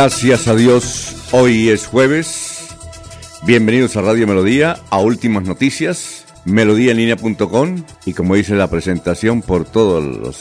Gracias a Dios, hoy es jueves. Bienvenidos a Radio Melodía, a Últimas Noticias, melodíaenlínea.com y como dice la presentación por todos los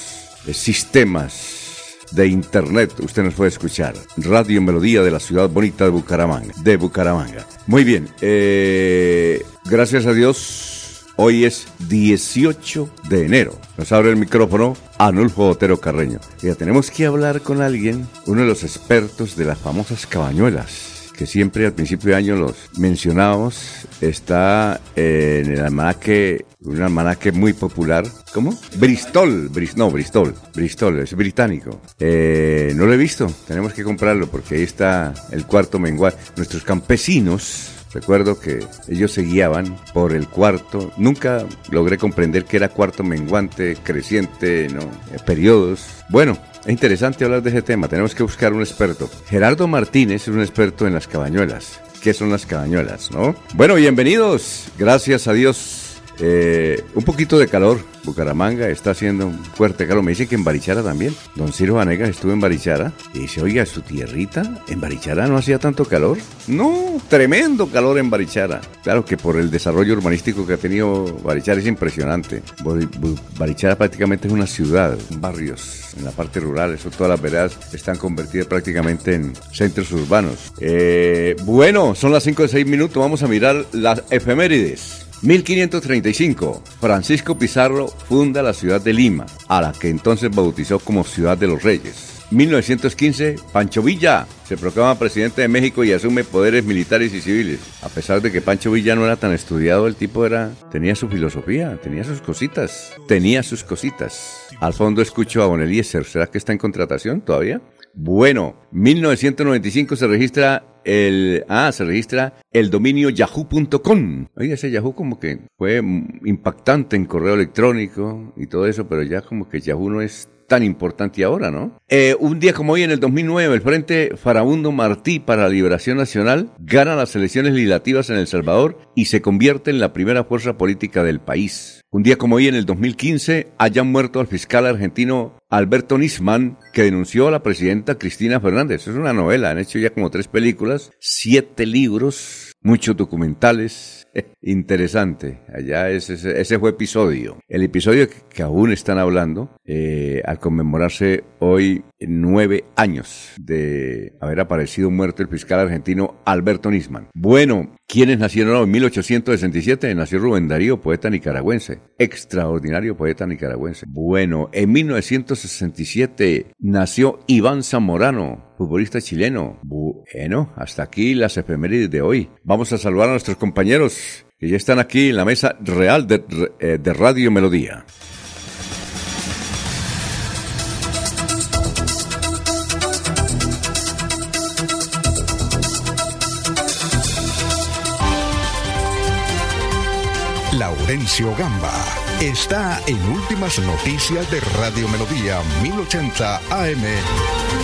sistemas de internet, usted nos puede escuchar. Radio Melodía de la ciudad bonita de Bucaramanga. De Bucaramanga. Muy bien, eh, gracias a Dios, Hoy es 18 de enero. Nos abre el micrófono Anulfo Otero Carreño. Ya tenemos que hablar con alguien, uno de los expertos de las famosas cabañuelas que siempre al principio de año los mencionábamos, está en el almanaque, un almanaque muy popular. ¿Cómo? Bristol, no, Bristol, Bristol, es británico. Eh, no lo he visto, tenemos que comprarlo porque ahí está el cuarto menguar. Nuestros campesinos Recuerdo que ellos se guiaban por el cuarto. Nunca logré comprender que era cuarto menguante, creciente, ¿no? Eh, periodos. Bueno, es interesante hablar de ese tema. Tenemos que buscar un experto. Gerardo Martínez es un experto en las cabañuelas. ¿Qué son las cabañuelas, no? Bueno, bienvenidos. Gracias a Dios eh, un poquito de calor. Bucaramanga está haciendo un fuerte calor. Me dice que en Barichara también. Don Ciro Vanegas estuvo en Barichara y dice, oiga, su tierrita, ¿en Barichara no hacía tanto calor? No, tremendo calor en Barichara. Claro que por el desarrollo urbanístico que ha tenido Barichara es impresionante. Barichara prácticamente es una ciudad, barrios en la parte rural, eso todas las veredas están convertidas prácticamente en centros urbanos. Eh, bueno, son las 5 de 6 minutos, vamos a mirar las efemérides. 1535, Francisco Pizarro funda la ciudad de Lima, a la que entonces bautizó como Ciudad de los Reyes. 1915, Pancho Villa se proclama presidente de México y asume poderes militares y civiles. A pesar de que Pancho Villa no era tan estudiado, el tipo era tenía su filosofía, tenía sus cositas, tenía sus cositas. Al fondo escucho a Don Eliezer, ¿será que está en contratación todavía? Bueno, 1995 se registra el, ah, se registra el dominio yahoo.com. Oye, ese Yahoo como que fue impactante en correo electrónico y todo eso, pero ya como que Yahoo no es tan importante ahora, ¿no? Eh, un día como hoy, en el 2009, el Frente Farabundo Martí para la Liberación Nacional gana las elecciones legislativas en El Salvador y se convierte en la primera fuerza política del país. Un día como hoy, en el 2015, hayan muerto al fiscal argentino Alberto Nisman, que denunció a la presidenta Cristina Fernández. Es una novela, han hecho ya como tres películas, siete libros, muchos documentales, Interesante, allá ese, ese, fue episodio. El episodio que, aún están hablando, eh, al conmemorarse hoy nueve años de haber aparecido muerto el fiscal argentino Alberto Nisman. Bueno, ¿quiénes nacieron hoy? En 1867 nació Rubén Darío, poeta nicaragüense. Extraordinario poeta nicaragüense. Bueno, en 1967 nació Iván Zamorano, futbolista chileno. Bueno, hasta aquí las efemérides de hoy. Vamos a saludar a nuestros compañeros que ya están aquí en la mesa real de, eh, de Radio Melodía. Laurencio Gamba está en Últimas Noticias de Radio Melodía 1080 AM.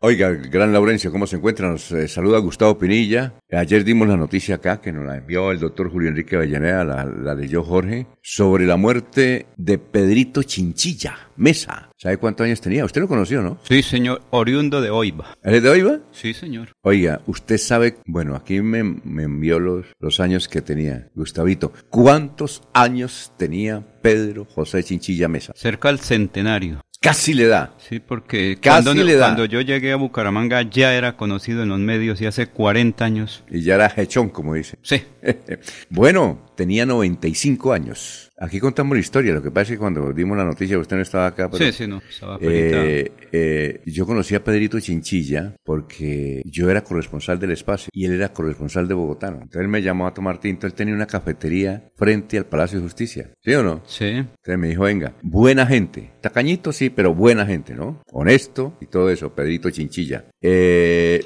Oiga, gran Laurencio, ¿cómo se encuentra? Nos eh, saluda Gustavo Pinilla. Ayer dimos la noticia acá que nos la envió el doctor Julio Enrique Avellaneda, la, la de yo Jorge, sobre la muerte de Pedrito Chinchilla Mesa. ¿Sabe cuántos años tenía? Usted lo conoció, ¿no? Sí, señor, oriundo de Oiva. ¿Eres de Oiva? Sí, señor. Oiga, usted sabe, bueno, aquí me, me envió los, los años que tenía, Gustavito. ¿Cuántos años tenía Pedro José Chinchilla Mesa? Cerca al centenario. Casi le da. Sí, porque cuando, cuando yo llegué a Bucaramanga ya era conocido en los medios y hace 40 años. Y ya era hechón, como dice. Sí. bueno, tenía 95 años. Aquí contamos la historia, lo que pasa es que cuando dimos la noticia, usted no estaba acá. sí, sí, no, estaba eh, eh, Yo conocí a Pedrito Chinchilla porque yo era corresponsal del espacio y él era corresponsal de Bogotá. Entonces él me llamó a tomar tinto, él tenía una cafetería frente al Palacio de Justicia. ¿Sí o no? Sí. Entonces me dijo, venga, buena gente. Tacañito sí, pero buena gente, ¿no? Honesto y todo eso, Pedrito Chinchilla. Eh,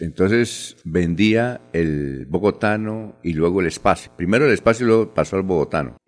entonces vendía el bogotano y luego el espacio. Primero el espacio y luego pasó al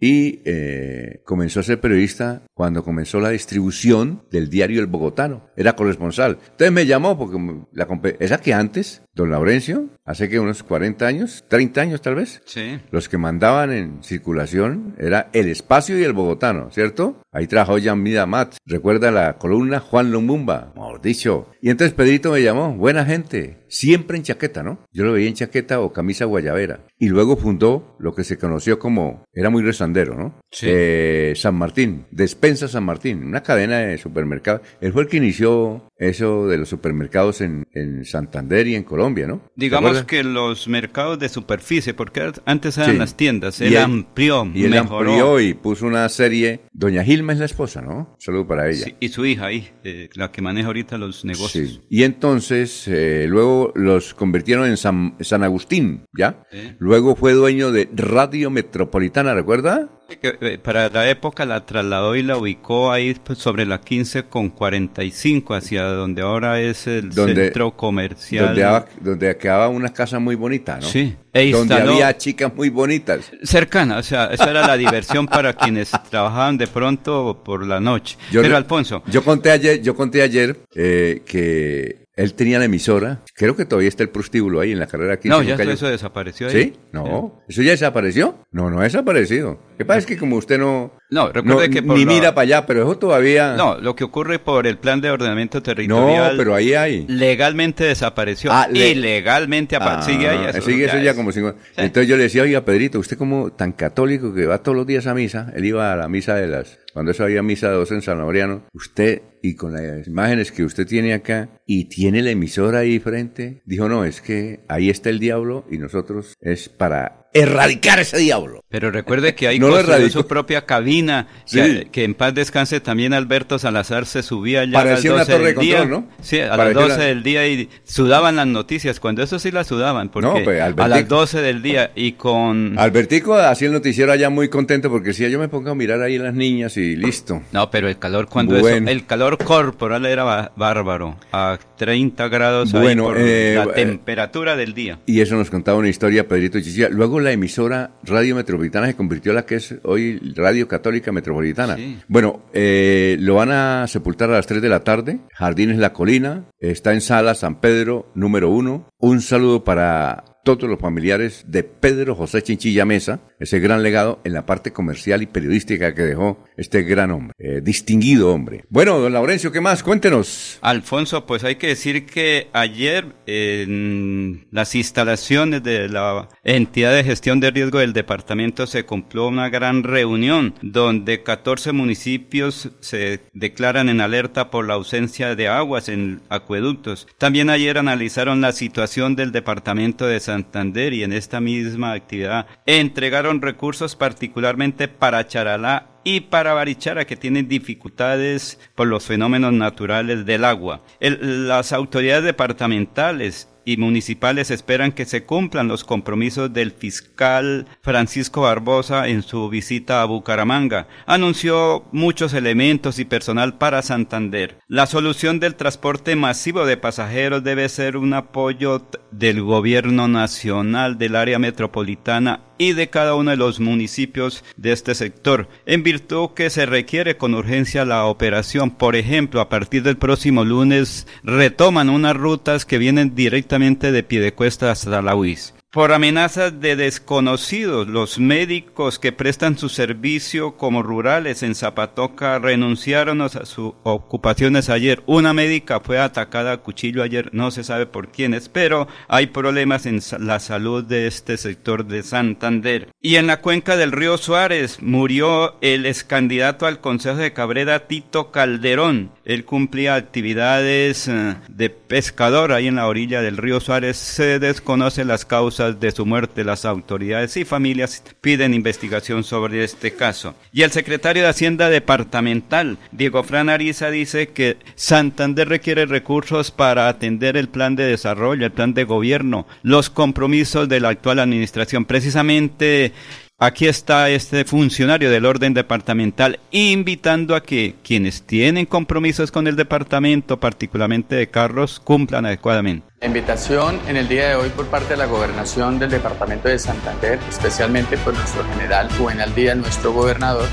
Y eh, comenzó a ser periodista cuando comenzó la distribución del diario El Bogotano. Era corresponsal. Entonces me llamó porque la esa que antes, don Laurencio, hace que unos 40 años, 30 años tal vez, sí. los que mandaban en circulación era El Espacio y El Bogotano, ¿cierto? Ahí trabajó Yamida Mat. Recuerda la columna Juan Lumumba, mejor dicho. Y entonces Pedrito me llamó, buena gente, siempre en chaqueta, ¿no? Yo lo veía en chaqueta o camisa guayabera. Y luego fundó lo que se conoció como, era muy resandero, ¿no? Sí. Eh, San Martín, Despensa San Martín, una cadena de supermercados. Él fue el que inició eso de los supermercados en, en Santander y en Colombia, ¿no? Digamos que los mercados de superficie, porque antes eran las tiendas, él, amplió, y él amplió y puso una serie. Doña Gilma es la esposa, ¿no? Saludo para ella. Sí, y su hija ahí, eh, la que maneja ahorita los negocios. Sí. Y entonces eh, luego los convirtieron en San, San Agustín, ¿ya? Luego fue dueño de Radio Metropolitana, ¿recuerda? Eh, para la época la trasladó y la ubicó ahí pues, sobre la 15 con 45, hacia donde ahora es el centro comercial. Donde, donde quedaba una casa muy bonita, ¿no? Sí. E donde había chicas muy bonitas. Cercana, o sea, esa era la diversión para quienes trabajaban de pronto por la noche. Pero Alfonso. Yo conté ayer, yo conté ayer eh, que él tenía la emisora, creo que todavía está el prostíbulo ahí en la carrera 15. No, ya eso desapareció ahí. ¿Sí? No, ¿eso ya desapareció? No, no ha desaparecido. ¿Qué pasa? Es que como usted no... No, recuerde que Ni mira para allá, pero eso todavía... No, lo que ocurre por el plan de ordenamiento territorial... No, pero ahí hay. Legalmente desapareció. Ah, Ilegalmente ah, sigue ahí. Eso sigue eso ya, como... Entonces yo le decía, oiga, Pedrito, usted como tan católico que va todos los días a misa, él iba a la misa de las cuando eso había misa de dos en San Laureano, usted, y con las imágenes que usted tiene acá, y tiene la emisora ahí frente, dijo, no, es que ahí está el diablo y nosotros es para erradicar ese diablo. Pero recuerde que ahí no construyó su propia cabina, que, en paz descanse también Alberto Salazar se subía ya a las 12 del día, ¿no? Sí, a las 12 del día y sudaban las noticias, cuando eso sí las sudaban, porque pues, a las 12 del día y con... Albertico hacía el noticiero allá muy contento porque si yo me pongo a mirar ahí las niñas y listo. No, pero el calor cuando eso, el calor corporal era bárbaro, a 30 grados bueno, eh, la eh, temperatura del día. Y eso nos contaba una historia Pedrito Chichilla. Luego la emisora Radio Metropolitana se convirtió en la que es hoy Radio Católica Metropolitana. Bueno, eh, lo van a sepultar a las 3 de la tarde, Jardines La Colina, está en Sala San Pedro número 1. Un saludo para todos los familiares de Pedro José Chinchilla Mesa, ese gran legado en la parte comercial y periodística que dejó este gran hombre, eh, distinguido hombre. Bueno, don Laurencio, ¿qué más? Cuéntenos. Alfonso, pues hay que decir que ayer en las instalaciones de la entidad de gestión de riesgo del departamento se cumplió una gran reunión donde 14 municipios se declaran en alerta por la ausencia de aguas en acueductos. También ayer analizaron la situación del departamento de Santander y en esta misma actividad entregaron recursos particularmente para Charalá y para Barichara que tienen dificultades por los fenómenos naturales del agua. las autoridades departamentales y municipales esperan que se cumplan los compromisos del fiscal Francisco Barbosa en su visita a Bucaramanga. Anunció muchos elementos y personal para Santander. La solución del transporte masivo de pasajeros debe ser un apoyo del gobierno nacional del área metropolitana y de cada uno de los municipios de este sector, en virtud que se requiere con urgencia la operación. Por ejemplo, a partir del próximo lunes retoman unas rutas que vienen directamente de Piedecuesta hasta la UIS por amenazas de desconocidos. Los médicos que prestan su servicio como rurales en Zapatoca renunciaron a sus ocupaciones ayer. Una médica fue atacada a cuchillo ayer, no se sabe por quiénes, pero hay problemas en la salud de este sector de Santander. Y en la cuenca del río Suárez murió el ex candidato al Consejo de Cabrera Tito Calderón. Él cumplía actividades eh, de pescador ahí en la orilla del río Suárez. Se desconocen las de su muerte. Las autoridades y familias piden investigación sobre este caso. Y el secretario de Hacienda Departamental, Diego Fran Ariza, dice que Santander requiere recursos para atender el plan de desarrollo, el plan de gobierno, los compromisos de la actual administración. Precisamente Aquí está este funcionario del orden departamental invitando a que quienes tienen compromisos con el departamento, particularmente de carros, cumplan adecuadamente. La invitación en el día de hoy por parte de la gobernación del departamento de Santander, especialmente por nuestro general Juvenal Díaz, nuestro gobernador,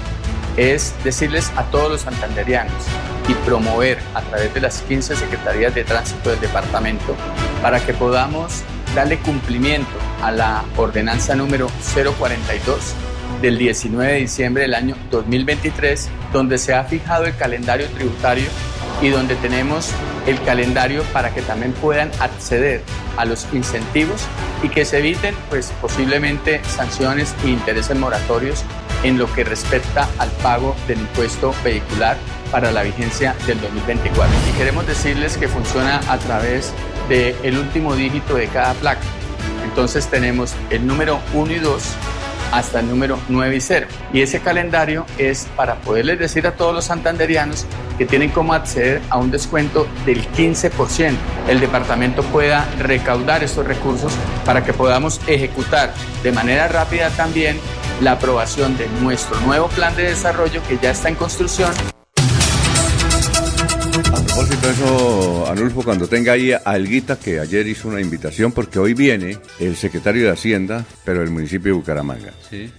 es decirles a todos los santanderianos y promover a través de las 15 secretarías de tránsito del departamento para que podamos darle cumplimiento a la ordenanza número 042 del 19 de diciembre del año 2023, donde se ha fijado el calendario tributario y donde tenemos el calendario para que también puedan acceder a los incentivos y que se eviten pues posiblemente sanciones e intereses moratorios en lo que respecta al pago del impuesto vehicular para la vigencia del 2024. Y queremos decirles que funciona a través del último dígito de cada placa. Entonces tenemos el número 1 y 2 hasta el número 9 y 0. Y ese calendario es para poderles decir a todos los santanderianos que tienen como acceder a un descuento del 15%. El departamento pueda recaudar estos recursos para que podamos ejecutar de manera rápida también la aprobación de nuestro nuevo plan de desarrollo que ya está en construcción propósito eso, Anulfo, cuando tenga ahí a Elguita, que ayer hizo una invitación, porque hoy viene el secretario de Hacienda, pero del municipio de Bucaramanga.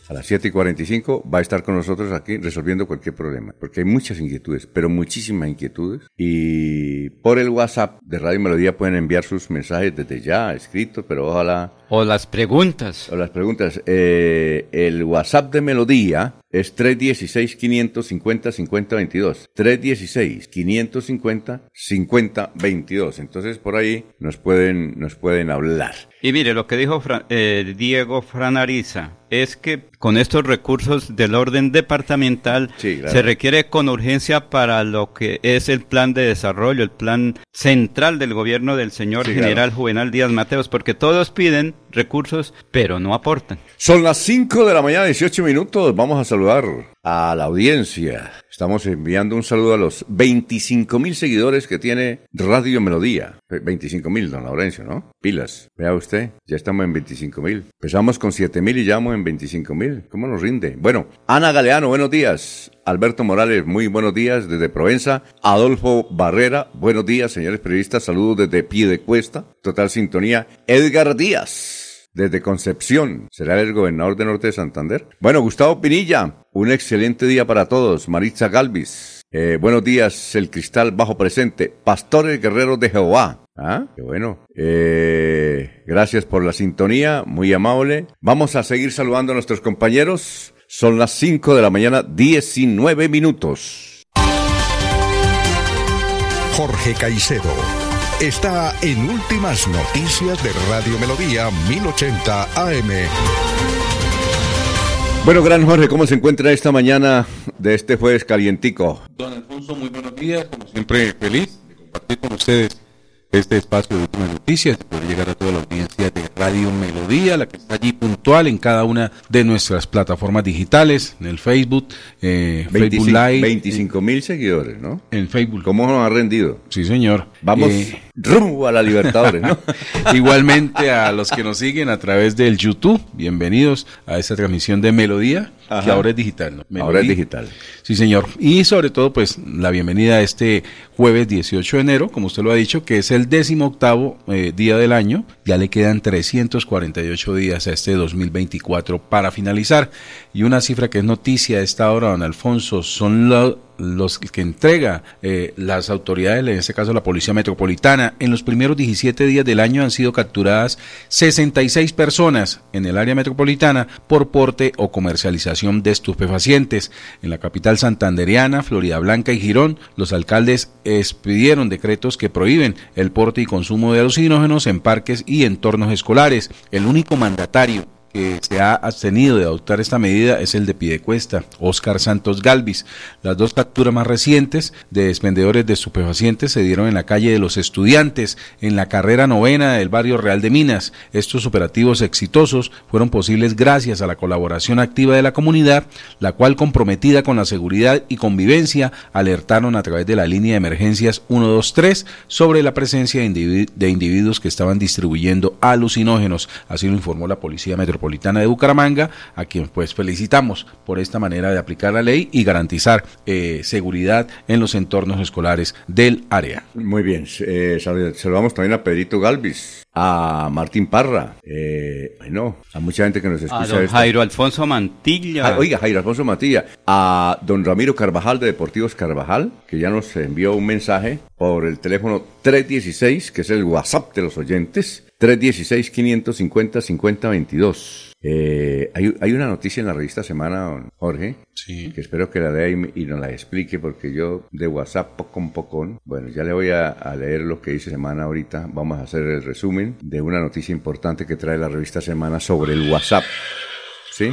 A las 7 y 45 va a estar con nosotros aquí resolviendo cualquier problema, porque hay muchas inquietudes, pero muchísimas inquietudes. Y por el WhatsApp de Radio Melodía pueden enviar sus mensajes desde ya, escritos, pero ojalá o las preguntas. O las preguntas. Eh, el WhatsApp de Melodía es 316-550-5022. 316-550-5022. Entonces por ahí nos pueden, nos pueden hablar. Y mire, lo que dijo eh, Diego Franariza es que con estos recursos del orden departamental se requiere con urgencia para lo que es el plan de desarrollo, el plan central del gobierno del señor general Juvenal Díaz Mateos, porque todos piden recursos, pero no aportan. Son las 5 de la mañana, 18 minutos. Vamos a saludar a la audiencia. Estamos enviando un saludo a los 25 mil seguidores que tiene Radio Melodía. 25 mil, don Laurencio, ¿no? Pilas. Vea usted, ya estamos en 25 mil. Empezamos con 7 mil y ya en 25 mil. ¿Cómo nos rinde? Bueno, Ana Galeano, buenos días. Alberto Morales, muy buenos días desde Provenza. Adolfo Barrera, buenos días, señores periodistas. Saludos desde Pie de Cuesta. Total sintonía. Edgar Díaz desde Concepción. ¿Será el gobernador de Norte de Santander? Bueno, Gustavo Pinilla, un excelente día para todos. Maritza Galvis. Eh, buenos días, el cristal bajo presente. Pastores guerreros de Jehová. Ah, qué bueno. Eh, gracias por la sintonía, muy amable. Vamos a seguir saludando a nuestros compañeros. Son las 5 de la mañana, 19 minutos. Jorge Caicedo está en Últimas Noticias de Radio Melodía 1080 AM. Bueno, gran Jorge, ¿cómo se encuentra esta mañana de este jueves calientico? Don Alfonso, muy buenos días, como siempre feliz de compartir con ustedes este espacio de últimas noticias, poder llegar a toda la audiencia de Radio Melodía, la que está allí puntual en cada una de nuestras plataformas digitales, en el Facebook, eh, Facebook Live. 25 mil seguidores, ¿no? En Facebook. ¿Cómo nos ha rendido? Sí, señor. Vamos eh, rumbo a la Libertadores, ¿no? Igualmente a los que nos siguen a través del YouTube, bienvenidos a esta transmisión de Melodía, que ahora es digital, ¿no? ahora es digital. Sí, señor. Y sobre todo, pues, la bienvenida a este jueves 18 de enero, como usted lo ha dicho, que es el décimo octavo eh, día del año. Ya le quedan 348 días a este 2024 para finalizar. Y una cifra que es noticia a esta hora, don Alfonso, son los que entrega eh, las autoridades, en este caso la Policía Metropolitana. En los primeros 17 días del año han sido capturadas 66 personas en el área metropolitana por porte o comercialización de estupefacientes. En la capital santanderiana, Florida Blanca y Girón, los alcaldes expidieron decretos que prohíben el porte y consumo de alucinógenos en parques y entornos escolares. El único mandatario que se ha abstenido de adoptar esta medida es el de Pidecuesta, Oscar Santos Galvis. Las dos capturas más recientes de expendedores de estupefacientes se dieron en la calle de los estudiantes, en la carrera novena del barrio Real de Minas. Estos operativos exitosos fueron posibles gracias a la colaboración activa de la comunidad, la cual comprometida con la seguridad y convivencia alertaron a través de la línea de emergencias 123 sobre la presencia de, individuos que estaban distribuyendo alucinógenos. Así lo informó la Policía Metropolitana Metropolitana de Bucaramanga, a quien pues felicitamos por esta manera de aplicar la ley y garantizar eh, seguridad en los entornos escolares del área. Muy bien, eh, saludamos también a Pedrito Galvis, a Martín Parra, eh, bueno, a mucha gente que nos escucha. A don Jairo Alfonso Mantilla. Ah, oiga, Jairo Alfonso Mantilla, a don Ramiro Carvajal de Deportivos Carvajal, que ya nos envió un mensaje por el teléfono 316, que es el WhatsApp de los oyentes, 316-550-5022. Eh, hay, hay, una noticia en la revista Semana, Jorge, sí. que espero que la lea y, nos la explique, porque yo de WhatsApp poco poco, bueno, ya le voy a, a, leer lo que dice Semana ahorita. Vamos a hacer el resumen de una noticia importante que trae la revista Semana sobre el WhatsApp. ¿Sí?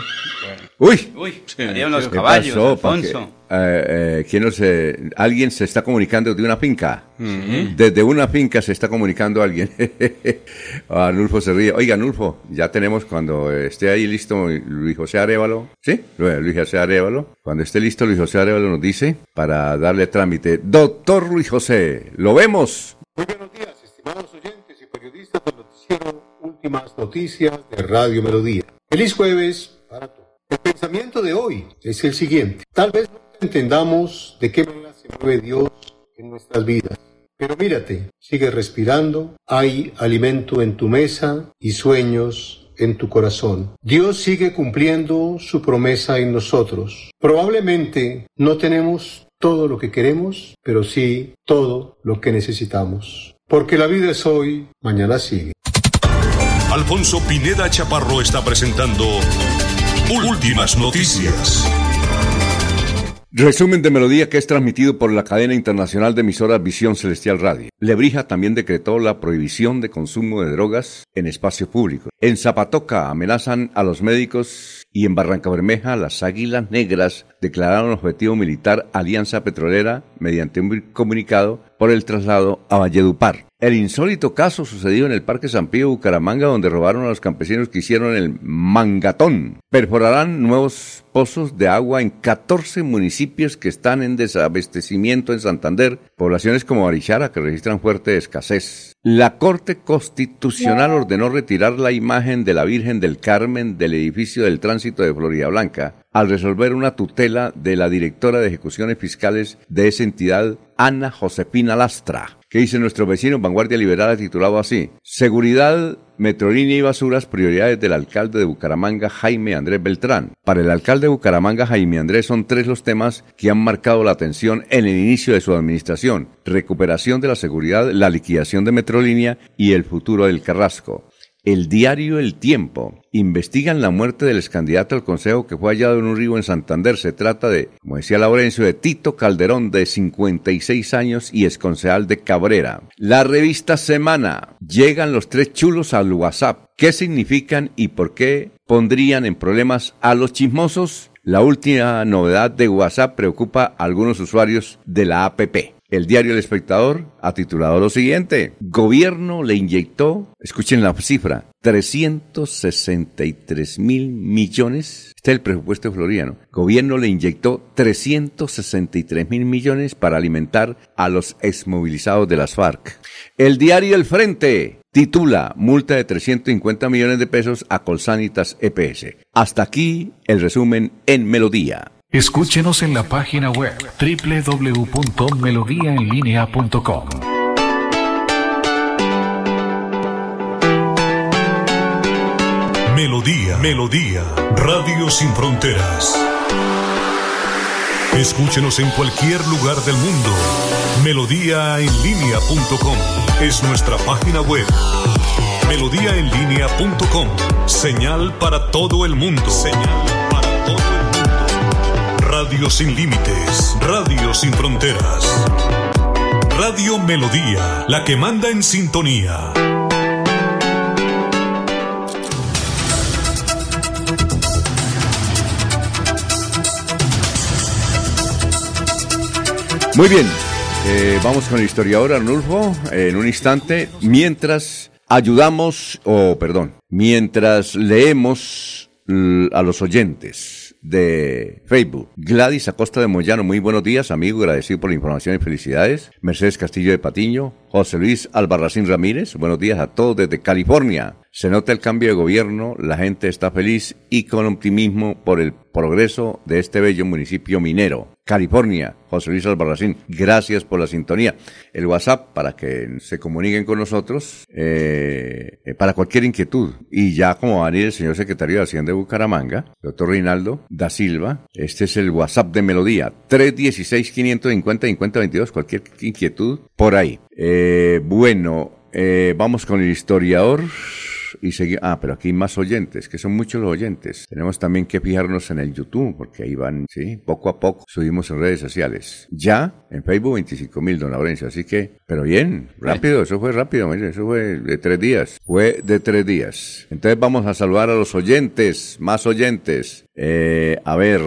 Uy, uy, salieron los caballos, pasó, Alfonso. Eh, eh, ¿quién no se, alguien se está comunicando de una finca. Desde una finca se está comunicando alguien. Anulfo se ríe. Oiga, Anulfo, ya tenemos cuando esté ahí listo Luis José Arevalo. ¿Sí? Luis José Arevalo. Cuando esté listo Luis José Arevalo nos dice para darle trámite. Doctor Luis José, ¿lo vemos? Muy buenos días, estimados oyentes y periodistas del noticiero Últimas Noticias de Radio Melodía. Feliz jueves para todos. El pensamiento de hoy es el siguiente. Tal vez no entendamos de qué manera se mueve Dios en nuestras vidas. Pero mírate, sigue respirando, hay alimento en tu mesa y sueños en tu corazón. Dios sigue cumpliendo su promesa en nosotros. Probablemente no tenemos todo lo que queremos, pero sí todo lo que necesitamos. Porque la vida es hoy, mañana sigue. Alfonso Pineda Chaparro está presentando Últimas Noticias. Resumen de melodía que es transmitido por la cadena internacional de emisoras Visión Celestial Radio. Lebrija también decretó la prohibición de consumo de drogas en espacios públicos. En Zapatoca amenazan a los médicos y en Barranca Bermeja las Águilas Negras declararon objetivo militar Alianza Petrolera mediante un comunicado por el traslado a Valledupar. El insólito caso sucedió en el Parque San Pío Bucaramanga donde robaron a los campesinos que hicieron el mangatón. Perforarán nuevos pozos de agua en 14 municipios que están en desabastecimiento en Santander, poblaciones como Arichara que registran fuerte escasez. La Corte Constitucional ordenó retirar la imagen de la Virgen del Carmen del edificio del tránsito de Florida Blanca al resolver una tutela de la directora de ejecuciones fiscales de esa entidad, Ana Josepina Lastra. ¿Qué dice nuestro vecino Vanguardia Liberal titulado así? Seguridad, Metrolínea y basuras, prioridades del alcalde de Bucaramanga, Jaime Andrés Beltrán. Para el alcalde de Bucaramanga, Jaime Andrés, son tres los temas que han marcado la atención en el inicio de su administración. Recuperación de la seguridad, la liquidación de Metrolínea y el futuro del Carrasco. El diario El Tiempo investigan la muerte del ex candidato al consejo que fue hallado en un río en Santander. Se trata de, como decía Laurencio, de Tito Calderón, de 56 años y ex concejal de Cabrera. La revista Semana. Llegan los tres chulos al WhatsApp. ¿Qué significan y por qué pondrían en problemas a los chismosos? La última novedad de WhatsApp preocupa a algunos usuarios de la APP. El diario El Espectador ha titulado lo siguiente. Gobierno le inyectó, escuchen la cifra, 363 mil millones. Este es el presupuesto floriano. Gobierno le inyectó 363 mil millones para alimentar a los exmovilizados de las FARC. El diario El Frente titula Multa de 350 millones de pesos a Colsanitas EPS. Hasta aquí el resumen en Melodía. Escúchenos en la página web www.melodiaenlinea.com. Melodía, Melodía, Radio Sin Fronteras. Escúchenos en cualquier lugar del mundo. Melodíaenlínea.com es nuestra página web. Melodíaenlínea.com, señal para todo el mundo. Señal Radio sin límites, Radio sin fronteras. Radio Melodía, la que manda en sintonía. Muy bien, eh, vamos con el historiador Arnulfo en un instante, mientras ayudamos, o perdón, mientras leemos a los oyentes de Facebook. Gladys Acosta de Moyano, muy buenos días, amigo, agradecido por la información y felicidades. Mercedes Castillo de Patiño, José Luis Albarracín Ramírez, buenos días a todos desde California. Se nota el cambio de gobierno, la gente está feliz y con optimismo por el progreso de este bello municipio minero. California, José Luis Albarracín, gracias por la sintonía. El WhatsApp para que se comuniquen con nosotros eh, eh, para cualquier inquietud. Y ya como va a venir el señor secretario de Hacienda de Bucaramanga, doctor Reinaldo da Silva, este es el WhatsApp de Melodía, 316-550-5022, cualquier inquietud por ahí. Eh, bueno, eh, vamos con el historiador y. Ah, pero aquí hay más oyentes, que son muchos los oyentes. Tenemos también que fijarnos en el YouTube, porque ahí van, sí, poco a poco subimos en redes sociales. Ya en Facebook 25 mil, don Laurencio, así que, pero bien, rápido, eso fue rápido, eso fue de tres días, fue de tres días. Entonces vamos a saludar a los oyentes, más oyentes. Eh, a ver.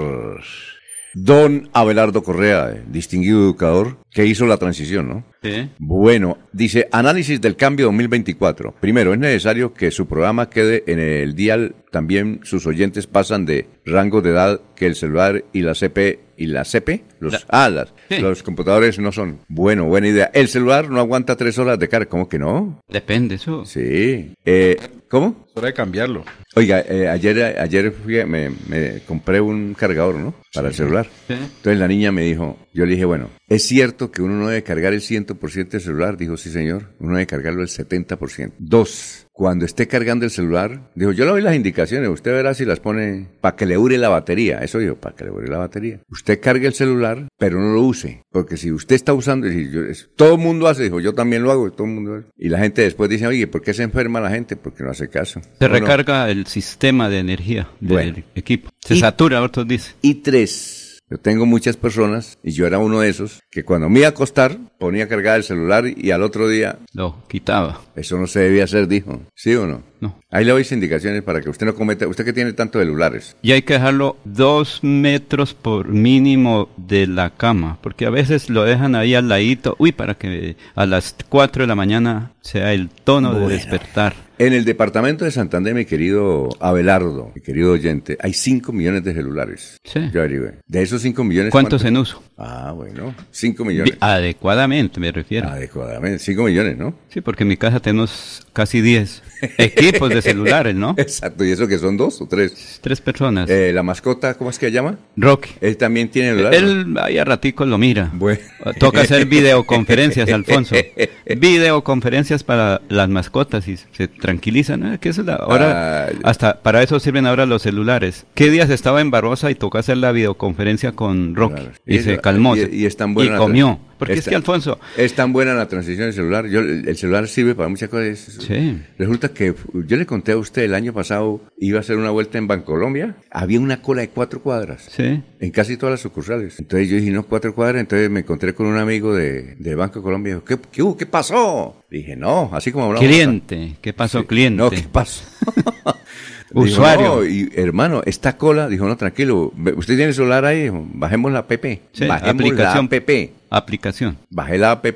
Don Abelardo Correa, distinguido educador, que hizo la transición, ¿no? Sí. Bueno, dice, análisis del cambio 2024. Primero, es necesario que su programa quede en el dial. También sus oyentes pasan de rango de edad que el celular y la CP y la CP, los, La- ah, las- Sí. los computadores no son. Bueno, buena idea. El celular no aguanta tres horas de carga. ¿Cómo que no? Depende, eso. Sí. Eh, ¿Cómo? Hora de cambiarlo. Oiga, eh, ayer, ayer fui me, me compré un cargador, ¿no? Para el celular. Sí. Entonces la niña me dijo, yo le dije, bueno, ¿es cierto que uno no debe cargar el 100% del celular? Dijo, sí señor, uno debe cargarlo el 70%. Dos, cuando esté cargando el celular, dijo, yo le doy las indicaciones, usted verá si las pone para que le dure la batería. Eso dijo, para que le dure la batería. Usted cargue el celular, pero no lo use, porque si usted está usando, y yo- es- todo el mundo hace, dijo, yo también lo hago, todo el mundo hace. Y la gente después dice, oye, ¿por qué se enferma la gente? Porque no hace caso. Se recarga el sistema de energía del Bueno. equipo. Se Y- satura, otros dicen. Y tres, yo tengo muchas personas, y yo era uno de esos, que cuando me iba a acostar, ponía a cargar el celular y al otro día, Lo quitaba. eso no se debía hacer, dijo. ¿Sí o no? No. Ahí le doy indicaciones para que usted no cometa, usted que tiene tantos celulares. Y hay que dejarlo dos metros por mínimo de la cama, porque a veces lo dejan ahí al ladito, uy, para que a las 4 de la mañana sea el tono de despertar. En el departamento de Santander, mi querido Abelardo, mi querido oyente, hay 5 millones de celulares. Sí. Yo averigüé. De esos 5 millones. ¿Cuántos en uso? Ah, bueno, 5 millones. Adecuadamente, me refiero. Adecuadamente, 5 millones, ¿no? Sí, porque en mi casa tenemos casi 10 equipos de celulares, ¿no? Exacto, y eso que son dos o tres. Tres personas. Eh, la mascota, ¿cómo es que se llama? Rocky. Él también tiene celular. ¿no? Él ahí a ratico lo mira. Bueno. Toca hacer videoconferencias, Alfonso. Videoconferencias para las mascotas y se tranquilizan. ¿eh? Que eso es la- ahora, Ah, hasta para eso sirven ahora los celulares. ¿Qué días estaba en Barbosa y tocó hacer la videoconferencia con Rocky? Claro. Y, Y se calmó. y- y es tan la comió. Porque es que, Alfonso, Es tan buena la transición del celular. Yo, el el celular sirve para muchas cosas. Sí. Resulta que yo le conté a usted el año pasado, iba a hacer una vuelta en Bancolombia. Había una cola de cuatro cuadras. sí. En casi todas las sucursales. Entonces yo dije, no, cuatro cuadras. Entonces me encontré con un amigo de, del Banco de Colombia. y dijo, ¿qué, qué? ¿Qué pasó? Dije, no, así como hablamos. Cliente. ¿Qué pasó, cliente? No, ¿qué pasó? Dijo, Usuario. no, y hermano, esta cola, dijo, no, tranquilo, usted tiene celular ahí, dijo, bajemos la app. Sí, bajemos aplicación. la app. Aplicación. Bajé la app,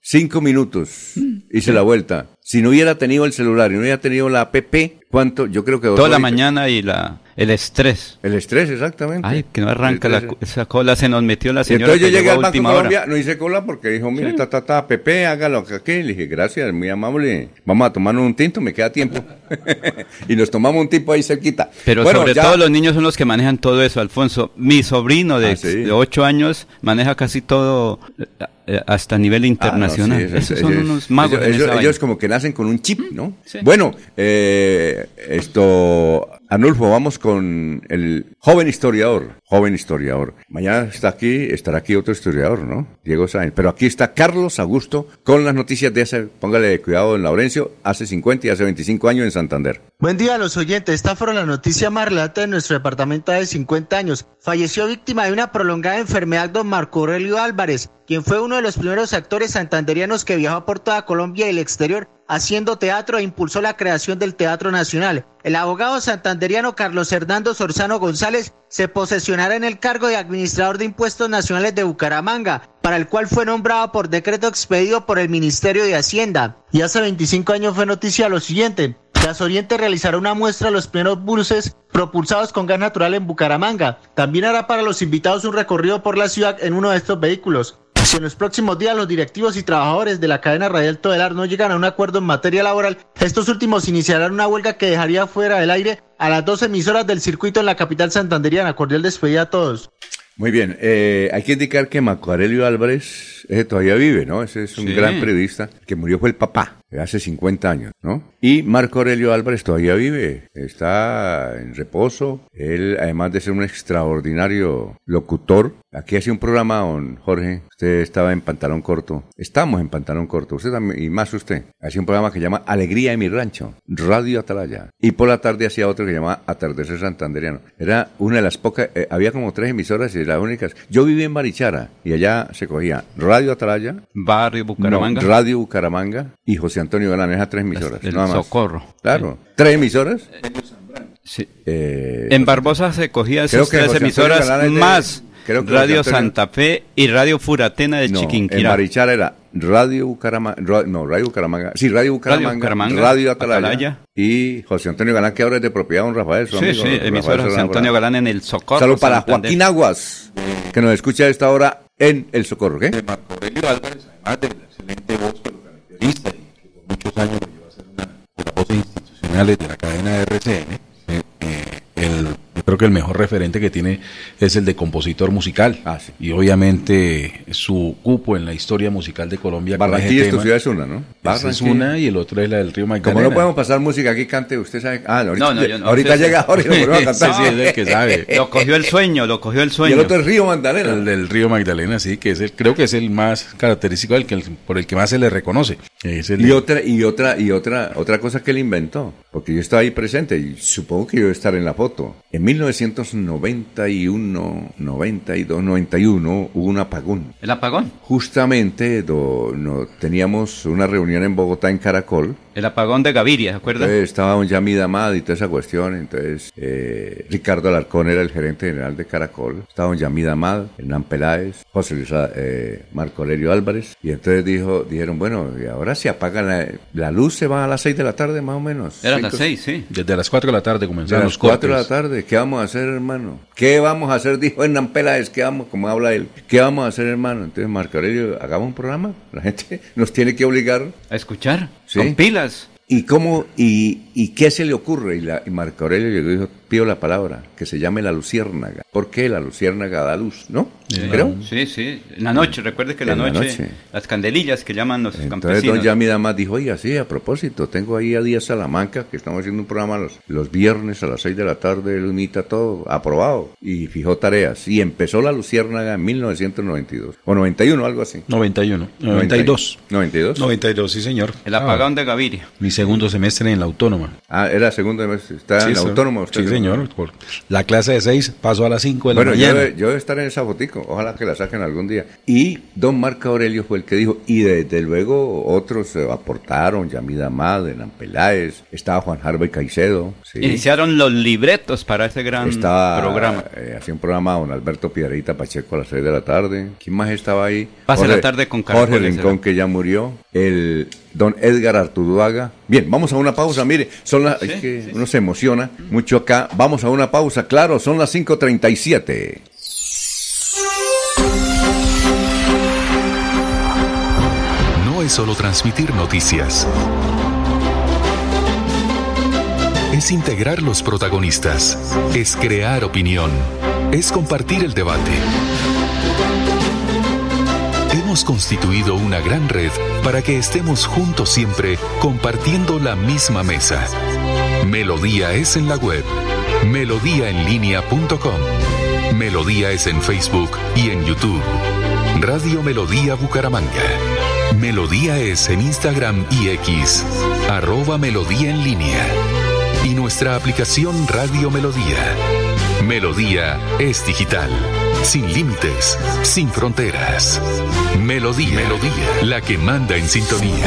cinco minutos, hice la vuelta. Si no hubiera tenido el celular y no hubiera tenido la app, ¿cuánto? Yo creo que Toda la mañana y la el estrés. El estrés, exactamente. Ay, que no arranca la, esa cola, se nos metió la Y señora. entonces yo llegué al Banco Colombia, hora. no hice cola porque dijo, mire, ta, ta, ta, Pepe, hágalo aquí. Le dije, gracias, muy amable. Vamos a tomarnos un tinto, me queda tiempo. y nos tomamos un tipo ahí cerquita. Pero Bueno, sobre ya- todo los niños son los que manejan todo eso, Alfonso. Mi sobrino de, Ah, sí. de 8 años maneja casi todo hasta nivel Ah, no, internacional. sí, Esos ellos- son ellos- unos magos Ellos, ellos- como que nacen con un chip, ¿no? Sí. Bueno, eh, esto, Anulfo, vamos con el joven historiador. Joven historiador. Mañana está aquí, estará aquí otro historiador, ¿no? Diego Sáenz. Pero aquí está Carlos Augusto con las noticias de hace, póngale cuidado, en Laurencio, hace 50 y hace 25 años en Santander. Buen día a los oyentes. Esta fueron la noticia más relata de nuestro departamento de 50 años. Falleció víctima de una prolongada enfermedad don Marco Aurelio Álvarez, quien fue uno de los primeros actores santanderianos que viajó por toda Colombia y el exterior haciendo teatro e impulsó la creación del Teatro Nacional. El abogado santanderiano Carlos Hernando Sorzano González se posesionará en el cargo de administrador de impuestos nacionales de Bucaramanga, para el cual fue nombrado por decreto expedido por el Ministerio de Hacienda. Y hace 25 años fue noticia lo siguiente. Gas Oriente realizará una muestra de los primeros buses propulsados con gas natural en Bucaramanga. También hará para los invitados un recorrido por la ciudad en uno de estos vehículos. Si en los próximos días los directivos y trabajadores de la cadena radial Todelar no llegan a un acuerdo en materia laboral, estos últimos iniciarán una huelga que dejaría fuera del aire a las dos emisoras del circuito en la capital santanderiana. Cordial despedida a todos. Muy bien, eh, hay que indicar que Marco Aurelio Álvarez ese todavía vive, ¿no? Ese es un Sí. gran periodista que murió fue el papá, hace 50 años, ¿no? Y Marco Aurelio Álvarez todavía vive, está en reposo. Él, además de ser un extraordinario locutor, aquí hace un programa, don Jorge, usted estaba en pantalón corto, estamos en pantalón corto, usted también, y más usted, hacía un programa que se llama Alegría de mi rancho, Radio Atalaya. Y por la tarde hacía otro que se llama Atardecer Santanderiano. Era una de las pocas, eh, había como tres emisoras y las únicas. Yo viví en Barichara y allá se cogía Radio Atalaya, Barrio Bucaramanga. no, Radio Bucaramanga y José Antonio Galán, esas tres emisoras. el nada más. Socorro. Claro, tres emisoras. Sí. Eh, En Barbosa se cogía esas tres emisoras Galán es de- más creo que Radio Antonio- Santa Fe y Radio Furatena de no, en Chiquinquirá. Barichara era Radio Bucaramanga, no, Radio Bucaramanga, sí, Radio Bucaramanga, Bucaramanga, Radio Atalaya, Atalaya. y José Antonio Galán, que ahora es de propiedad de don Rafael. su Sí, amigo, sí, emisora José Antonio Galán en el Socorro. Saludos para Santander. Joaquín Aguas, que nos escucha a esta hora en El Socorro, ¿qué? de Marco Aurelio Álvarez, además de la excelente voz que lo caracteriza muchos años lo llevó a ser una de las voces institucionales de la cadena de RCN, eh, eh, el, yo creo que el mejor referente que tiene es el de compositor musical. Ah, sí. Y obviamente su cupo en la historia musical de Colombia. Barranquilla es tu ciudad es una, ¿no? esa es Barranquilla. una y el otro es la del río Magdalena. Como no podemos pasar música aquí, cante, usted sabe. Ah, no, ahorita, No, no, yo no. ahorita Sí, llega Jorge, lo ponemos a Sí, cantar. sí, es el que sabe. Lo cogió el sueño, lo cogió el Y sueño. el otro es Río Magdalena. El del río Magdalena, sí, que es el, creo que es el más característico, el que, por el que más se le reconoce. El Y otra, y otra, y otra, otra cosa que él inventó, porque yo estaba ahí presente y supongo que yo iba a estar en la foto. En 1991, 92, 91 hubo un apagón. El apagón. Justamente do- no, teníamos una reunión en Bogotá en Caracol. El apagón de Gaviria, ¿se acuerda? Entonces estaba un Yamid Amad y toda esa cuestión. Entonces eh, Ricardo Alarcón era el gerente general de Caracol. Estaba un Yamid Amad, Hernán Peláez, José Luis eh, Marco Aurelio Álvarez. Y entonces dijo, dijeron, bueno, y ahora se apaga la, la luz, se va a las 6 de la tarde más o menos. Era las Cinco- seis, sí. Desde las 4 de la tarde de comenzaron las los 4 de la cortes. tarde, ¿qué vamos a hacer, hermano? ¿Qué vamos a hacer? Dijo Hernán Peláez, ¿qué vamos? Como habla él, ¿qué vamos a hacer, hermano? Entonces, Marco Aurelio, hagamos un programa. La gente nos tiene que obligar. A escuchar. Sí. Con pilas. ¿Y cómo, y, y qué se le ocurre? Y, la, y Marco Aurelio llegó y dijo, pido la palabra, que se llame la luciérnaga. ¿Por qué la luciérnaga da luz, no? Sí, Creo. Sí, sí. En la noche, recuerde que en la, noche, las candelillas que llaman los Entonces campesinos. don Yami Damas dijo, oiga, sí, a propósito, tengo ahí a Díaz Salamanca, que estamos haciendo un programa los, los viernes a las 6 de la tarde, Lunita, todo, aprobado. Y fijó tareas. Y empezó la luciérnaga en 1992. O 91, algo así. 91, 92. 92. 92, sí, señor. El apagón de Gaviria. Mi segundo semestre en la autónoma. Ah, era segundo mes, está Sí, en la autónoma usted. Sí, señor. La clase de 6 pasó a las 5 de la Bueno, yo, mañana. de- yo debo estar en esa fotico, ojalá que la saquen algún día. Y don Marco Aurelio fue el que dijo, y desde luego otros se aportaron, Yamida Amad, Enan Peláez, estaba Juan Harvey Caicedo, sí. Iniciaron los libretos para ese gran estaba, programa. eh, hacía un programa don Alberto Piedrita Pacheco a las 6 de la tarde. ¿Quién más estaba ahí? Pase la tarde con Jorge caracoles, Rincón, que ya murió. El don Edgar Artuduaga. Bien, vamos a una pausa. Mire, son las, es que uno se emociona mucho acá. Vamos a una pausa, claro, son las 5.37. No es solo transmitir noticias. Es integrar los protagonistas. Es crear opinión. Es compartir el debate. Hemos constituido una gran red para que estemos juntos siempre compartiendo la misma mesa. Melodía es en la web. Melodíaenlínea.com. Melodía es en Facebook y en YouTube. Radio Melodía Bucaramanga. Melodía es en Instagram y X. Arroba Melodía en línea. Y nuestra aplicación Radio Melodía. Melodía es digital. Sin límites, sin fronteras. Melodía, Melodía, la que manda en sintonía.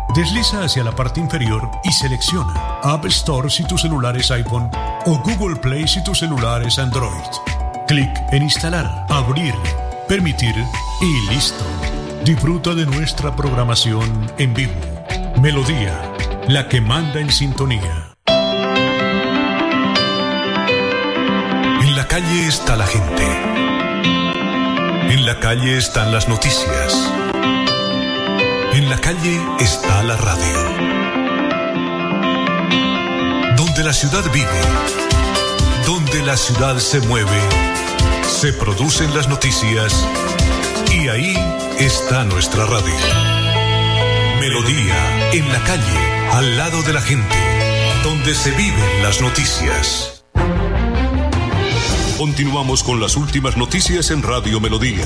Desliza hacia la parte inferior y selecciona App Store si tu celular es iPhone o Google Play si tu celular es Android. Clic en Instalar, Abrir, Permitir y listo. Disfruta de nuestra programación en vivo. Melodía, la que manda en sintonía. En la calle está la gente. En la calle están las noticias. La calle está la radio. Donde la ciudad vive, donde la ciudad se mueve, se producen las noticias y ahí está nuestra radio. Melodía, en la calle, al lado de la gente, donde se viven las noticias. Continuamos con las últimas noticias en Radio Melodía.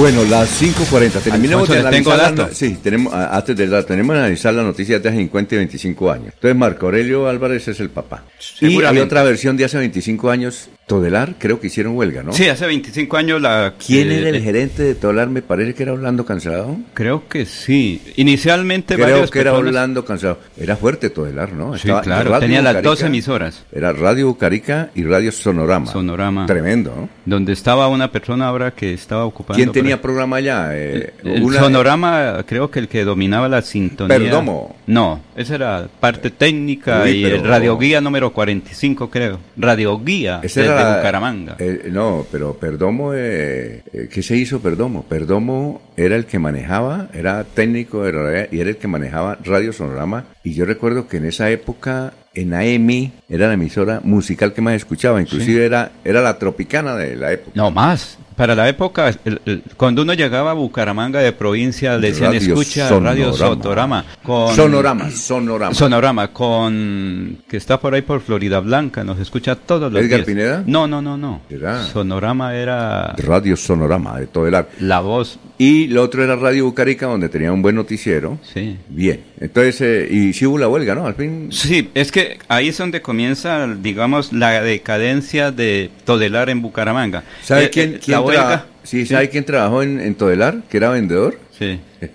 Bueno, las 5.40. Terminemos Alfonso, de analizar la, dato. sí, tenemos, antes del dato, tenemos que analizar las noticias de hace 50 y 25 años. Entonces, Marco Aurelio Álvarez es el papá. Y hay otra versión de hace 25 años, Todelar, creo que hicieron huelga, ¿no? Sí, hace 25 años la... ¿Quién eh, era el eh, gerente de Todelar? Me parece que era Orlando Cansado. Creo que sí. Inicialmente Creo que era personas- Orlando Cansado. Era fuerte Todelar, ¿no? Sí, claro, Radio tenía las dos emisoras. Era Radio Bucarica y Radio Sonorama. Sonorama. Tremendo, ¿no? Donde estaba una persona ahora que estaba ocupando... ¿Quién tenía programa allá? Eh, El una- sonorama, creo que el que dominaba la sintonía. Perdomo. No, esa era parte técnica Uy, y pero- el radioguía número 45, creo. Radioguía desde era- Bucaramanga. eh, no, pero Perdomo, eh, eh, ¿qué se hizo Perdomo? Perdomo era el que manejaba, era técnico de radio y era el que manejaba Radio Sonorama. Y yo recuerdo que en esa época en AM era la emisora musical que más escuchaba, inclusive era, era la tropicana de la época. No, más. Para la época, el- el- cuando uno llegaba a Bucaramanga de provincia, le decían Radio escucha Radio Sonorama. Sonorama. Con, Sonorama, Sonorama. Sonorama, con que está por ahí por Florida Blanca, nos escucha todos los ¿Edgar días. Pineda? No, no, no, no. Era. Sonorama era Radio Sonorama de todo el arte. la voz, Y lo otro era Radio Bucarica, donde tenía un buen noticiero. sí. Bien. Entonces, eh, y sí hubo la huelga, ¿no? Al fin. Sí, es que ahí es donde comienza, digamos, la decadencia de Todelar en Bucaramanga. ¿Sabe Eh, quién, eh, quién la huelga? sí, ¿sabe quién trabajó en, en Todelar? Que era vendedor. Sí.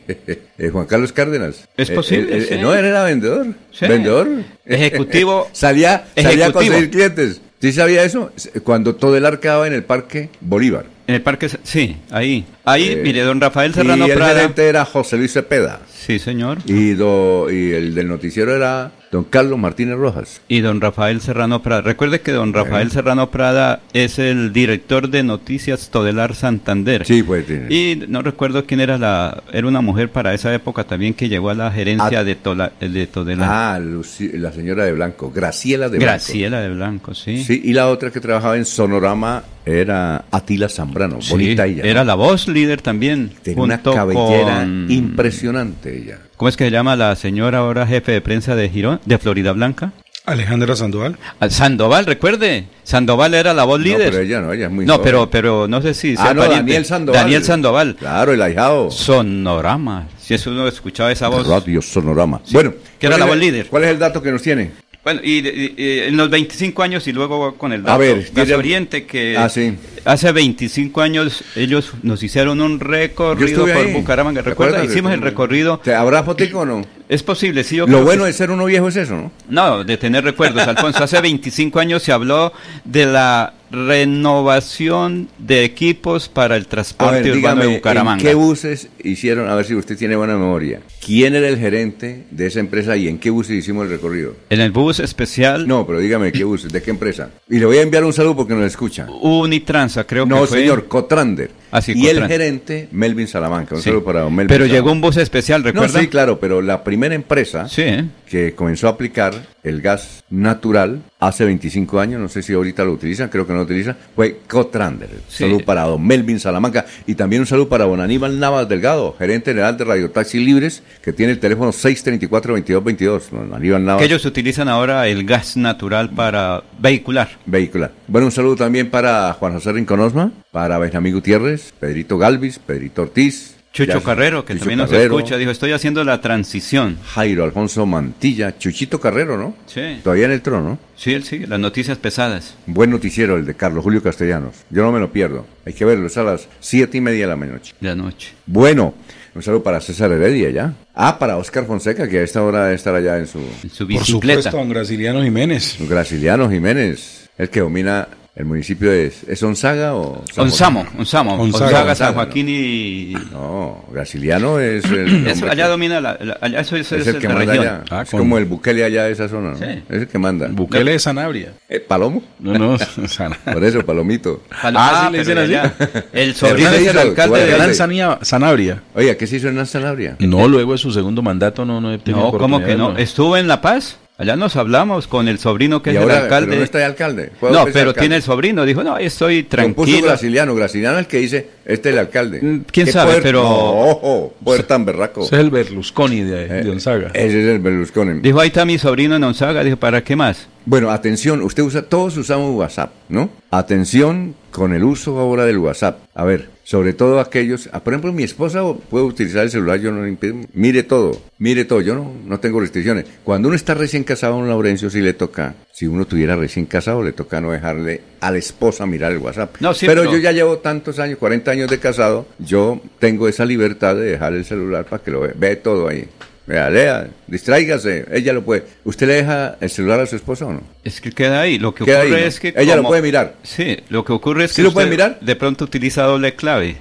Eh, Juan Carlos Cárdenas. Es Eh, posible, eh, eh, sí. no, él era vendedor. Sí. Vendedor. Ejecutivo. salía, salía a Ejecutivo. conseguir clientes. ¿Sí sabía eso? Cuando Todelar quedaba en el Parque Bolívar. En el parque, sí, ahí. Ahí, Eh, mire, don Rafael Serrano y el Prada. gerente era José Luis Cepeda. Sí, señor. Y, do- y el del noticiero era don Carlos Martínez Rojas. Y don Rafael Serrano Prada. Recuerde que don Rafael Serrano Prada es el director de Noticias Todelar Santander. Sí, pues. tiene- Y no recuerdo quién era la... Era una mujer para esa época también que llegó a la gerencia Ah. de, Tola- de Todelar. Ah, la señora de Blanco, Graciela de Blanco. Graciela de Blanco, sí. Sí, y la otra que trabajaba en Sonorama era Atila Zambrano, Sí, bonita ella. Era la voz líder también. Tenía una cabellera con- impresionante ella. ¿Cómo es que se llama la señora ahora jefe de prensa de Girón, de Florida Blanca? Alejandra Sandoval. Ah, Sandoval, recuerde. Sandoval era la voz No, líder. pero ella no, ella es muy No, joven. pero, pero no sé si sea Ah, no. Daniel Sandoval. Daniel Sandoval. Claro, el ahijado. Sonorama. Si eso uno escuchaba esa voz. Radio Sonorama. Bueno, que era ¿cuál la voz el- líder. ¿Cuál es el dato que nos tiene? Bueno, y, y- y en los 25 años y luego con el dato. A ver, Gas Oriente, que Ah, sí. hace 25 años ellos nos hicieron un recorrido por ahí. Bucaramanga. ¿Te ¿Recuerda? Hicimos el recorrido. ¿Te- ¿Habrá fotico o no? Es posible, sí. Yo Lo bueno que de ser uno viejo es eso, ¿no? No, de tener recuerdos, Alfonso. Hace 25 años se habló de la renovación de equipos para el transporte ver, urbano dígame, de Bucaramanga. ¿en qué buses hicieron? A ver si usted tiene buena memoria. ¿Quién era el gerente de esa empresa y en qué buses hicimos el recorrido? En el bus especial No, pero dígame, ¿qué buses? ¿De qué empresa? Y le voy a enviar un saludo porque nos escucha. Unitransa, creo No, que fue. señor, Cotrander. Ah, sí, y el gerente, Melvin Salamanca. Un Sí. saludo para don Melvin Pero Salamanca. llegó un bus especial, No, ¿recuerda? sí, claro, pero la primera empresa Sí, ¿eh? que comenzó a aplicar el gas natural hace 25 años, no sé si ahorita lo utilizan, creo que no lo utilizan, fue Cotrander. Sí. Saludo para don Melvin Salamanca y también un saludo para don Aníbal Navas Delgado, gerente general de Radio Taxi Libres, que tiene el teléfono 634-2222. Don Aníbal Navas. Que ellos utilizan ahora el gas natural para vehicular. vehicular. Bueno, un saludo también para Juan José Rinconosma, para Benjamín Gutiérrez, Pedrito Galvis, Pedrito Ortiz. Chucho ya- Carrero, que Chucho también nos Carrero, escucha, dijo, estoy haciendo la transición. Jairo Alfonso Mantilla, Chuchito Carrero, ¿no? Sí, Todavía en el trono. sí, él sigue, las noticias pesadas. Buen noticiero el de Carlos Julio Castellanos. Yo no me lo pierdo. Hay que verlo, es a las siete y media de la noche. de la noche. Bueno, un saludo para César Heredia ya. Ah, para Oscar Fonseca, que a esta hora debe estar allá en su En su Por supuesto, don Graciliano Jiménez. Graciliano Jiménez, el que domina el municipio de... ¿Es Onzaga o...? San José? Onsamo, Onzaga, San. Joaquín y... No, Graciliano es el... Eso, allá que- domina la, la- allá eso, eso es es, el que la manda región. allá. Ah, es con- como el Bukele allá de esa zona, ¿no? Sí. Es el que manda. Bukele de Sanabria. Eh, Palomo. No, no, Sana- Por eso, Palomito. Jalo- Ah, sí le dicen allá. El sobrino es el alcalde de grande. Sania- Sanabria. Oye, ¿qué se hizo Hernán Sanabria? No, luego de su segundo mandato no, no he tenido No, ¿cómo que no? Estuvo en La Paz. Allá nos hablamos con el sobrino que y es ahora, el alcalde. pero no está de alcalde. ¿Puedo No, pero alcalde? tiene el sobrino. Dijo, no, estoy puso tranquilo. Graciliano. Graciliano es el que dice, este es el alcalde. Mm, quién ¿Qué sabe, poder- pero- No, ojo, poder tan berraco. Ese es el Berlusconi de, Eh, de Gonzaga. Ese es el Berlusconi. Dijo, ahí está mi sobrino en Onzaga. Dijo, ¿para qué más? Bueno, atención, usted usa, todos usamos WhatsApp, ¿no? Atención con el uso ahora del WhatsApp. A ver, sobre todo aquellos, ah, por ejemplo, mi esposa puede utilizar el celular, yo no le impido, mire todo, mire todo, yo no, no tengo restricciones. Cuando uno está recién casado, don Laurencio, sí le toca, si uno tuviera recién casado, le toca no dejarle a la esposa mirar el WhatsApp. No, sí, pero, pero- yo ya llevo tantos años, 40 años de casado, yo tengo esa libertad de dejar el celular para que lo vea, ve todo ahí. Vea, lea, distráigase, ella lo puede. ¿Usted le deja el celular a su esposa o no? Es que queda ahí. Lo que Queda ocurre ahí, ¿no? es que. Ella lo como- puede mirar. Sí, lo que ocurre es ¿Sí que. lo puede usted mirar? De pronto utiliza doble clave.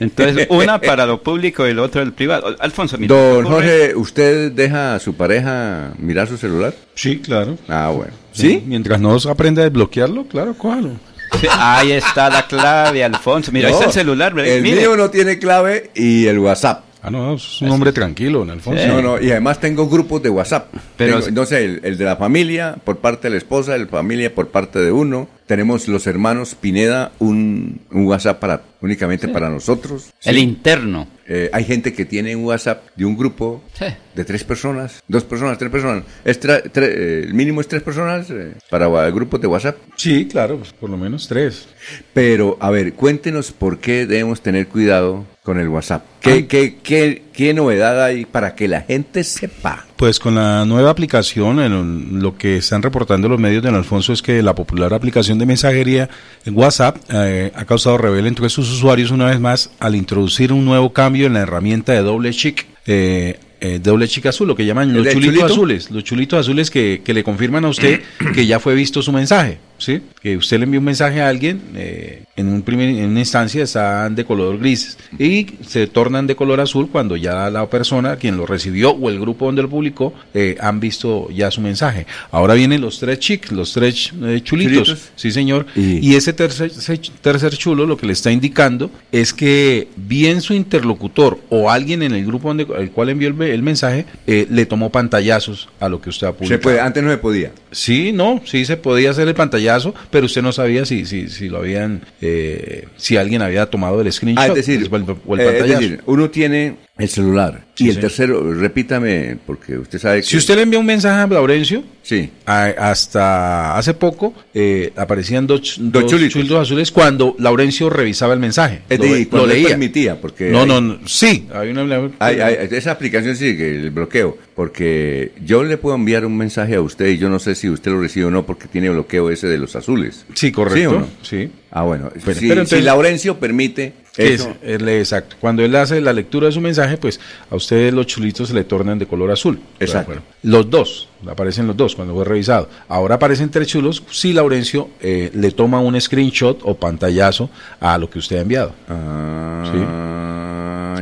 Entonces, una para lo público y el otro el privado. Alfonso, mira. Don lo Jorge, ¿usted deja a su pareja mirar su celular? Sí, claro. Ah, bueno. ¿Sí? Mientras no aprenda a desbloquearlo, claro, cójalo. Sí, ahí está la clave, Alfonso. Mira, ahí No, está el celular. ¿verdad? El Mire. mío no tiene clave y el WhatsApp. Ah, no, es un hombre tranquilo, don Alfonso. No, no, y además tengo grupos de WhatsApp. Pero- Tengo, no sé, el, el de la familia por parte de la esposa, el familia por parte de uno. Tenemos los hermanos Pineda, un, un WhatsApp para únicamente para nosotros. El Sí. interno. Eh, hay gente que tiene un WhatsApp de un grupo Sí. de tres personas, dos personas, tres personas. Es tra- tre- eh, el mínimo es tres personas eh, para grupos de WhatsApp. Sí, claro, pues, por lo menos tres. Pero, a ver, cuéntenos por qué debemos tener cuidado con el WhatsApp. ¿Qué, qué, qué, qué novedad hay para que la gente sepa? Pues con la nueva aplicación, en lo que están reportando los medios de don Alfonso es que la popular aplicación de mensajería en WhatsApp eh, ha causado rebelión entre sus usuarios una vez más al introducir un nuevo cambio en la herramienta de doble chic. eh, eh, doble chic azul, lo que llaman ¿El los chulitos chulito? azules, los chulitos azules que, que le confirman a usted que ya fue visto su mensaje, ¿sí? Que usted le envió un mensaje a alguien, eh, en, un primer, en una instancia están de color gris y se tornan de color azul cuando ya la persona, quien lo recibió o el grupo donde lo publicó, eh, han visto ya su mensaje. Ahora vienen los tres chic, los tres eh, chulitos, Chulitos. sí señor, Y- y ese tercer, tercer chulo lo que le está indicando es que bien su interlocutor o alguien en el grupo donde, al cual envió el, el mensaje eh, le tomó pantallazos a lo que usted ha publicado. Se puede, antes no se podía. Sí, no, sí se podía hacer el pantallazo, pero usted no sabía si, si, si lo habían, eh, si alguien había tomado el screenshot Ah, es decir, o el, el eh, es pantallazo. decir, uno tiene el celular Sí, y el sí. tercero, repítame, porque usted sabe que... si usted le envía un mensaje a Laurencio, Sí, a- hasta hace poco eh, aparecían dos, dos chulitos. chulitos azules cuando Laurencio revisaba el mensaje. es lo, decir, lo leía. permitía, porque... No, hay- no, no, sí, hay una... Hay, hay- esa aplicación sigue el bloqueo, porque yo le puedo enviar un mensaje a usted y yo no sé si usted lo recibe o no porque tiene bloqueo ese de los azules. Sí, correcto. ¿Sí o no? Sí. Ah, bueno. Si, pero si entonces- Laurencio permite eso. es- es- exacto. Cuando él hace la lectura de su mensaje, pues a ustedes los chulitos se le tornan de color azul. Exacto. Bueno, los dos, aparecen los dos cuando fue revisado. Ahora aparecen tres chulos si Laurencio eh, le toma un screenshot o pantallazo a lo que usted ha enviado. Ah,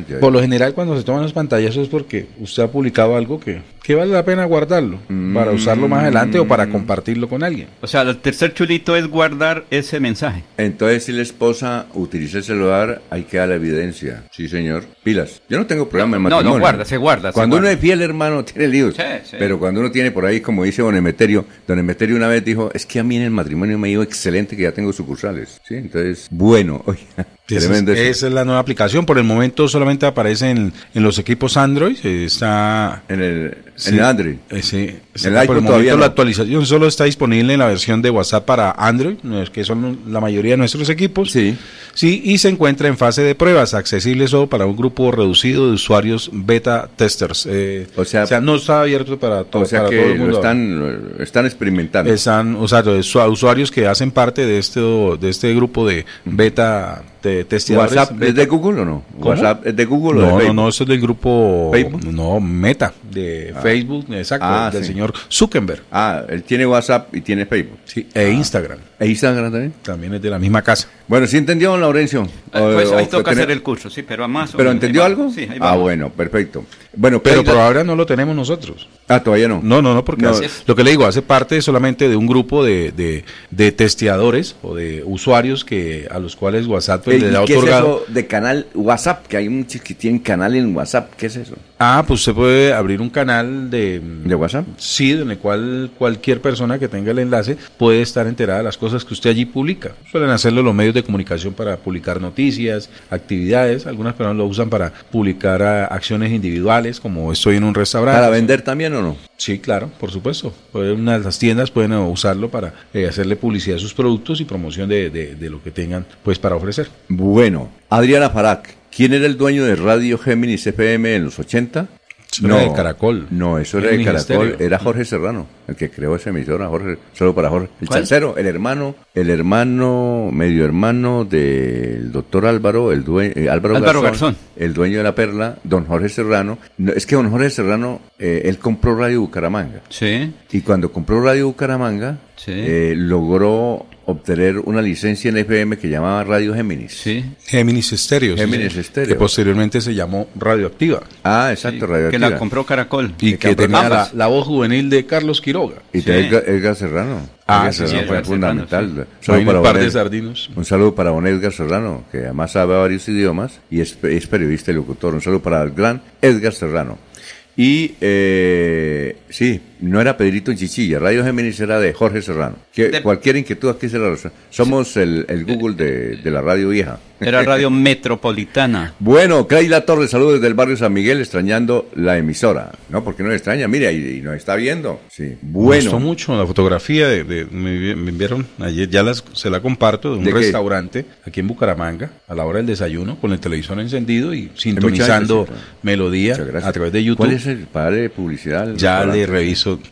ya, Por lo general, cuando se toman los pantallazos es porque usted ha publicado algo que, que vale la pena guardarlo para usarlo más adelante o para compartirlo con alguien. O sea, el tercer chulito es guardar ese mensaje. Entonces, si la esposa utiliza el celular, ahí queda la evidencia. Sí, señor. Pilas. Yo no tengo problema en No, no, guarda, se guarda, se Cuando uno es fiel, hermano, tiene líos. Sí, sí. Pero cuando uno tiene por ahí, como dice Don Emeterio, Don Emeterio una vez dijo, es que a mí en el matrimonio me ha ido excelente que ya tengo sucursales. Sí, entonces, bueno, oiga, Esa es, esa es la nueva aplicación. Por el momento solamente aparece en, en los equipos Android. eh, Está En el, Sí. en el Android. Eh, sí, el por el todavía momento no. la actualización solo está disponible en la versión de WhatsApp para Android, que son la mayoría de nuestros equipos. Sí. Sí, y se encuentra en fase de pruebas, accesible solo para un grupo reducido de usuarios beta testers. Eh, O sea- no está abierto para, to- O sea para que todo el lo mundo. están, lo están experimentando. Están, o sea, usuarios que hacen parte de este, de este grupo de beta de testeadores. ¿WhatsApp es de Google o no? ¿Cómo? ¿WhatsApp es de Google o de No, no, Facebook? no, eso es del grupo ¿Facebook? no Meta de Facebook, exacto, Ah, del sí. señor Zuckerberg. Ah, él tiene WhatsApp y tiene Facebook. Sí, e Instagram. ¿E Instagram también? También es de la misma casa. Bueno, ¿sí entendió, don Laurencio? O- Pues ahí toca tener- hacer el curso, sí, pero más o ¿Pero menos, entendió algo? Sí, ahí ah, bueno, perfecto. Bueno, Pero por ahora no lo tenemos nosotros. Ah, todavía no. No, no, no, porque No. hace- lo que le digo, hace parte solamente de un grupo de, de, de testeadores o de usuarios que a los cuales WhatsApp pues, Eh, le ha ¿y ¿Qué es eso de canal WhatsApp? Que hay muchos que tienen canal en WhatsApp. ¿Qué es eso? Ah, pues se puede abrir un canal de, ¿De WhatsApp? Sí, en el cual cualquier persona que tenga el enlace puede estar enterada de las cosas que usted allí publica. Suelen hacerlo los medios de comunicación para publicar noticias, actividades. Algunas personas lo usan para publicar ah, acciones individuales, como estoy en un restaurante. ¿Para vender también o no? Sí, claro, por supuesto. Pueden- Unas las tiendas pueden eh, usarlo para eh, hacerle publicidad a sus productos y promoción de, de- de lo que tengan pues para ofrecer. Bueno, Adriana Farac, ¿quién era el dueño de Radio Géminis FM en los 80? Eso era de Caracol. No, eso era de Caracol. Era Jorge Serrano, el que creó esa emisora. Jorge, solo para Jorge. El ¿Cuál? chancero, el hermano, el hermano, medio hermano del doctor Álvaro, el dueño, eh, Álvaro, Álvaro Garzón, Garzón. el dueño de la perla, don Jorge Serrano. No, es que don Jorge Serrano, eh, él compró Radio Bucaramanga. Sí, Y cuando compró Radio Bucaramanga, Sí. eh, logró obtener una licencia en FM que llamaba Radio Géminis. sí. Géminis Estéreo. sí, Géminis sí. Estéreo. Que posteriormente se llamó Radioactiva. Ah, sí, exacto, que Radioactiva. la compró Caracol. Y Que que tenía la, la voz juvenil de Carlos Quiroga. Y Sí. Edgar, Edgar Serrano. Ah, Edgar sí, Serrano sí, fue Edgar fundamental. Serrano, Un saludo Hay para un par don de sardinos. Un saludo para don Edgar Serrano, que además sabe varios idiomas y es, es periodista y locutor. Un saludo para el gran Edgar Serrano. Y eh, sí, no era Pedrito en Chichilla, Radio Géminis era de Jorge Serrano. Que De- cualquier inquietud aquí se la. Somos el, el Google de, de la radio vieja. Era Radio Metropolitana. Bueno, Creila Torres, saludos desde el barrio San Miguel, extrañando la emisora. No, porque no extraña, mira, y, y nos está viendo. Sí, Me bueno. gustó mucho la fotografía de, de- me, me enviaron ayer, ya las, se la comparto, de un ¿De qué? restaurante aquí en Bucaramanga, a la hora del desayuno, con el televisor encendido y sintonizando muchas gracias. melodía Muchas gracias. a través de YouTube. ¿Cuál es el padre de publicidad? Ya le restaurante?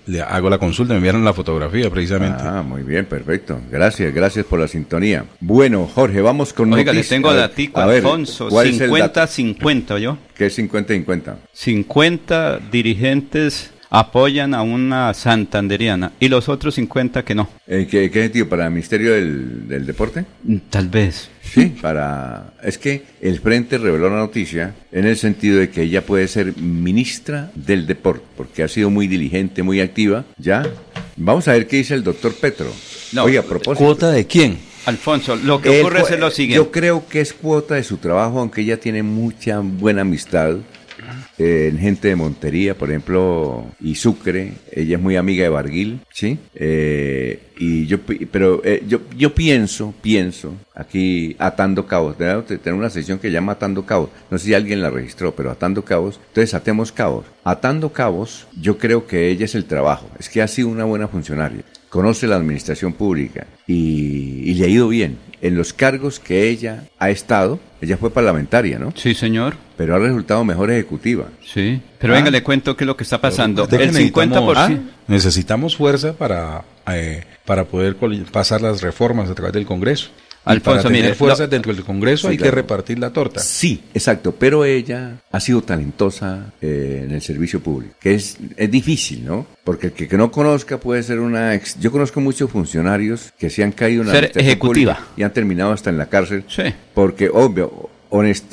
Le hago la consulta, me enviaron la fotografía precisamente. Ah, muy bien, perfecto. Gracias, gracias por la sintonía. Bueno, Jorge, vamos con Oiga, le noticias. tengo A datico, a ver, Alfonso. ¿cuál es el dato? 50-50, ¿yo? ¿Qué es 50-50? 50 dirigentes apoyan a una santanderiana y los otros 50 que no. Eh, ¿Qué, qué sentido? ¿Para el Ministerio del, del Deporte? Mm, Tal vez. Sí, para... Es que el Frente reveló la noticia en el sentido de que ella puede ser ministra del Deporte, porque ha sido muy diligente, muy activa, ¿ya? Vamos a ver qué dice el doctor Petro. No, Oye, a propósito... ¿Cuota de quién? Alfonso, lo que ocurre es lo Yo siguiente. creo que es cuota de su trabajo, aunque ella tiene mucha buena amistad eh, en gente de Montería, por ejemplo, y Sucre. Ella es muy amiga de Barguil, ¿sí? Eh, y yo, pero eh, yo, yo pienso, pienso, aquí atando cabos, tener una sesión que llama atando cabos. No sé si alguien la registró, pero atando cabos. Entonces atemos cabos. Atando cabos, yo creo que ella es el trabajo. Es que ha sido una buena funcionaria conoce la administración pública y, y le ha ido bien. En los cargos que ella ha estado, ella fue parlamentaria, ¿no? Sí, señor. Pero ha resultado mejor ejecutiva. Sí. Pero Ah. venga, le cuento qué es lo que está pasando. El necesitamos- 50%. ah, necesitamos fuerza para, eh, para poder pasar las reformas a través del Congreso. Alfonso, para tener mire, fuerzas dentro del Congreso hay que repartir la torta. Sí, exacto, pero ella ha sido talentosa eh, en el servicio público, que es, es difícil, ¿no? Porque el que, no conozca puede ser una... Ex... Yo conozco muchos funcionarios que se han caído en la ser ejecutiva y han terminado hasta en la cárcel. Sí. Porque, obvio,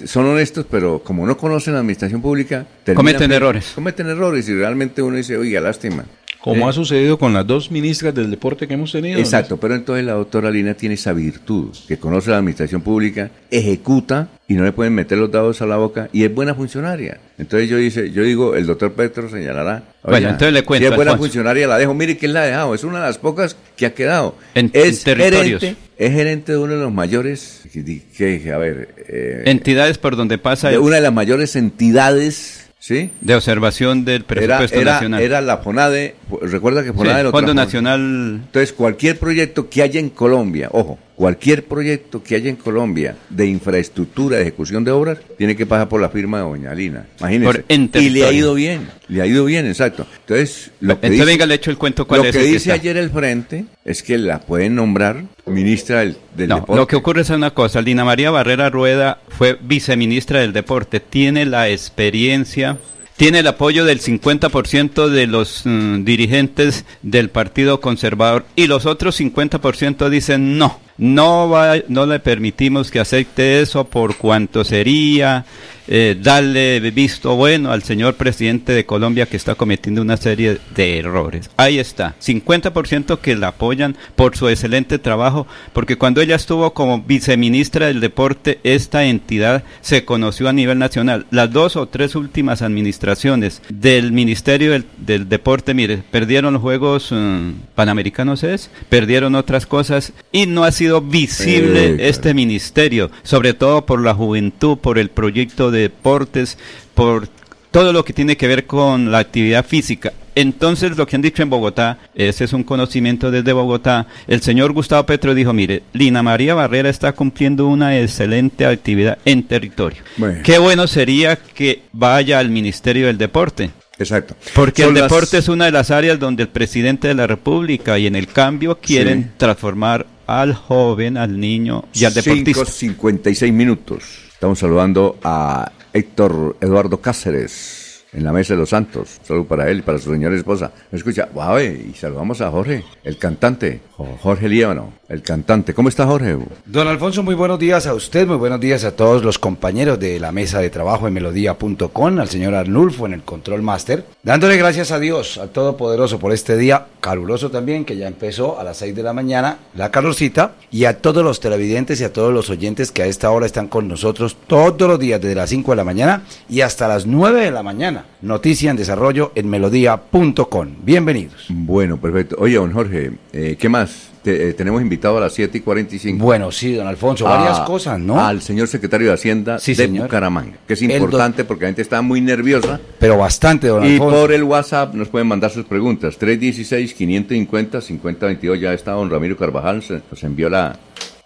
son honestos, pero como no conocen la administración pública, cometen errores. Cometen errores y realmente uno dice, oiga, lástima. Como ha sucedido con las dos ministras del deporte que hemos tenido. Exacto, pero entonces la doctora Lina tiene esa virtud, que conoce la administración pública, ejecuta y no le pueden meter los dados a la boca y es buena funcionaria. Entonces yo dice, yo digo, el doctor Petro señalará. Bueno, entonces le cuento. Si es buena funcionaria, la dejo. Mire quién la ha dejado. Es una de las pocas que ha quedado. En, es territorios. Gerente, es gerente de uno de los mayores, que, a ver. Eh, entidades por donde pasa. De una de las mayores entidades ¿Sí? De observación del presupuesto era, nacional. Era la FONADE, recuerda que FONADE sí, Fondo Nacional. Entonces, cualquier proyecto que haya en Colombia, ojo, cualquier proyecto que haya en Colombia de infraestructura, de ejecución de obras, tiene que pasar por la firma de Doña Lina. Imagínense. y le ha ido bien, le ha ido bien, exacto. Entonces, lo que Entonces, dice, venga, le echo el cuento cuál lo es que dice ayer el Frente es que la pueden nombrar ministra del, deporte. Lo que ocurre es una cosa, Lina María Barrera Rueda fue viceministra del deporte, tiene la experiencia tiene el apoyo del 50% de los mm, dirigentes del Partido Conservador y los otros 50% dicen no, no, va, no le permitimos que acepte eso por cuanto sería eh, darle visto bueno al señor presidente de Colombia que está cometiendo una serie de errores. Ahí está, 50% que la apoyan por su excelente trabajo, porque cuando ella estuvo como viceministra del deporte, esta entidad se conoció a nivel nacional. Las dos o tres últimas administraciones del Ministerio del, Deporte, mire, perdieron los Juegos mm, Panamericanos, es, perdieron otras cosas y no ha sido visible este ministerio, sobre todo por la juventud, por el proyecto de deportes, por todo lo que tiene que ver con la actividad física. Entonces, lo que han dicho en Bogotá, ese es un conocimiento desde Bogotá, el señor Gustavo Petro dijo, mire, Lina María Barrera está cumpliendo una excelente actividad en territorio. Qué bueno sería que vaya al Ministerio del Deporte. Exacto. Porque el deporte es una de las áreas donde el presidente de la República y en el cambio quieren transformar al joven, al niño y al deportista. 56 minutos. Estamos saludando a Héctor Eduardo Cáceres en la mesa de los santos. Saludo para él y para su señora esposa. Me escucha, wow, y saludamos a Jorge, el cantante, Jorge Líbano, el cantante. ¿Cómo está Jorge? Don Alfonso, muy buenos días a usted, muy buenos días a todos los compañeros de la mesa de trabajo en melodía.com, al señor Arnulfo en el Control Master, dándole gracias a Dios, al Todopoderoso, por este día caluroso también, que ya empezó a las 6 de la mañana, la calorcita, y a todos los televidentes y a todos los oyentes que a esta hora están con nosotros todos los días, desde las 5 de la mañana y hasta las 9 de la mañana Noticia en desarrollo en melodía.com. Bienvenidos. Bueno, perfecto. Oye, don Jorge, eh, ¿qué más? Eh, tenemos invitado a las 7 y 45. Bueno, sí, don Alfonso, varias cosas, ¿no? Al señor secretario de Hacienda de Bucaramanga, que es importante porque la gente está muy nerviosa. Pero bastante, don Alfonso. Y por el WhatsApp nos pueden mandar sus preguntas. 316-550-5022. Ya está don Ramiro Carvajal, nos envió la,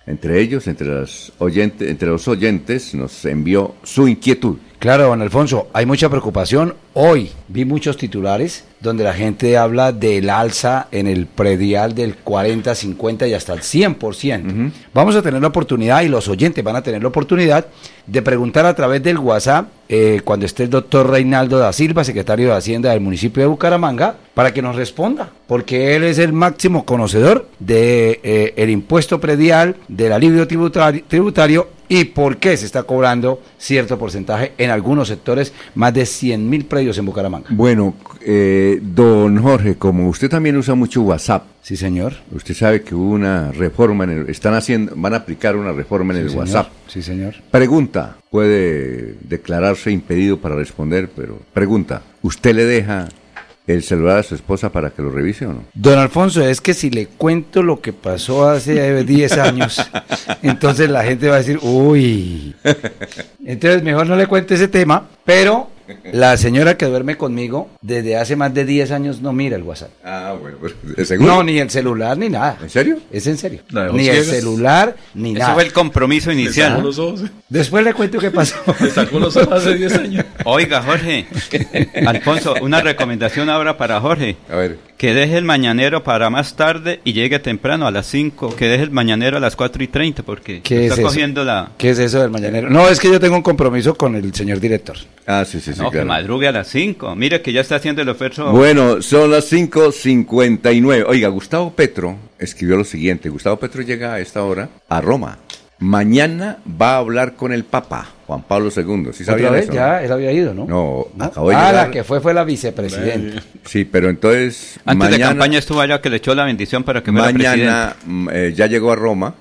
entre ellos, entre, las oyentes, entre los oyentes, nos envió su inquietud. Claro, don Alfonso, hay mucha preocupación. Hoy vi muchos titulares donde la gente habla del alza en el predial del 40, 50 y hasta el 100%. Vamos a tener la oportunidad y los oyentes van a tener la oportunidad de preguntar a través del WhatsApp eh, cuando esté el doctor Reinaldo da Silva, secretario de Hacienda del municipio de Bucaramanga, para que nos responda, porque él es el máximo conocedor de eh, el impuesto predial, del alivio tributario y por qué se está cobrando cierto porcentaje en algunos sectores, más de 100 mil en Bucaramanga. Bueno, eh, don Jorge, como usted también usa mucho WhatsApp. Sí, señor. Usted sabe que hubo una reforma, en el, están haciendo, van a aplicar una reforma en el WhatsApp. Sí, señor. Pregunta, puede declararse impedido para responder, pero pregunta, ¿usted le deja el celular a su esposa para que lo revise o no? Don Alfonso, es que si le cuento lo que pasó hace 10 años, entonces la gente va a decir, uy. Entonces mejor no le cuente ese tema, pero la señora que duerme conmigo desde hace más de 10 años no mira el WhatsApp. Ah, bueno, pues seguro. No, ni el celular ni nada. ¿En serio? Es en serio. Ni el celular ni nada. Eso fue el compromiso inicial. Después le cuento qué pasó. sacó los ojos hace 10 años. Oiga, Jorge. Alfonso, una recomendación ahora para Jorge. A ver que deje el mañanero para más tarde y llegue temprano a las 5, que deje el mañanero a las 4 y 30, porque ¿Qué está es eso? cogiendo la... ¿Qué es eso del mañanero? No, es que yo tengo un compromiso con el señor director. Ah, sí, sí, sí. no, que madrugue a las 5. Mire que ya está haciendo el esfuerzo. Bueno, son las 5.59. Oiga, Gustavo Petro escribió lo siguiente. Gustavo Petro llega a esta hora a Roma. Mañana va a hablar con el Papa, Juan Pablo II. ¿Sí ¿Otra vez? eso? Ya, él había ido, ¿no? No, ¿No? acabó de ah, llegar. la que fue fue la vicepresidenta. Sí, pero entonces Antes de mañana, campaña estuvo allá que le echó la bendición para que fuera mañana mm, eh, ya llegó a Roma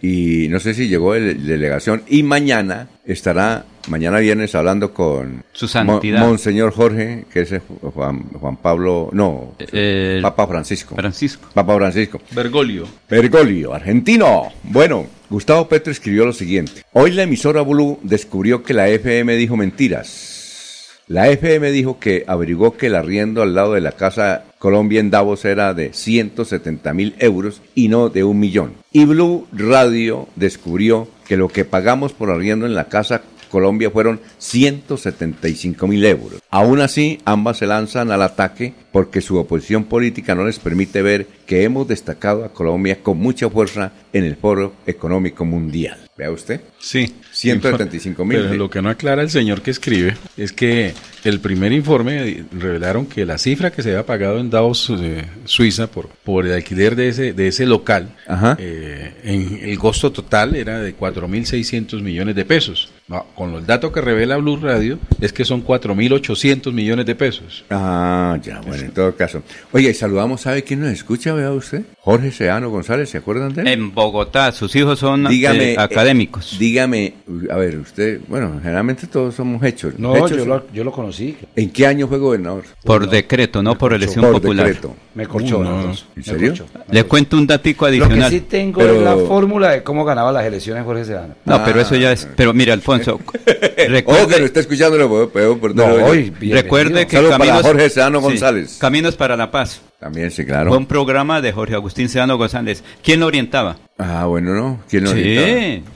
y no sé si llegó de delegación y mañana estará mañana viernes hablando con Su santidad. Mon- Monseñor Jorge, que es Juan, Juan Pablo, no, Eh, Papa Francisco. Francisco. Papa Francisco. Bergoglio. Bergoglio, argentino. Bueno, Gustavo Petro escribió lo siguiente. Hoy la emisora Blue descubrió que la FM dijo mentiras. La FM dijo que averiguó que el arriendo al lado de la casa Colombia en Davos era de 170 mil euros y no de un millón. Y Blue Radio descubrió que lo que pagamos por arriendo en la casa Colombia fueron 175 mil euros. Aún así, ambas se lanzan al ataque porque su oposición política no les permite ver que hemos destacado a Colombia con mucha fuerza en el Foro Económico Mundial. Vea usted. Sí. 175 mil. Pero lo que no aclara el señor que escribe es que el primer informe revelaron que la cifra que se había pagado en Davos, eh, Suiza, por, por el alquiler de ese, de ese local, Ajá. eh, en el costo total era de 4.600 millones de pesos. No, con los datos que revela Blue Radio, es que son 4.800 millones de pesos. Ah, ya, bueno, en todo caso. Oye, saludamos, ¿sabe quién nos escucha? Vea usted. Jorge Seano González, ¿se acuerdan de él? En Bogotá, sus hijos son Dígame, eh, académicos. eh, dígame, a ver, usted, bueno, generalmente todos somos hechos. No, hechos. yo lo, yo lo conocí. ¿En qué año fue gobernador? por decreto, no por elección Por popular. decreto. Me corchó. Uh, no. ¿En Me serio? corchó. Le cuento un datico Lo que adicional. sí tengo Pero- es la fórmula de cómo ganaba las elecciones Jorge Sedano. No, pero eso ya es. Pero mira, Alfonso, Que lo recuerde, está escuchando, lo puedo, puedo perder No, hoy. hoy, bienvenido. recuerde que para Caminos, Jorge Sí, González. Caminos para la Paz. También, sí, Fue claro. un programa de Jorge Agustín Sedano González. ¿Quién lo orientaba? Ah, bueno, ¿no? ¿Quién lo orientaba?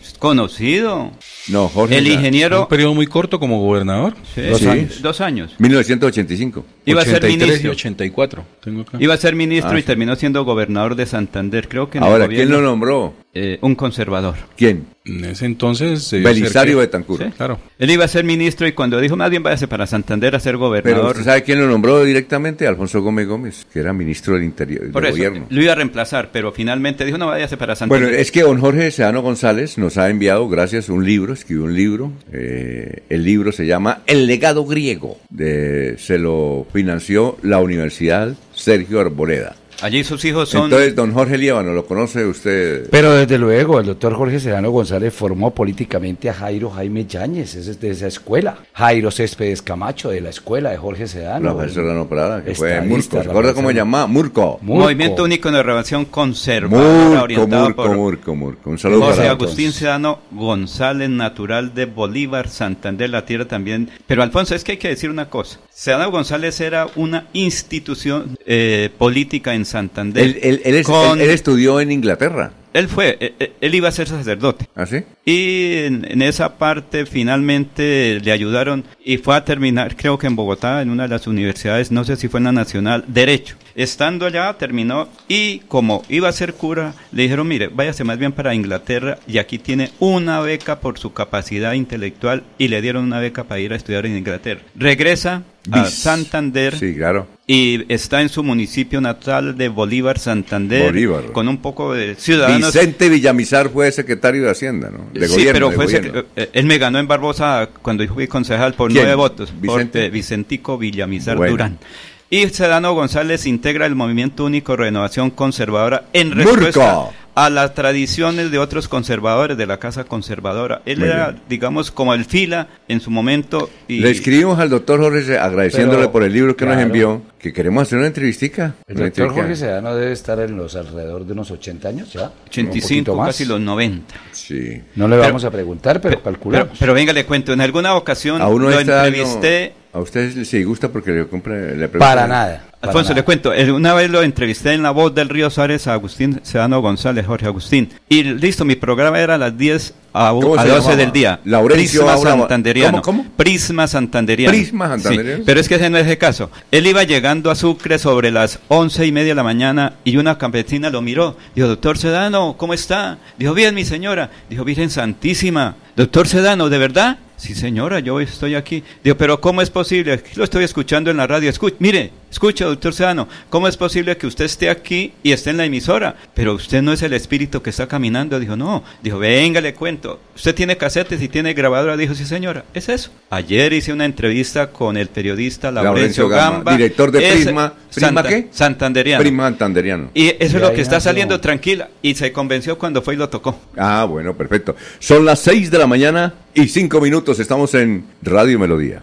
sí, conocido. No, Jorge. El ingeniero. Un periodo muy corto como gobernador. Sí, Dos sí, años. Dos años. 1985. Iba a ser 83 y ministro. 84. Tengo acá. Iba a ser ministro Ah, y sí. terminó siendo gobernador de Santander. Creo que en el Ahora, ¿quién gobierno, lo nombró? eh, un conservador. ¿Quién? En ese entonces... debió Belisario que- Betancur. Sí. Claro. Él iba a ser ministro y cuando dijo, más bien váyase para Santander a ser Pero gobernador. ¿usted sabe quién lo nombró directamente? Alfonso Gómez Gómez, que era ministro del Interior Por del eso, gobierno. lo iba a reemplazar, pero finalmente dijo, no, váyase para Santander. Bueno, es que don Jorge Sedano González nos ha enviado, gracias, un libro, escribió un libro. eh, el libro se llama El legado griego. De, se lo financió la Universidad Sergio Arboleda. Allí sus hijos son... Entonces, don Jorge Líbano, ¿lo conoce usted? Pero desde luego, el doctor Jorge Sedano González formó políticamente a Jairo Jaime Yáñez, ese es de esa escuela. Jairo Céspedes Camacho, de la escuela de Jorge Sedano. Rafael Serrano Prada, que fue Murco. ¿Recuerda cómo se Serrano. llamaba? Murco. Murco. Movimiento Único de Renovación Conservadora, Murco, orientado Murco, por Murco, Murco. Un saludo José para Agustín Sedano González, natural de Bolívar, Santander, la tierra también. Pero Alfonso, es que hay que decir una cosa. Sedano González era una institución eh, política en Santander. Él, él- él es- Con- él- él estudió en Inglaterra. Él fue, eh, eh, él iba a ser sacerdote. ¿Ah, sí? Y en, en esa parte finalmente le ayudaron y fue a terminar, creo que en Bogotá, en una de las universidades, no sé si fue en la Nacional, Derecho. Estando allá terminó y como iba a ser cura, le dijeron, mire, váyase más bien para Inglaterra y aquí tiene una beca por su capacidad intelectual y le dieron una beca para ir a estudiar en Inglaterra. Regresa a. Santander Sí, claro. y está en su municipio natal de Bolívar, Santander, Bolívar. con un poco de ciudadanos. Vicente Villamizar fue secretario de Hacienda, ¿no? De sí, gobierno, pero fue gobierno. eh, él me ganó en Barbosa cuando yo fui concejal por ¿Quién? nueve votos. ¿Vicente? Por, eh, Vicentico Villamizar Bueno. Durán. Y Sedano González integra el Movimiento Único Renovación Conservadora en Murco. A las tradiciones de otros conservadores de la Casa Conservadora. Él Muy era, bien. digamos, como el fila en su momento. Y Le escribimos al doctor Jorge agradeciéndole Pero, por el libro que nos claro. envió, que queremos hacer una entrevistica. El Una doctor. Jorge Sedano debe estar en los alrededor de unos 80 años ya. un 85, poquito más. casi los 90. Sí. No le Pero- vamos a preguntar, pero Pero, calculamos. pero venga, le cuento, en alguna ocasión A uno lo año- entrevisté ¿A usted sí gusta porque le compra pregunta- Para nada. para Alfonso, nada. le cuento, una vez lo entrevisté en La Voz del Río Suárez a Agustín Sedano González, Jorge Agustín. Y listo, mi programa era a las 10 a, u- ¿Cómo a se 12 llamaba? del día. Laurencio Prisma Aura- Santanderiano. ¿Cómo, cómo? Prisma Santanderiano. Prisma Santanderiano. Sí, pero es que ese no es el caso. Él iba llegando a Sucre sobre las once y media de la mañana y una campesina lo miró. Dijo, doctor Sedano, ¿cómo está? Dijo, bien, mi señora. Dijo, Virgen Santísima. Doctor Sedano, ¿de verdad? Sí, señora, yo estoy aquí. Digo, pero ¿cómo es posible? Aquí Lo estoy escuchando en la radio. Escuche, mire, escucha, doctor Sedano, ¿cómo es posible que usted esté aquí y esté en la emisora? Pero usted no es el espíritu que está caminando. Dijo, no. Dijo, venga, le cuento. Usted tiene casetes y tiene grabadora. Dijo, sí, señora, es eso. Ayer hice una entrevista con el periodista Laurencio, Laurencio Gamba, Gamba. director de Prisma. ¿Prisma Santa- qué? Santanderiano. Prima Santanderiano. Y eso es lo que está saliendo tranquila. Y se convenció cuando fue y lo tocó. Ah, bueno, perfecto. Son las 6 de la mañana y 5 minutos. Estamos en Radio Melodía.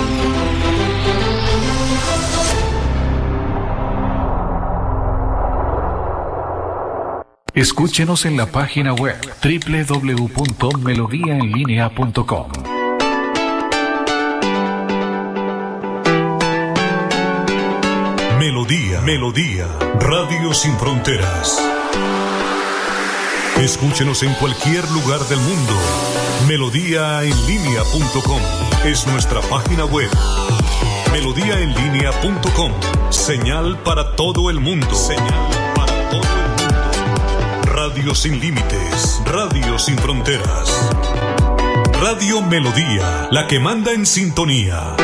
Escúchenos en la página web www.melodiaenlinea.com. Melodía, Melodía, Radio Sin Fronteras. Escúchenos en cualquier lugar del mundo. Melodíaenlínea.com es nuestra página web. Melodíaenlínea.com, señal para todo el mundo. Señal Radio sin límites, radio sin fronteras. Radio Melodía, la que manda en sintonía.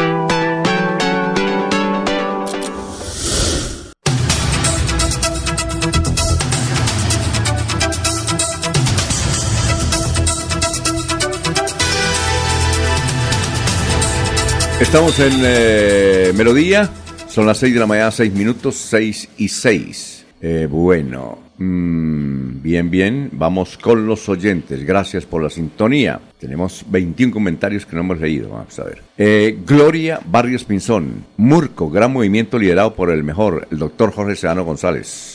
Estamos en eh, Melodía. Son las 6 de la mañana, 6 minutos, 6 y 6. Eh, bueno, mm, bien, bien. Vamos con los oyentes. Gracias por la sintonía. Tenemos 21 comentarios que no hemos leído. Vamos a ver. Eh, Gloria Barrios Pinzón. Murco, gran movimiento liderado por el mejor, el doctor Jorge Sedano González.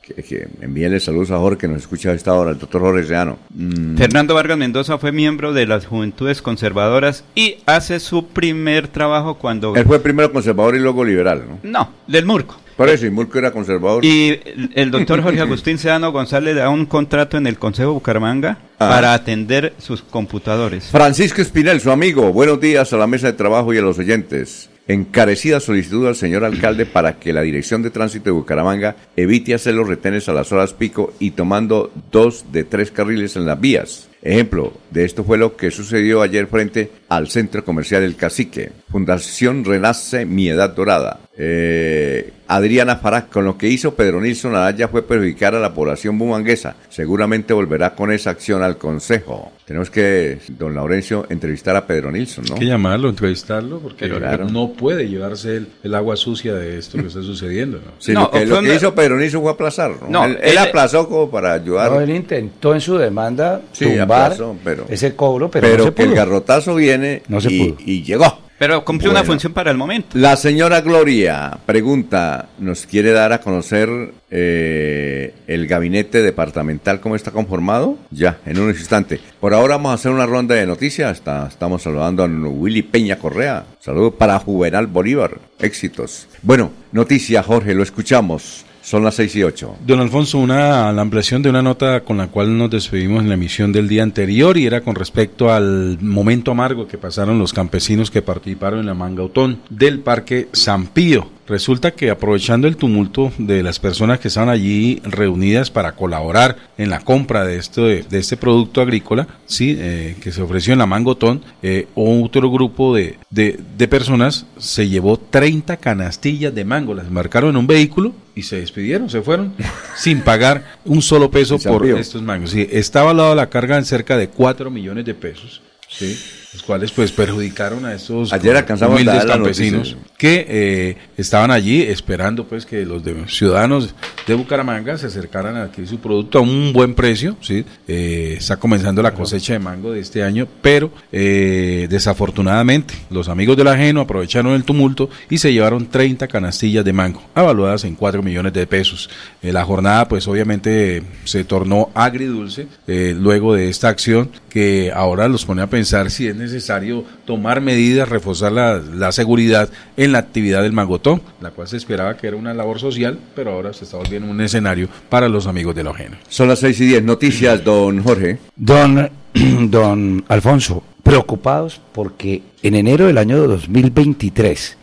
Que, que envíenle saludos a Jorge que nos escucha a esta hora, el doctor Jorge Sedano. Mm, Fernando Vargas Mendoza fue miembro de las Juventudes Conservadoras y hace su primer trabajo cuando... él fue primero conservador y luego liberal, ¿no? No, del Murco. Y Murco era conservador. Y el- doctor Jorge Agustín Sedano González le da un contrato en el Consejo Bucaramanga Ah. para atender sus computadores. Francisco Espinel, su amigo, buenos días a la mesa de trabajo y a los oyentes. Encarecida solicitud al señor alcalde para que la Dirección de Tránsito de Bucaramanga evite hacer los retenes a las horas pico y tomando dos de tres carriles en las vías. Ejemplo de esto fue lo que sucedió ayer frente al Centro Comercial El Cacique. Fundación Renace Mi Edad Dorada. Eh, Adriana Farag, con lo que hizo Pedro Nilsson Araya fue perjudicar a la población bumanguesa. Seguramente volverá con esa acción al Consejo. Tenemos que, don Laurencio, entrevistar a Pedro Nilsson, ¿no? Hay que llamarlo, entrevistarlo, porque claro. no puede llevarse el, el agua sucia de esto que está sucediendo. ¿no? Sí, No, lo que, lo hizo Pedro Nilsson fue aplazar. ¿no? No, él, él él- aplazó como para ayudar. No, él intentó en su demanda Sí, tumbar aplazó, pero- ese cobro, pero, pero no se que el garrotazo viene No se y, pudo. y llegó. Pero cumplió una función para el momento. La señora Gloria pregunta, ¿nos quiere dar a conocer eh, el gabinete departamental cómo está conformado? Ya, en un instante. Por ahora vamos a hacer una ronda de noticias. Está- estamos saludando a Willy Peña Correa. Saludos para Juvenal Bolívar. Éxitos. Bueno, noticia, Jorge, lo escuchamos. Son las seis y ocho. Don Alfonso, una, la ampliación de una nota con la cual nos despedimos en la emisión del día anterior y era con respecto al momento amargo que pasaron los campesinos que participaron en la mangautón del Parque San Pío. Resulta que aprovechando el tumulto de las personas que estaban allí reunidas para colaborar en la compra de, esto, de, este producto agrícola, sí, eh, que se ofreció en la Mangotón, eh, otro grupo de, de, de personas se llevó 30 canastillas de mango, las marcaron en un vehículo y se despidieron, se fueron sin pagar un solo peso por estos mangos. Sí, está avalada la carga en cerca de 4 millones de pesos. Sí. Los cuales pues perjudicaron a estos Ayer alcanzamos humildes la campesinos noticia. que eh, estaban allí esperando pues que los de- ciudadanos de Bucaramanga se acercaran a adquirir su producto a un buen precio, ¿sí? Eh, está comenzando la cosecha de mango de este año, pero eh, desafortunadamente los amigos del ajeno aprovecharon el tumulto y se llevaron 30 canastillas de mango, avaluadas en 4 millones de pesos. Eh, la jornada pues obviamente se tornó agridulce eh, luego de esta acción que ahora los pone a pensar si es necesario tomar medidas, reforzar la, la seguridad en la actividad del mangotón, la cual se esperaba que era una labor social, pero ahora se está volviendo un escenario para los amigos de lo ajeno. Son las 6 y 10. Noticias, don Jorge. Don, don Alfonso, preocupados porque en enero del año 2023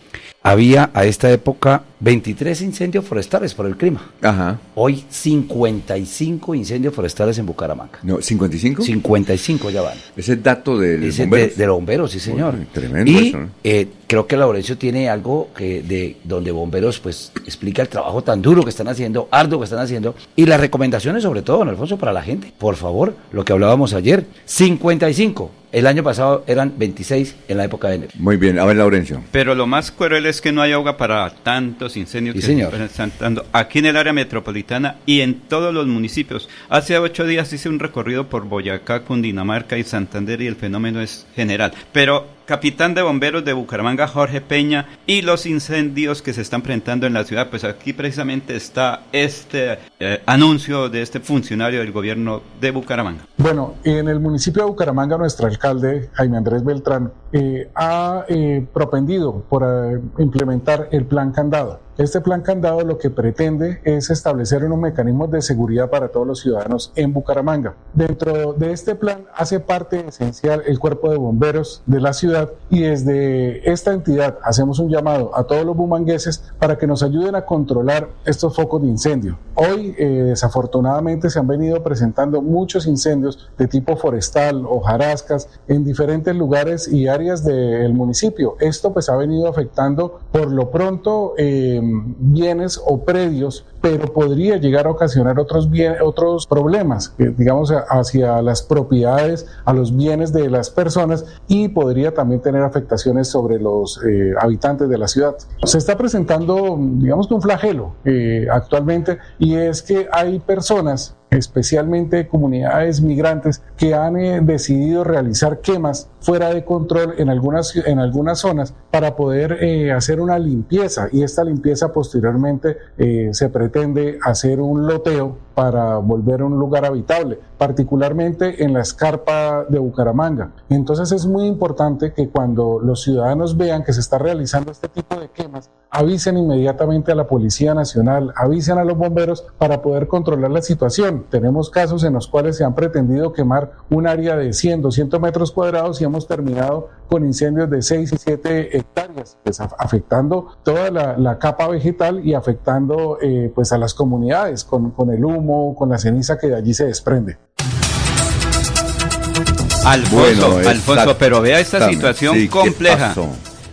había a esta época 23 incendios forestales por el clima. Ajá. Hoy 55 incendios forestales en Bucaramanga. No, ¿55? 55 ya van. Ese es dato del Ese bombero. De, de los bomberos, sí señor. Uy, tremendo y eso, ¿no? eh, creo que Laurencio tiene algo que de donde bomberos pues explica el trabajo tan duro que están haciendo, arduo que están haciendo y las recomendaciones sobre todo, don Alfonso, para la gente. Por favor, lo que hablábamos ayer, 55. El año pasado eran 26 en la época de enero. Muy bien, a ver, Laurencio. Pero lo más cruel es que no hay agua para tantos incendios Sí, que señor. se están dando aquí en el área metropolitana y en todos los municipios. Hace ocho días hice un recorrido por Boyacá, Cundinamarca y Santander y el fenómeno es general. Pero capitán de bomberos de Bucaramanga, Jorge Peña, y los incendios que se están presentando en la ciudad, pues aquí precisamente está este eh, anuncio de este funcionario del gobierno de Bucaramanga. Bueno, en el municipio de Bucaramanga, nuestro alcalde, Jaime Andrés Beltrán, eh, ha eh, propendido por eh, implementar el plan candado. Este plan candado lo que pretende es establecer unos mecanismos de seguridad para todos los ciudadanos en Bucaramanga. Dentro de este plan hace parte esencial el cuerpo de bomberos de la ciudad y desde esta entidad hacemos un llamado a todos los bumangueses para que nos ayuden a controlar estos focos de incendio. Hoy, eh, desafortunadamente, se han venido presentando muchos incendios de tipo forestal, hojarascas, en diferentes lugares y áreas del municipio. Esto pues ha venido afectando por lo pronto eh, bienes o predios, pero podría llegar a ocasionar otros, otros problemas, digamos, hacia las propiedades, a los bienes de las personas y podría también tener afectaciones sobre los eh, habitantes de la ciudad. Se está presentando, digamos que un flagelo eh, actualmente y es que hay personas especialmente comunidades migrantes que han eh, decidido realizar quemas fuera de control en algunas, en algunas zonas para poder eh, hacer una limpieza. Y esta limpieza posteriormente eh, se pretende hacer un loteo para volver un lugar habitable, particularmente en la escarpa de Bucaramanga. Entonces es muy importante que cuando los ciudadanos vean que se está realizando este tipo de quemas, avisen inmediatamente a la Policía Nacional, avisen a los bomberos para poder controlar la situación. Tenemos casos en los cuales se han pretendido quemar un área de 100, 200 metros cuadrados y hemos terminado con incendios de 6 y 7 hectáreas, pues, af- afectando toda la, la capa vegetal y afectando eh, pues a las comunidades con, con el humo, con la ceniza que de allí se desprende. Alfonso, Bueno, Alfonso, pero vea esta situación Sí, ¿qué compleja.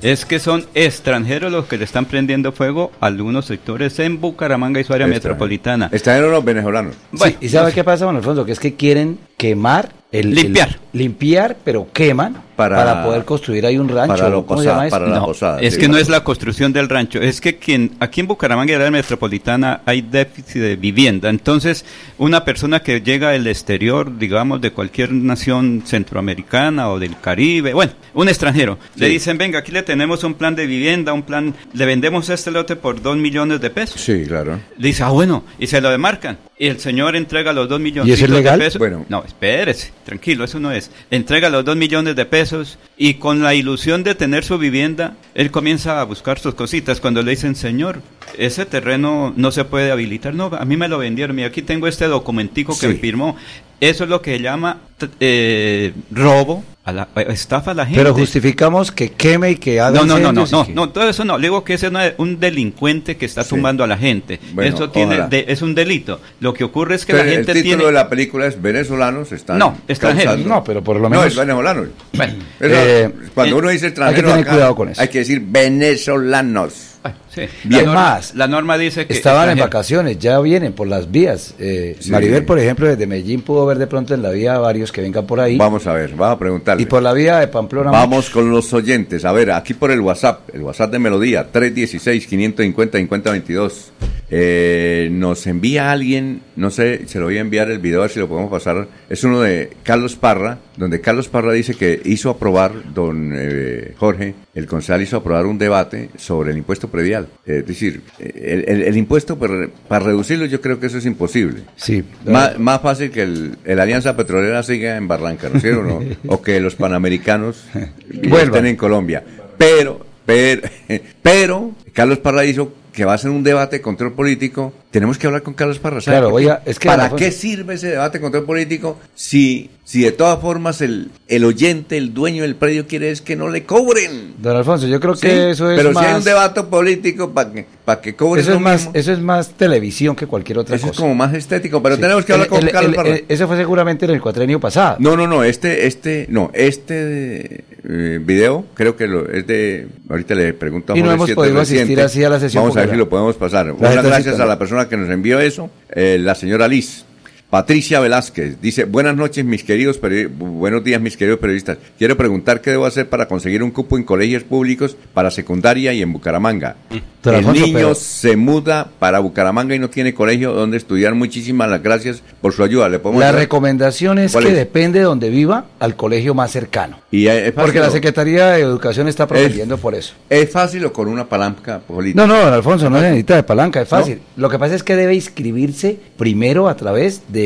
Es que son extranjeros los que le están prendiendo fuego a algunos sectores en Bucaramanga y su área metropolitana. Extranjeros los venezolanos. Bueno, ¿Y sabe qué pasa, don Alfonso? Que es que quieren quemar, el, Limpiar. el- limpiar, pero queman Para- para, poder construir ahí un rancho. para lo ¿Cómo se posada- llama eso? para la no, posada, es sí, que no es la construcción del rancho, es que quien aquí en Bucaramanga y la área metropolitana hay déficit de vivienda. Entonces, una persona que llega del exterior, digamos, de cualquier nación centroamericana o del Caribe, bueno, un extranjero, le dicen, venga, aquí le tenemos un plan de vivienda, un plan, le vendemos este lote por dos millones de pesos. Sí, claro. Le dice, ah, bueno, y se lo demarcan. Y el señor entrega los dos millones ¿Y eso es legal? de pesos. Bueno. No, espérese, tranquilo, eso no es. Entrega los dos millones de pesos y con la ilusión de tener su vivienda, él comienza a buscar sus cositas. Cuando le dicen, señor, ese terreno no se puede habilitar. No, a mí me lo vendieron. Y aquí tengo este documentico que Sí. firmó. Eso es lo que se llama eh, robo, a la, eh, estafa a la gente. Pero justificamos que queme y que haga No, no, no, no, no, que- no, todo eso no. Le digo que ese no es un delincuente que está Sí. tumbando a la gente. Bueno, eso tiene, de- es un delito. Lo que ocurre es que Pero la gente el título tiene. de la película es Venezolanos están No, extranjeros. causando- No, pero por lo No, menos- es venezolanos. Bueno, Eso, eh, cuando eh, uno dice hay que tener acá, cuidado con eso. hay que decir venezolanos. Bueno, Sí. Bien. más, la norma dice que... Estaban en vacaciones, ya vienen por las vías. Eh, Maribel, por ejemplo, desde Medellín pudo ver de pronto en la vía varios que vengan por ahí. Vamos a ver, vamos a preguntarle. Y por la vía de Pamplona... Vamos con los oyentes. A ver, aquí por el WhatsApp, el WhatsApp de Melodía, 316-550-5022. Eh, nos envía alguien, no sé, se lo voy a enviar el video a ver si lo podemos pasar. Es uno de Carlos Parra, donde Carlos Parra dice que hizo aprobar, don eh, Jorge, el concejal hizo aprobar un debate sobre el impuesto predial. Es decir, el, impuesto para, reducirlo yo creo que eso es imposible. Sí. Más, fácil que el, Alianza Petrolera siga en Barranca, ¿no es cierto? ¿no? o que los panamericanos estén en Colombia. Pero, pero, pero, Carlos Parra hizo que va a ser un debate de control político, tenemos que hablar con Carlos Parra. Claro, oiga, es que ¿Para qué sirve ese debate de control político si, si de todas formas el, el oyente, el dueño del predio quiere es que no le cobren? Don Alfonso, yo creo que eso es Pero si hay un debate político para que, para que cobren eso es más Eso es más televisión que cualquier otra cosa. Eso es como más estético, pero tenemos que hablar con Carlos Parra. eso fue seguramente en el cuatrenio pasado. No, no, no, este, este, no, este eh, video creo que lo, es de, ahorita le pregunto a Y no hemos podido asistir así a la sesión. Vamos a ver si lo podemos pasar. Muchas gracias a la persona que nos envió eso, eh, la señora Liz. Patricia Velázquez dice, buenas noches mis queridos, buenos días mis queridos periodistas. Quiero preguntar qué debo hacer para conseguir un cupo en colegios públicos para secundaria y en Bucaramanga. El niño se muda para Bucaramanga y no tiene colegio donde estudiar. Muchísimas las gracias por su ayuda. ¿Le la recomendación es que depende de donde viva al colegio más cercano. Y Porque la Secretaría de Educación está protegiendo por eso. ¿Es fácil o con una palanca política? No, no, Alfonso, no necesita de palanca, es fácil. Lo que pasa es que debe inscribirse primero a través de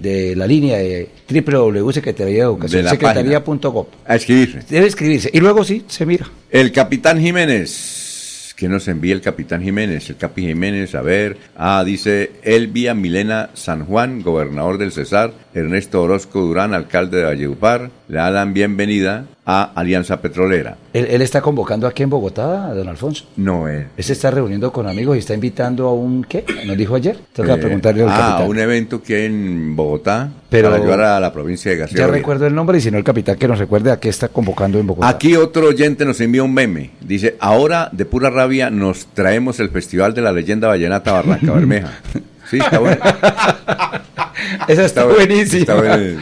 de, la línea de www.secretaría de Educación, secretaría.gov. A escribirse. Debe escribirse. Y luego sí, se mira. El capitán Jiménez. que nos envía el capitán Jiménez? El capi Jiménez, a ver. Ah, dice Elvia Milena San Juan, gobernador del Cesar. Ernesto Orozco Durán, alcalde de Valledupar. Le dan bienvenida a Alianza Petrolera. ¿Él, está convocando aquí en Bogotá, don Alfonso? No, él. Él se está reuniendo con amigos y está invitando a un, ¿qué? ¿Nos dijo ayer? Toca eh, preguntarle al ah, a un evento que en Bogotá Pero para ayudar a la provincia de García. Ya recuerdo el nombre y si no el capitán que nos recuerde a qué está convocando en Bogotá. Aquí otro oyente nos envía un meme. Dice, ahora de pura rabia nos traemos el Festival de la Leyenda Vallenata Barranca Bermeja. Sí, está bueno. Esa está, buenísima. Está buenísima.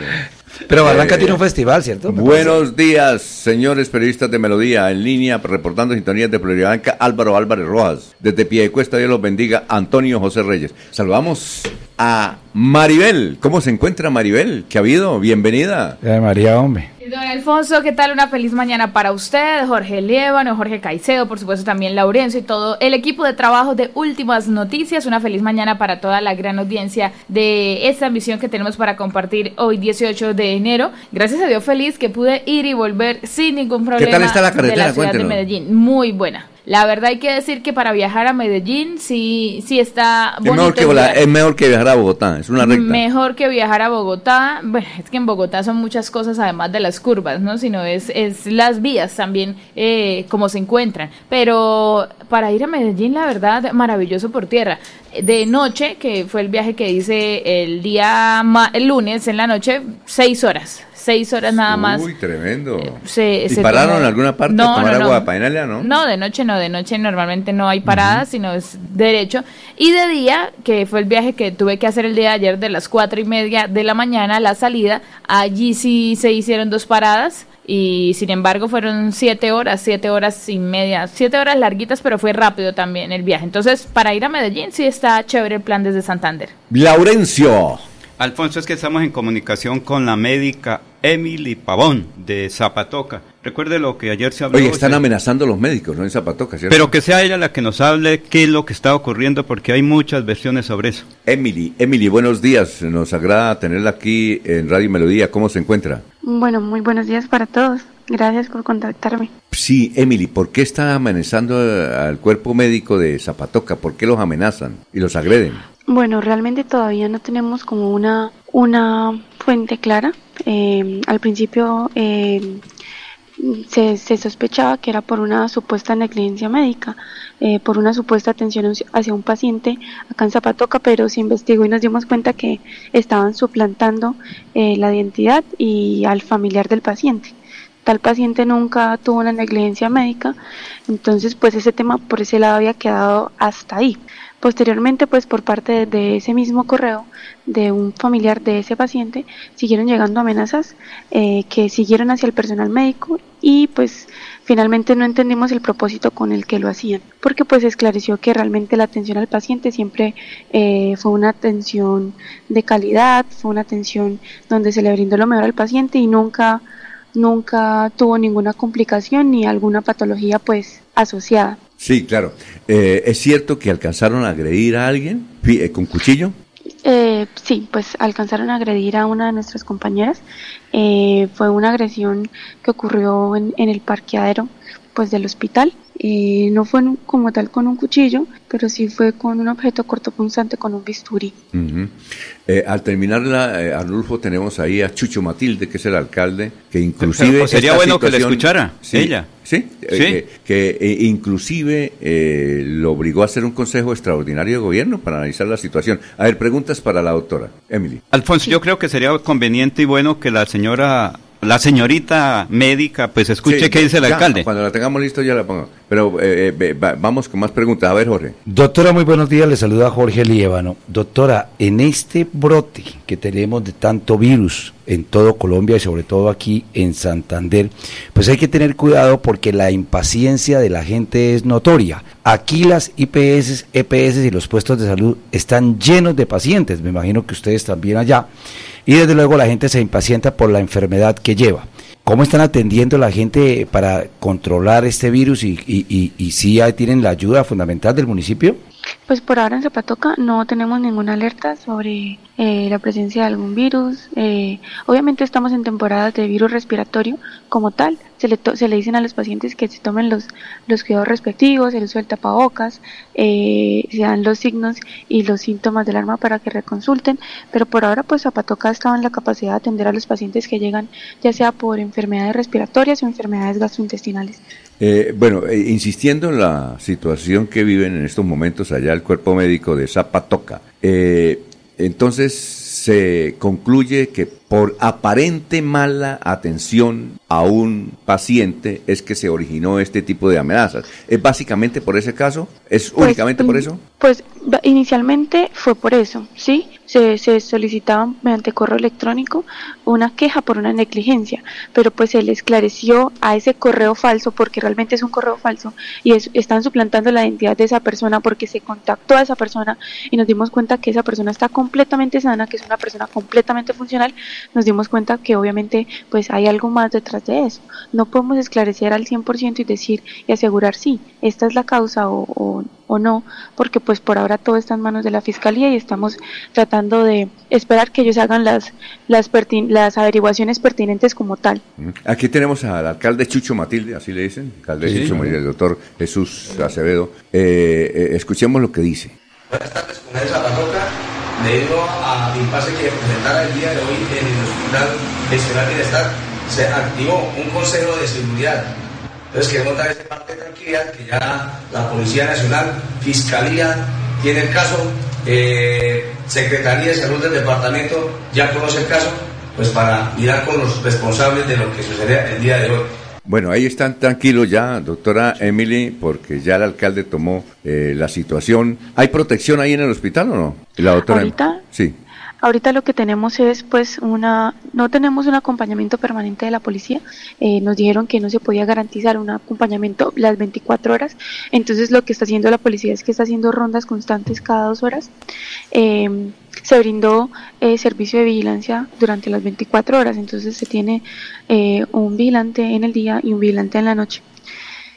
Pero Barranca tiene un festival, ¿cierto? buenos días, señores periodistas de Melodía, en línea, reportando sintonías de Blanca, Álvaro Álvarez Rojas. Desde Piedecuesta, Dios los bendiga, Antonio José Reyes. Saludamos a Maribel. ¿Cómo se encuentra Maribel? ¿Qué ha habido? Bienvenida. Eh, María, hombre. Don Alfonso, ¿qué tal? Una feliz mañana para usted, Jorge Liévano, Jorge Caicedo, por supuesto también Laurencio y todo el equipo de trabajo de Últimas Noticias. Una feliz mañana para toda la gran audiencia de esta misión que tenemos para compartir hoy 18 de enero. Gracias a Dios feliz que pude ir y volver sin ningún problema. ¿Qué tal está la carretera? De la ciudad de Medellín. Muy buena. La verdad hay que decir que para viajar a Medellín sí, sí está es mejor, que es mejor que viajar a Bogotá, es una recta. Mejor que viajar a Bogotá. Bueno, es que en Bogotá son muchas cosas además de las curvas, ¿no? Sino es, es las vías también eh, como se encuentran. Pero para ir a Medellín, la verdad, maravilloso por tierra. De noche, que fue el viaje que hice el día, el lunes en la noche, seis horas seis horas nada más. Uy, tremendo. Eh, ¿Y pararon en alguna parte no, tomar no, agua no. no? No, de noche no, de noche normalmente no hay paradas, sino es derecho. Y de día, que fue el viaje que tuve que hacer el día de ayer de las cuatro y media de la mañana, la salida, allí sí se hicieron dos paradas y sin embargo fueron siete horas, siete horas y media, siete horas larguitas, pero fue rápido también el viaje. Entonces, para ir a Medellín sí está chévere el plan desde Santander. Laurencio. Alfonso, es que estamos en comunicación con la médica Emily Pavón de Zapatoca. Recuerde lo que ayer se habló. Oye, están amenazando los médicos, ¿no? En Zapatoca, ¿cierto? Pero que sea ella la que nos hable qué es lo que está ocurriendo, porque hay muchas versiones sobre eso. Emily, Emily, buenos días. Nos agrada tenerla aquí en Radio Melodía. ¿Cómo se encuentra? Bueno, muy buenos días para todos. Gracias por contactarme. Sí, Emily, ¿por qué está amenazando al cuerpo médico de Zapatoca? ¿Por qué los amenazan y los agreden? Bueno, realmente todavía no tenemos como una, una fuente clara. Eh, al principio eh, se, sospechaba que era por una supuesta negligencia médica, eh, por una supuesta atención hacia un paciente acá en Zapatoca, pero se investigó y nos dimos cuenta que estaban suplantando la identidad y al familiar del paciente. tal paciente nunca tuvo una negligencia médica, entonces pues ese tema por ese lado había quedado hasta ahí. Posteriormente, pues por parte de ese mismo correo de un familiar de ese paciente, siguieron llegando amenazas eh, que siguieron hacia el personal médico y pues finalmente no entendimos el propósito con el que lo hacían, porque pues esclareció que realmente la atención al paciente siempre eh, fue una atención de calidad, fue una atención donde se le brindó lo mejor al paciente y nunca nunca tuvo ninguna complicación ni alguna patología pues asociada. Sí, claro. Eh, ¿Es cierto que alcanzaron a agredir a alguien eh, con cuchillo? Eh, sí, pues alcanzaron a agredir a una de nuestras compañeras. Eh, fue una agresión que ocurrió en, en el parqueadero pues del hospital. Eh, no fue como tal con un cuchillo, pero sí fue con un objeto cortopunzante, con un bisturí. eh, al terminar la, eh, Arnulfo, tenemos ahí a Chucho Matilde, que es el alcalde, que inclusive... Pues sería bueno que le escuchara, sí, ella. Sí, eh, que, que, eh, inclusive eh, lo obligó a hacer un consejo extraordinario de gobierno para analizar la situación. A ver, preguntas para la doctora, Emily. Alfonso, yo creo que sería conveniente y bueno que la señora la señorita médica, pues escuche Sí, qué dice el ya, alcalde. Cuando la tengamos listo ya la pongo. Pero eh, eh, va- vamos con más preguntas. A ver, Jorge. Doctora, muy buenos días. Le saluda Jorge Liévano. Doctora, en este brote que tenemos de tanto virus en todo Colombia y sobre todo aquí en Santander, pues hay que tener cuidado porque la impaciencia de la gente es notoria. Aquí las IPS, EPS y los puestos de salud están llenos de pacientes. Me imagino que ustedes también allá. Y desde luego la gente se impacienta por la enfermedad que lleva. ¿Cómo están atendiendo la gente para controlar este virus y, si tienen la ayuda fundamental del municipio? Pues por ahora en Zapatoca no tenemos ninguna alerta sobre eh, la presencia de algún virus. Eh, obviamente estamos en temporadas de virus respiratorio como tal. Se le, to- se le dicen a los pacientes que se tomen los, los cuidados respectivos, el uso del tapabocas, eh, se dan los signos y los síntomas del arma para que reconsulten. Pero por ahora pues Zapatoca ha estado en la capacidad de atender a los pacientes que llegan ya sea por enfermedades respiratorias o enfermedades gastrointestinales. Eh, bueno, eh, insistiendo en la situación que viven en estos momentos allá el cuerpo médico de Zapatoca, eh, entonces se concluye que por aparente mala atención a un paciente es que se originó este tipo de amenazas. ¿Es básicamente por ese caso? ¿Es Pues, únicamente por mm, eso? Pues inicialmente fue por eso, ¿sí? Se, se solicitaba mediante correo electrónico una queja por una negligencia, pero pues se le esclareció a ese correo falso, porque realmente es un correo falso, y es- están suplantando la identidad de esa persona porque se contactó a esa persona y nos dimos cuenta que esa persona está completamente sana, que es una persona completamente funcional, nos dimos cuenta que obviamente pues hay algo más detrás de eso. No podemos esclarecer al 100% y decir y asegurar sí, esta es la causa o, o, o no, porque pues por ahora todo está en manos de la fiscalía y estamos tratando de esperar que ellos hagan las las, pertin- las averiguaciones pertinentes como tal. Aquí tenemos al alcalde Chucho Matilde, así le dicen, alcalde Sí, Chucho. Matilde, el doctor Jesús Acevedo. Eh, eh, escuchemos lo que dice. Con esa Zapatoca, debido al impasse que presentara el día de hoy en el Hospital Nacional Bienestar, se activó un consejo de seguridad. Entonces queremos dar ese parte de tranquilidad que ya la Policía Nacional, Fiscalía tiene el caso, eh, Secretaría de Salud del Departamento ya conoce el caso, pues para mirar con los responsables de lo que sucede el día de hoy. Bueno, ahí están tranquilos ya, doctora Emily, porque ya el alcalde tomó eh, la situación. ¿Hay protección ahí en el hospital o no? La doctora. ¿Ahorita? Sí. Ahorita lo que tenemos es pues una, no tenemos un acompañamiento permanente de la policía, eh, nos dijeron que no se podía garantizar un acompañamiento las 24 horas, entonces lo que está haciendo la policía es que está haciendo rondas constantes cada dos horas, Eh, se brindó eh, servicio de vigilancia durante las 24 horas, entonces se tiene eh, un vigilante en el día y un vigilante en la noche.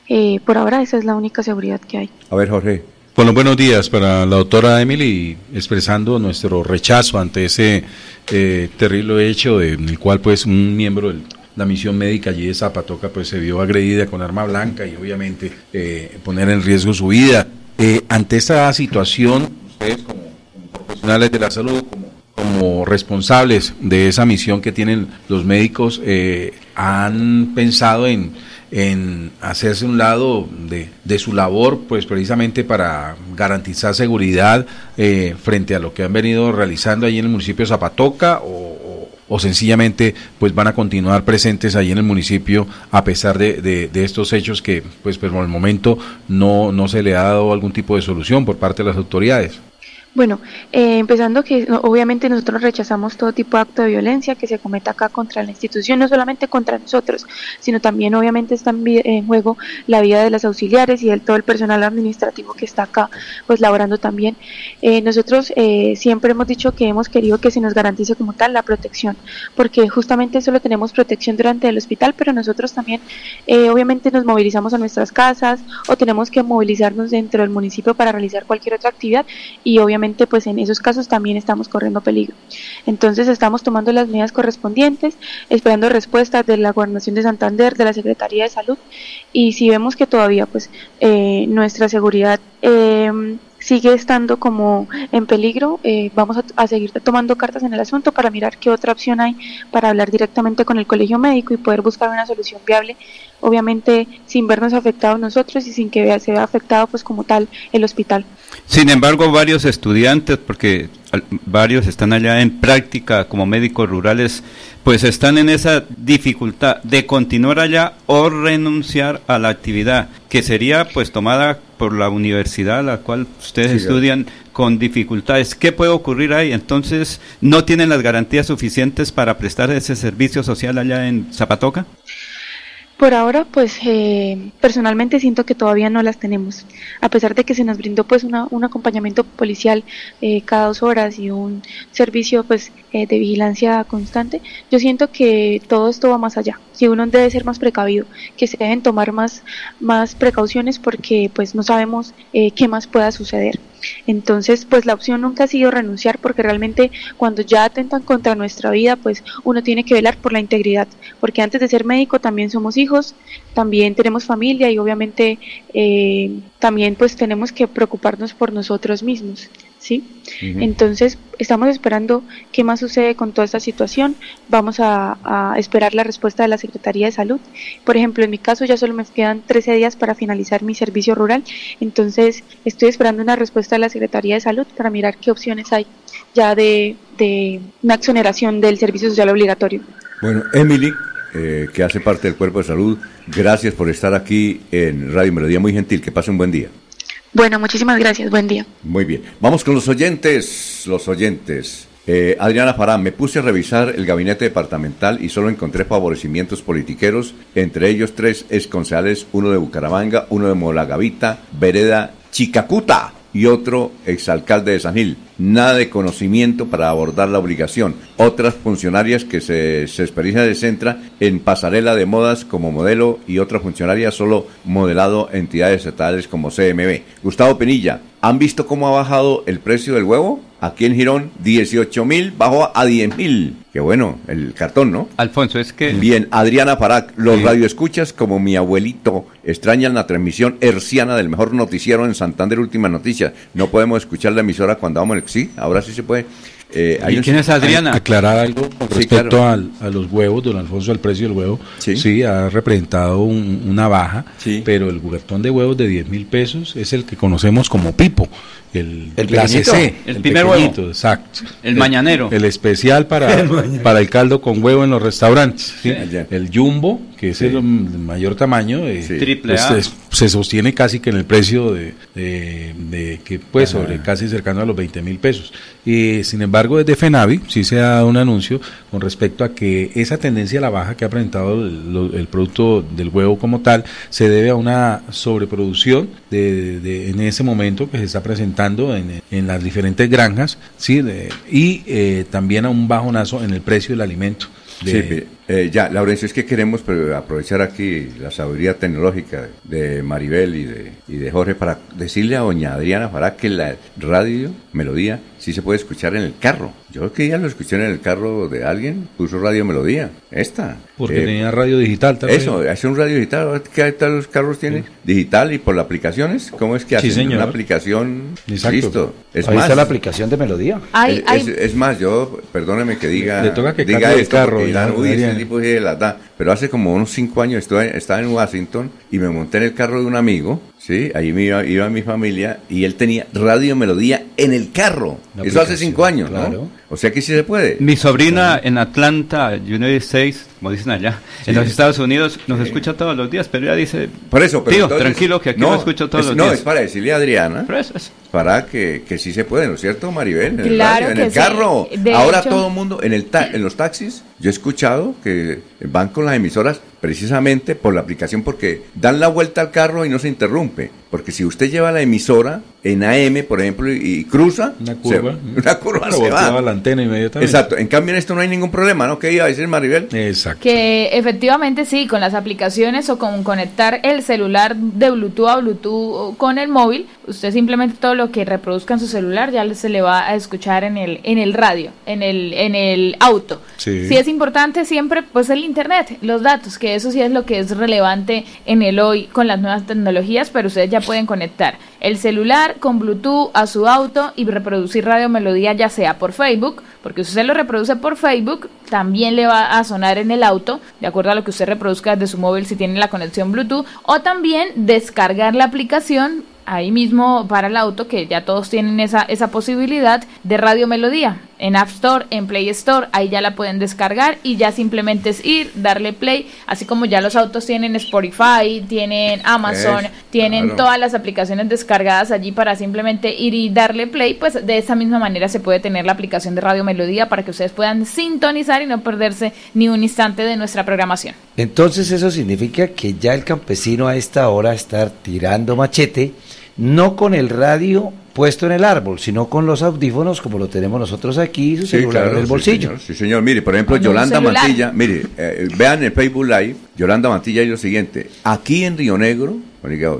Eh, por ahora esa es la única seguridad que hay. A ver, Jorge. Bueno, buenos días para la doctora Emily, expresando nuestro rechazo ante ese eh, terrible hecho de- en el cual pues un miembro de la misión médica allí de Zapatoca pues se vio agredida con arma blanca y obviamente eh, poner en riesgo su vida. Eh, ante esta situación, ustedes como, profesionales de la salud, como, como responsables de esa misión que tienen los médicos, eh, han pensado en en hacerse un lado de, de su labor, pues precisamente para garantizar seguridad eh, frente a lo que han venido realizando ahí en el municipio de Zapatoca o, o- sencillamente pues van a continuar presentes ahí en el municipio a pesar de, de, estos hechos que pues por el momento no, no se le ha dado algún tipo de solución por parte de las autoridades. Bueno, eh, empezando que obviamente nosotros rechazamos todo tipo de acto de violencia que se cometa acá contra la institución, no solamente contra nosotros, sino también obviamente está en, juego la vida de las auxiliares y de todo el personal administrativo que está acá, pues laborando también. Eh, nosotros eh, siempre hemos dicho que hemos querido que se nos garantice como tal la protección, porque justamente solo tenemos protección durante el hospital, pero nosotros también obviamente nos movilizamos a nuestras casas o tenemos que movilizarnos dentro del municipio para realizar cualquier otra actividad y obviamente pues en esos casos también estamos corriendo peligro. Entonces estamos tomando las medidas correspondientes, esperando respuestas de la Gobernación de Santander, de la Secretaría de Salud y si vemos que todavía pues eh, nuestra seguridad em, sigue estando como en peligro, eh, vamos a, a, seguir tomando cartas en el asunto para mirar qué otra opción hay para hablar directamente con el colegio médico y poder buscar una solución viable, obviamente sin vernos afectados nosotros y sin que se vea afectado pues como tal el hospital. Sin embargo, varios estudiantes, porque varios están allá en práctica como médicos rurales, pues están en esa dificultad de continuar allá o renunciar a la actividad que sería pues tomada por la universidad a la cual ustedes estudian con dificultades. ¿Qué puede ocurrir ahí? Entonces, ¿no tienen las garantías suficientes para prestar ese servicio social allá en Zapatoca? Por ahora, pues eh, personalmente siento que todavía no las tenemos, a pesar de que se nos brindó pues un acompañamiento policial eh, cada dos horas y un servicio pues eh, de vigilancia constante. Yo siento que todo esto va más allá, que uno debe ser más precavido, que se deben tomar más más precauciones porque pues no sabemos qué más pueda suceder. Entonces, pues la opción nunca ha sido renunciar porque realmente cuando ya atentan contra nuestra vida, pues uno tiene que velar por la integridad, porque antes de ser médico también somos hijos, también tenemos familia y obviamente eh, también pues tenemos que preocuparnos por nosotros mismos. ¿Sí? Entonces, estamos esperando qué más sucede con toda esta situación. Vamos a, esperar la respuesta de la Secretaría de Salud. Por ejemplo, en mi caso ya solo me quedan 13 días para finalizar mi servicio rural, entonces estoy esperando una respuesta de la Secretaría de Salud para mirar qué opciones hay ya de, de una exoneración del servicio social obligatorio. Bueno, Emily, eh, que hace parte del cuerpo de salud, gracias por estar aquí en Radio Melodía, muy gentil, que pase un buen día. Bueno, muchísimas gracias. Buen día. Muy bien. Vamos con los oyentes. Los oyentes. Eh, Adriana Farán, me puse a revisar el gabinete departamental y solo encontré favorecimientos politiqueros, entre ellos tres exconcejales, uno de Bucaramanga, uno de Molagavita, Vereda Chicacuta y otro exalcalde de San Gil. Nada de conocimiento para abordar la obligación. Otras funcionarias que se, se de centra en pasarela de modas como modelo y otra funcionaria solo modelado entidades estatales como CMB. Gustavo Penilla, ¿han visto cómo ha bajado el precio del huevo? Aquí en Girón, 18 mil, bajó a 10 mil. Qué bueno, el cartón, ¿no? Alfonso, es que... Bien, Adriana Parac, los radioescuchas como mi abuelito extrañan la transmisión herciana del mejor noticiero en Santander Última Noticia. No podemos escuchar la emisora cuando vamos en... Sí, ahora sí se puede. Eh, ¿Y quién es Adriana? Aclarar algo con respecto a los huevos, don Alfonso, el precio del huevo. Sí, ha representado una baja, pero el juguetón de huevos de 10 mil pesos es el que conocemos como pipo. El, el, el, primer huevo. exacto. El, mañanero. El especial para, para el caldo con huevo en los restaurantes. El jumbo, que es el mayor tamaño, eh, Triple pues, se sostiene casi que en el precio de, de, que pues sobre casi cercano a los 20 mil pesos. Y sin embargo, desde FENAVI sí se ha dado un anuncio con respecto a que esa tendencia a la baja que ha presentado el, producto del huevo como tal se debe a una sobreproducción de, en ese momento que se está presentando en, en las diferentes granjas ¿sí? y eh, también a un bajonazo en el precio del alimento. Sí, eh, ya, Laurencio, es que queremos aprovechar aquí la sabiduría tecnológica de Maribel y de, y de Jorge para decirle a doña Adriana para que la radio, melodía, sí se puede escuchar en el carro. Yo que ya lo escuché en el carro de alguien, puso radio melodía. Esta. Porque eh, tenía radio digital también. Eso, hace un radio digital. ¿Qué tal los carros tienen? Digital y por las aplicaciones. ¿Cómo es que hacen una aplicación? Listo. Es Ahí más, está la aplicación de melodía. es, más, yo, perdóneme que diga. Le toca que diga esto, el carro. Dirán, uy, ese tipo de la Pero hace como unos cinco años estuve, estaba en Washington y me monté en el carro de un amigo, ¿sí? Ahí me iba, iba mi familia y él tenía radio melodía en el carro. Eso hace cinco años, ¿no? O sea que sí se puede. Mi sobrina en Atlanta, United States, como dicen allá, en los Estados Unidos, nos escucha todos los días, pero ella dice, Por eso, pero tío, tranquilo que aquí no, lo escucho todos los días. No, es para decirle a Adriana, para que, que sí se puede, ¿no es cierto, Maribel? En claro el, en el carro. Ahora todo el mundo, en, el en los taxis, yo he escuchado que van con emisoras precisamente por la aplicación porque dan la vuelta al carro y no se interrumpe. Porque si usted lleva la emisora en AM, por ejemplo, y, cruza, una curva, se, una curva se va. la antena inmediatamente. Exacto. En cambio en esto no hay ningún problema, ¿no? ¿Qué iba a decir Maribel? Exacto. Que efectivamente sí, con las aplicaciones o con conectar el celular de Bluetooth a Bluetooth con el móvil, usted simplemente todo lo que reproduzca en su celular ya se le va a escuchar en el en el radio, en el en el auto. Sí. sí es importante siempre pues el internet, los datos, que eso sí es lo que es relevante en el hoy con las nuevas tecnologías, pero ustedes ya pueden conectar el celular con Bluetooth a su auto y reproducir Radio Melodía ya sea por Facebook, porque si usted lo reproduce por Facebook, también le va a sonar en el auto, de acuerdo a lo que usted reproduzca desde su móvil si tiene la conexión Bluetooth, o también descargar la aplicación ahí mismo para el auto, que ya todos tienen esa, esa posibilidad de Radio Melodía. En App Store, en Play Store, ahí ya la pueden descargar y ya simplemente es ir, darle play, así como ya los autos tienen Spotify, tienen Amazon, tienen todas las aplicaciones descargadas allí para simplemente ir y darle play, pues de esa misma manera se puede tener la aplicación de Radio Melodía para que ustedes puedan sintonizar y no perderse ni un instante de nuestra programación. Entonces eso significa que ya el campesino a esta hora está tirando machete no con el radio puesto en el árbol, sino con los audífonos como lo tenemos nosotros aquí, su celular en el bolsillo. Sí señor, mire, por ejemplo, Yolanda Mantilla, mire, eh, vean el Facebook Live, Yolanda Mantilla y lo siguiente, aquí en Río Negro,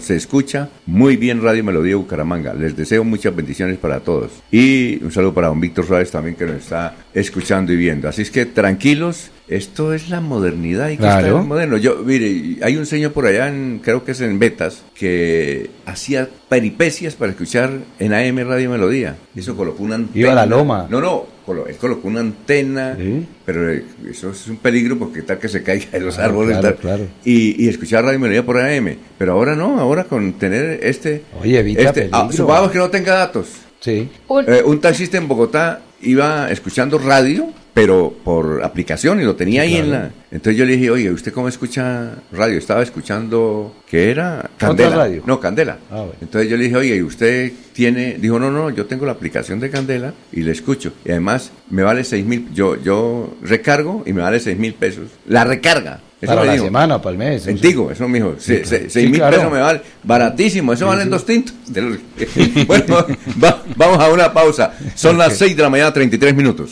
se escucha muy bien Radio Melodía Bucaramanga. Les deseo muchas bendiciones para todos. Y un saludo para don Víctor Suárez también que nos está escuchando y viendo. Así es que tranquilos, esto es la modernidad y que claro. moderno. Yo, mire, hay un señor por allá, en, creo que es en Betas, que hacía peripecias para escuchar en AM Radio Melodía. Eso colocó una antena. Iba a la loma. No, no, él colocó una antena, pero eso es un peligro porque tal que se caiga de los árboles. Y, y, escuchar Radio Melodía por AM. Pero ahora no, ahora con tener este... Oye, evita este, ah, supongamos que no tenga datos. Sí. Eh, un taxista en Bogotá iba escuchando radio pero por aplicación y lo tenía ahí en la... Entonces yo le dije, oye, ¿usted cómo escucha radio? Estaba escuchando, ¿qué era? Candela. Radio? No, Candela. Ah, Entonces yo le dije, oye, ¿y usted tiene? Dijo, no, no, yo tengo la aplicación de Candela y le escucho. Y además me vale seis mil, yo, yo recargo y me vale seis mil pesos. La recarga. Eso para la semana, para el mes. Contigo, eso me dijo. seis mil pesos me vale. Baratísimo, eso valen dos tintos. bueno, vamos a una pausa. Son las seis de la mañana, 33 minutos.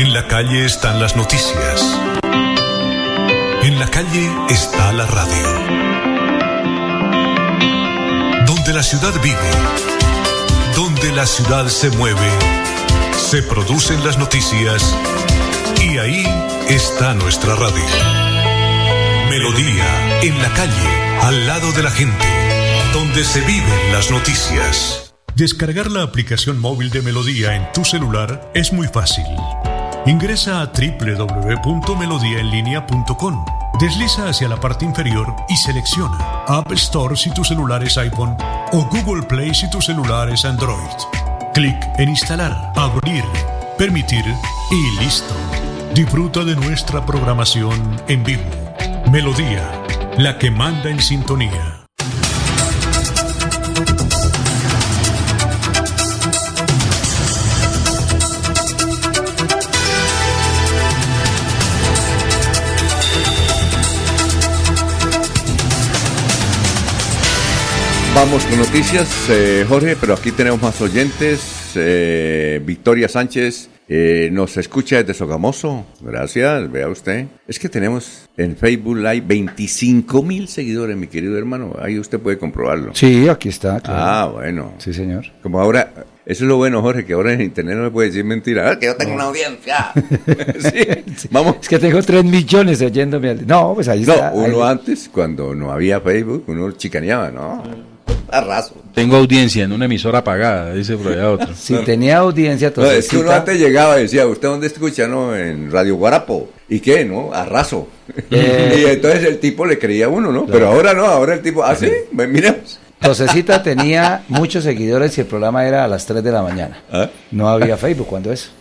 en la calle están las noticias. En la calle está la radio. Donde la ciudad vive, donde la ciudad se mueve, se producen las noticias y ahí está nuestra radio. Melodía, en la calle, al lado de la gente, donde se viven las noticias. Descargar la aplicación móvil de Melodía en tu celular es muy fácil. Ingresa a www.melodiaenlinea.com. Desliza hacia la parte inferior y selecciona App Store si tu celular es iPhone o Google Play si tu celular es Android. Clic en instalar, abrir, permitir y listo. Disfruta de nuestra programación en vivo. Melodía, la que manda en sintonía. Vamos con noticias, eh, Jorge, pero aquí tenemos más oyentes. Eh, Victoria Sánchez eh, nos escucha desde Sogamoso. Gracias, vea usted. Es que tenemos en Facebook Live 25 mil seguidores, mi querido hermano. Ahí usted puede comprobarlo. Sí, aquí está. Ah, bueno. Sí, señor. Como ahora, eso es lo bueno, Jorge, que ahora en Internet no me puede decir mentira. Ah, que yo tengo una audiencia. sí, Vamos. Es que tengo 3 millones oyéndome. No, pues ahí está. No, uno antes, cuando no había Facebook, uno chicaneaba, ¿no? Arraso. Tengo audiencia en una emisora pagada, dice por allá otro. si tenía audiencia, entonces. No, es que uno antes llegaba y decía, ¿usted dónde escucha? No, en Radio Guarapo. ¿Y qué? ¿No? Arraso. Eh. y entonces el tipo le creía a uno, ¿no? Pero ahora no, ahora el tipo, ¿ah, sí? Miremos. Josecita tenía muchos seguidores y el programa era a las 3 de la mañana. ¿Ah? No había Facebook cuando eso.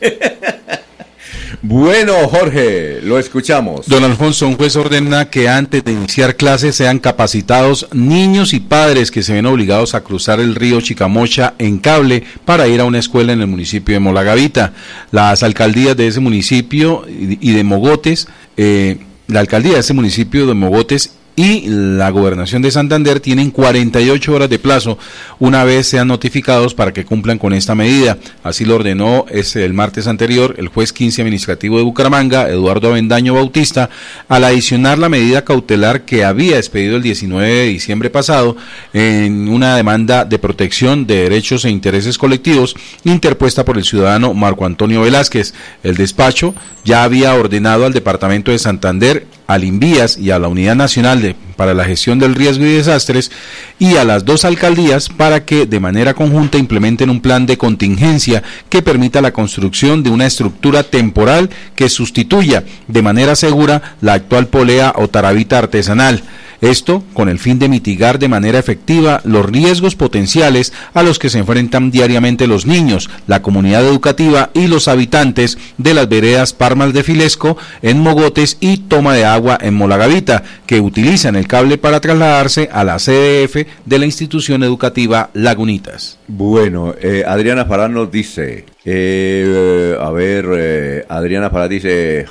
Bueno, Jorge, lo escuchamos. Don Alfonso, un juez ordena que antes de iniciar clases sean capacitados niños y padres que se ven obligados a cruzar el río Chicamocha en cable para ir a una escuela en el municipio de Molagavita. Las alcaldías de ese municipio y de Mogotes, eh, la alcaldía de ese municipio de Mogotes y la gobernación de Santander tienen 48 horas de plazo una vez sean notificados para que cumplan con esta medida. Así lo ordenó ese, el martes anterior el juez 15 administrativo de Bucaramanga, Eduardo Avendaño Bautista, al adicionar la medida cautelar que había expedido el 19 de diciembre pasado en una demanda de protección de derechos e intereses colectivos interpuesta por el ciudadano Marco Antonio Velázquez. El despacho ya había ordenado al Departamento de Santander al INVIAS y a la Unidad Nacional de, para la Gestión del Riesgo y Desastres y a las dos alcaldías para que de manera conjunta implementen un plan de contingencia que permita la construcción de una estructura temporal que sustituya de manera segura la actual polea o tarabita artesanal. Esto con el fin de mitigar de manera efectiva los riesgos potenciales a los que se enfrentan diariamente los niños, la comunidad educativa y los habitantes de las veredas Parmas de Filesco en Mogotes y Toma de Agua en Molagavita, que utilizan el cable para trasladarse a la CDF de la institución educativa Lagunitas. Bueno, eh, Adriana Fará nos dice, eh, a ver, eh, Adriana Fará dice,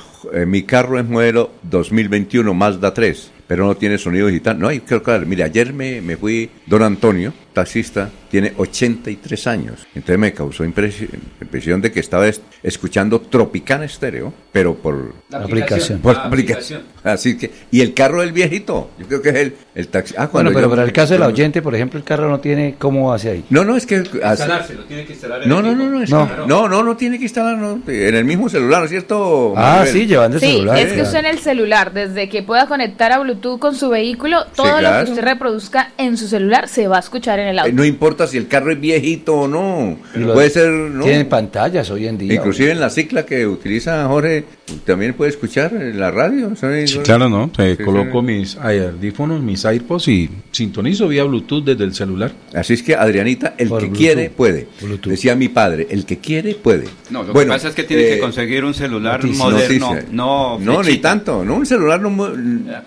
mi carro es modelo 2021 Mazda 3 pero no tiene sonido digital. No hay, que, mire, ayer me, me fui, don Antonio, taxista, tiene 83 años. Entonces me causó impresión de que estaba escuchando Tropicana Estéreo, pero por la aplicación. Por ah, la aplicación. Así que, y el carro del viejito, yo creo que es el, el taxi. Ah, bueno, pero para el caso del oyente, por ejemplo, el carro no tiene cómo hace ahí. No, no, es que. Instalárselo, tiene que instalar no, no, no, no, no. No, no, no, tiene que instalar en el mismo celular, ¿no es cierto? Ah, sí, llevando sí, el celular. Es que usted en el celular, desde que pueda conectar a Bluetooth con su vehículo, todo lo que usted reproduzca en su celular se va a escuchar en el auto. No importa si el carro es viejito o no. Puede ser. ¿no? Tienen pantallas hoy en día. Inclusive en la cicla que utiliza Jorge, también puede escuchar en la radio. Sí, claro, ¿no? coloco mis audífonos, mis AirPods y sintonizo vía Bluetooth desde el celular. Así es que, Adrianita, el que quiere puede. Decía mi padre, el que quiere puede. No, lo bueno, que pasa es que tiene que eh, conseguir un celular moderno. No, no, ni tanto. No, un celular no.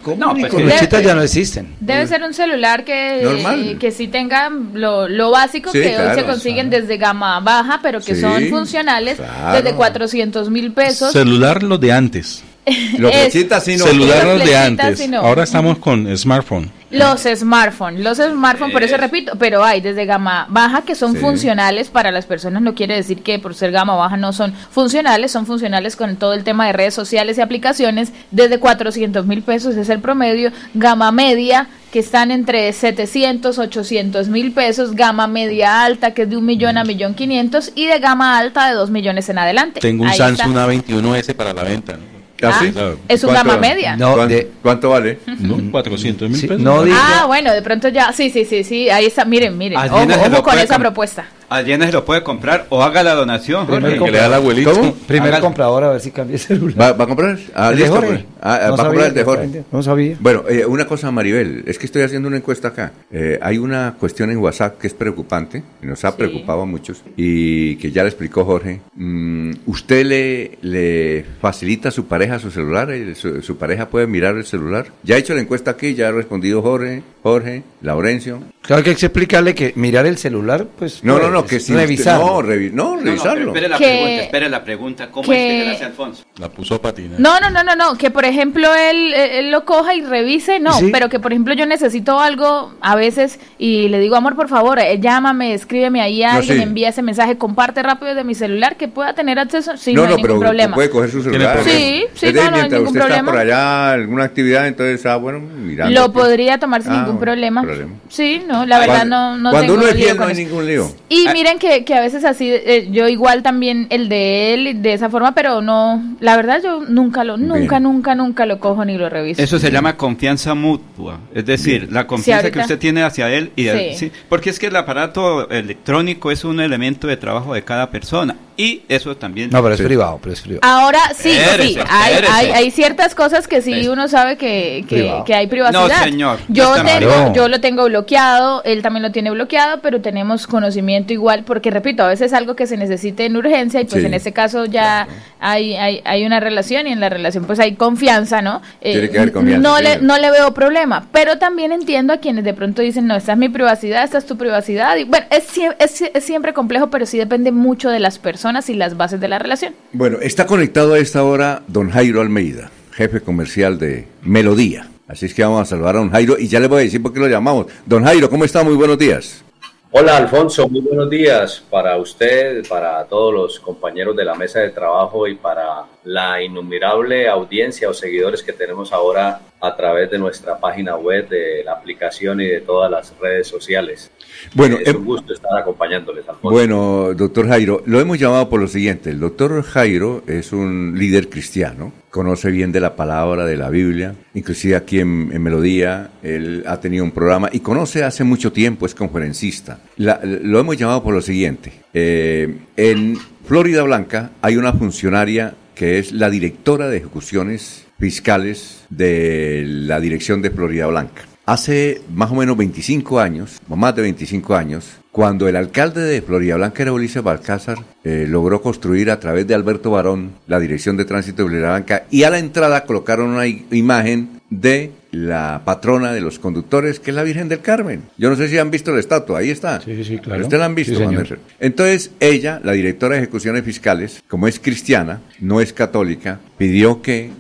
¿Cómo? No, pues debe, ya no existen. Debe ser un celular que, que sí tenga lo, lo básico que hoy se consiguen desde gama baja, pero que son funcionales desde 400 mil pesos. Celular lo de antes. Los flechitas no. Celular los de antes. Ahora estamos con smartphone. Los smartphones, los smartphones, por eso repito, pero hay desde gama baja que son funcionales para las personas, no quiere decir que por ser gama baja no son funcionales, son funcionales con todo el tema de redes sociales y aplicaciones, desde 400 mil pesos es el promedio, gama media que están entre 700, 800 mil pesos, gama media alta que es de un millón a millón quinientos y de gama alta de dos millones en adelante. Tengo un Samsung A21S para la venta. ¿Ah, sí? Es un gama media. No, ¿Cuánto, vale? No, 400 mil pesos. ah, bueno, de pronto ya, sí, sí, sí, sí, ahí está, miren, miren, ojo, con esa propuesta. Allí se lo puede comprar o haga la donación. Primer, que le da al abuelito. ¿Cómo? Primer comprador a ver si cambia el celular. ¿Va, va a comprar? Ah, El de listo, Jorge. pues. Ah, No va a sabía comprar el de Jorge. no sabía. Bueno, eh, una cosa, Maribel, es que estoy haciendo una encuesta acá. Eh, hay una cuestión en WhatsApp que es preocupante, que nos ha preocupado a muchos y que ya le explicó Jorge. Mm, ¿Usted le, le facilita a su pareja su celular? Su, su pareja puede mirar el celular? Ya he hecho la encuesta aquí, ya ha respondido Jorge, Jorge, Laurencio. Claro que hay que explicarle que mirar el celular, pues. No, no, no, pues, que si revisar. no, revi- no, revisarlo. espere la Que- pregunta, espere la pregunta. ¿Cómo que- es que le hace Alfonso? La puso a patinar. No, no, no, no, no, que por ejemplo él, él lo coja y revise, no, Sí. pero que por ejemplo yo necesito algo a veces y le digo, amor, por favor, eh, llámame, escríbeme ahí a No, alguien, sí. envía ese mensaje, comparte rápido de mi celular, que pueda tener acceso, sí, no, no, no, hay pero ningún problema. puede coger su celular. Sí, sí, Es no, no hay ningún usted está problema. por allá, alguna actividad, entonces, ah, bueno, mirando. Lo podría tomar sin Ah, ningún bueno, problema. problema. Sí, no, la verdad no, no Cuando tengo uno es lío fiel, no hay eso. ningún lío. Y Ah, miren que, que a veces así, eh, yo igual también el de él, de esa forma, pero no, la verdad yo nunca lo, nunca, Bien. nunca, nunca lo cojo ni lo reviso. Eso se llama confianza mutua, es decir, la confianza que usted tiene hacia él y él- Sí. sí, porque es que el aparato electrónico es un elemento de trabajo de cada persona y eso también. No, pero es privado, pero es privado. Ahora sí, Espérese, sí, hay, hay, hay ciertas cosas que sí uno sabe que, que, que hay privacidad. No, señor, Yo, tengo, No. yo lo tengo bloqueado, él también lo tiene bloqueado, pero tenemos conocimiento igual, porque repito, a veces es algo que se necesite en urgencia y pues Sí. en este caso ya hay, hay, hay una relación y en la relación pues hay confianza, ¿no? Eh, Tiene que haber confianza, no, le, no le veo problema, pero también entiendo a quienes de pronto dicen, no, esta es mi privacidad, esta es tu privacidad. Y bueno, es, es, es siempre complejo, pero sí depende mucho de las personas y las bases de la relación. Bueno, está conectado a esta hora don Jairo Almeida, jefe comercial de Melodía. Así es que vamos a saludar a don Jairo y ya le voy a decir por qué lo llamamos. Don Jairo, ¿cómo está? Muy buenos días. Hola Alfonso, muy buenos días para usted, para todos los compañeros de la mesa de trabajo y para la innumerable audiencia o seguidores que tenemos ahora a través de nuestra página web, de la aplicación y de todas las redes sociales. Bueno, es un gusto estar acompañándoles, Alfonso. Bueno, doctor Jairo, lo hemos llamado por lo siguiente. El doctor Jairo es un líder cristiano, conoce bien de la palabra, de la Biblia, inclusive aquí en, en Melodía, él ha tenido un programa y conoce hace mucho tiempo, es conferencista. La- lo hemos llamado por lo siguiente. Eh, en Florida Blanca hay una funcionaria que es la directora de ejecuciones fiscales de la dirección de Florida Blanca. Hace más o menos 25 años, o más de 25 años, cuando el alcalde de Florida Blanca era Ulises Balcázar, eh, logró construir a través de Alberto Barón la dirección de tránsito de Florida Blanca y a la entrada colocaron una imagen de la patrona de los conductores, que es la Virgen del Carmen. Yo no sé si han visto la estatua, ahí está. Sí, sí, claro. Usted la han visto, Sí, señor. Entonces, ella, la directora de ejecuciones fiscales, como es cristiana, no es católica, pidió que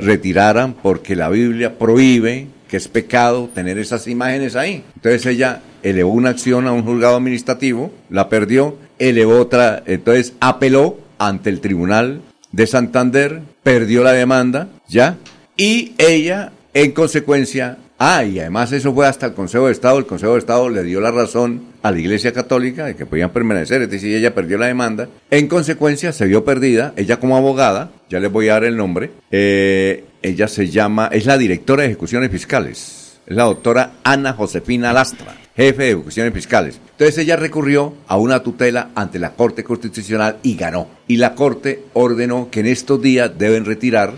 retiraran porque la Biblia prohíbe que es pecado tener esas imágenes ahí. Entonces ella elevó una acción a un juzgado administrativo, la perdió, elevó otra, entonces apeló ante el Tribunal de Santander, perdió la demanda, ¿ya? Y ella, en consecuencia, ah, y además eso fue hasta el Consejo de Estado, el Consejo de Estado le dio la razón a la Iglesia Católica de que podían permanecer, es decir, ella perdió la demanda, en consecuencia se vio perdida, ella como abogada, ya les voy a dar el nombre, eh, ella se llama, es la directora de ejecuciones fiscales, es la doctora Ana Josefina Lastra, jefe de ejecuciones fiscales. Entonces ella recurrió a una tutela ante la Corte Constitucional y ganó. Y la Corte ordenó que en estos días deben retirar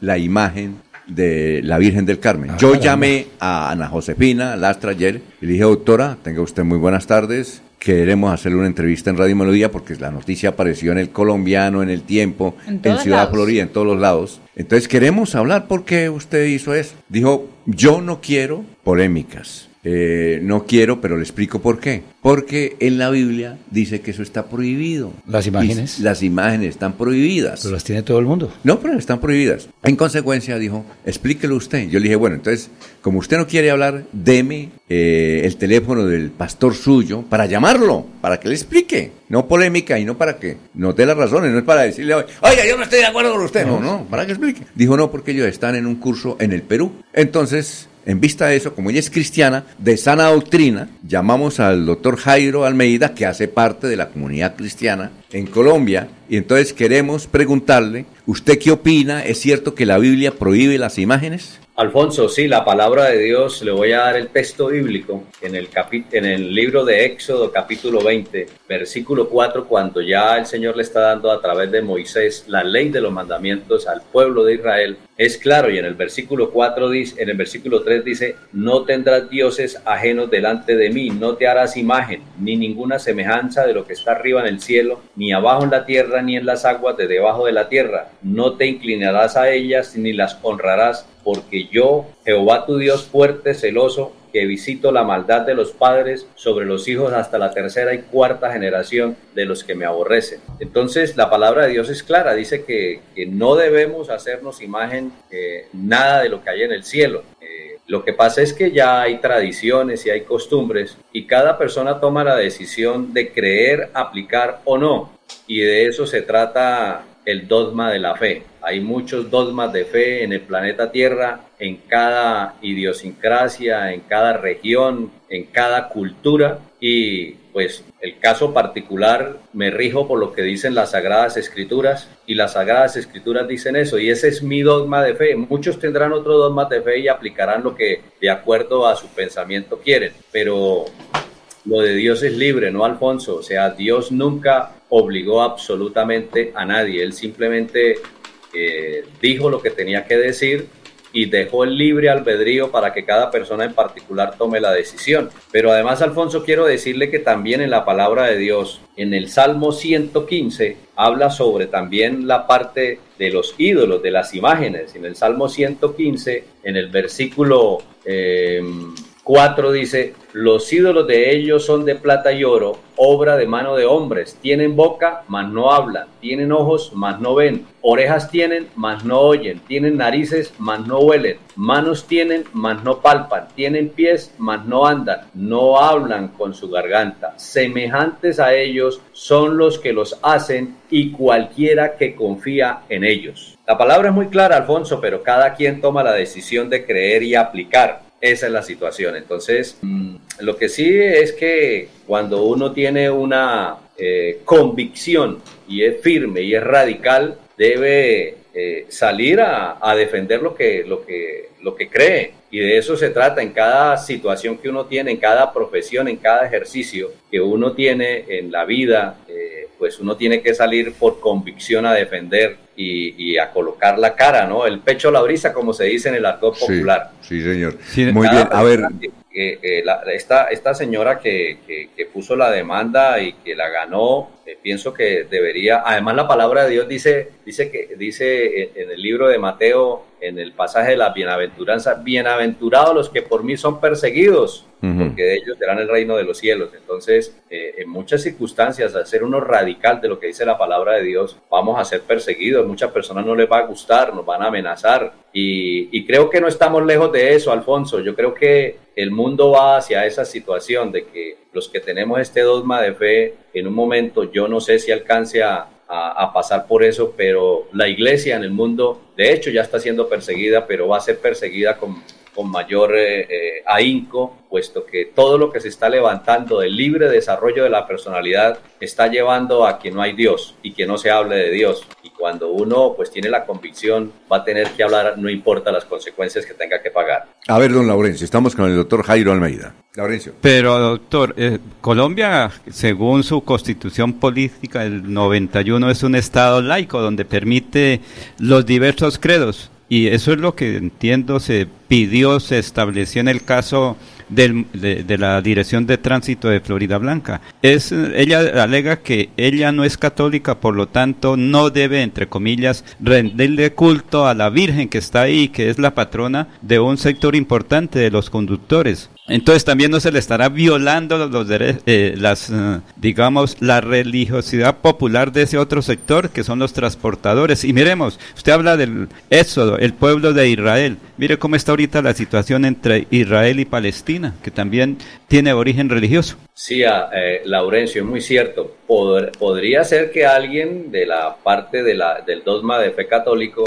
la imagen de la Virgen del Carmen. Yo caramba. llamé a Ana Josefina Lastra ayer y le dije, doctora, tenga usted muy buenas tardes. Queremos hacerle una entrevista en Radio Melodía porque la noticia apareció en el colombiano, en el tiempo, En Ciudad lados. Florida, en todos los lados. Entonces queremos hablar por qué usted hizo eso. Dijo, yo no quiero polémicas. Eh, no quiero, pero le explico por qué. Porque en la Biblia dice que eso está prohibido. Las imágenes. Y las imágenes están prohibidas. Pero las tiene todo el mundo. No, pero están prohibidas. En consecuencia, dijo, explíquelo usted. Yo le dije, bueno, entonces, como usted no quiere hablar, deme eh, el teléfono del pastor suyo para llamarlo, para que le explique. No polémica y no para que nos dé las razones, no es para decirle, oiga, yo no estoy de acuerdo con usted. No, no, para que explique. Dijo, no, porque ellos están en un curso en el Perú. Entonces, en vista de eso, como ella es cristiana, de sana doctrina, llamamos al doctor Jairo Almeida, que hace parte de la comunidad cristiana en Colombia, y entonces queremos preguntarle, ¿usted qué opina? ¿Es cierto que la Biblia prohíbe las imágenes? Alfonso, sí, la palabra de Dios, le voy a dar el texto bíblico en el, en el libro de Éxodo capítulo 20, versículo 4, cuando ya el Señor le está dando a través de Moisés la ley de los mandamientos al pueblo de Israel, es claro y en el versículo 4 dice, en el versículo 3 dice, no tendrás dioses ajenos delante de mí, no te harás imagen, ni ninguna semejanza de lo que está arriba en el cielo, ni abajo en la tierra, ni en las aguas de debajo de la tierra, no te inclinarás a ellas, ni las honrarás porque yo, Jehová tu Dios fuerte, celoso, que visito la maldad de los padres sobre los hijos hasta la tercera y cuarta generación de los que me aborrecen. Entonces la palabra de Dios es clara, dice que, no debemos hacernos imagen eh, nada de lo que hay en el cielo. Eh, lo que pasa es que ya hay tradiciones y hay costumbres y cada persona toma la decisión de creer, aplicar o no. Y de eso se trata el dogma de la fe. Hay muchos dogmas de fe en el planeta Tierra, en cada idiosincrasia, en cada región, en cada cultura y pues el caso particular me rijo por lo que dicen las Sagradas Escrituras y las Sagradas Escrituras dicen eso y ese es mi dogma de fe. Muchos tendrán otro dogma de fe y aplicarán lo que de acuerdo a su pensamiento quieren, pero lo de Dios es libre, ¿no, Alfonso? O sea, Dios nunca obligó absolutamente a nadie, Él simplemente eh, dijo lo que tenía que decir y dejó el libre albedrío para que cada persona en particular tome la decisión. Pero además, Alfonso, quiero decirle que también en la palabra de Dios, en el Salmo 115, habla sobre también la parte de los ídolos, de las imágenes. En el Salmo 115, en el versículo... Eh, 4 dice, los ídolos de ellos son de plata y oro, obra de mano de hombres. Tienen boca, mas no hablan. Tienen ojos, mas no ven. Orejas tienen, mas no oyen. Tienen narices, mas no huelen. Manos tienen, mas no palpan. Tienen pies, mas no andan. No hablan con su garganta. Semejantes a ellos son los que los hacen y cualquiera que confía en ellos. La palabra es muy clara, Alfonso, pero cada quien toma la decisión de creer y aplicar. Esa es la situación. Entonces, mm, lo que sí es que cuando uno tiene una eh, convicción y es firme y es radical, debe eh, salir a, defender lo que, lo, que, lo que cree. Y de eso se trata en cada situación que uno tiene, en cada profesión, en cada ejercicio que uno tiene en la vida, eh, pues uno tiene que salir por convicción a defender y, a colocar la cara, ¿no? El pecho a la brisa, como se dice en el argot popular. Sí, señor. Muy bien, a ver. esta, esta señora que, que, puso la demanda y que la ganó, eh, pienso que debería, además la palabra de Dios dice, dice que dice en el libro de Mateo, en el pasaje de la bienaventuranza, bienaventurados los que por mí son perseguidos, porque de ellos serán el reino de los cielos. Entonces, eh, en muchas circunstancias, al ser uno radical de lo que dice la palabra de Dios, vamos a ser perseguidos. Muchas personas no les va a gustar, nos van a amenazar. Y, y creo que no estamos lejos de eso, Alfonso. Yo creo que el mundo va hacia esa situación de que los que tenemos este dogma de fe, en un momento yo no sé si alcance a a, pasar por eso, pero la iglesia en el mundo, de hecho, ya está siendo perseguida, pero va a ser perseguida con, con mayor eh, eh, ahínco, puesto que todo lo que se está levantando del libre desarrollo de la personalidad está llevando a que no hay Dios y que no se hable de Dios. Y cuando uno pues tiene la convicción, va a tener que hablar, no importa las consecuencias que tenga que pagar. A ver, don Laurencio, estamos con el doctor Jairo Almeida. Laurencio. Pero, doctor, eh, Colombia, según su constitución política del 91, es un estado laico donde permite los diversos credos. Y eso es lo que entiendo se pidió, se estableció en el caso de, la Dirección de Tránsito de Florida Blanca. Es, ella alega que ella no es católica, por lo tanto no debe, entre comillas, rendirle culto a la Virgen que está ahí, que es la patrona de un sector importante de los conductores. Entonces también no se le estará violando los, derechos, eh, las, eh, digamos, la religiosidad popular de ese otro sector que son los transportadores. Y miremos, usted habla del éxodo, el pueblo de Israel. Mire cómo está ahorita la situación entre Israel y Palestina, que también tiene origen religioso. Sí, eh, Laurencio, es muy cierto. podría ser que alguien de la parte de la, del dogma de fe católico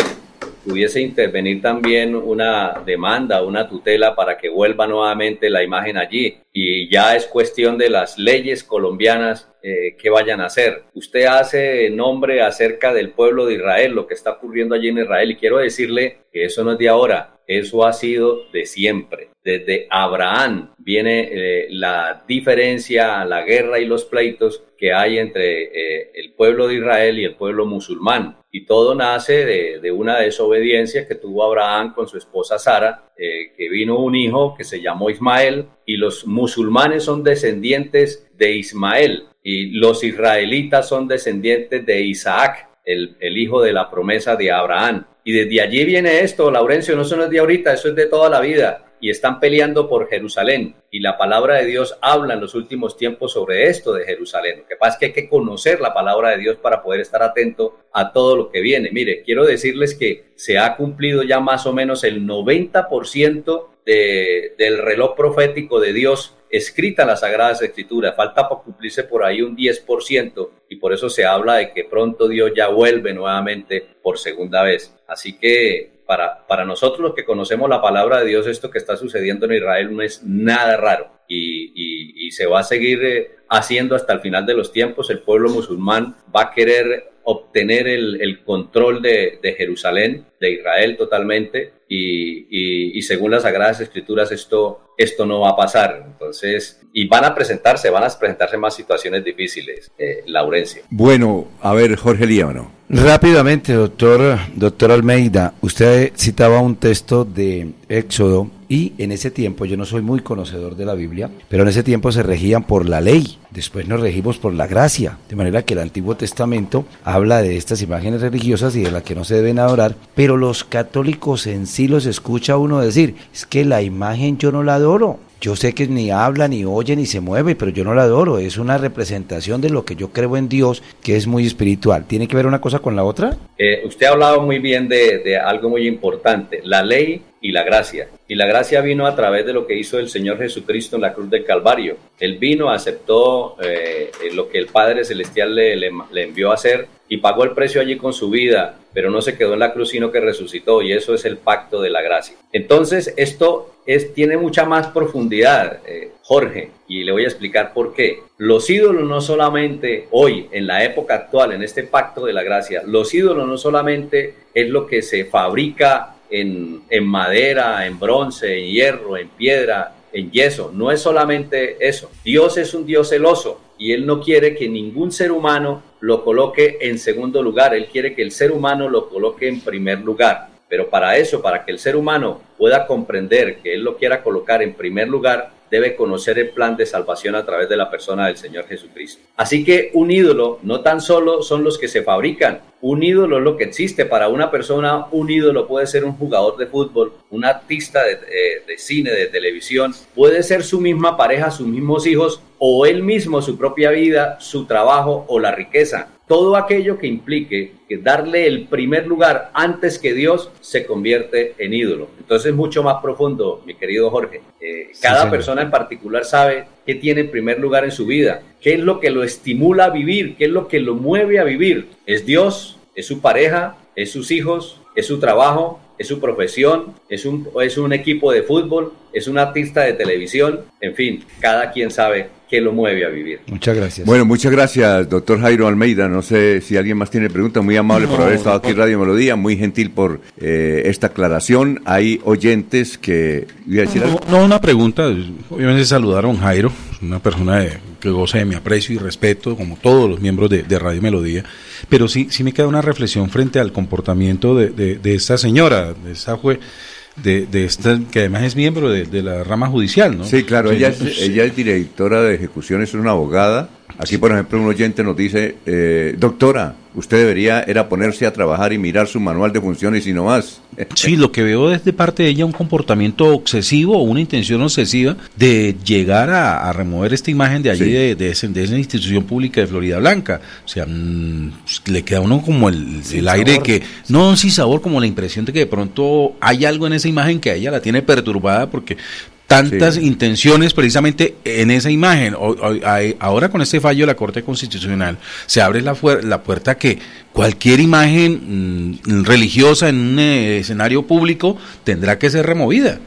pudiese intervenir también una demanda, una tutela para que vuelva nuevamente la imagen allí. Y ya es cuestión de las leyes colombianas eh, que vayan a hacer. Usted hace nombre acerca del pueblo de Israel, lo que está ocurriendo allí en Israel, y quiero decirle que eso no es de ahora Eso ha sido de siempre. Desde Abraham viene eh, la diferencia, la guerra y los pleitos que hay entre eh, el pueblo de Israel y el pueblo musulmán. Y todo nace de, una desobediencia que tuvo Abraham con su esposa Sara, eh, que vino un hijo que se llamó Ismael, y los musulmanes son descendientes de Ismael, y los israelitas son descendientes de Isaac, el, el hijo de la promesa de Abraham. Y desde allí viene esto, Laurencio, no solo es de ahorita, eso es de toda la vida. Y están peleando por Jerusalén. Y la palabra de Dios habla en los últimos tiempos sobre esto de Jerusalén. Lo que pasa es que hay que conocer la palabra de Dios para poder estar atento a todo lo que viene. Mire, quiero decirles que se ha cumplido ya más o menos el 90% de, del reloj profético de Dios escrita en las Sagradas Escrituras. Falta para cumplirse por ahí un 10% y por eso se habla de que pronto Dios ya vuelve nuevamente por segunda vez. Así que para, para nosotros los que conocemos la palabra de Dios, esto que está sucediendo en Israel no es nada raro y, y, se va a seguir eh, haciendo hasta el final de los tiempos. El pueblo musulmán va a querer obtener el, el control de, de, Jerusalén, de Israel totalmente, y, y, según las Sagradas Escrituras esto, esto no va a pasar. Entonces, y van a presentarse, van a presentarse más situaciones difíciles, eh, Laurencio. Bueno, a ver, Jorge Líbano. Rápidamente, doctor, doctor Almeida, usted citaba un texto de Éxodo y en ese tiempo, yo no soy muy conocedor de la Biblia, pero en ese tiempo se regían por la ley, después nos regimos por la gracia, de manera que el Antiguo Testamento habla de estas imágenes religiosas y de las que no se deben adorar, pero los católicos en sí los escucha uno decir, es que la imagen yo no la adoro, yo sé que ni habla, ni oye, ni se mueve, pero yo no la adoro. Es una representación de lo que yo creo en Dios, que es muy espiritual. ¿Tiene que ver una cosa con la otra? Eh, usted ha hablado muy bien de, algo muy importante, la ley y la gracia. Y la gracia vino a través de lo que hizo el Señor Jesucristo en la cruz del Calvario. Él vino, aceptó eh, lo que el Padre Celestial le, le, envió a hacer y pagó el precio allí con su vida, pero no se quedó en la cruz, sino que resucitó. Y eso es el pacto de la gracia. Entonces, esto es, tiene mucha más profundidad, eh, Jorge, y le voy a explicar por qué. Los ídolos no solamente hoy, en la época actual, en este pacto de la gracia, los ídolos no solamente es lo que se fabrica en, en madera, en bronce, en hierro, en piedra, en yeso. No es solamente eso. Dios es un Dios celoso y Él no quiere que ningún ser humano lo coloque en segundo lugar. Él quiere que el ser humano lo coloque en primer lugar. Pero para eso, para que el ser humano pueda comprender que Él lo quiera colocar en primer lugar, debe conocer el plan de salvación a través de la persona del Señor Jesucristo. Así que un ídolo no tan solo son los que se fabrican, un ídolo es lo que existe. Para una persona, un ídolo puede ser un jugador de fútbol, un artista de, de, cine, de televisión, puede ser su misma pareja, sus mismos hijos o él mismo, su propia vida, su trabajo o la riqueza todo aquello que implique que darle el primer lugar antes que Dios se convierte en ídolo. Entonces es mucho más profundo, mi querido Jorge. Eh, cada persona en particular sabe qué tiene en primer lugar en su vida, qué es lo que lo estimula a vivir, qué es lo que lo mueve a vivir. ¿Es Dios? ¿Es su pareja? ¿Es sus hijos? ¿Es su trabajo? ¿Es su profesión? ¿Es un, ¿Es un equipo de fútbol? ¿Es un artista de televisión? En fin, cada quien sabe que lo mueve a vivir. Muchas gracias. Bueno, muchas gracias, doctor Jairo Almeida. No sé si alguien más tiene preguntas. Muy amable por haber estado aquí en Radio Melodía. Muy gentil por eh, esta aclaración. Hay oyentes que... no, una pregunta. Obviamente saludaron Jairo, una persona que goza de mi aprecio y respeto, como todos los miembros de, Radio Melodía. Pero sí, sí me queda una reflexión frente al comportamiento de, de, de esta señora, de esa juez de, de esta, que además es miembro de, de, la rama judicial, ¿no? Sí, claro, ella, es, ella es directora de ejecuciones, es una abogada. Aquí, por ejemplo, un oyente nos dice, eh, doctora, usted debería era ponerse a trabajar y mirar su manual de funciones y no más. Sí, lo que veo desde parte de ella un comportamiento obsesivo o una intención obsesiva de llegar a, remover esta imagen de allí de, de, esa institución pública de Florida Blanca. O sea, mm, le queda a uno como el, el aire que, no sin sabor, como la impresión de que de pronto hay algo en esa imagen que a ella la tiene perturbada porque tantas intenciones precisamente en esa imagen. ahora con este fallo de la Corte Constitucional se abre la, la puerta que cualquier imagen mm, religiosa en un eh, escenario público tendrá que ser removida.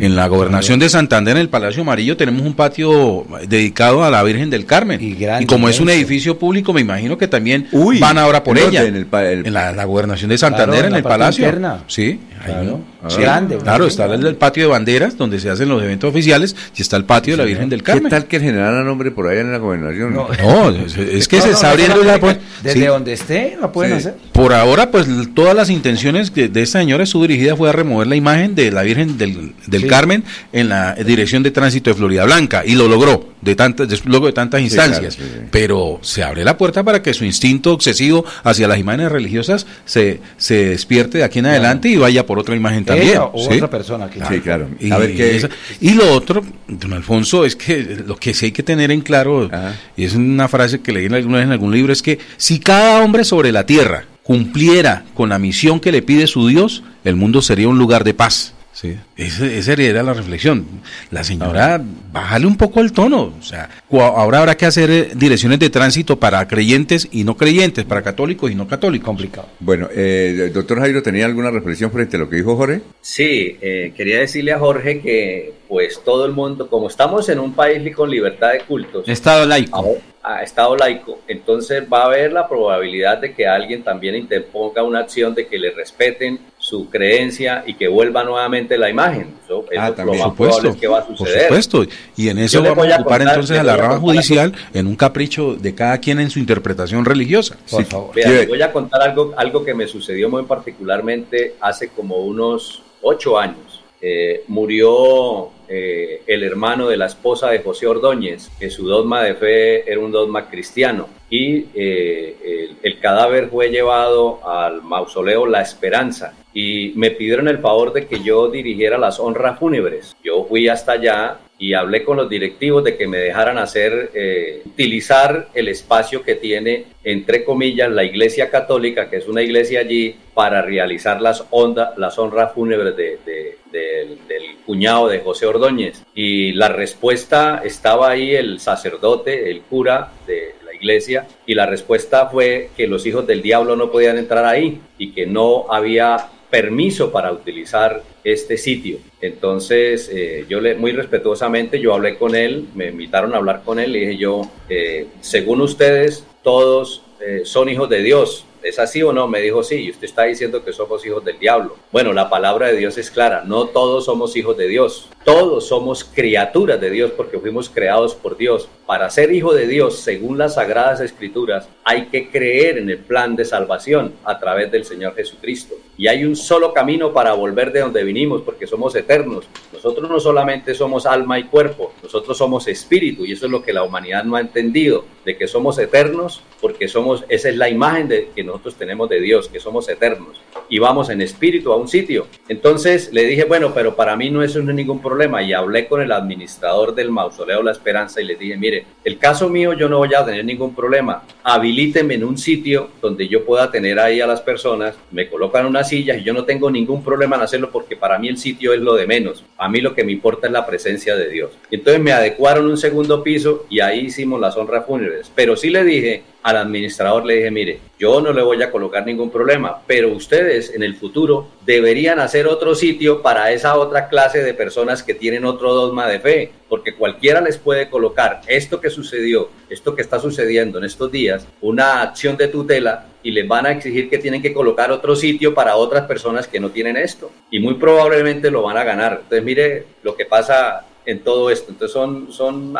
En la gobernación de Santander, en el Palacio Amarillo, tenemos un patio dedicado a la Virgen del Carmen. Y, como es un edificio público, me imagino que también van ahora por ella. En, la, gobernación de Santander, en, el Palacio. Sí, claro. grande. Claro, está el, patio de banderas, donde se hacen los eventos oficiales, y está el patio de la Virgen del Carmen. ¿Qué tal que el general nombre por allá en la gobernación? No, es, que se está abriendo la... Desde donde esté, pueden hacer. Por ahora, pues todas las intenciones de, esta señora, su dirigida fue a remover la imagen de la Virgen del, del Carmen en la Dirección de Tránsito de Florida Blanca y lo logró de tantas, luego de tantas instancias. Pero se abre la puerta para que su instinto obsesivo hacia las imágenes religiosas se, se despierte de aquí en adelante y vaya por otra imagen también. o otra persona, Sí, claro. Y, a ver, ¿qué? y lo otro, don Alfonso, es que lo que sí hay que tener en claro, y es una frase que leí alguna vez en algún libro, es que si cada hombre sobre la tierra cumpliera con la misión que le pide su Dios, el mundo sería un lugar de paz. Sí, esa, era la reflexión. La señora, bájale un poco el tono. O sea, ahora habrá que hacer eh, direcciones de tránsito para creyentes y no creyentes, para católicos y no católicos. Complicado. Bueno, eh, doctor Jairo, ¿tenía alguna reflexión frente a lo que dijo Jorge? Sí, eh, quería decirle a Jorge que, pues, todo el mundo, como estamos en un país con libertad de cultos. Estado laico a Estado laico, entonces va a haber la probabilidad de que alguien también interponga una acción de que le respeten su creencia y que vuelva nuevamente la imagen. Eso, ah, también, supuesto, que va a suceder. Por supuesto, y en eso vamos a ocupar entonces a la rama judicial en un capricho de cada quien en su interpretación religiosa. Por favor. Voy a contar algo, algo que me sucedió muy particularmente hace como unos ocho años. Eh, murió eh, el hermano de la esposa de José Ordóñez, que su dogma de fe era un dogma cristiano, y eh, el, cadáver fue llevado al mausoleo La Esperanza, y me pidieron el favor de que yo dirigiera las honras fúnebres. Yo fui hasta allá y hablé con los directivos de que me dejaran hacer, eh, utilizar el espacio que tiene, entre comillas, la iglesia católica, que es una iglesia allí, para realizar las, ondas, las honras fúnebres de, del cuñado de José Ordóñez. Y la respuesta estaba ahí el sacerdote, el cura de la iglesia, y la respuesta fue que los hijos del diablo no podían entrar ahí y que no había permiso para utilizar este sitio. Entonces, eh, yo le, muy respetuosamente, yo hablé con él, me invitaron a hablar con él, y dije yo, eh, según ustedes, todos eh, son hijos de Dios, ¿Es así o no? Me dijo, sí, y usted está diciendo que somos hijos del diablo. Bueno, la palabra de Dios es clara, no todos somos hijos de Dios, todos somos criaturas de Dios porque fuimos creados por Dios. Para ser hijo de Dios, según las sagradas escrituras, hay que creer en el plan de salvación a través del Señor Jesucristo. Y hay un solo camino para volver de donde vinimos porque somos eternos. Nosotros no solamente somos alma y cuerpo, nosotros somos espíritu y eso es lo que la humanidad no ha entendido, de que somos eternos porque somos, esa es la imagen de que nosotros tenemos de Dios, que somos eternos y vamos en espíritu a un sitio. Entonces le dije, bueno, pero para mí no es ningún problema y hablé con el administrador del mausoleo La Esperanza y le dije, mire, el caso mío yo no voy a tener ningún problema, habilíteme en un sitio donde yo pueda tener ahí a las personas, me colocan unas sillas y yo no tengo ningún problema en hacerlo porque para mí el sitio es lo de menos, a mí lo que me importa es la presencia de Dios. Entonces me adecuaron un segundo piso y ahí hicimos las honras fúnebres, pero sí le dije, al administrador le dije, mire, yo no le voy a colocar ningún problema, pero ustedes en el futuro deberían hacer otro sitio para esa otra clase de personas que tienen otro dogma de fe, porque cualquiera les puede colocar esto que sucedió, esto que está sucediendo en estos días, una acción de tutela y les van a exigir que tienen que colocar otro sitio para otras personas que no tienen esto y muy probablemente lo van a ganar. Entonces mire lo que pasa en todo esto. Entonces son, son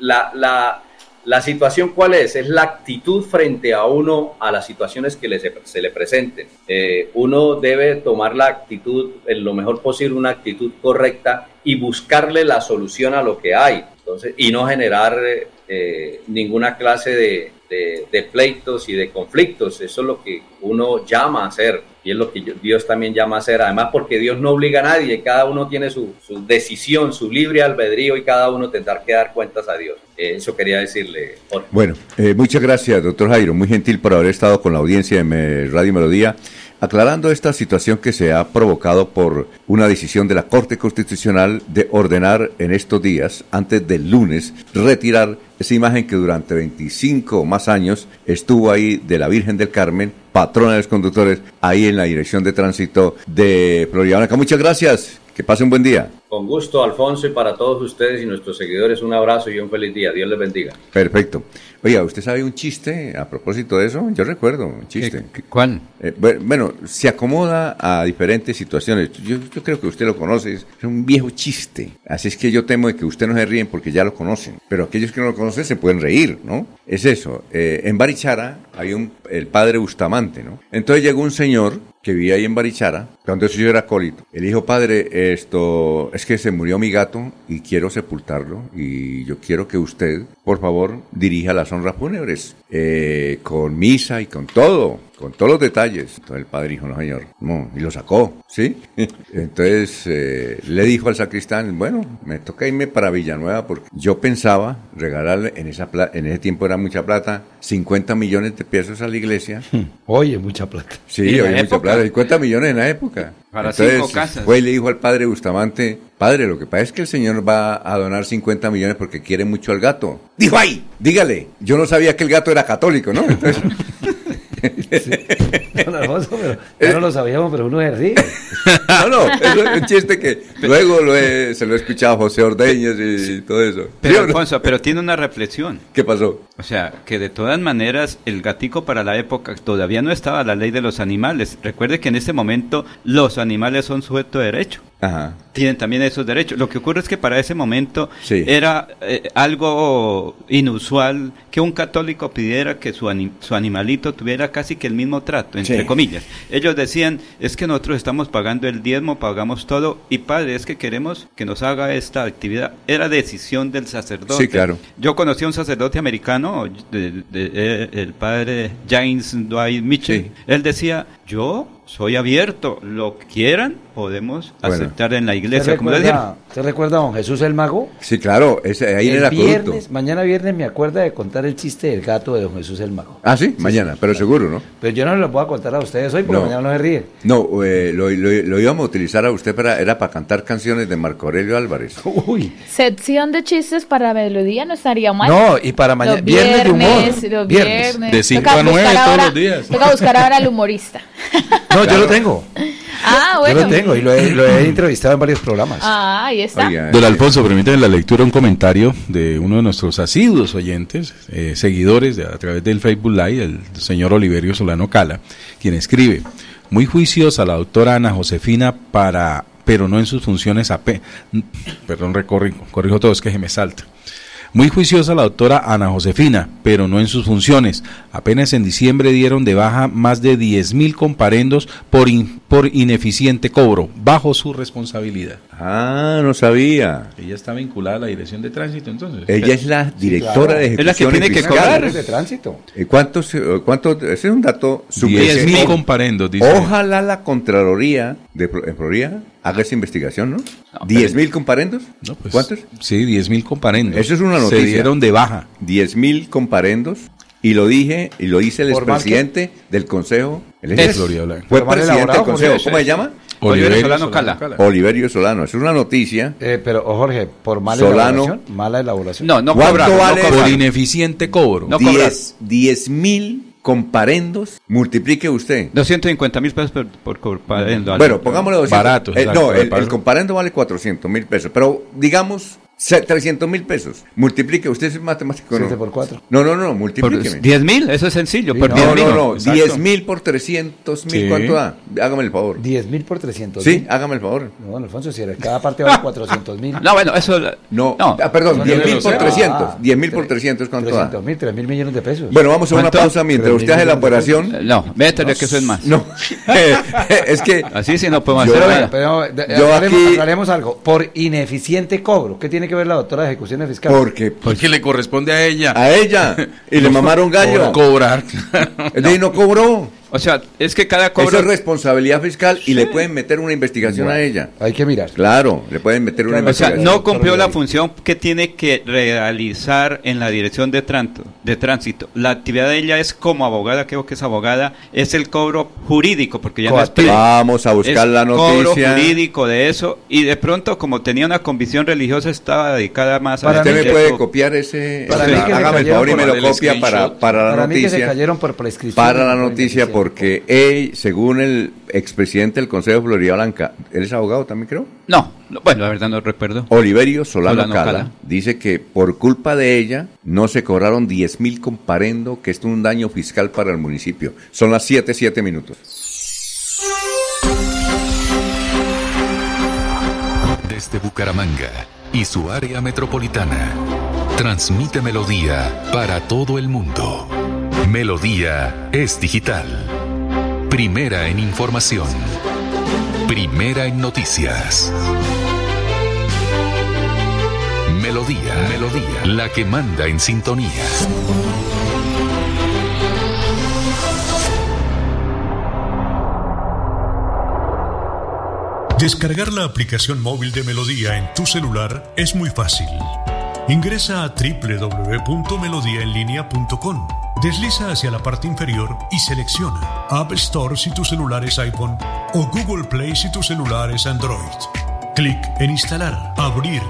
la, la la situación cuál es? Es la actitud frente a uno a las situaciones que se le presenten. Eh, uno debe tomar la actitud, en lo mejor posible, una actitud correcta y buscarle la solución a lo que hay. Entonces, y no generar eh, ninguna clase de, de, pleitos y de conflictos. Eso es lo que uno llama a hacer y es lo que Dios también llama a hacer. Además, porque Dios no obliga a nadie, cada uno tiene su, decisión, su libre albedrío y cada uno tendrá que dar cuentas a Dios. Eh, eso quería decirle. Bueno, eh, muchas gracias, doctor Jairo. Muy gentil por haber estado con la audiencia de Radio Melodía. Aclarando esta situación que se ha provocado por una decisión de la Corte Constitucional de ordenar en estos días, antes del lunes, retirar esa imagen que durante 25 o más años estuvo ahí de la Virgen del Carmen, patrona de los conductores, ahí en la dirección de tránsito de Florida Blanca. Muchas gracias. Que pase un buen día. Con gusto, Alfonso, y para todos ustedes y nuestros seguidores, un abrazo y un feliz día. Dios les bendiga. Perfecto. Oiga, ¿usted sabe un chiste a propósito de eso? Yo recuerdo un chiste. ¿Cuál? Eh, bueno, se acomoda a diferentes situaciones. Yo, creo que usted lo conoce, es un viejo chiste. Así es que yo temo de que usted no se ríen porque ya lo conocen. Pero aquellos que no lo conocen se pueden reír, ¿no? Es eso. Eh, en Barichara hay un, el padre Bustamante, ¿no? Entonces llegó un señor que vivía ahí en Barichara, cuando eso yo era acólito. El dijo, padre, esto es que se murió mi gato y quiero sepultarlo y yo quiero que usted, por favor, dirija las honras fúnebres eh, con misa y con todo con todos los detalles. Entonces el padre dijo, no señor, no, y lo sacó, ¿sí? Entonces eh, le dijo al sacristán, bueno, me toca irme para Villanueva porque yo pensaba regalarle, en, esa en ese tiempo era mucha plata, 50 millones de pesos a la iglesia. Oye, mucha plata. Sí, oye, mucha plata, 50 millones en la época. Para cinco casas. Fue y le dijo al padre Bustamante, padre, lo que pasa es que el señor va a donar 50 millones porque quiere mucho al gato. Dijo, ay, dígale, yo no sabía que el gato era católico, ¿no? Entonces, No, pero, no lo sabíamos, pero uno es ríe. No, no, es un chiste que luego lo se lo he escuchado a José Ordeñez y, todo eso. Pero, Alfonso, pero tiene una reflexión. ¿Qué pasó? O sea, que de todas maneras el gatico para la época todavía no estaba la ley de los animales. Recuerde que en este momento los animales son sujeto de derecho. Ajá. Tienen también esos derechos. Lo que ocurre es que para ese momento era eh, algo inusual que un católico pidiera que su, su animalito tuviera casi que el mismo trato, entre comillas. Ellos decían, es que nosotros estamos pagando el diezmo, pagamos todo, y padre, es que queremos que nos haga esta actividad. Era decisión del sacerdote. Sí, claro. Yo conocí a un sacerdote americano, el padre James Dwight Mitchell. Él decía, yo soy abierto, lo que quieran podemos aceptar en la iglesia. como ¿Te recuerda a don Jesús el Mago? Sí, claro, ese, ahí el viernes, Mañana viernes me acuerda de contar el chiste del gato de don Jesús el Mago. Ah, sí, mañana, pero seguro, ¿no? Pero yo no lo voy a contar a ustedes hoy porque mañana no se ríe. No, eh, lo, íbamos a utilizar a usted para, era para cantar canciones de Marco Aurelio Álvarez. Uy. Sección de chistes para melodía no estaría mal. No, y para mañana, viernes, de humor. viernes. De 5 a 9 todos los días. Toca buscar ahora al humorista. No, yo lo tengo. Ah, bueno. Yo lo tengo y lo he, entrevistado en varios programas. Ah, ahí está. Don Alfonso, permítame la lectura, un comentario de uno de nuestros asiduos oyentes, eh, seguidores a través del Facebook Live, el señor Oliverio Solano Cala, quien escribe, muy juiciosa la doctora Ana Josefina para pero no en sus funciones AP. Perdón, recorrijo, corrijo todo, es que se me salta. Muy juiciosa la doctora Ana Josefina, pero no en sus funciones. Apenas en diciembre dieron de baja más de 10.000 comparendos por, por ineficiente cobro, bajo su responsabilidad. Ah, no sabía. Ella está vinculada a la dirección de tránsito, entonces. Ella es la directora de ejecución. Es la que tiene que cobrar de tránsito. Eh, ¿Cuántos, eh, cuántos, ese es un dato 10.000 comparendos, dice. Ojalá la Contraloría de Florida haga esa investigación, ¿no? no ¿10 mil comparendos? pues, ¿Cuántos? Sí, 10 mil comparendos. Eso es una noticia. Se dieron de baja. 10 mil comparendos. Y lo dije, y lo dice el expresidente del Consejo. El es, Florida Fue presidente del Consejo. ¿Cómo se llama? Oliverio, Solano, Cala. Oliverio Solano. Es una noticia. Eh, pero, oh, Jorge, por mala elaboración. Mala elaboración. No, no ¿Cuánto vale? por ineficiente cobro. No 10 mil comparendos, multiplique usted. 250 mil pesos por, comparendo. Bueno, pongámosle 200. Barato. Eh, no, el, el, comparendo vale 400 mil pesos, pero digamos 300 mil pesos. Multiplique, usted es matemático. 7 por 4. No, no, no, multiplíqueme. 10 mil, eso es sencillo. por no, no, no, 10 mil por 300 mil, ¿cuánto da? Hágame el favor. 10 mil por 300 Sí, hágame el favor. No, Alfonso, si cada parte vale 400 mil. No, bueno, eso. No, no. Ah, perdón, 10 mil por 300. 10 mil por 300, ¿cuánto 300 da? mil, 3 mil millones de pesos. Bueno, vamos a una pausa mientras usted hace la operación. No, métele que eso es más. No, es que. Así sí no podemos hacer. Pero, yo aquí. Hablaremos algo. Por ineficiente cobro. ¿Qué tiene que ver la doctora de ejecución? Porque, porque le corresponde a ella. A ella. Y le mamaron gallo. cobrar. y no cobró. O sea, es que cada cobro... Eso es responsabilidad fiscal y le pueden meter una investigación a ella. Hay que mirar. Claro, le pueden meter una O sea, investigación. no cumplió la función que tiene que realizar en la dirección de, tránsito, de tránsito. La actividad de ella es como abogada, creo que es abogada, es el cobro jurídico, porque ya no es... Vamos a buscar es la cobro noticia. jurídico de eso, y de pronto, como tenía una convicción religiosa, estaba dedicada más a... Usted me eso. puede copiar ese. Para se hágame el favor y me por lo copia para, para la Para mí que se noticia. cayeron por prescripción. Para la por noticia, indemnización. Porque él, según el expresidente del Consejo de Florida Blanca, él es abogado también, creo. No, no, bueno, la verdad no recuerdo. Oliverio Solano, Solano Cala, Cala. dice que por culpa de ella no se cobraron 10 mil comparendo, que esto es un daño fiscal para el municipio. Son las 7, 7 minutos. Desde Bucaramanga y su área metropolitana, transmite Melodía para todo el mundo. Melodía es digital. Primera en información. Primera en noticias. Melodía, Melodía, la que manda en sintonía. Descargar la aplicación móvil de Melodía en tu celular es muy fácil. Ingresa a www.melodiaenlinea.com. Desliza hacia la parte inferior y selecciona App Store si tu celular es iPhone o Google Play si tu celular es Android. Clic en Instalar, Abrir,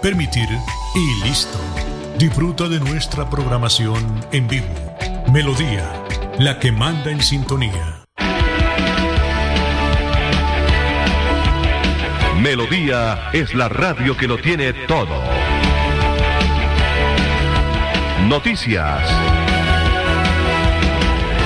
Permitir y listo. Disfruta de nuestra programación en vivo. Melodía, la que manda en sintonía. Melodía es la radio que lo tiene todo. Noticias.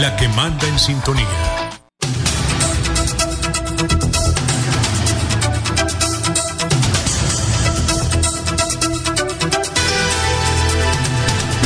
la que manda en sintonía.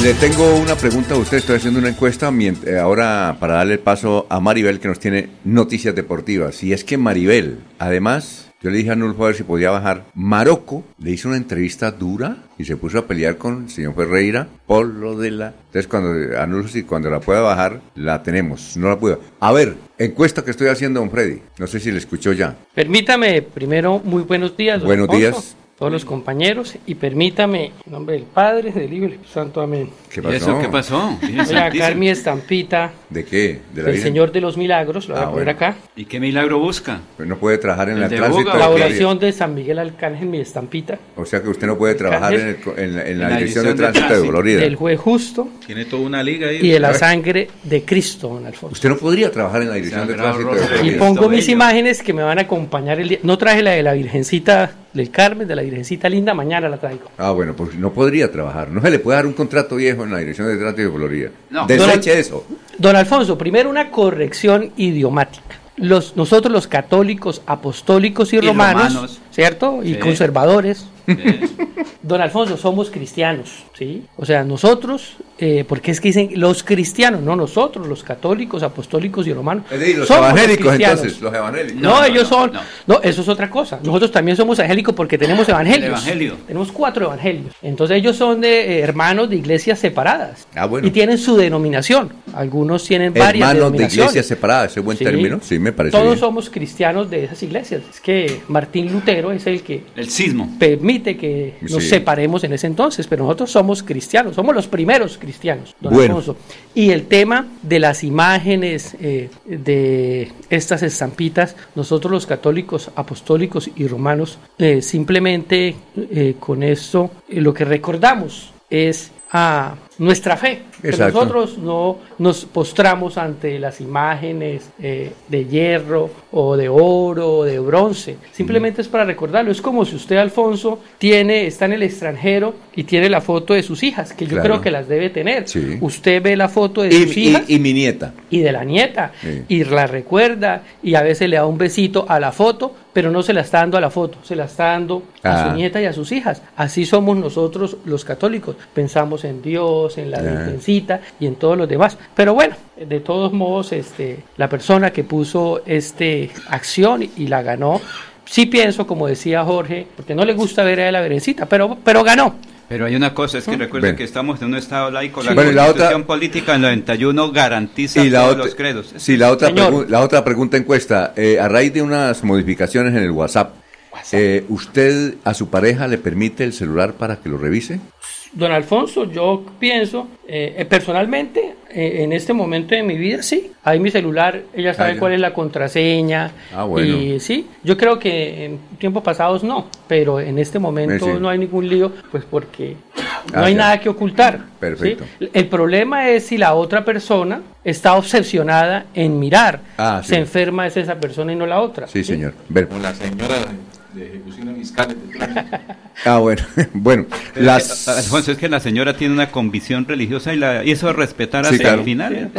Le tengo una pregunta a usted. Estoy haciendo una encuesta eh, ahora para darle el paso a Maribel que nos tiene noticias deportivas. Y es que Maribel, además, yo le dije a Nulfo a ver si podía bajar. Marocco le hizo una entrevista dura y se puso a pelear con el señor Ferreira por lo de la. Entonces, cuando Anulfo, si cuando la pueda bajar, la tenemos. No la puedo. A ver, encuesta que estoy haciendo, don Freddy. No sé si le escuchó ya. Permítame primero muy buenos días. Buenos días. Todos los compañeros y permítame en nombre del Padre, del Hijo y del Espíritu Santo. Amén. ¿Qué ¿Y eso qué pasó? Voy a sacar mi estampita ¿De qué? ¿De la del Virgen? Señor de los Milagros. Lo voy Ah, a poner bueno. acá. ¿Y qué milagro busca? Pues no puede trabajar en El el de tránsito. La Florida. oración de San Miguel Arcángel, mi estampita. O sea que usted no puede trabajar en, el en la, en la la dirección de tránsito de tránsito. Florida. Del juez justo Tiene toda una liga ahí. y de la sangre de Cristo, don Alfonso. Usted no podría trabajar en la dirección de tránsito de Rosario. Y Florida. pongo mis bello. imágenes que me van a acompañar el día. No traje la de la Virgencita del Carmen, de la Virgencita Linda, mañana la traigo. Ah, bueno, pues no podría trabajar. No se le puede dar un contrato viejo en la dirección de tránsito de Florida. No. Deseche eso. Don Alfonso, primero una corrección idiomática. Los, nosotros los católicos, apostólicos y, Y romanos, romanos. ¿cierto? Y conservadores. Don Alfonso, somos cristianos, ¿sí? O sea, nosotros, eh, porque es que dicen los cristianos, no nosotros, los católicos, apostólicos y romanos. Es decir, los somos evangélicos cristianos. entonces, los evangélicos. No, No, no, ellos no, son. no. No. eso es otra cosa. Nosotros también somos evangélicos porque tenemos evangelios. evangelio. Tenemos cuatro evangelios. Entonces ellos son de eh, hermanos de iglesias separadas. Ah, bueno. Y tienen su denominación. Algunos tienen varias Hermanos de iglesias separadas, ese es buen Sí. término. Sí, me parece Todos bien. somos cristianos de esas iglesias. Es que Martín Lutero es el que El sismo. permite permite que nos separemos en ese entonces, pero nosotros somos cristianos, somos los primeros cristianos, don Alfonso. Y el tema de las imágenes eh, de estas estampitas, nosotros los católicos, apostólicos y romanos, eh, simplemente eh, con esto lo que recordamos es a nuestra fe. Que nosotros no nos postramos ante las imágenes eh, de hierro o de oro o de bronce. Simplemente es para recordarlo. Es como si usted, Alfonso, tiene, está en el extranjero y tiene la foto de sus hijas, que yo creo que las debe tener. Usted ve la foto de sus hijas. Y, mi nieta. Y de la nieta. Y la recuerda y a veces le da un besito a la foto, pero no se la está dando a la foto, se la está dando a su ah. nieta y a sus hijas. Así somos nosotros los católicos. Pensamos en Dios en la Virgencita y en todos los demás. Pero bueno, de todos modos, este, la persona que puso este acción y la ganó, sí pienso, como decía Jorge, porque no le gusta ver a la Virgencita, pero, pero ganó. Pero hay una cosa, es que recuerden que estamos en un Estado laico, la Constitución política en el 91 garantiza todos los credos. Sí, la otra, la otra pregunta encuesta, eh, a raíz de unas modificaciones en el WhatsApp, eh, ¿usted a su pareja le permite el celular para que lo revise? Don Alfonso, yo pienso, eh, eh, personalmente, eh, en este momento de mi vida, sí. Ahí mi celular, ella sabe cuál es la contraseña. Ah, bueno. Y sí, yo creo que en tiempos pasados no, pero en este momento no hay ningún lío, pues porque no ah, hay nada que ocultar. Perfecto. El problema es si la otra persona está obsesionada en mirar. Ah, Se enferma es esa persona y no la otra. Sí, señor. Ver. la señora de ejecuciones fiscales. ah, bueno, bueno. Las... Alfonso, es que la señora tiene una convicción religiosa y, la, y eso es respetar hasta el final.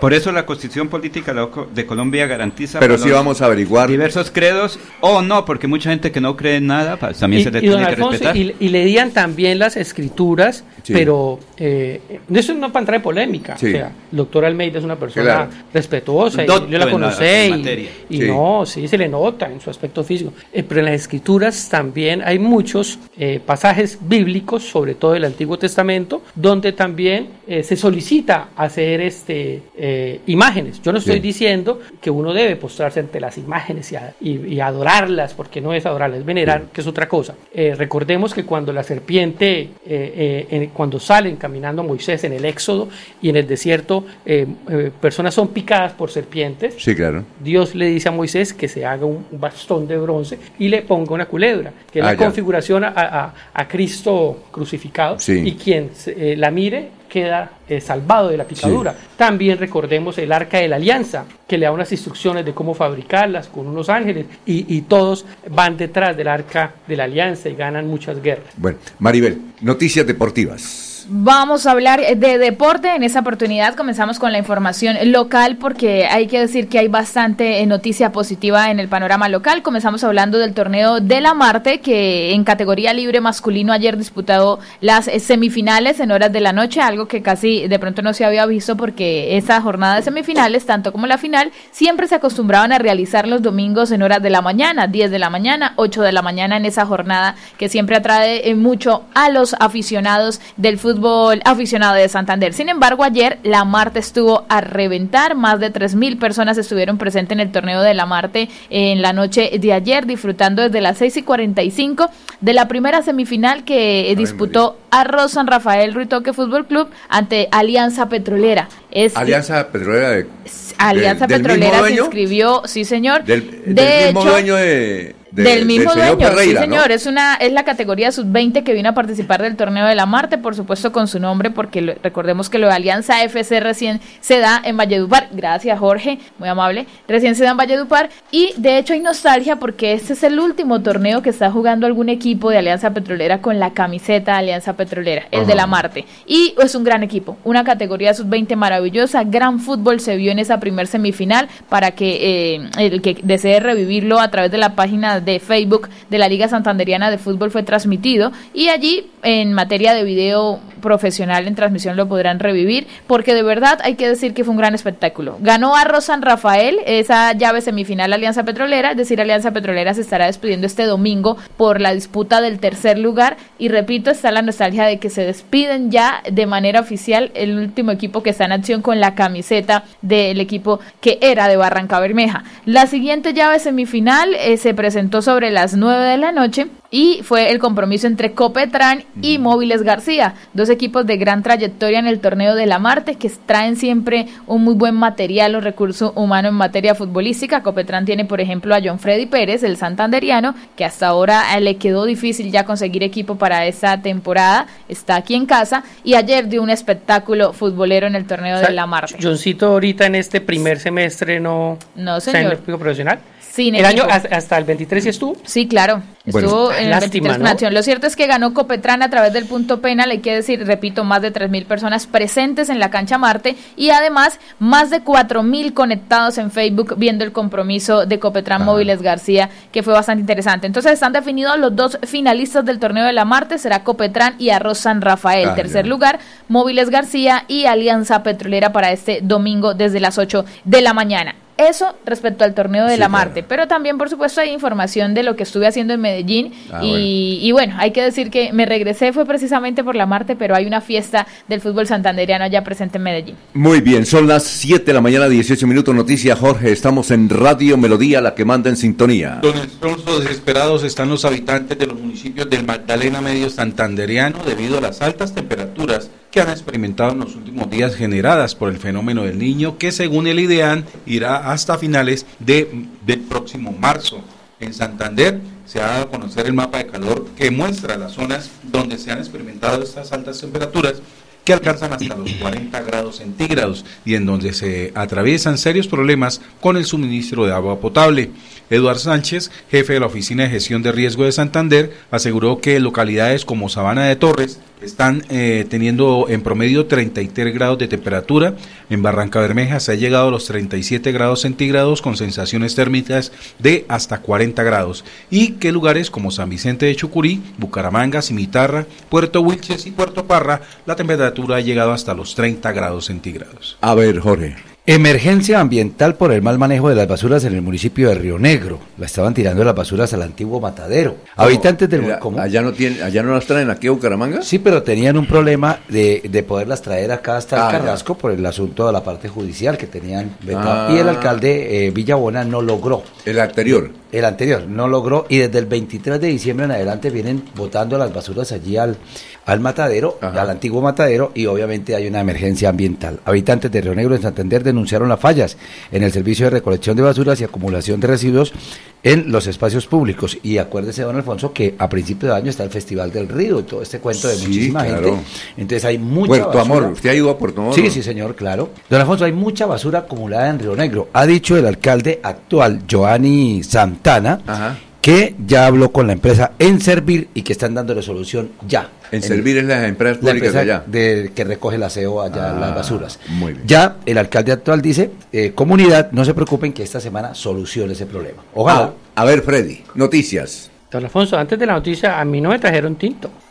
por eso la Constitución Política de Colombia garantiza Pero sí vamos a averiguar diversos credos o no, porque mucha gente que no cree en nada pues, también se le tiene que respetar. Y, y, leían también las escrituras, pero eh, eso no para entrar en polémica. O sea, el doctor Almeida es una persona respetuosa y yo la conocí y, no, sí se le nota en su aspecto físico. Eh, en las escrituras también hay muchos eh, pasajes bíblicos, sobre todo del Antiguo Testamento, donde también eh, se solicita hacer este, eh, imágenes. Yo no estoy diciendo que uno debe postrarse ante las imágenes y, adorarlas, porque no es adorarlas, es venerar, que es otra cosa. recordemos que cuando la serpiente, cuando salen caminando Moisés en el Éxodo y en el desierto, personas son picadas por serpientes. Sí, claro. Dios le dice a Moisés que se haga un bastón de bronce y le ponga una culebra, que es la ah, configuración a, Cristo crucificado, y quien eh, la mire queda eh, salvado de la picadura. También recordemos el arca de la alianza, que le da unas instrucciones de cómo fabricarlas con unos ángeles, y, y todos van detrás del arca de la alianza y ganan muchas guerras. Bueno, Maribel, noticias deportivas. Vamos a hablar de deporte. En esa oportunidad comenzamos con la información local porque hay que decir que hay bastante eh, noticia positiva en el panorama local. Comenzamos hablando del torneo de la Marte que en categoría libre masculino ayer disputado las eh, semifinales en horas de la noche, algo que casi de pronto no se había visto porque esa jornada de semifinales, tanto como la final, siempre se acostumbraban a realizar los domingos en horas de la mañana, 10 de la mañana, 8 de la mañana en esa jornada que siempre atrae eh, mucho a los aficionados del fútbol fútbol aficionado de Santander. Sin embargo, ayer la Marte estuvo a reventar. Más de 3.000 personas estuvieron presentes en el torneo de la Marte en la noche de ayer, disfrutando desde las 6 y 45 de la primera semifinal que disputó Arroz San Rafael Ruitoque Fútbol Club ante Alianza Petrolera. Es, Alianza Petrolera de, Alianza Petrolera se inscribió, sí señor. Del, mismo dueño de del mismo dueño, sí señor, es una es la categoría sub-20 que vino a participar del torneo de la Marte, por supuesto con su nombre, porque recordemos que lo de Alianza FC recién se da en Valledupar, gracias Jorge, muy amable, recién se da en Valledupar, y de hecho hay nostalgia porque este es el último torneo que está jugando algún equipo de Alianza Petrolera con la camiseta de Alianza Petrolera, el de la Marte, y es un gran equipo, una categoría sub-20 maravillosa, gran fútbol se vio en esa primer semifinal, para que eh, el que desee revivirlo a través de la página de Facebook de la Liga Santanderiana de Fútbol fue transmitido y allí en materia de video profesional en transmisión lo podrán revivir porque de verdad hay que decir que fue un gran espectáculo. Ganó a San Rafael esa llave semifinal Alianza Petrolera, es decir, Alianza Petrolera se estará despidiendo este domingo por la disputa del tercer lugar y repito, está la nostalgia de que se despiden ya de manera oficial el último equipo que está en acción con la camiseta del equipo que era de Barranca Bermeja. La siguiente llave semifinal eh, se presentó presentó sobre las 9 de la noche y fue el compromiso entre Copetran y Móviles García, dos equipos de gran trayectoria en el torneo de la Marte que traen siempre un muy buen material o recurso humano en materia futbolística. Copetran tiene, por ejemplo, a John Freddy Pérez, el santanderiano, que hasta ahora eh, le quedó difícil ya conseguir equipo para esta temporada, está aquí en casa y ayer dio un espectáculo futbolero en el torneo de la Marte. Johncito ahorita en este primer semestre no, no señor. está en el profesional. ¿El año hasta el 23 estuvo? Sí, claro. Estuvo en el 23 Lo cierto es que ganó Copetran a través del punto penal, hay que decir, repito, más de 3.000 personas presentes en la cancha Marte y además más de 4.000 conectados en Facebook viendo el compromiso de Copetran Móviles García, que fue bastante interesante. Entonces están definidos los dos finalistas del torneo de la Marte, será Copetran y Arroz San Rafael. Ah, Tercer lugar, Móviles García y Alianza Petrolera para este domingo desde las 8 de la mañana. Eso respecto al torneo de la Marte, pero también por supuesto hay información de lo que estuve haciendo en Medellín ah, y, bueno. hay que decir que me regresé fue precisamente por la Marte, pero hay una fiesta del fútbol santanderiano ya presente en Medellín. Muy bien, son las 7 de la mañana, 18 minutos, noticia Jorge, estamos en Radio Melodía, la que manda en sintonía. Don Alfonso, desesperados están los habitantes de los municipios del Magdalena Medio Santanderiano debido a las altas temperaturas que han experimentado en los últimos días generadas por el fenómeno del niño que según el IDEAN irá hasta finales de, del próximo marzo. En Santander se ha dado a conocer el mapa de calor que muestra las zonas donde se han experimentado estas altas temperaturas que alcanzan hasta los 40 grados centígrados y en donde se atraviesan serios problemas con el suministro de agua potable. Eduard Sánchez, jefe de la Oficina de Gestión de Riesgo de Santander, aseguró que localidades como Sabana de Torres están eh, teniendo en promedio 33 grados de temperatura. En Barranca Bermeja se ha llegado a los 37 grados centígrados con sensaciones térmicas de hasta 40 grados. Y que lugares como San Vicente de Chucurí, Bucaramanga, Cimitarra, Puerto Wilches y Puerto Parra, la temperatura ha llegado hasta los 30 grados centígrados. A ver, Jorge. Emergencia ambiental por el mal manejo de las basuras en el municipio de Río Negro. La estaban tirando las basuras al antiguo matadero. Habitantes del allá no tienen, allá no las traen aquí a Bucaramanga. Sí, pero tenían un problema de, de poderlas traer acá hasta el ah, Carrasco por el asunto de la parte judicial que tenían ah. Y el alcalde eh, Villabona no logró. El anterior. El anterior no logró y desde el 23 de diciembre en adelante vienen botando las basuras allí al, al matadero, al antiguo matadero, y obviamente hay una emergencia ambiental. Habitantes de Río Negro en Santander denunciaron las fallas en el servicio de recolección de basuras y acumulación de residuos en los espacios públicos. Y acuérdese, don Alfonso, que a principio de año está el Festival del Río, y todo este cuento de muchísima gente. Entonces hay mucha Puerto Amor, ¿usted ha ido a Puerto Amor? Sí, sí, señor, claro. Don Alfonso, hay mucha basura acumulada en Río Negro. Ha dicho el alcalde actual, Joanny Santana, Ajá que ya habló con la empresa En Servir y que están dándole solución ya. En, Servir es la empresa públicas de allá. De, que recoge la aseo allá, las ah, basuras. Muy bien. Ya el alcalde actual dice, eh, comunidad, no se preocupen que esta semana solucione ese problema. Ojalá. Ah, a ver, Freddy, noticias. Don Alfonso, antes de la noticia, a mí no me trajeron tinto.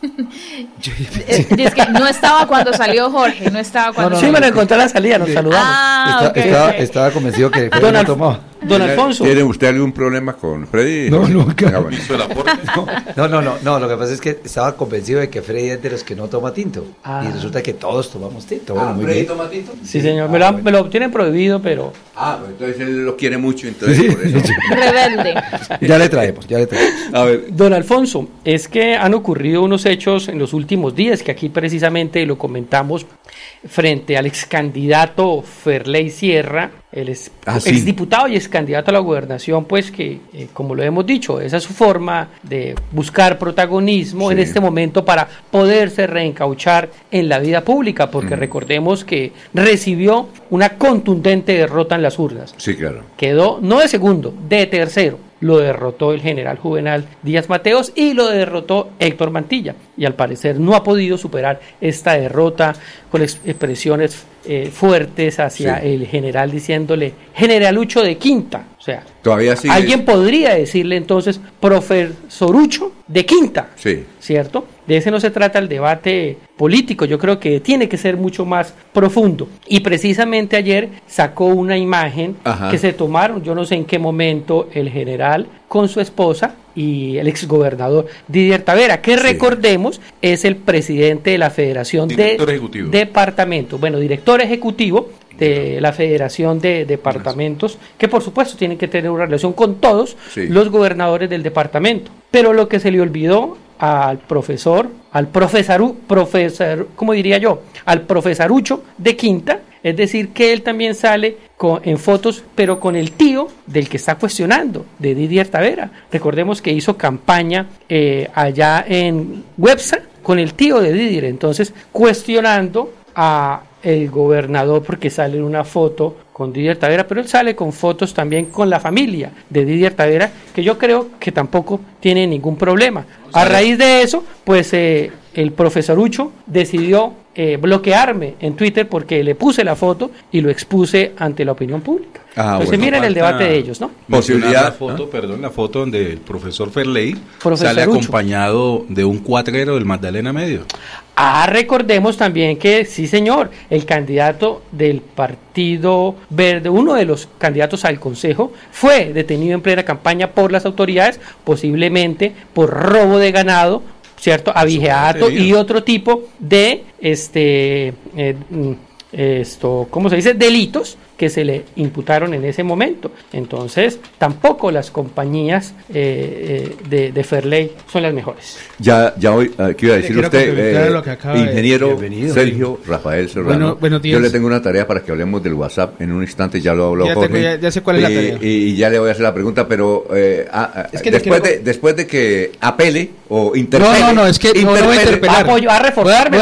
es que no estaba cuando salió Jorge, no estaba cuando... sí, me lo encontré a la salida, nos saludamos. Ah, estaba, convencido que Don, no tomó. Don Alfonso. ¿Tiene usted algún problema con Freddy? No, nunca. No, no, no, no, lo que pasa es que estaba convencido de que Freddy es de los que no toma tinto. Ah. Y resulta que todos tomamos tinto. Bueno, ah, ¿Freddy toma tinto? Sí, señor, me, lo, me, lo, tienen prohibido, pero... Ah, pues entonces él lo quiere mucho, entonces por eso. Rebelde. Ya le traemos, ya le traemos. A ver. Don Alfonso, es que han ocurrido unos hechos en los últimos días que aquí precisamente lo comentamos frente al ex candidato Ferley Sierra, el ex, ah, diputado y ex candidato a la gobernación, pues que, eh, como lo hemos dicho, esa es su forma de buscar protagonismo en este momento para poderse reencauchar en la vida pública, porque recordemos que recibió una contundente derrota en las urnas. Sí, claro. Quedó no de segundo, de tercero lo derrotó el general Juvenal Díaz Mateos y lo derrotó Héctor Mantilla. Y al parecer no ha podido superar esta derrota con expresiones eh, fuertes hacia el general diciéndole generalucho de quinta. O sea, todavía alguien podría decirle entonces profesorucho de quinta. Sí. ¿Cierto? De ese no se trata el debate político, yo creo que tiene que ser mucho más profundo. Y precisamente ayer sacó una imagen que se tomaron, yo no sé en qué momento, el general con su esposa y el exgobernador Didier Tavera, que recordemos es el presidente de la Federación de Departamentos, bueno, director ejecutivo de la Federación de Departamentos, que por supuesto tienen que tener una relación con todos los gobernadores del departamento. Pero lo que se le olvidó al profesor, al profesoru, profesor, ¿cómo diría yo? Al profesorucho de Quinta, es decir, que él también sale con, en fotos, pero con el tío del que está cuestionando, de Didier Tavera. Recordemos que hizo campaña eh, allá en Websa con el tío de Didier, entonces cuestionando a el gobernador porque sale en una foto con Didier Tavera, pero él sale con fotos también con la familia de Didier Tavera, que yo creo que tampoco tiene ningún problema. A raíz de eso, pues eh, el profesor Ucho decidió eh, bloquearme en Twitter porque le puse la foto y lo expuse ante la opinión pública. Ah, Entonces miren el debate de ellos, ¿no? Posibilidad. La foto, perdón, la foto donde el profesor Ferley sale acompañado de un cuatrero del Magdalena Medio. Ah, recordemos también que sí, señor, el candidato del Partido Verde, uno de los candidatos al Consejo, fue detenido en plena campaña por las autoridades, posiblemente por robo de ganado, ¿cierto? Abigeato y otro tipo de este eh, mm, esto, ¿cómo se dice? delitos que se le imputaron en ese momento. Entonces, tampoco las compañías eh, eh, de, de, Fairley son las mejores. Ya, ya hoy, uh, ¿qué iba a decir usted? Eh, ingeniero Sergio Rafael Serrano. yo le tengo una tarea para que hablemos del WhatsApp en un instante, ya lo habló ya, ya, sé cuál es la tarea. Y, ya le voy a hacer la pregunta, pero ah, ah, después, de, después de que apele o interpele. No, no, no, es que no voy a interpelar. a reforzarme,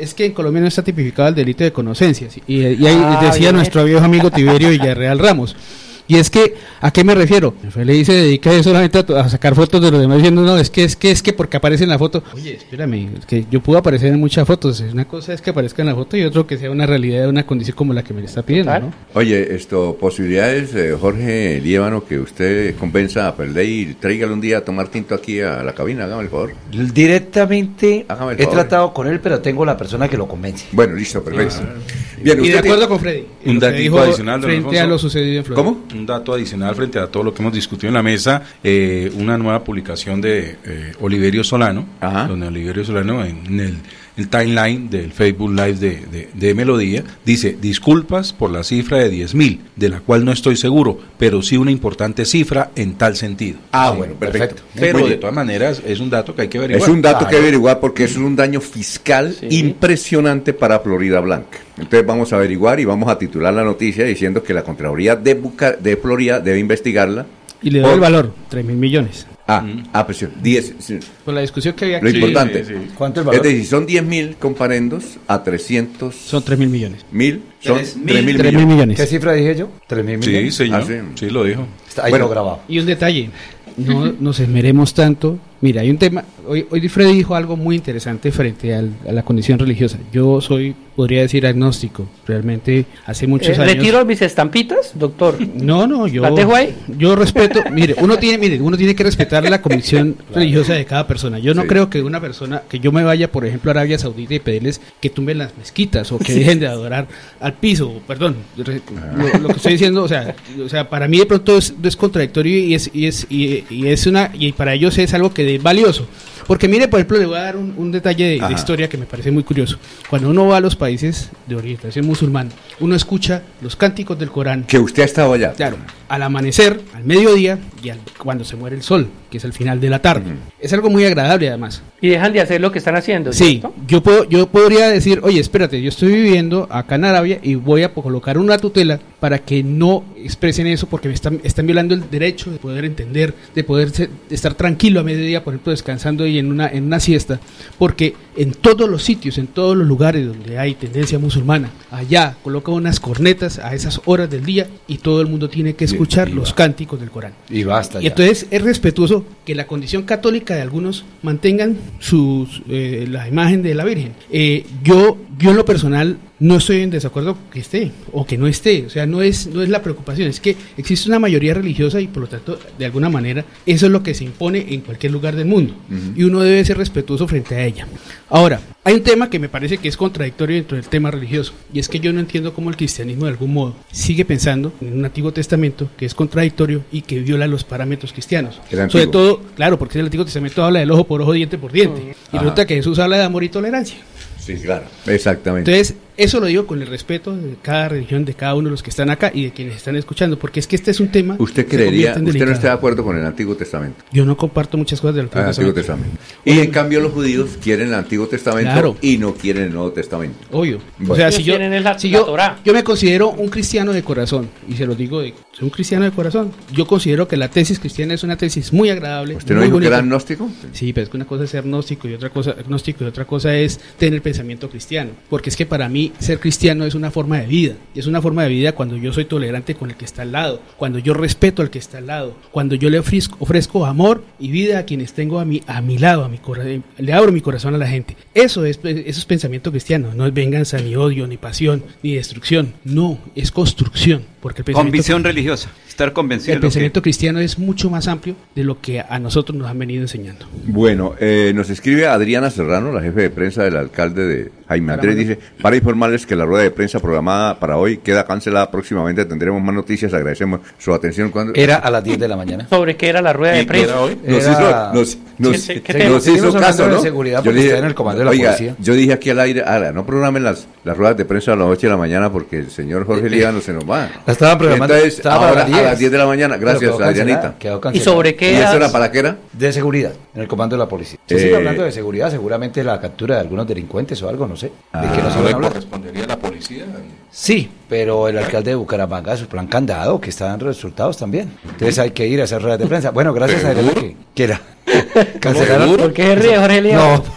Es que en Colombia no está tipificado el delito de conocencia. Y, y ahí ah, decía nuestro viejo amigo Tiberio Villarreal Ramos. Y es que, ¿a qué me refiero? Feliz se dedica solamente a, sacar fotos de los demás diciendo, no, es que, es que, es que porque aparece en la foto. Oye, espérame, es que yo puedo aparecer en muchas fotos. Una cosa es que aparezca en la foto y otro que sea una realidad de una condición como la que me está pidiendo, ¿no? Oye, esto, posibilidades, eh, Jorge Líbano, que usted convenza a Perley y tráigale un día a tomar tinto aquí a la cabina, hágame el favor. Directamente he tratado con él, pero tengo la persona que lo convence. Bueno, listo, perfecto. Bien, y de acuerdo con Freddy. Un datito adicional. Frente a lo sucedido en Florida. ¿Cómo? un dato adicional frente a todo lo que hemos discutido en la mesa, eh, una nueva publicación de eh, Oliverio Solano, donde Oliverio Solano en el, timeline del Facebook Live de, de, Melodía dice, disculpas por la cifra de 10 mil, de la cual no estoy seguro, pero sí una importante cifra en tal sentido. Ah, bueno, perfecto. Pero de todas maneras es un dato que hay que averiguar. Es un dato que averiguar porque es un daño fiscal impresionante para Florida Blanca. Entonces vamos a averiguar y vamos a titular la noticia diciendo que la Contraloría de, de Florida debe investigarla. Y le doy el valor, 3 mil millones. Ah, ah, pues 10. Con la discusión que había aquí. Lo importante. ¿Cuánto es el valor? Es decir, son 10 mil comparendos a 300. Son 3 mil millones. Mil, son 3 mil millones. millones. ¿Qué cifra dije yo? 3 mil millones. Sí, señor. Ah, sí. lo dijo. Está ahí bueno, grabado. Y un detalle, no nos esmeremos tanto Mira, hay un tema, hoy, hoy Freddy dijo algo muy interesante frente a la condición religiosa. Yo soy, podría decir, agnóstico. Realmente hace muchos eh, años... ¿Retiro mis estampitas, doctor? No, no, yo... ¿La dejo ahí? Yo respeto, mire, uno tiene, mire, uno tiene que respetar la convicción religiosa de cada persona. Yo no creo que una persona, que yo me vaya, por ejemplo, a Arabia Saudita y pedirles que tumben las mezquitas o que dejen de adorar al piso, perdón. Lo, que estoy diciendo, o sea, o sea, para mí de pronto es, es contradictorio y es, y es, y, y es una, y para ellos es algo que valioso. Porque mire, por ejemplo, le voy a dar un, detalle de, historia que me parece muy curioso. Cuando uno va a los países de orientación musulmana, uno escucha los cánticos del Corán. Que usted ha estado allá. Claro, al amanecer, al mediodía y cuando se muere el sol, que es el final de la tarde. Es algo muy agradable además. Y dejan de hacer lo que están haciendo. Sí, yo, puedo, yo podría decir, oye, espérate, yo estoy viviendo acá en Arabia y voy a colocar una tutela para que no expresen eso porque me están, están violando el derecho de poder entender, de poder estar tranquilo a mediodía, por ejemplo, descansando y en una, en una siesta, porque en todos los sitios, en todos los lugares donde hay tendencia musulmana, allá coloca unas cornetas a esas horas del día y todo el mundo tiene que escuchar los cánticos del Corán. Y basta. Y entonces es respetuoso que la condición católica de algunos mantengan sus, eh, la imagen de la Virgen. Eh, yo, yo en lo personal no estoy en desacuerdo que esté o que no esté, o sea, no es, no es la preocupación, es que existe una mayoría religiosa y por lo tanto, de alguna manera, eso es lo que se impone en cualquier lugar del mundo y uno debe ser respetuoso frente a ella. Ahora, hay un tema que me parece que es contradictorio dentro del tema religioso y es que yo no entiendo cómo el cristianismo de algún modo sigue pensando en un Antiguo Testamento que es contradictorio y que viola los parámetros cristianos. Sobre todo, claro, porque el Antiguo Testamento habla del ojo por ojo, diente por diente y resulta que Jesús habla de amor y tolerancia. Sí, claro, exactamente. Entonces, Eso lo digo con el respeto de cada religión, de cada uno de los que están acá y de quienes están escuchando, porque es que este es un tema. ¿Usted creería, usted no está de acuerdo con el Antiguo Testamento? Yo no comparto muchas cosas del Antiguo, Testamento. Y en cambio los judíos quieren el Antiguo Testamento y no quieren el Nuevo Testamento. Obvio. O sea, si yo, si yo, yo me considero un cristiano de corazón, y se lo digo, de, soy un cristiano de corazón, yo considero que la tesis cristiana es una tesis muy agradable. ¿Usted no dijo que era agnóstico? Sí, pero es que una cosa es ser agnóstico y otra cosa, agnóstico y otra cosa es tener pensamiento cristiano. Porque es que para mí ser cristiano es una forma de vida. Y es una forma de vida cuando yo soy tolerante con el que está al lado, cuando yo respeto al que está al lado, cuando yo le ofrezco, ofrezco amor y vida a quienes tengo a mi, a mi lado, a mi le abro mi corazón a la gente. Eso es, eso es pensamiento cristiano, no es venganza, ni odio, ni pasión, ni destrucción. No, es construcción. Porque el Convicción religiosa, estar convencido. El pensamiento cristiano es mucho más amplio de lo que a nosotros nos han venido enseñando. Bueno, eh, nos escribe Adriana Serrano, la jefe de prensa del alcalde de Jaime Andrés, dice, para informarles que la rueda de prensa programada para hoy queda cancelada próximamente, tendremos más noticias, agradecemos su atención. cuando Era a las 10 de la mañana. ¿Sobre qué era la rueda de prensa? Hoy? Nos hizo, nos, hizo caso, ¿no? seguridad yo, dije, en el comando de la oiga, yo dije aquí al aire, no programen las, las ruedas de prensa a las 8 de la mañana porque el señor Jorge Líbano se nos va. La estaban programando ahora a las 10 de la mañana. Gracias, Adrianita. ¿Y sobre qué? ¿Y eso era para qué era? De seguridad, en el comando de la policía. Se sigue eh, hablando de seguridad, seguramente la captura de algunos delincuentes o algo, no sé. ¿De qué nos ah, correspondería la policía? Sí, pero el alcalde de Bucaramanga, su plan candado, que está dando resultados también. Entonces hay que ir a hacer ruedas de prensa. Bueno, gracias a él que quiera. ¿Por qué ríe, Jorge No.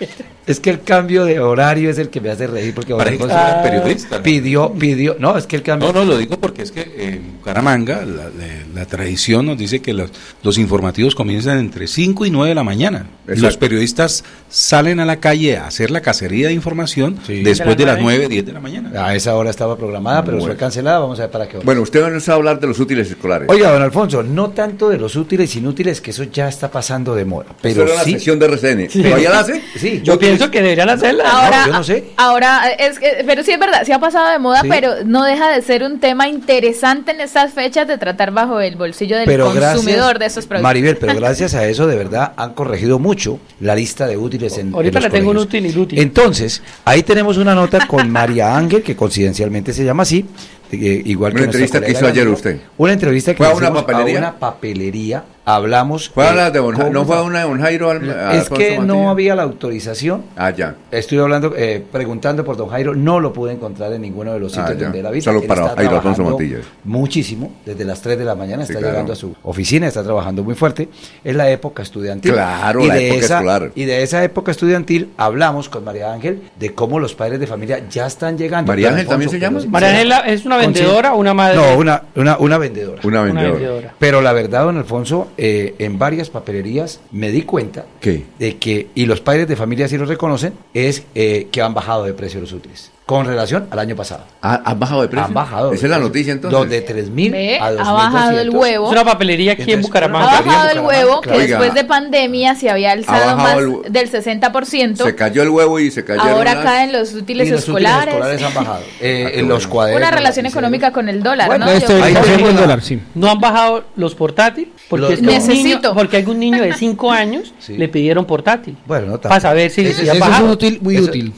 Es que el cambio de horario es el que me hace reír porque ahora ah, periodista. Pidió, pidió, no, es que el cambio. No, no, lo digo porque es que en Bucaramanga la, tradición nos dice que los, los, informativos comienzan entre 5 y 9 de la mañana. Los periodistas salen a la calle a hacer la cacería de información después de, las 9, 10 de la mañana. A esa hora estaba programada, pero fue cancelada. Vamos a ver para qué Bueno, usted nos va a hablar de los útiles escolares. Oiga, don Alfonso, no tanto de los útiles inútiles, que eso ya está pasando de moda. Pero sí. la sesión de RCN. Sí. ¿Todavía la hace? Sí. Yo pienso que deberían hacerla. Ahora, yo no sé. Ahora, es que, pero sí es verdad, sí ha pasado de moda, pero no deja de ser un tema interesante en estas fechas de tratar bajo el bolsillo del consumidor de esos productos. Maribel, pero gracias a eso de verdad han corregido mucho la lista de útiles en Ahorita le tengo un útil inútil. Entonces, ahí tenemos una nota con María Ángel, que coincidencialmente se llama así, eh, igual una entrevista que hizo ayer usted. Una entrevista que hizo a una papelería. Hablamos. ¿Fue de ¿No fue una de Don Jairo? es que no había la autorización. Ah, ya. Estoy hablando, eh, preguntando por Don Jairo, no lo pude encontrar en ninguno de los sitios ah, donde la vi. Solo para Jairo Alfonso Matilla. Muchísimo, desde las 3 de la mañana está llegando a su oficina, está trabajando muy fuerte. Es la época estudiantil. Claro, y la de época esa, escolar. Y de esa época estudiantil hablamos con María Ángel de cómo los padres de familia ya están llegando. ¿María Ángel también se llama? María Ángel es una vendedora o una madre. No, una, una, una vendedora. Una vendedora. Pero la verdad, don Alfonso, eh, en varios papelerías me di cuenta de que, y los padres de familia sí lo reconocen, es eh, que han bajado de precio los útiles con relación al año pasado. Ah, ¿Han bajado de precio? Han bajado. Esa es la noticia entonces. De 3.000 a 2.200. Ha bajado el huevo. Es una papelería aquí en Bucaramanga. Ha bajado el huevo, que después de pandemia se había alzado más del 60%. Se cayó el huevo y se cayó Ahora caen los útiles y los escolares. Útiles escolares han bajado. Eh, en los cuadernos. Una relación económica con el dólar, ¿no? el dólar, sí. No han bajado los portátiles porque, es necesito. porque algún niño de 5 años le pidieron portátil. Bueno, no Para saber si, eso, si es útil, muy útil.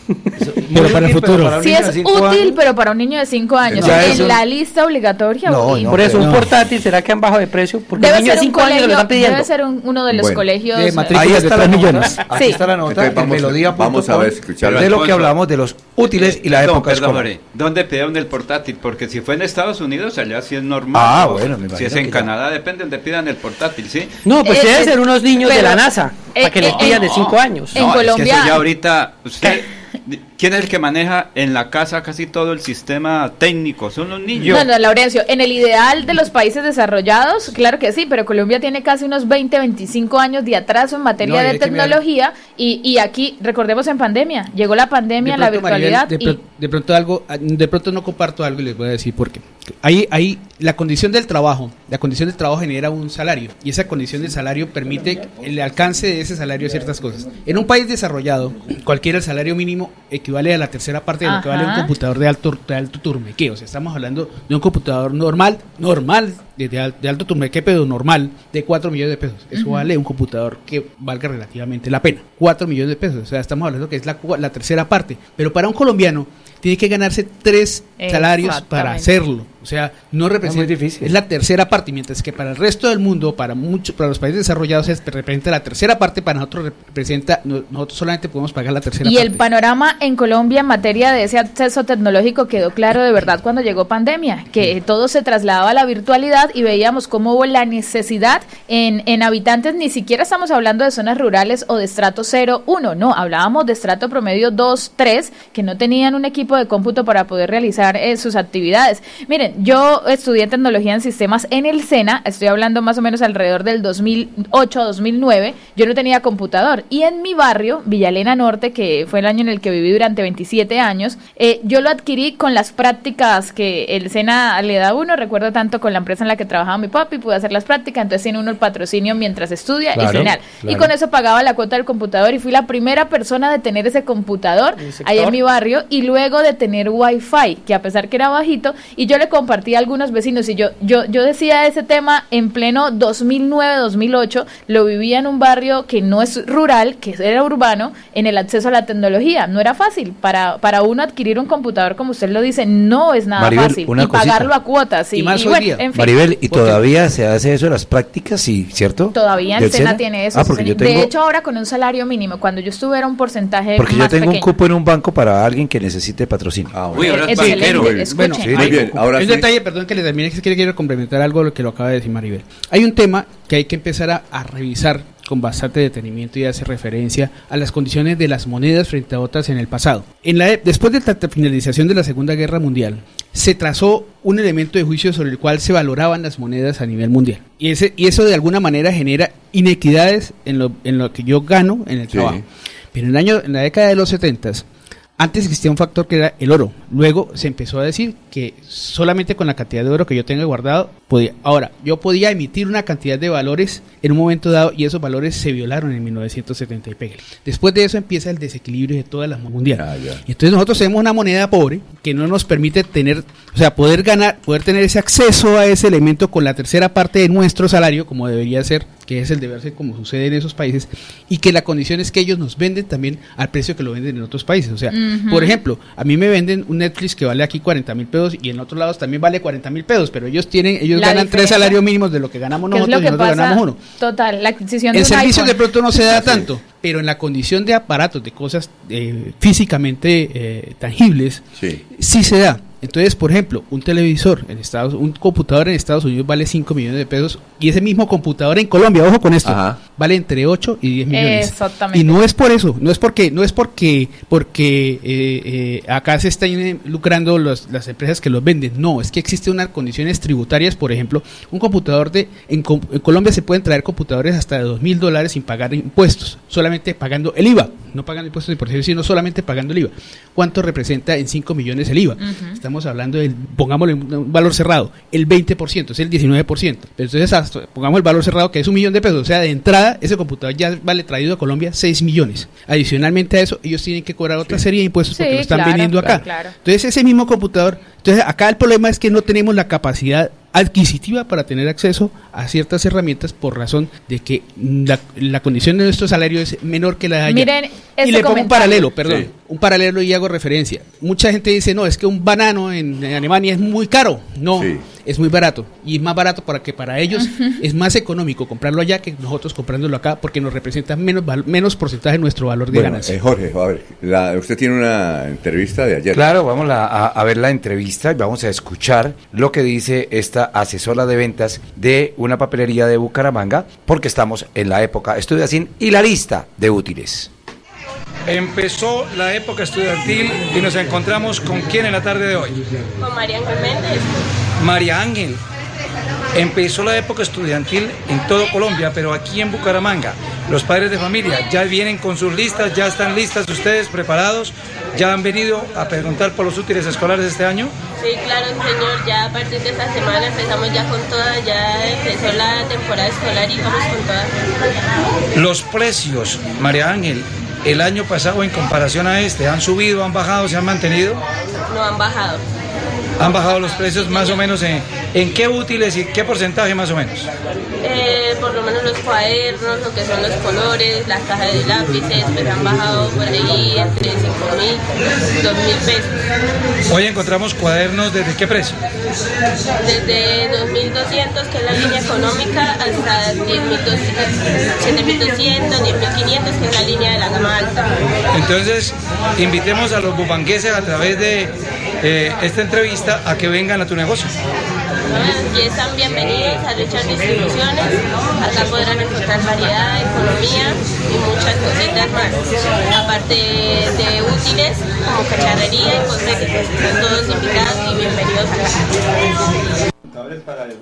pero para el futuro. Si es útil pero para un niño de 5 años. en la lista obligatoria. No, por eso, un portátil, ¿será que han bajado de precio? Porque debe un niño de 5 años lo están pidiendo. Debe ser uno de los colegios. ahí está la millones. Aquí está la nota. Melodía. Vamos a ver, escuchar. De lo que hablamos de los útiles y la época escolar. ¿Dónde pidieron el portátil? Porque si fue en Estados Unidos, allá sí es normal. Ah, bueno, Si es en Canadá, depende donde pidan el portátil, ¿sí? No, pues deben ser unos niños de la NASA, para que les pidan de 5 años. En Colombia. ya ahorita, usted ¿Quién es el que maneja en la casa casi todo el sistema técnico? Son los niños. No, no, Laurencio, en el ideal de los países desarrollados, claro que sí, pero Colombia tiene casi unos 20, 25 años de atraso en materia de tecnología y, y, aquí, recordemos en pandemia, llegó la pandemia, la virtualidad. de, pronto algo, de pronto no comparto algo y les voy a decir por qué. Ahí, ahí, la condición del trabajo, la condición del trabajo genera un salario y esa condición del salario permite el alcance de ese salario a ciertas cosas. En un país desarrollado, cualquiera el salario mínimo equivale equivale a la tercera parte de lo que vale un computador de alto, de alto turmeque. O sea, estamos hablando de un computador normal, normal, de, alto turmeque, pero normal, de 4 millones de pesos. Eso vale un computador que valga relativamente la pena. 4 millones de pesos. O sea, estamos hablando que es la, la tercera parte. Pero para un colombiano, tiene que ganarse tres salarios para hacerlo. O sea, no representa. Es difícil. Es la tercera parte, mientras que para el resto del mundo, para muchos, para los países desarrollados, es, representa la tercera parte, para nosotros representa, nosotros solamente podemos pagar la tercera y parte. Y el panorama en Colombia en materia de ese acceso tecnológico quedó claro de verdad cuando llegó pandemia, que todo se trasladaba a la virtualidad y veíamos cómo hubo la necesidad en, en habitantes, ni siquiera estamos hablando de zonas rurales o de estrato 0, 1, no, hablábamos de estrato promedio 2, 3, que no tenían un equipo de cómputo para poder realizar eh, sus actividades. Miren, yo estudié tecnología en sistemas en el SENA, estoy hablando más o menos alrededor del 2008-2009, yo no tenía computador. Y en mi barrio, Villalena Norte, que fue el año en el que viví durante 27 años, eh, yo lo adquirí con las prácticas que el SENA le da a uno, recuerdo tanto con la empresa en la que trabajaba mi papi, pude hacer las prácticas, entonces tiene uno el patrocinio mientras estudia y genial. Y con eso pagaba la cuota del computador y fui la primera persona de tener ese computador ahí en mi barrio y luego de tener wifi, que a pesar que era bajito, y yo le compartí a algunos vecinos y yo, yo, yo decía ese tema en pleno 2009-2008, lo vivía en un barrio que no es rural, que era urbano, en el acceso a la tecnología. No era fácil. Para, para uno adquirir un computador, como usted lo dice, no es nada fácil. y pagarlo a cuotas. Y, Maribel, ¿y todavía se hace eso en las prácticas? Sí, ¿cierto? Todavía el SENA, tiene eso. Ah, de hecho, ahora con un salario mínimo, cuando yo estuve era un porcentaje Porque yo tengo un cupo en un banco para alguien que necesite patrocinio. Ah, bueno. bueno, bien. Ahora detalle, perdón que le termine, que quiero complementar algo lo que lo acaba de decir Maribel. Hay un tema que hay que empezar a, revisar con bastante detenimiento y hace referencia a las condiciones de las monedas frente a otras en el pasado. En la, después de la finalización de la Segunda Guerra Mundial, se trazó un elemento de juicio sobre el cual se valoraban las monedas a nivel mundial. Y, ese, y eso de alguna manera genera inequidades en lo, en lo que yo gano en el trabajo. Pero en, el año, en la década de los 70 antes existía un factor que era el oro. Luego se empezó a decir que solamente con la cantidad de oro que yo tenga guardado podía. Ahora, yo podía emitir una cantidad de valores en un momento dado y esos valores se violaron en 1970 y Después de eso empieza el desequilibrio de todas las mundiales. Ah, entonces nosotros tenemos una moneda pobre que no nos permite tener, o sea, poder ganar, poder tener ese acceso a ese elemento con la tercera parte de nuestro salario, como debería ser que es el deber ser como sucede en esos países, y que la condición es que ellos nos venden también al precio que lo venden en otros países. O sea, por ejemplo, a mí me venden un Netflix que vale aquí 40 mil pesos y en otros lados también vale 40 mil pesos, pero ellos tienen, ellos ganan tres salarios mínimos de lo que ganamos nosotros y nosotros ganamos uno. Total, la adquisición El servicio de pronto no se da tanto, pero en la condición de aparatos, de cosas eh, físicamente eh, tangibles, sí. sí se da. Entonces, por ejemplo, un televisor en Estados un computador en Estados Unidos vale 5 millones de pesos y ese mismo computador en Colombia, ojo con esto, vale entre 8 y 10 millones. Exactamente. Y no es por eso, no es porque no es porque porque eh, eh, acá se están lucrando las empresas que los venden, no, es que existen unas condiciones tributarias, por ejemplo, un computador de en, Colombia se pueden traer computadores hasta de 2 mil dólares sin pagar impuestos, solamente pagando el IVA, no pagando impuestos de por sino solamente pagando el IVA. ¿Cuánto representa en 5 millones el IVA? estamos hablando del, pongámosle un valor cerrado, el 20%, es el 19%. Pero entonces, pongamos el valor cerrado que es un millón de pesos. O sea, de entrada, ese computador ya vale traído a Colombia 6 millones. Adicionalmente a eso, ellos tienen que cobrar otra serie de impuestos porque lo están vendiendo acá. Entonces, ese mismo computador, entonces acá el problema es que no tenemos la capacidad adquisitiva para tener acceso a ciertas herramientas por razón de que la, condición de nuestro salario es menor que la de allá. Miren, y le pongo un paralelo, perdón, un paralelo y hago referencia. Mucha gente dice, no, es que un banano en, Alemania es muy caro. No, es muy barato. Y es más barato para que para ellos es más económico comprarlo allá que nosotros comprándolo acá porque nos representa menos, menos porcentaje de nuestro valor de ganancia. Eh, Jorge, a ver, usted tiene una entrevista de ayer. Claro, vamos a, a ver la entrevista y vamos a escuchar lo que dice esta asesora de ventas de una papelería de Bucaramanga, porque estamos en la época estudiantil y la lista de útiles. Empezó la época estudiantil y nos encontramos con quién en la tarde de hoy. Con María Méndez. María Ángel. Empezó la época estudiantil en todo Colombia, pero aquí en Bucaramanga, los padres de familia ya vienen con sus listas, ya están listas ustedes preparados, ya han venido a preguntar por los útiles escolares este año. Sí, claro, señor, ya a partir de esta semana empezamos ya con todas, ya empezó la temporada escolar y vamos con todas. Los precios, María Ángel, el año pasado en comparación a este? ¿Han subido, han bajado, se han mantenido? No han bajado. ¿Han bajado los precios más o menos en, en qué útiles y qué porcentaje más o menos? Eh, por lo menos los cuadernos, lo que son los colores, las cajas de lápices, pues han bajado por ahí entre 5 mil, 2 mil pesos. Hoy encontramos cuadernos desde qué precio? Desde 2.200, que es la línea económica, hasta 7.200, 10.500, que es la línea de la gama. Entonces, invitemos a los bupangueses a través de eh, esta entrevista a que vengan a tu negocio. Y están bienvenidos a Richard Distribuciones. Acá podrán encontrar variedad, economía y muchas cositas más. Aparte de útiles como cacharrería y cosméticos. Están todos invitados y bienvenidos.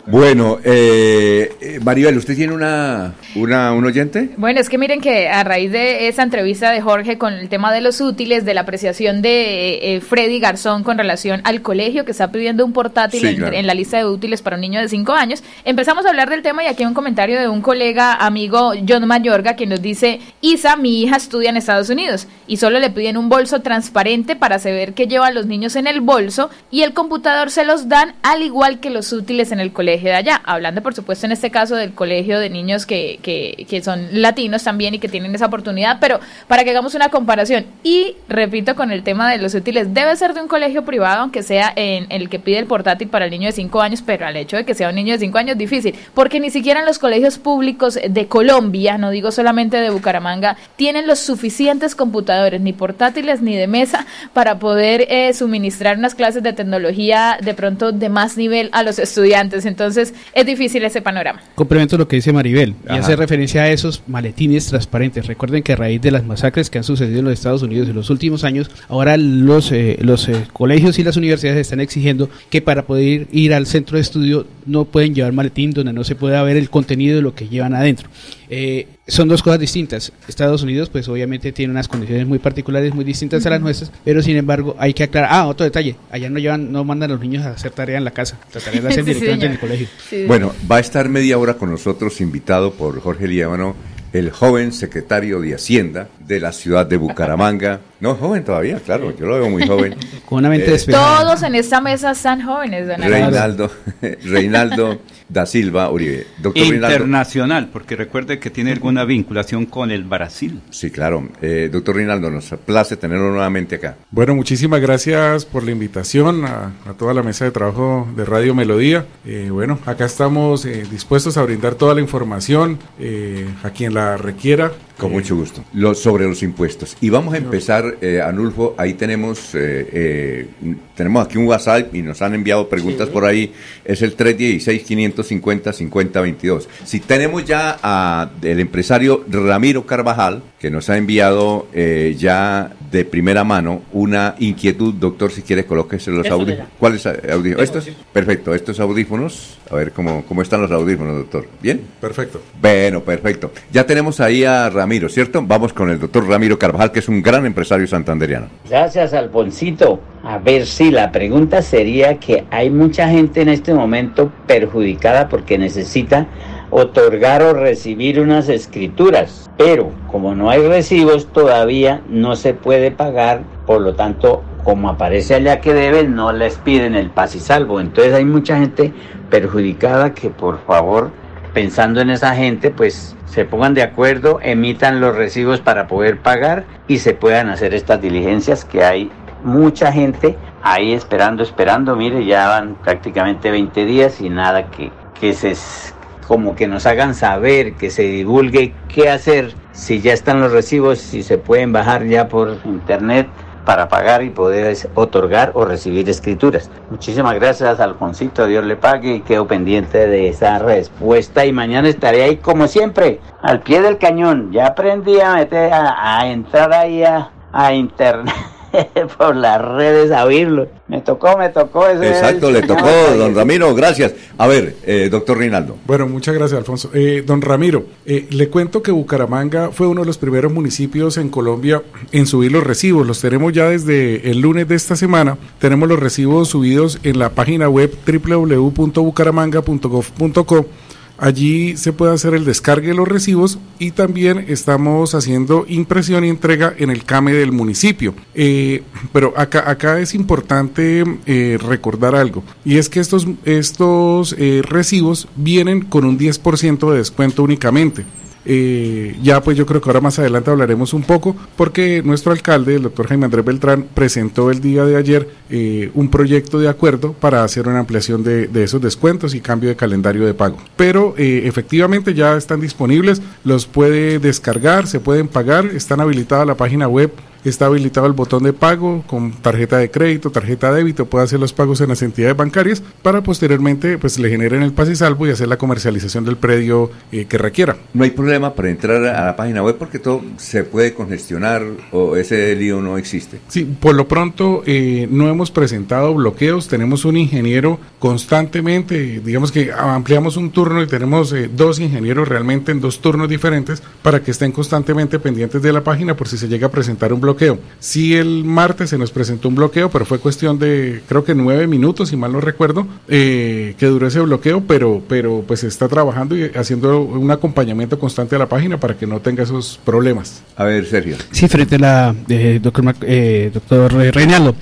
Bueno, eh, eh, Maribel, ¿usted tiene una, una, un oyente? Bueno, es que miren que a raíz de esa entrevista de Jorge con el tema de los útiles, de la apreciación de eh, Freddy Garzón con relación al colegio que está pidiendo un portátil en, la lista de útiles para un niño de 5 años, empezamos a hablar del tema y aquí hay un comentario de un colega amigo John Mayorga que nos dice, Isa, mi hija estudia en Estados Unidos y solo le piden un bolso transparente para saber qué llevan los niños en el bolso y el computador se los dan al igual que los útiles en el colegio de allá. Hablando, por supuesto, en este caso del colegio de niños que, que, que son latinos también y que tienen esa oportunidad, pero para que hagamos una comparación. Y repito, con el tema de los útiles, debe ser de un colegio privado, aunque sea en el que pide el portátil para el niño de 5 años, pero al hecho de que sea un niño de 5 años, difícil, porque ni siquiera en los colegios públicos de Colombia, no digo solamente de Bucaramanga, tienen los suficientes computadores, ni portátiles ni de mesa, para poder eh, suministrar unas clases de tecnología de pronto de más nivel a los estudiantes entonces es difícil ese panorama. Complemento lo que dice Maribel y hace referencia a esos maletines transparentes. Recuerden que a raíz de las masacres que han sucedido en los Estados Unidos en los últimos años, ahora los, eh, los eh, colegios y las universidades están exigiendo que para poder ir al centro de estudio no pueden llevar maletín donde no se pueda ver el contenido de lo que llevan adentro. Eh, son dos cosas distintas. Estados Unidos, pues obviamente tiene unas condiciones muy particulares, muy distintas a las nuestras, pero sin embargo hay que aclarar. Ah, otro detalle. Allá no llevan, no mandan a los niños a hacer tarea en la casa. La tarea la hacen directamente en el colegio. bueno, va a estar media hora con nosotros, invitado por Jorge Líbano, el joven secretario de Hacienda de la ciudad de Bucaramanga. No, joven todavía, claro, yo lo veo muy joven. Con una mente eh, Todos en esta mesa están jóvenes, Reinaldo, Reinaldo da Silva Uribe. Doctor Internacional, porque recuerde que tiene alguna vinculación con el Brasil. Sí, claro. Eh, doctor Reinaldo, nos place tenerlo nuevamente acá. Bueno, muchísimas gracias por la invitación a, toda la mesa de trabajo de Radio Melodía. Eh, bueno, acá estamos eh, dispuestos a brindar toda la información a quien la requiera. Con mucho gusto. Lo, sobre los impuestos. Y vamos a empezar, Anulfo, ahí tenemos, tenemos aquí un WhatsApp y nos han enviado preguntas por ahí. Es el 316 500 50 50 22. Si tenemos ya a el empresario Ramiro Carvajal, que nos ha enviado eh, ya de primera mano una inquietud, doctor, si quiere colóquese los audífonos. ¿Cuáles audífonos? ¿Estos? Perfecto, estos audífonos. A ver cómo, cómo están los audífonos, doctor. ¿Bien? Perfecto. Bueno, perfecto. Ya tenemos ahí a Ramiro, ¿cierto? Vamos con el doctor Ramiro Carvajal, que es un gran empresario santanderiano. Gracias, Alfonsito. A ver si la pregunta sería que hay mucha gente en este momento perjudicada porque necesita otorgar o recibir unas escrituras, pero como no hay recibos todavía no se puede pagar, por lo tanto, como aparece allá que deben, no les piden el paz y salvo. Entonces hay mucha gente perjudicada que por favor, pensando en esa gente, pues se pongan de acuerdo, emitan los recibos para poder pagar y se puedan hacer estas diligencias que hay mucha gente ahí esperando, esperando, mire, ya van prácticamente 20 días y nada que, que se como que nos hagan saber, que se divulgue qué hacer, si ya están los recibos, si se pueden bajar ya por internet para pagar y poder otorgar o recibir escrituras. Muchísimas gracias, Alfonsito, Dios le pague y quedo pendiente de esa respuesta y mañana estaré ahí como siempre, al pie del cañón. Ya aprendí a meter, a, entrar ahí a internet. por las redes a oírlo. Me tocó, me tocó. Exacto, le tocó, don Ramiro, gracias. A ver, eh, doctor Reinaldo. Bueno, muchas gracias, Alfonso. Eh, don Ramiro, eh, le cuento que Bucaramanga fue uno de los primeros municipios en Colombia en subir los recibos. Los tenemos ya desde el lunes de esta semana. Tenemos los recibos subidos en la página web www.bucaramanga.gov.co Allí se puede hacer el descargue de los recibos y también estamos haciendo impresión y entrega en el CAME del municipio. Eh, pero acá, acá es importante eh, recordar algo y es que estos, estos eh, recibos vienen con un 10% de descuento únicamente. Eh, ya pues yo creo que ahora más adelante hablaremos un poco porque nuestro alcalde, el doctor Jaime Andrés Beltrán, presentó el día de ayer eh, un proyecto de acuerdo para hacer una ampliación de, esos descuentos y cambio de calendario de pago. Pero eh, efectivamente ya están disponibles, los puede descargar, se pueden pagar, están habilitadas la página web está habilitado el botón de pago con tarjeta de crédito, tarjeta de débito, puede hacer los pagos en las entidades bancarias para posteriormente pues le generen el pase salvo y hacer la comercialización del predio eh, que requiera. No hay problema para entrar a la página web porque todo se puede congestionar o ese lío no existe. Sí, por lo pronto eh, no hemos presentado bloqueos, tenemos un ingeniero constantemente, digamos que ampliamos un turno y tenemos eh, dos ingenieros realmente en dos turnos diferentes para que estén constantemente pendientes de la página por si se llega a presentar un bloqueo bloqueo. Sí, el martes se nos presentó un bloqueo, pero fue cuestión de, creo que nueve minutos, si mal no recuerdo, eh, que duró ese bloqueo, pero, pero pues está trabajando y haciendo un acompañamiento constante a la página para que no tenga esos problemas. A ver, Sergio. Sí, frente a la eh, doctor, eh, doctor Reinaldo.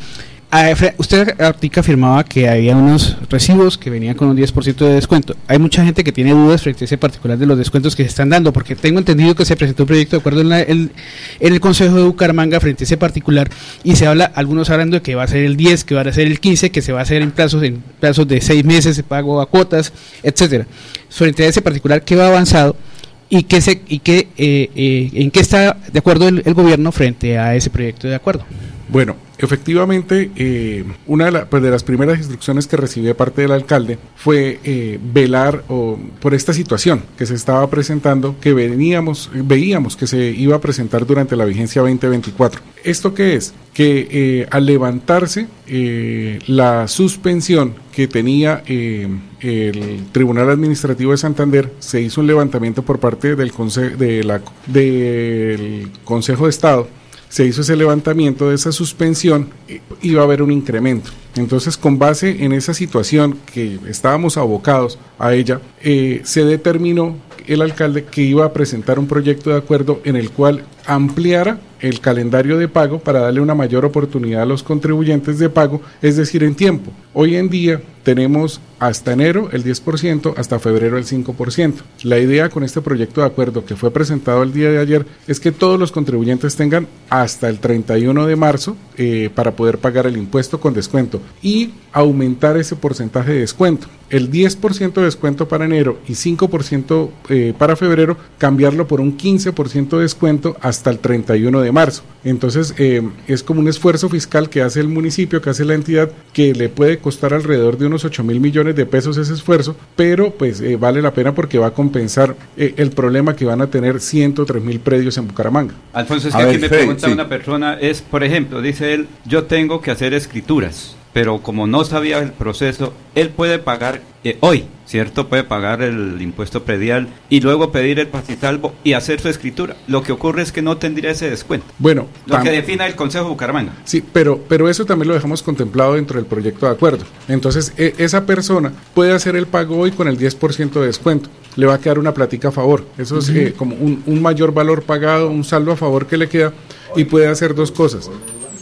Ah, usted Artica afirmaba que había unos recibos que venían con un 10% de descuento. Hay mucha gente que tiene dudas frente a ese particular de los descuentos que se están dando, porque tengo entendido que se presentó un proyecto de acuerdo en, en, el Consejo de Bucaramanga frente a ese particular y se habla, algunos hablando de que va a ser el 10, que va a ser el 15, que se va a hacer en plazos en plazos de seis meses, se pago a cuotas, etcétera. Frente a ese particular que va avanzado y que se y que eh, eh, en qué está de acuerdo el gobierno frente a ese proyecto de acuerdo. Bueno, efectivamente, eh, una pues, de, las primeras instrucciones que recibí de parte del alcalde fue eh, velar por esta situación que se estaba presentando, que veníamos, veíamos que se iba a presentar durante la vigencia 2024. ¿Esto qué es? Que eh, al levantarse la suspensión que tenía el Tribunal Administrativo de Santander, se hizo un levantamiento por parte del, de la, del Consejo de Estado se hizo ese levantamiento de esa suspensión, iba a haber un incremento. Entonces, con base en esa situación que estábamos abocados a ella, eh, se determinó el alcalde que iba a presentar un proyecto de acuerdo en el cual ampliara el calendario de pago para darle una mayor oportunidad a los contribuyentes de pago, es decir, en tiempo. Hoy en día tenemos hasta enero el 10%, hasta febrero el 5%. La idea con este proyecto de acuerdo que fue presentado el día de ayer es que todos los contribuyentes tengan hasta el 31 de marzo eh, para poder pagar el impuesto con descuento y aumentar ese porcentaje de descuento. El 10% de descuento para enero y 5% eh, para febrero, cambiarlo por un 15% de descuento hasta el 31 de marzo. Entonces eh, es como un esfuerzo fiscal que hace el municipio, que hace la entidad, que le puede costar alrededor de unos 8 mil millones de pesos ese esfuerzo, pero pues eh, vale la pena porque va a compensar el problema que van a tener 103 mil predios en Bucaramanga. Alfonso, es que aquí me pregunta una persona, es, por ejemplo, dice él, yo tengo que hacer escrituras pero como no sabía el proceso, él puede pagar eh, hoy, ¿cierto? Puede pagar el impuesto predial y luego pedir el salvo y hacer su escritura. Lo que ocurre es que no tendría ese descuento. Bueno, lo que defina el Consejo Bucaramanga. Sí, pero, pero eso también lo dejamos contemplado dentro del proyecto de acuerdo. Entonces, e, esa persona puede hacer el pago hoy con el 10% de descuento. Le va a quedar una platica a favor. Eso es eh, como un, un mayor valor pagado, un saldo a favor que le queda y puede hacer dos cosas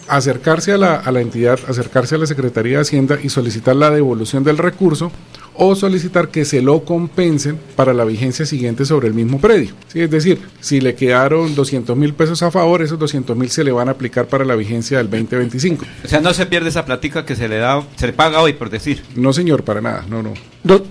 acercarse a la, a la entidad, acercarse a la Secretaría de Hacienda y solicitar la devolución del recurso o solicitar que se lo compensen para la vigencia siguiente sobre el mismo predio. ¿Sí? Es decir, si le quedaron 200 mil pesos a favor, esos 200 mil se le van a aplicar para la vigencia del 2025. O sea, no se pierde esa plática que se le da, se le paga hoy, por decir. No, señor, para nada, no, no.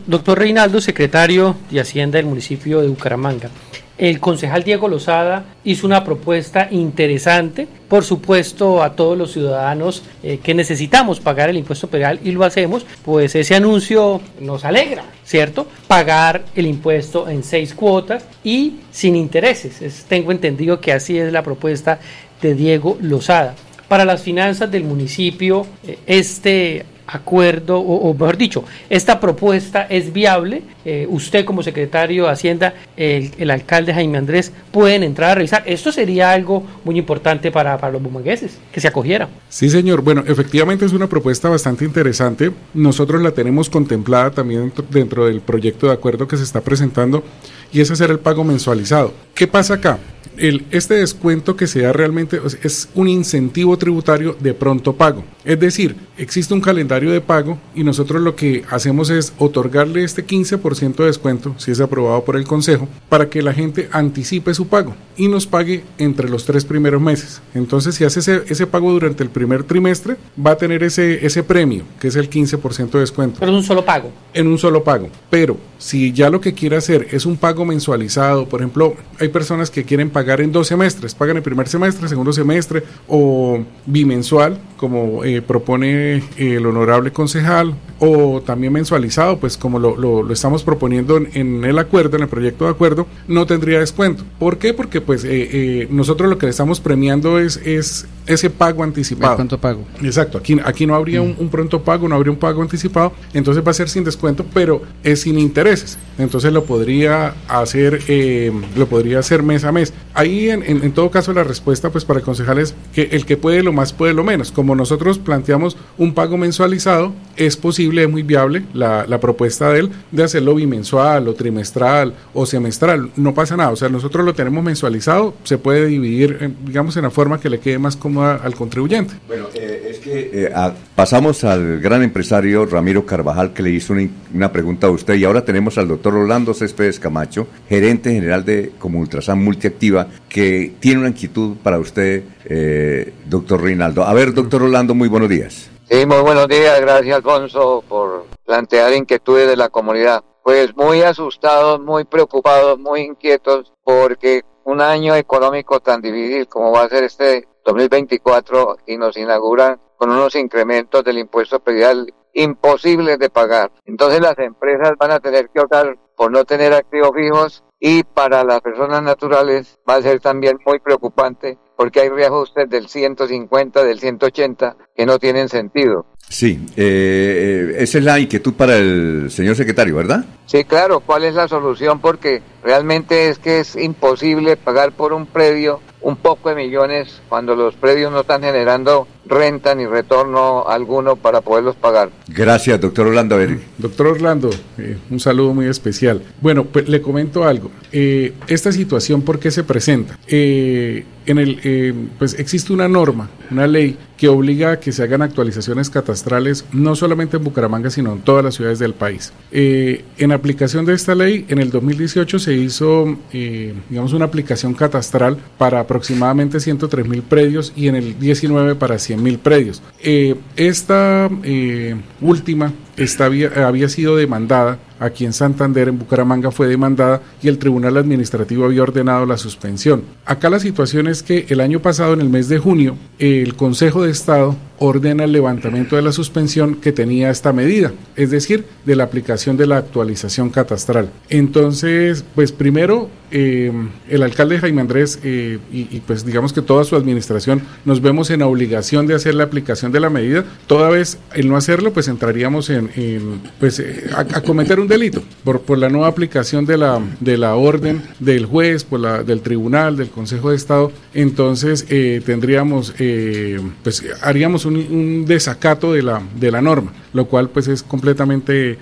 doctor Reinaldo, secretario de Hacienda del municipio de Bucaramanga. El concejal Diego Lozada hizo una propuesta interesante, por supuesto a todos los ciudadanos eh, que necesitamos pagar el impuesto federal y lo hacemos, pues ese anuncio nos alegra, ¿cierto? Pagar el impuesto en seis cuotas y sin intereses. tengo entendido que así es la propuesta de Diego Lozada. Para las finanzas del municipio, eh, este acuerdo, o, mejor dicho, esta propuesta es viable. Eh, usted como secretario de Hacienda, el, alcalde Jaime Andrés, pueden entrar a revisar. Esto sería algo muy importante para, los bumangueses, que se acogiera. Sí, señor. Bueno, efectivamente es una propuesta bastante interesante. Nosotros la tenemos contemplada también dentro del proyecto de acuerdo que se está presentando y es hacer el pago mensualizado. ¿Qué pasa acá? El, este descuento que se da realmente es un incentivo tributario de pronto pago. Es decir, existe un calendario de pago y nosotros lo que hacemos es otorgarle este 15% de descuento, si es aprobado por el Consejo, para que la gente anticipe su pago y nos pague entre los tres primeros meses. Entonces, si hace ese, ese pago durante el primer trimestre, va a tener ese, ese premio, que es el 15% de descuento. Pero en un solo pago. En un solo pago. Pero si ya lo que quiere hacer es un pago mensualizado, por ejemplo, hay personas que quieren pagar en dos semestres, pagan el primer semestre, segundo semestre o bimensual, como eh, propone el honorable concejal, o también mensualizado, pues como lo, lo, estamos proponiendo en, el acuerdo, en el proyecto de acuerdo, no tendría descuento. ¿Por qué? Porque pues eh, eh, nosotros lo que le estamos premiando es, es ese pago anticipado. Pronto pago. Exacto, aquí, aquí no habría un, pronto pago, no habría un pago anticipado, entonces va a ser sin descuento, pero es sin intereses. Entonces lo podría hacer, eh, lo podría hacer mes a mes. Ahí en, en, todo caso la respuesta pues para el concejal es que el que puede lo más puede lo menos. Como nosotros planteamos un pago mensualizado, es posible, es muy viable la, la propuesta de él de hacerlo bimensual o trimestral o semestral. No pasa nada, o sea, nosotros lo tenemos mensualizado, se puede dividir, digamos, en la forma que le quede más cómodo al contribuyente. Bueno, eh, que eh, pasamos al gran empresario Ramiro Carvajal que le hizo una, pregunta a usted y ahora tenemos al doctor Orlando Céspedes Camacho, gerente general de como Ultrasan Multiactiva, que tiene una inquietud para usted, eh, doctor Reinaldo. A ver, doctor Orlando, muy buenos días. Sí, muy buenos días. Gracias, Alfonso, por plantear inquietudes de la comunidad. Pues muy asustados, muy preocupados, muy inquietos, porque un año económico tan difícil como va a ser este 2024 y nos inauguran con unos incrementos del impuesto predial imposibles de pagar. Entonces las empresas van a tener que optar por no tener activos fijos y para las personas naturales va a ser también muy preocupante porque hay reajustes del 150, del 180 que no tienen sentido. Sí, eh, eh, esa es la inquietud para el señor secretario, ¿verdad? Sí, claro, ¿cuál es la solución? Porque realmente es que es imposible pagar por un predio un poco de millones cuando los predios no están generando renta ni retorno alguno para poderlos pagar. Gracias, doctor Orlando. Doctor Orlando, eh, un saludo muy especial. Bueno, pues le comento algo. Eh, esta situación, ¿por qué se presenta? Eh, en el, pues existe una norma, una ley que obliga a que se hagan actualizaciones catastrales no solamente en Bucaramanga, sino en todas las ciudades del país. en aplicación de esta ley, en el 2018 se hizo, digamos, una aplicación catastral para aproximadamente 103 mil predios y en el 19 para 100 mil predios. Eh, esta eh, última había, había sido demandada aquí en Santander, en Bucaramanga fue demandada y el Tribunal Administrativo había ordenado la suspensión. Acá la situación es que el año pasado, en el mes de junio, el Consejo de Estado ordena el levantamiento de la suspensión que tenía esta medida, es decir, de la aplicación de la actualización catastral. Entonces, pues primero, eh, el alcalde Jaime Andrés y, y, pues digamos que toda su administración nos vemos en obligación de hacer la aplicación de la medida, toda vez el no hacerlo, pues entraríamos en pues, eh, a, cometer un delito por, por la nueva aplicación de la, de la orden del juez, por la, del tribunal, del Consejo de Estado. Entonces eh, tendríamos, eh, pues haríamos un, desacato de la, de la norma, lo cual pues es completamente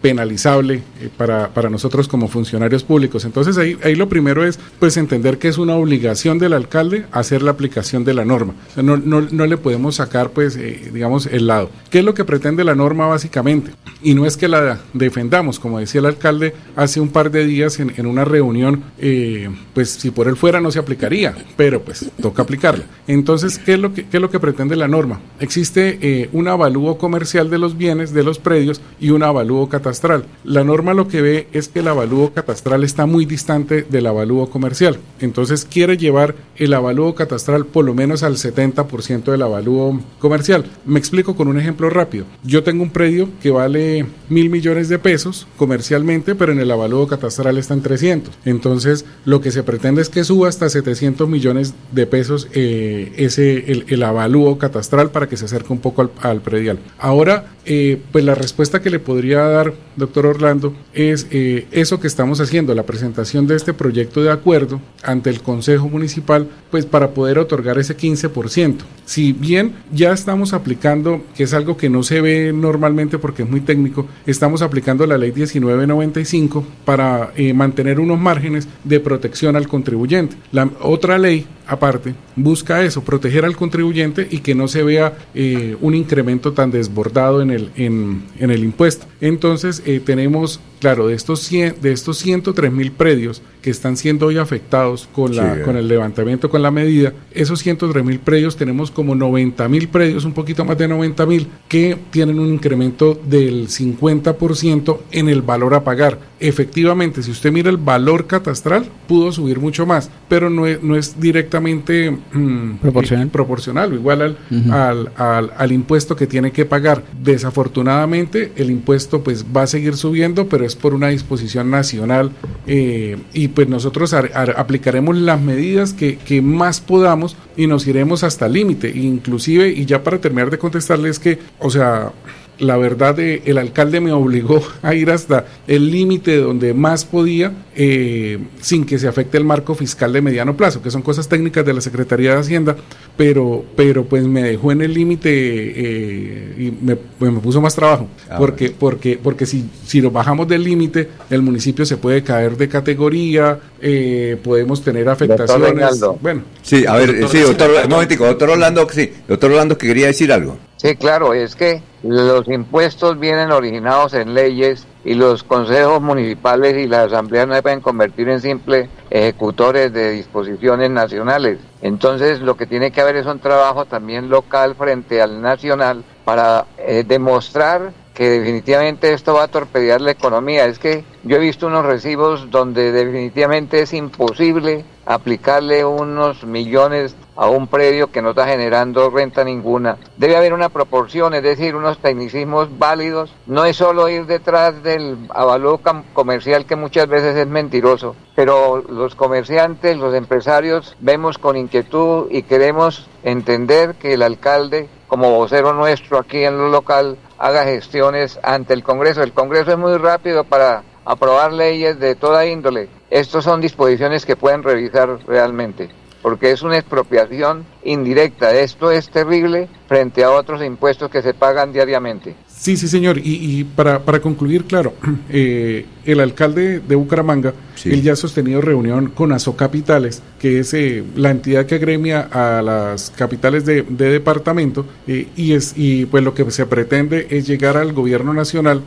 penalizable para, para nosotros como funcionarios públicos. Entonces ahí, ahí lo primero es pues entender que es una obligación del alcalde hacer la aplicación de la norma. no, no, no le podemos sacar pues digamos el lado. ¿Qué es lo que pretende la norma? básicamente. Y no es que la defendamos, como decía el alcalde hace un par de días en, una reunión, eh, pues si por él fuera no se aplicaría, pero pues toca aplicarla. Entonces, ¿qué es lo que, es lo que pretende la norma? Existe eh, un avalúo comercial de los bienes, de los predios y un avalúo catastral. La norma lo que ve es que el avalúo catastral está muy distante del avalúo comercial. Entonces quiere llevar el avalúo catastral por lo menos al 70% del avalúo comercial. Me explico con un ejemplo rápido. Yo tengo un predio que vale mil millones de pesos comercialmente, pero en el avalúo catastral está en 300. Entonces, lo que se pretende es que suba hasta 700 millones de pesos eh, ese el, el, avalúo catastral para que se acerque un poco al, predial. Ahora, eh, pues la respuesta que le podría dar, doctor Orlando, es eh, eso que estamos haciendo, la presentación de este proyecto de acuerdo ante el Consejo Municipal, pues para poder otorgar ese 15%. Si bien ya estamos aplicando, que es algo que no se ve normalmente porque es muy técnico, estamos aplicando la ley 1995 para eh, mantener unos márgenes de protección al contribuyente. La otra ley aparte, busca eso, proteger al contribuyente y que no se vea eh, un incremento tan desbordado en el, en, el impuesto. Entonces, eh, tenemos, claro, de estos, 100, de estos 103 mil predios que están siendo hoy afectados con, la, con el levantamiento, con la medida, esos 103 mil predios tenemos como 90 mil predios, un poquito más de 90 mil, que tienen un incremento del 50% en el valor a pagar. Efectivamente, si usted mira el valor catastral, pudo subir mucho más, pero no es, no es directamente Mm, proporcional. proporcional o igual al, al, al, impuesto que tiene que pagar. Desafortunadamente el impuesto pues va a seguir subiendo, pero es por una disposición nacional eh, y pues nosotros aplicaremos las medidas que, que más podamos y nos iremos hasta el límite. Inclusive, y ya para terminar de contestarles que, o sea, la verdad el alcalde me obligó a ir hasta el límite donde más podía eh, sin que se afecte el marco fiscal de mediano plazo, que son cosas técnicas de la Secretaría de Hacienda, pero, pero pues me dejó en el límite eh, y me, pues me, puso más trabajo, ah, porque, porque, porque si, si nos bajamos del límite, el municipio se puede caer de categoría, eh, podemos tener afectaciones. Bueno, sí, a ver, sí, doctor, doctor Orlando, sí, doctor Orlando que quería decir algo. Sí, claro, es que los impuestos vienen originados en leyes y los consejos municipales y las asambleas no se pueden convertir en simples ejecutores de disposiciones nacionales. Entonces lo que tiene que haber es un trabajo también local frente al nacional para eh, demostrar que definitivamente esto va a torpedear la economía. Es que yo he visto unos recibos donde definitivamente es imposible aplicarle unos millones a un predio que no está generando renta ninguna. Debe haber una proporción, es decir, unos tecnicismos válidos. No es solo ir detrás del avalúo comercial que muchas veces es mentiroso, pero los comerciantes, los empresarios vemos con inquietud y queremos entender que el alcalde como vocero nuestro aquí en lo local haga gestiones ante el Congreso. El Congreso es muy rápido para aprobar leyes de toda índole. Estas son disposiciones que pueden revisar realmente, porque es una expropiación indirecta. Esto es terrible frente a otros impuestos que se pagan diariamente. Sí, sí, señor. Y, para, para, concluir, claro, eh, el alcalde de Bucaramanga, él ya ha sostenido reunión con Capitales, que es eh, la entidad que agremia a las capitales de, departamento, eh, y, es, y pues lo que se pretende es llegar al gobierno nacional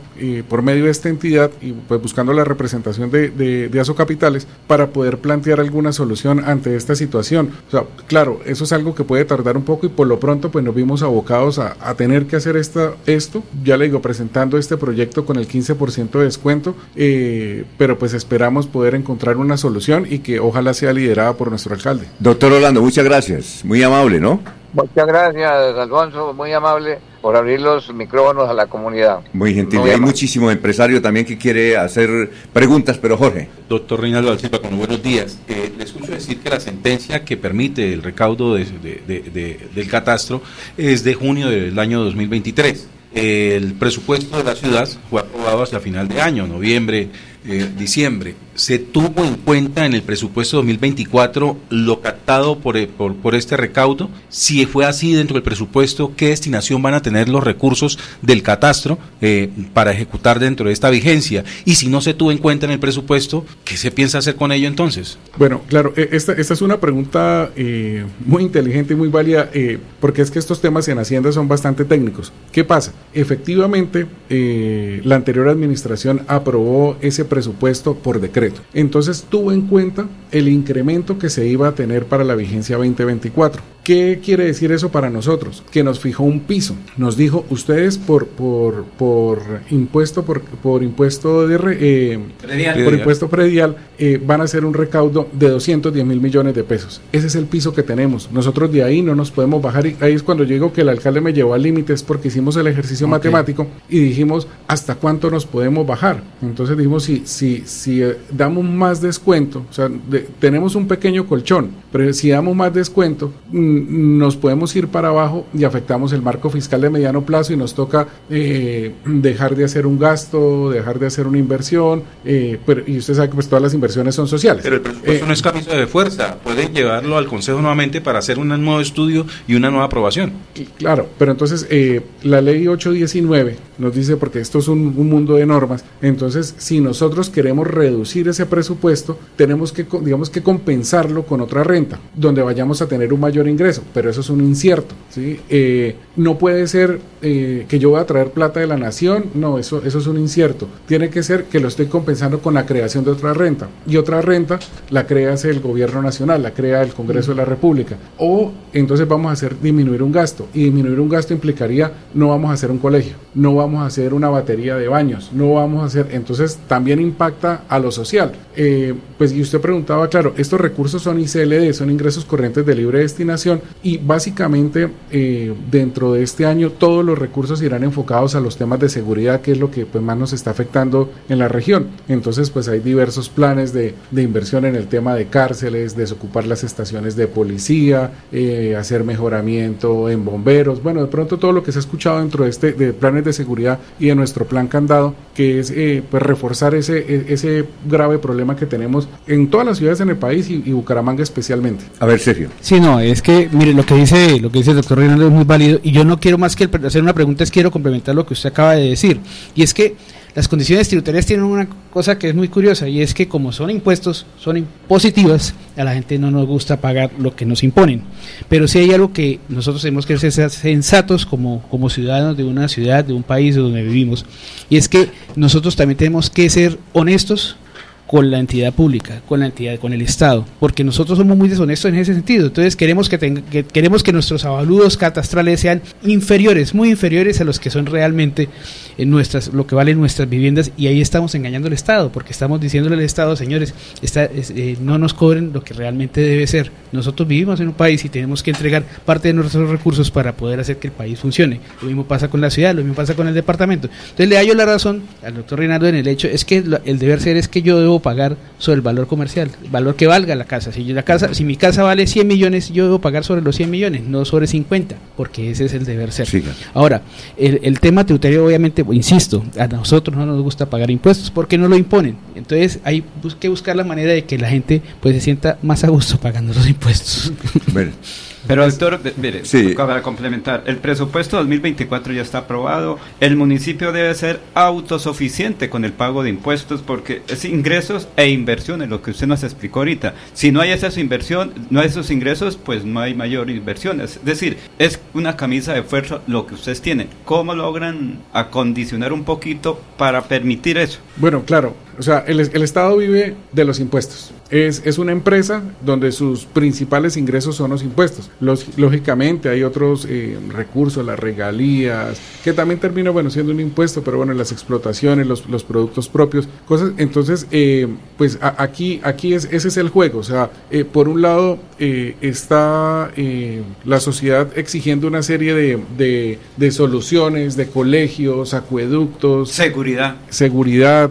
por medio de esta entidad y pues buscando la representación de, de, de Capitales para poder plantear alguna solución ante esta situación. O sea, claro, eso es algo que puede tardar un poco y por lo pronto pues nos vimos abocados a, a tener que hacer esta, esto ya le digo, presentando este proyecto con el 15% de descuento, eh, pero pues esperamos poder encontrar una solución y que ojalá sea liderada por nuestro alcalde. Doctor Orlando, muchas gracias, muy amable, ¿no? Muchas gracias, Alfonso, muy amable por abrir los micrófonos a la comunidad. Muy gentil. Hay muchísimos empresarios también que quiere hacer preguntas, pero Jorge. Doctor Reinaldo Alcipa, con buenos días. Eh, le escucho decir que la sentencia que permite el recaudo del catastro es de junio del año 2023. El presupuesto de la ciudad fue aprobado hacia final de año, noviembre, eh, diciembre se tuvo en cuenta en el presupuesto 2024 lo captado por, eh, por, por, este recaudo? Si fue así dentro del presupuesto, ¿qué destinación van a tener los recursos del catastro eh, para ejecutar dentro de esta vigencia? Y si no se tuvo en cuenta en el presupuesto, ¿qué se piensa hacer con ello entonces? Bueno, claro, e, esta, esta es una pregunta eh, muy inteligente y muy válida, porque es que estos temas en Hacienda son bastante técnicos. ¿Qué pasa? Efectivamente, la anterior administración aprobó ese presupuesto por decreto entonces tuvo en cuenta el incremento que se iba a tener para la vigencia 2024. ¿Qué quiere decir eso para nosotros? Que nos fijó un piso. Nos dijo, ustedes por, por, por impuesto, por, por impuesto de eh, por impuesto predial, eh, van a hacer un recaudo de 210 mil millones de pesos. Ese es el piso que tenemos. Nosotros de ahí no nos podemos bajar. Y ahí es cuando llego que el alcalde me llevó al límite, es porque hicimos el ejercicio matemático y dijimos hasta cuánto nos podemos bajar. Entonces dijimos, si, si, si eh, damos más descuento, o sea, tenemos un pequeño colchón, pero si damos más descuento, nos podemos ir para abajo y afectamos el marco fiscal de mediano plazo y nos toca eh, dejar de hacer un gasto, dejar de hacer una inversión, eh, pero, y usted sabe que pues todas las inversiones son sociales. Pero el presupuesto no es camisa de fuerza, pueden llevarlo al Consejo nuevamente para hacer un nuevo estudio y una nueva aprobación. Claro, pero entonces la ley 819 nos dice, porque esto es un, un mundo de normas, entonces si nosotros queremos reducir ese presupuesto, tenemos que, digamos que compensarlo con otra renta, donde vayamos a tener un mayor ingreso, pero eso es un incierto. Eh, no puede ser eh, que yo voy a traer plata de la nación, no, eso, eso es un incierto. Tiene que ser que lo estoy compensando con la creación de otra renta. Y otra renta la crea el gobierno nacional, la crea el Congreso de la República. O entonces vamos a hacer disminuir un gasto. Y disminuir un gasto implicaría no vamos a hacer un colegio, no vamos a hacer una batería de baños, no vamos a hacer. Entonces también impacta a lo social. Eh, pues y usted preguntaba, claro, estos recursos son ICLD, son ingresos corrientes de libre destinación y básicamente eh, dentro de este año todos los recursos irán enfocados a los temas de seguridad, que es lo que pues, más nos está afectando en la región. Entonces pues hay diversos planes de, de inversión en el tema de cárceles, desocupar las estaciones de policía, eh, hacer mejoramiento en bomberos, bueno, de pronto todo lo que se ha escuchado dentro de este de planes de seguridad y de nuestro plan candado, que es eh, pues reforzar ese, e, ese grave problema que tenemos en todas las ciudades en el país y, Bucaramanga especialmente. A ver, Sergio. Sí, no, es que, mire, lo que dice, lo que dice el doctor Reinaldo es muy válido y yo no quiero más que hacer una pregunta, es quiero complementar lo que usted acaba de decir. Y es que las condiciones tributarias tienen una cosa que es muy curiosa y es que como son impuestos, son impositivas, a la gente no nos gusta pagar lo que nos imponen. Pero sí hay algo que nosotros tenemos que ser sensatos como, como ciudadanos de una ciudad, de un país donde vivimos, y es que nosotros también tenemos que ser honestos con la entidad pública, con la entidad, con el Estado, porque nosotros somos muy deshonestos en ese sentido. Entonces queremos que, que, queremos que nuestros avaludos catastrales sean inferiores, muy inferiores a los que son realmente en nuestras, lo que valen nuestras viviendas y ahí estamos engañando al Estado, porque estamos diciéndole al Estado, señores, eh, no nos cobren lo que realmente debe ser. Nosotros vivimos en un país y tenemos que entregar parte de nuestros recursos para poder hacer que el país funcione. Lo mismo pasa con la ciudad, lo mismo pasa con el departamento. Entonces le hallo la razón al doctor Reinaldo en el hecho, es que el deber ser es que yo debo pagar sobre el valor comercial, el valor que valga la casa. Si la casa, si mi casa vale 100 millones, yo debo pagar sobre los 100 millones, no sobre 50, porque ese es el deber ser. Ahora, el, el, tema tributario, obviamente, insisto, a nosotros no nos gusta pagar impuestos porque no lo imponen. Entonces, hay que buscar la manera de que la gente pues se sienta más a gusto pagando los impuestos. Pero doctor, mire, para complementar, el presupuesto 2024 ya está aprobado, el municipio debe ser autosuficiente con el pago de impuestos porque es ingresos e inversiones, lo que usted nos explicó ahorita. Si no hay esa inversión, no hay esos ingresos, pues no hay mayor inversión. Es decir, es una camisa de fuerza lo que ustedes tienen. ¿Cómo logran acondicionar un poquito para permitir eso? Bueno, claro, o sea, el, el Estado vive de los impuestos. Es, es, una empresa donde sus principales ingresos son los impuestos. Los, lógicamente hay otros eh, recursos, las regalías, que también termina bueno, siendo un impuesto, pero bueno, las explotaciones, los, los productos propios, cosas. Entonces, eh, pues aquí, aquí es, ese es el juego. O sea, eh, por un lado está la sociedad exigiendo una serie de, de, de, soluciones, de colegios, acueductos. Seguridad. Seguridad.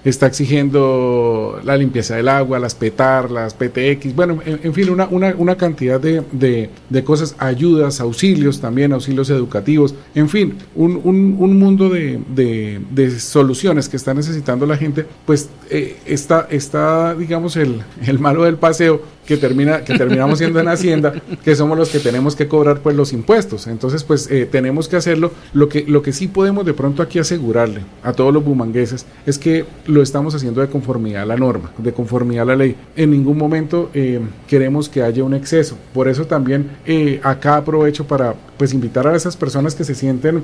está exigiendo la limpieza del agua, las PETAR, las PTX, bueno, en, fin, una, una, una cantidad de, de, cosas, ayudas, auxilios también, auxilios educativos, en fin, un, un, un mundo de, de, soluciones que está necesitando la gente, pues eh, está, está, digamos, el, el malo del paseo que termina que terminamos siendo en Hacienda, que somos los que tenemos que cobrar pues los impuestos. Entonces, pues eh, tenemos que hacerlo. Lo que lo que sí podemos de pronto aquí asegurarle a todos los bumangueses es que lo estamos haciendo de conformidad a la norma, de conformidad a la ley. En ningún momento eh, queremos que haya un exceso. Por eso también eh, acá aprovecho para pues invitar a esas personas que se sienten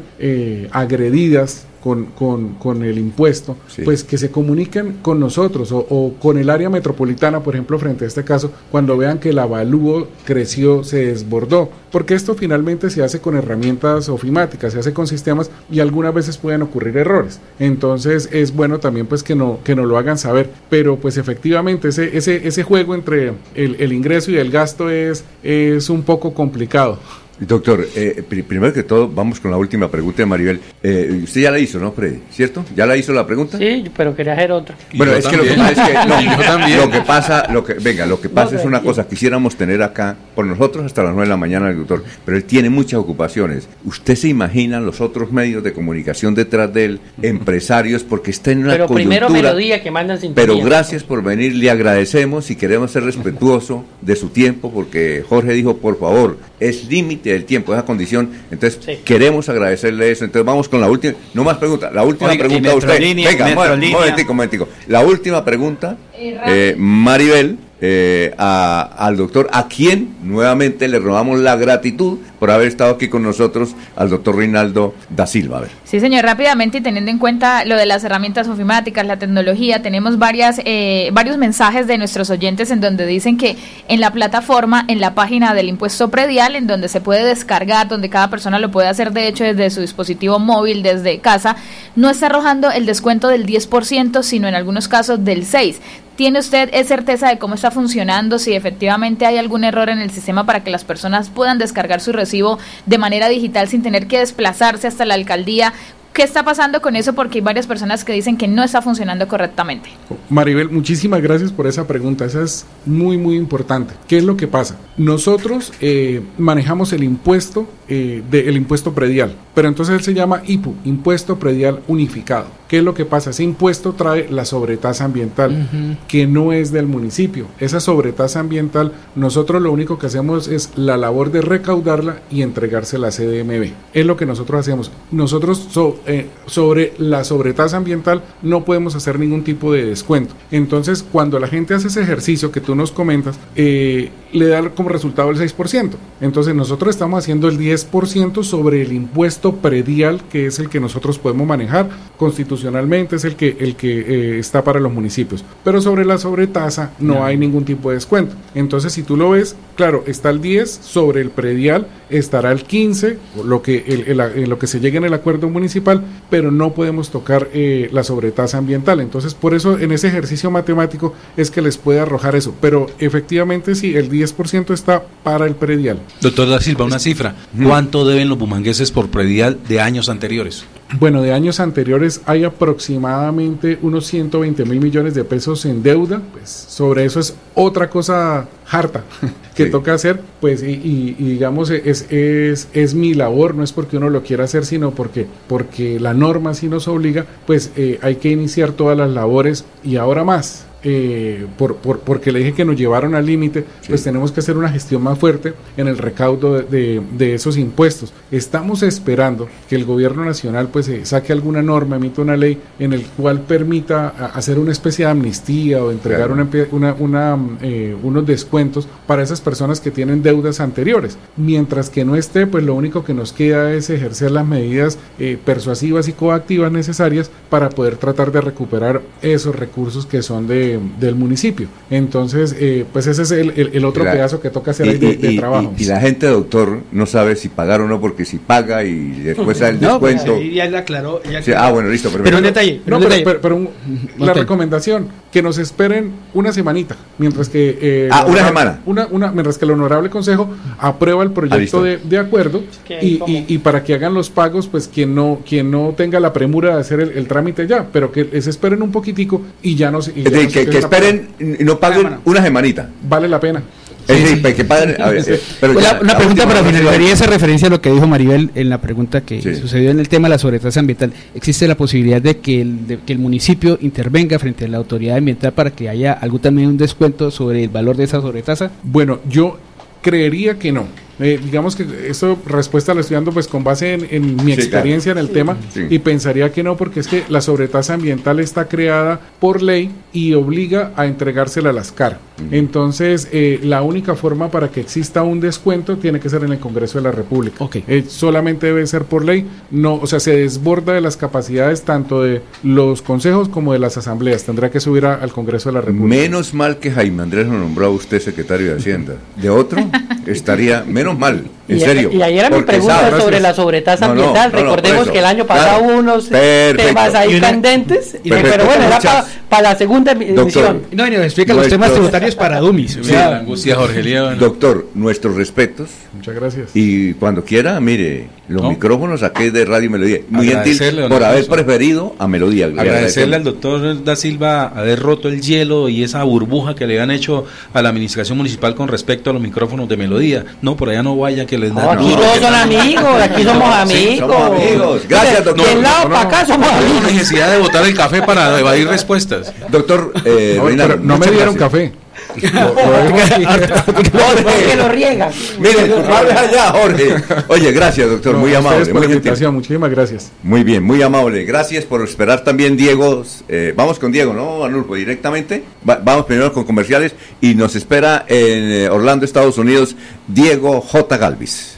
agredidas con, con, con el impuesto, pues que se comuniquen con nosotros o, con el área metropolitana, por ejemplo, frente a este caso, cuando vean que el avalúo creció, se desbordó, porque esto finalmente se hace con herramientas ofimáticas, se hace con sistemas y algunas veces pueden ocurrir errores. Entonces es bueno también pues que no que nos lo hagan saber, pero pues efectivamente ese ese ese juego entre el, el ingreso y el gasto es es un poco complicado. Doctor, eh, primero que todo, vamos con la última pregunta de Maribel. Eh, usted ya la hizo, ¿no, Freddy? ¿Cierto? ¿Ya la hizo la pregunta? Sí, pero quería hacer otra. Bueno, es que lo que pasa es que lo, que pasa, lo que, venga, lo que pasa es una cosa, quisiéramos tener acá, por nosotros hasta las 9 de la mañana el doctor, pero él tiene muchas ocupaciones. ¿Usted se imagina los otros medios de comunicación detrás de él, empresarios, porque está en una Pero primero Melodía que mandan sin Pero gracias por venir, le agradecemos y queremos ser respetuoso de su tiempo, porque Jorge dijo, por favor, es límite del tiempo, esa condición. Entonces, queremos agradecerle eso. Entonces, vamos con la última, no más preguntas. La última pregunta a usted. Venga, un momentico, un momentico. La última pregunta, eh, Maribel eh, al doctor, a quien nuevamente le robamos la gratitud por haber estado aquí con nosotros, al doctor Reinaldo da Silva. ver. Sí, señor, rápidamente y teniendo en cuenta lo de las herramientas ofimáticas, la tecnología, tenemos varias, eh, varios mensajes de nuestros oyentes en donde dicen que en la plataforma, en la página del impuesto predial, en donde se puede descargar, donde cada persona lo puede hacer de hecho desde su dispositivo móvil, desde casa, no está arrojando el descuento del 10%, sino en algunos casos del 6%. ¿Tiene usted certeza de cómo está funcionando? Si efectivamente hay algún error en el sistema para que las personas puedan descargar su recibo de manera digital sin tener que desplazarse hasta la alcaldía. ¿Qué está pasando con eso? Porque hay varias personas que dicen que no está funcionando correctamente. Maribel, muchísimas gracias por esa pregunta. Esa es muy, muy importante. ¿Qué es lo que pasa? Nosotros eh, manejamos el impuesto, eh, el impuesto predial, pero entonces él se llama IPU, Impuesto Predial Unificado. ¿Qué es lo que pasa? Ese impuesto trae la sobretasa ambiental, que no es del municipio. Esa sobretasa ambiental, nosotros lo único que hacemos es la labor de recaudarla y entregársela a CDMB. Es lo que nosotros hacemos. Nosotros eh, sobre la sobretasa ambiental no podemos hacer ningún tipo de descuento. Entonces, cuando la gente hace ese ejercicio que tú nos comentas, eh, le da como resultado el 6%. Entonces, nosotros estamos haciendo el 10% sobre el impuesto predial, que es el que nosotros podemos manejar constitucionalmente es el que, el que eh, está para los municipios. Pero sobre la sobretasa no, hay ningún tipo de descuento. Entonces, si tú lo ves, claro, está el 10, sobre el predial estará el 15, lo que, el, lo que se llegue en el acuerdo municipal, pero no podemos tocar eh, la sobretasa ambiental. Entonces, por eso en ese ejercicio matemático es que les puede arrojar eso. Pero efectivamente, sí, el 10% está para el predial. Doctor Da Silva, una cifra. ¿Cuánto deben los bumangueses por predial de años anteriores? Bueno, de años anteriores hay aproximadamente unos 120 mil millones de pesos en deuda. Pues sobre eso es otra cosa harta que toca hacer. Pues y, digamos, es, es, es, mi labor, no es porque uno lo quiera hacer, sino porque, porque la norma sí nos obliga, pues eh, hay que iniciar todas las labores y ahora más eh, por, porque le dije que nos llevaron al límite, pues tenemos que hacer una gestión más fuerte en el recaudo de, esos impuestos. Estamos esperando que el gobierno nacional pues eh, saque alguna norma, emita una ley en el cual permita hacer una especie de amnistía o entregar una, una, eh, unos descuentos para esas personas que tienen deudas anteriores. Mientras que no esté, pues lo único que nos queda es ejercer las medidas eh, persuasivas y coactivas necesarias para poder tratar de recuperar esos recursos que son de del municipio. Entonces, eh, pues ese es el, otro pedazo que toca hacer ahí de, trabajo. Y, la gente, doctor, no sabe si pagar o no, porque si paga y después da el pues, descuento. ya le aclaró. ah, bueno, listo. Pero, un detalle. pero, la recomendación, que nos esperen una semanita, mientras que... Eh, ah, una semana. Una, una, mientras que el Honorable Consejo aprueba el proyecto ah, de, acuerdo y, y, para que hagan los pagos, pues quien no, quien no tenga la premura de hacer el, trámite ya, pero que se esperen un poquitico y ya no... Y que, esperen y no paguen una semanita. Vale la pena. que paguen, una pregunta para finalizar y esa referencia a lo que dijo Maribel en la pregunta que sucedió en el tema de la sobretasa ambiental. ¿Existe la posibilidad de que, el, que el municipio intervenga frente a la autoridad ambiental para que haya algún también un descuento sobre el valor de esa sobretasa? Bueno, yo creería que no eh, digamos que eso respuesta la estoy dando pues con base en, mi experiencia en el tema y pensaría que no porque es que la sobretasa ambiental está creada por ley y obliga a entregársela a las CAR. Entonces, eh, la única forma para que exista un descuento tiene que ser en el Congreso de la República. Okay. Eh, solamente debe ser por ley, no, o sea, se desborda de las capacidades tanto de los consejos como de las asambleas. Tendrá que subir al Congreso de la República. Menos mal que Jaime Andrés lo nombró a usted secretario de Hacienda. De otro, estaría menos mal. En serio. Y ayer mi pregunta sobre la sobretasa ambiental. Recordemos que el año pasado unos temas ahí candentes. pero bueno, era para la segunda emisión. No, no, explica los temas tributarios para Dumis. Sí, la angustia Jorge Doctor, nuestros respetos. Muchas gracias. Y cuando quiera, mire, los micrófonos aquí de Radio Melodía. Muy gentil por haber preferido a Melodía. Agradecerle al doctor Da Silva haber roto el hielo y esa burbuja que le han hecho a la administración municipal con respecto a los micrófonos de Melodía. No, por allá no vaya que les da. aquí todos son amigos, aquí somos amigos. somos amigos. Gracias, doctor. De lado para acá somos amigos. No hay necesidad de botar el café para evadir respuestas. Doctor, eh, no, me dieron café. Jorge lo riega. Mire, allá, Jorge. Oye, gracias, doctor. muy amable. por la invitación. Muchísimas gracias. Muy bien, muy amable. Gracias por esperar también, Diego. Eh, vamos con Diego, ¿no, Anulfo? Directamente. vamos primero con comerciales y nos espera en eh, Orlando, Estados Unidos, Diego J. Galvis.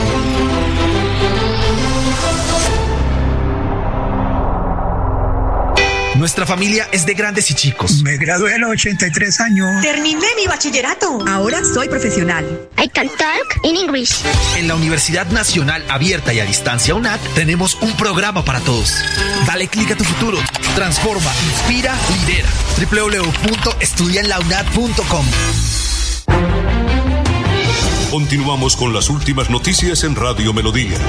Nuestra familia es de grandes y chicos. Me gradué a los 83 años. Terminé mi bachillerato. Ahora soy profesional. I can talk in English. En la Universidad Nacional Abierta y a Distancia UNAT tenemos un programa para todos. Dale clic a tu futuro. Transforma, inspira, lidera. www.estudianlaunat.com Continuamos con las últimas noticias en Radio Melodía.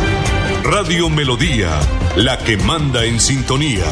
Radio Melodía, la que manda en sintonía.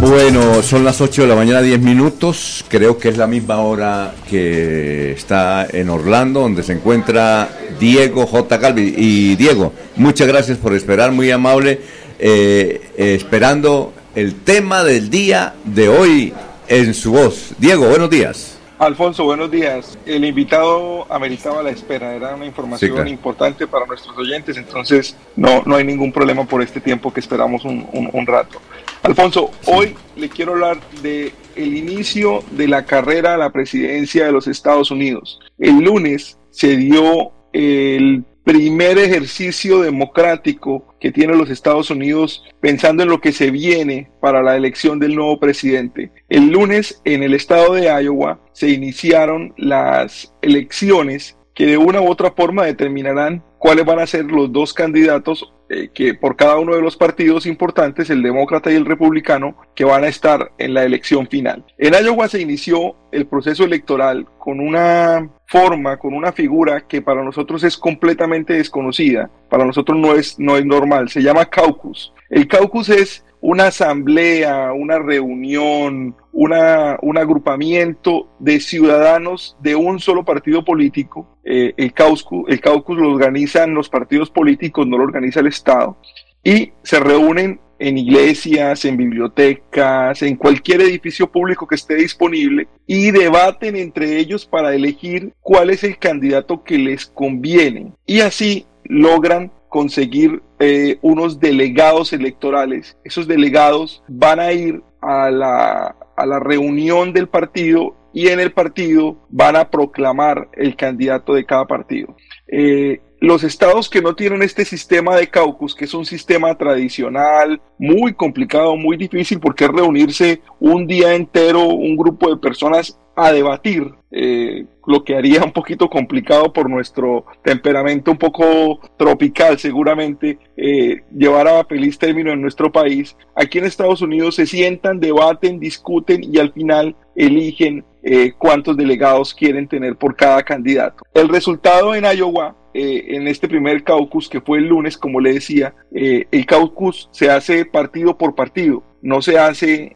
Bueno, son las 8 de la mañana, 10 minutos. Creo que es la misma hora que está en Orlando, donde se encuentra Diego J. Calvi. Y Diego, muchas gracias por esperar, muy amable, eh, esperando el tema del día de hoy en su voz. Diego, buenos días. Alfonso, buenos días. El invitado ameritaba la espera, era una información importante para nuestros oyentes, entonces no, no hay ningún problema por este tiempo que esperamos un, un rato. Alfonso, hoy le quiero hablar de el inicio de la carrera a la presidencia de los Estados Unidos. El lunes se dio el primer ejercicio democrático que tiene los Estados Unidos pensando en lo que se viene para la elección del nuevo presidente. El lunes en el estado de Iowa se iniciaron las elecciones que de una u otra forma determinarán cuáles van a ser los dos candidatos eh, que por cada uno de los partidos importantes, el demócrata y el republicano, que van a estar en la elección final. En Iowa se inició el proceso electoral con una forma, con una figura que para nosotros es completamente desconocida, para nosotros no es, no es normal, se llama caucus. El caucus es una asamblea, una reunión, una, un agrupamiento de ciudadanos de un solo partido político. Eh, el, caucus, el caucus lo organizan los partidos políticos, no lo organiza el Estado. Y se reúnen en iglesias, en bibliotecas, en cualquier edificio público que esté disponible y debaten entre ellos para elegir cuál es el candidato que les conviene. Y así logran conseguir eh, unos delegados electorales. Esos delegados van a ir a la, a la reunión del partido y en el partido van a proclamar el candidato de cada partido. Eh, los estados que no tienen este sistema de caucus, que es un sistema tradicional, muy complicado, muy difícil, porque es reunirse un día entero un grupo de personas a debatir, eh, lo que haría un poquito complicado por nuestro temperamento un poco tropical, seguramente, eh, llevar a feliz término en nuestro país. Aquí en Estados Unidos se sientan, debaten, discuten y al final eligen eh, cuántos delegados quieren tener por cada candidato. El resultado en Iowa en este primer caucus que fue el lunes, como le decía, el caucus se hace partido por partido, no se hace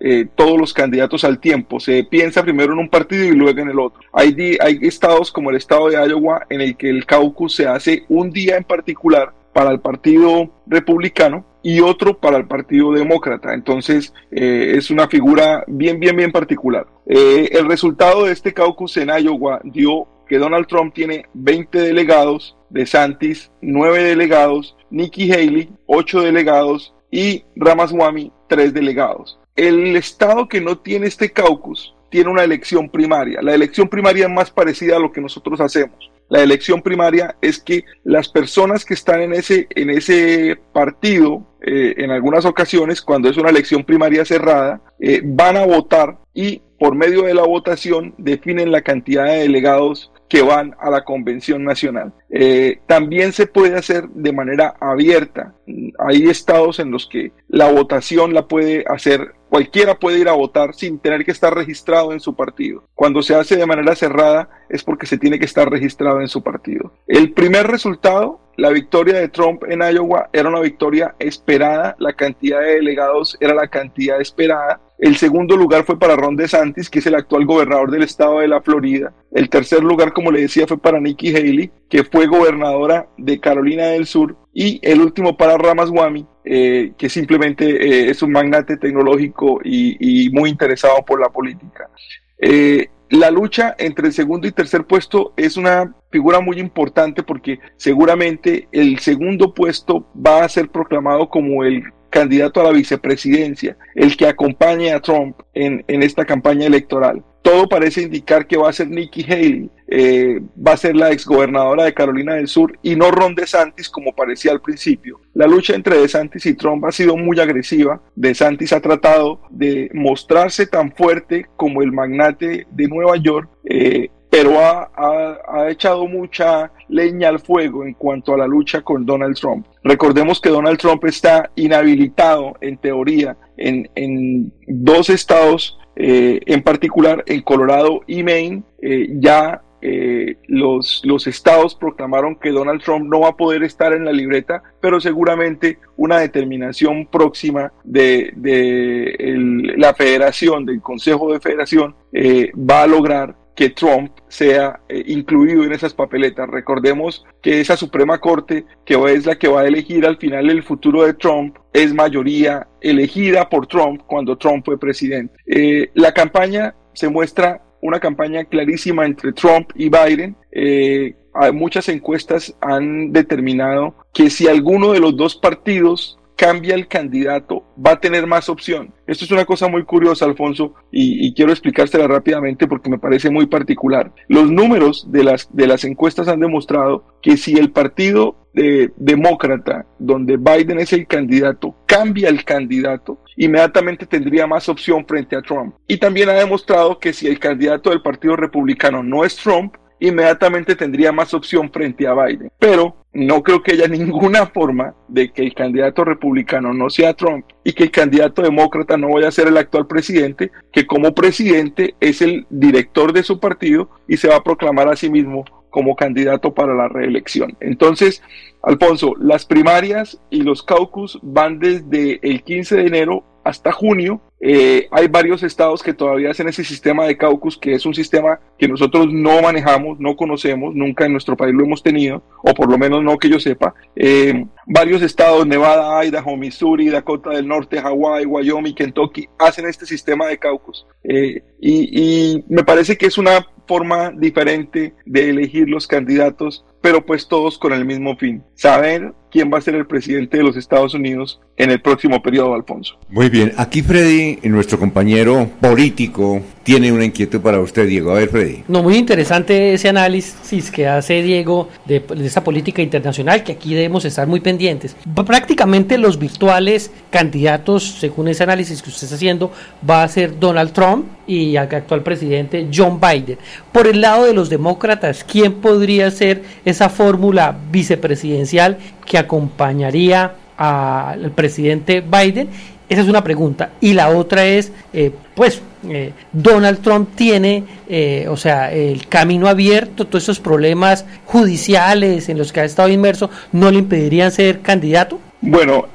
eh, todos los candidatos al tiempo. Se piensa primero en un partido y luego en el otro. Hay, hay estados como el estado de Iowa en el que el caucus se hace un día en particular para el partido republicano y otro para el partido demócrata. Entonces eh, es una figura bien, bien, bien particular. Eh, el resultado de este caucus en Iowa dio que Donald Trump tiene 20 delegados, de Santis 9 delegados, Nikki Haley 8 delegados y Ramaswamy 3 delegados. El estado que no tiene este caucus tiene una elección primaria. La elección primaria es más parecida a lo que nosotros hacemos. La elección primaria es que las personas que están en ese, en ese partido, eh, en algunas ocasiones, cuando es una elección primaria cerrada, eh, van a votar y por medio de la votación definen la cantidad de delegados que van a la convención nacional. Eh, también se puede hacer de manera abierta. Hay estados en los que la votación la puede hacer Cualquiera puede ir a votar sin tener que estar registrado en su partido. Cuando se hace de manera cerrada es porque se tiene que estar registrado en su partido. El primer resultado, la victoria de Trump en Iowa, era una victoria esperada. La cantidad de delegados era la cantidad esperada. El segundo lugar fue para Ron DeSantis, que es el actual gobernador del estado de la Florida. El tercer lugar, como le decía, fue para Nikki Haley, que fue gobernadora de Carolina del Sur. Y el último para Ramaswamy, eh, que simplemente eh, es un magnate tecnológico y, muy interesado por la política. Eh, la lucha entre el segundo y tercer puesto es una figura muy importante porque seguramente el segundo puesto va a ser proclamado como el candidato a la vicepresidencia, el que acompañe a Trump en, en esta campaña electoral. Todo parece indicar que va a ser Nikki Haley, eh, va a ser la exgobernadora de Carolina del Sur y no Ron DeSantis como parecía al principio. La lucha entre DeSantis y Trump ha sido muy agresiva. DeSantis ha tratado de mostrarse tan fuerte como el magnate de Nueva York, eh, pero ha, ha, echado mucha leña al fuego en cuanto a la lucha con Donald Trump. Recordemos que Donald Trump está inhabilitado en teoría en, en dos estados, eh, en particular en Colorado y Maine. Eh, ya eh, los, los estados proclamaron que Donald Trump no va a poder estar en la libreta, pero seguramente una determinación próxima de, de la federación, del Consejo de Federación, va a lograr que Trump sea eh, incluido en esas papeletas. Recordemos que esa Suprema Corte, que es la que va a elegir al final el futuro de Trump, es mayoría elegida por Trump cuando Trump fue presidente. Eh, la campaña se muestra una campaña clarísima entre Trump y Biden. Eh, muchas encuestas han determinado que si alguno de los dos partidos cambia el candidato, va a tener más opción. Esto es una cosa muy curiosa, Alfonso, y, quiero explicársela rápidamente porque me parece muy particular. Los números de las, de las encuestas han demostrado que si el partido eh, demócrata, donde Biden es el candidato, cambia el candidato, inmediatamente tendría más opción frente a Trump. Y también ha demostrado que si el candidato del Partido Republicano no es Trump, inmediatamente tendría más opción frente a Biden. Pero no creo que haya ninguna forma de que el candidato republicano no sea Trump y que el candidato demócrata no vaya a ser el actual presidente, que como presidente es el director de su partido y se va a proclamar a sí mismo como candidato para la reelección. Entonces, Alfonso, las primarias y los caucus van desde el 15 de enero hasta junio. Eh, hay varios estados que todavía hacen ese sistema de caucus, que es un sistema que nosotros no manejamos, no conocemos, nunca en nuestro país lo hemos tenido, o por lo menos no que yo sepa. Eh, varios estados, Nevada, Idaho, Missouri, Dakota del Norte, Hawaii, Wyoming, Kentucky, hacen este sistema de caucus. Eh, y me parece que es una forma diferente de elegir los candidatos, pero pues todos con el mismo fin, saber quién va a ser el presidente de los Estados Unidos en el próximo periodo, Alfonso. Muy bien, aquí Freddy, nuestro compañero político, tiene una inquietud para usted, Diego. A ver, Freddy. No, muy interesante ese análisis que hace Diego de, esa política internacional, que aquí debemos estar muy pendientes. Prácticamente los virtuales candidatos, según ese análisis que usted está haciendo, va a ser Donald Trump y el actual presidente John Biden. Por el lado de los demócratas, ¿quién podría ser esa fórmula vicepresidencial que acompañaría al presidente Biden? Esa es una pregunta. Y la otra es, eh, pues, eh, Donald Trump tiene, eh, o sea, el camino abierto, todos esos problemas judiciales en los que ha estado inmerso, ¿no le impedirían ser candidato? Bueno,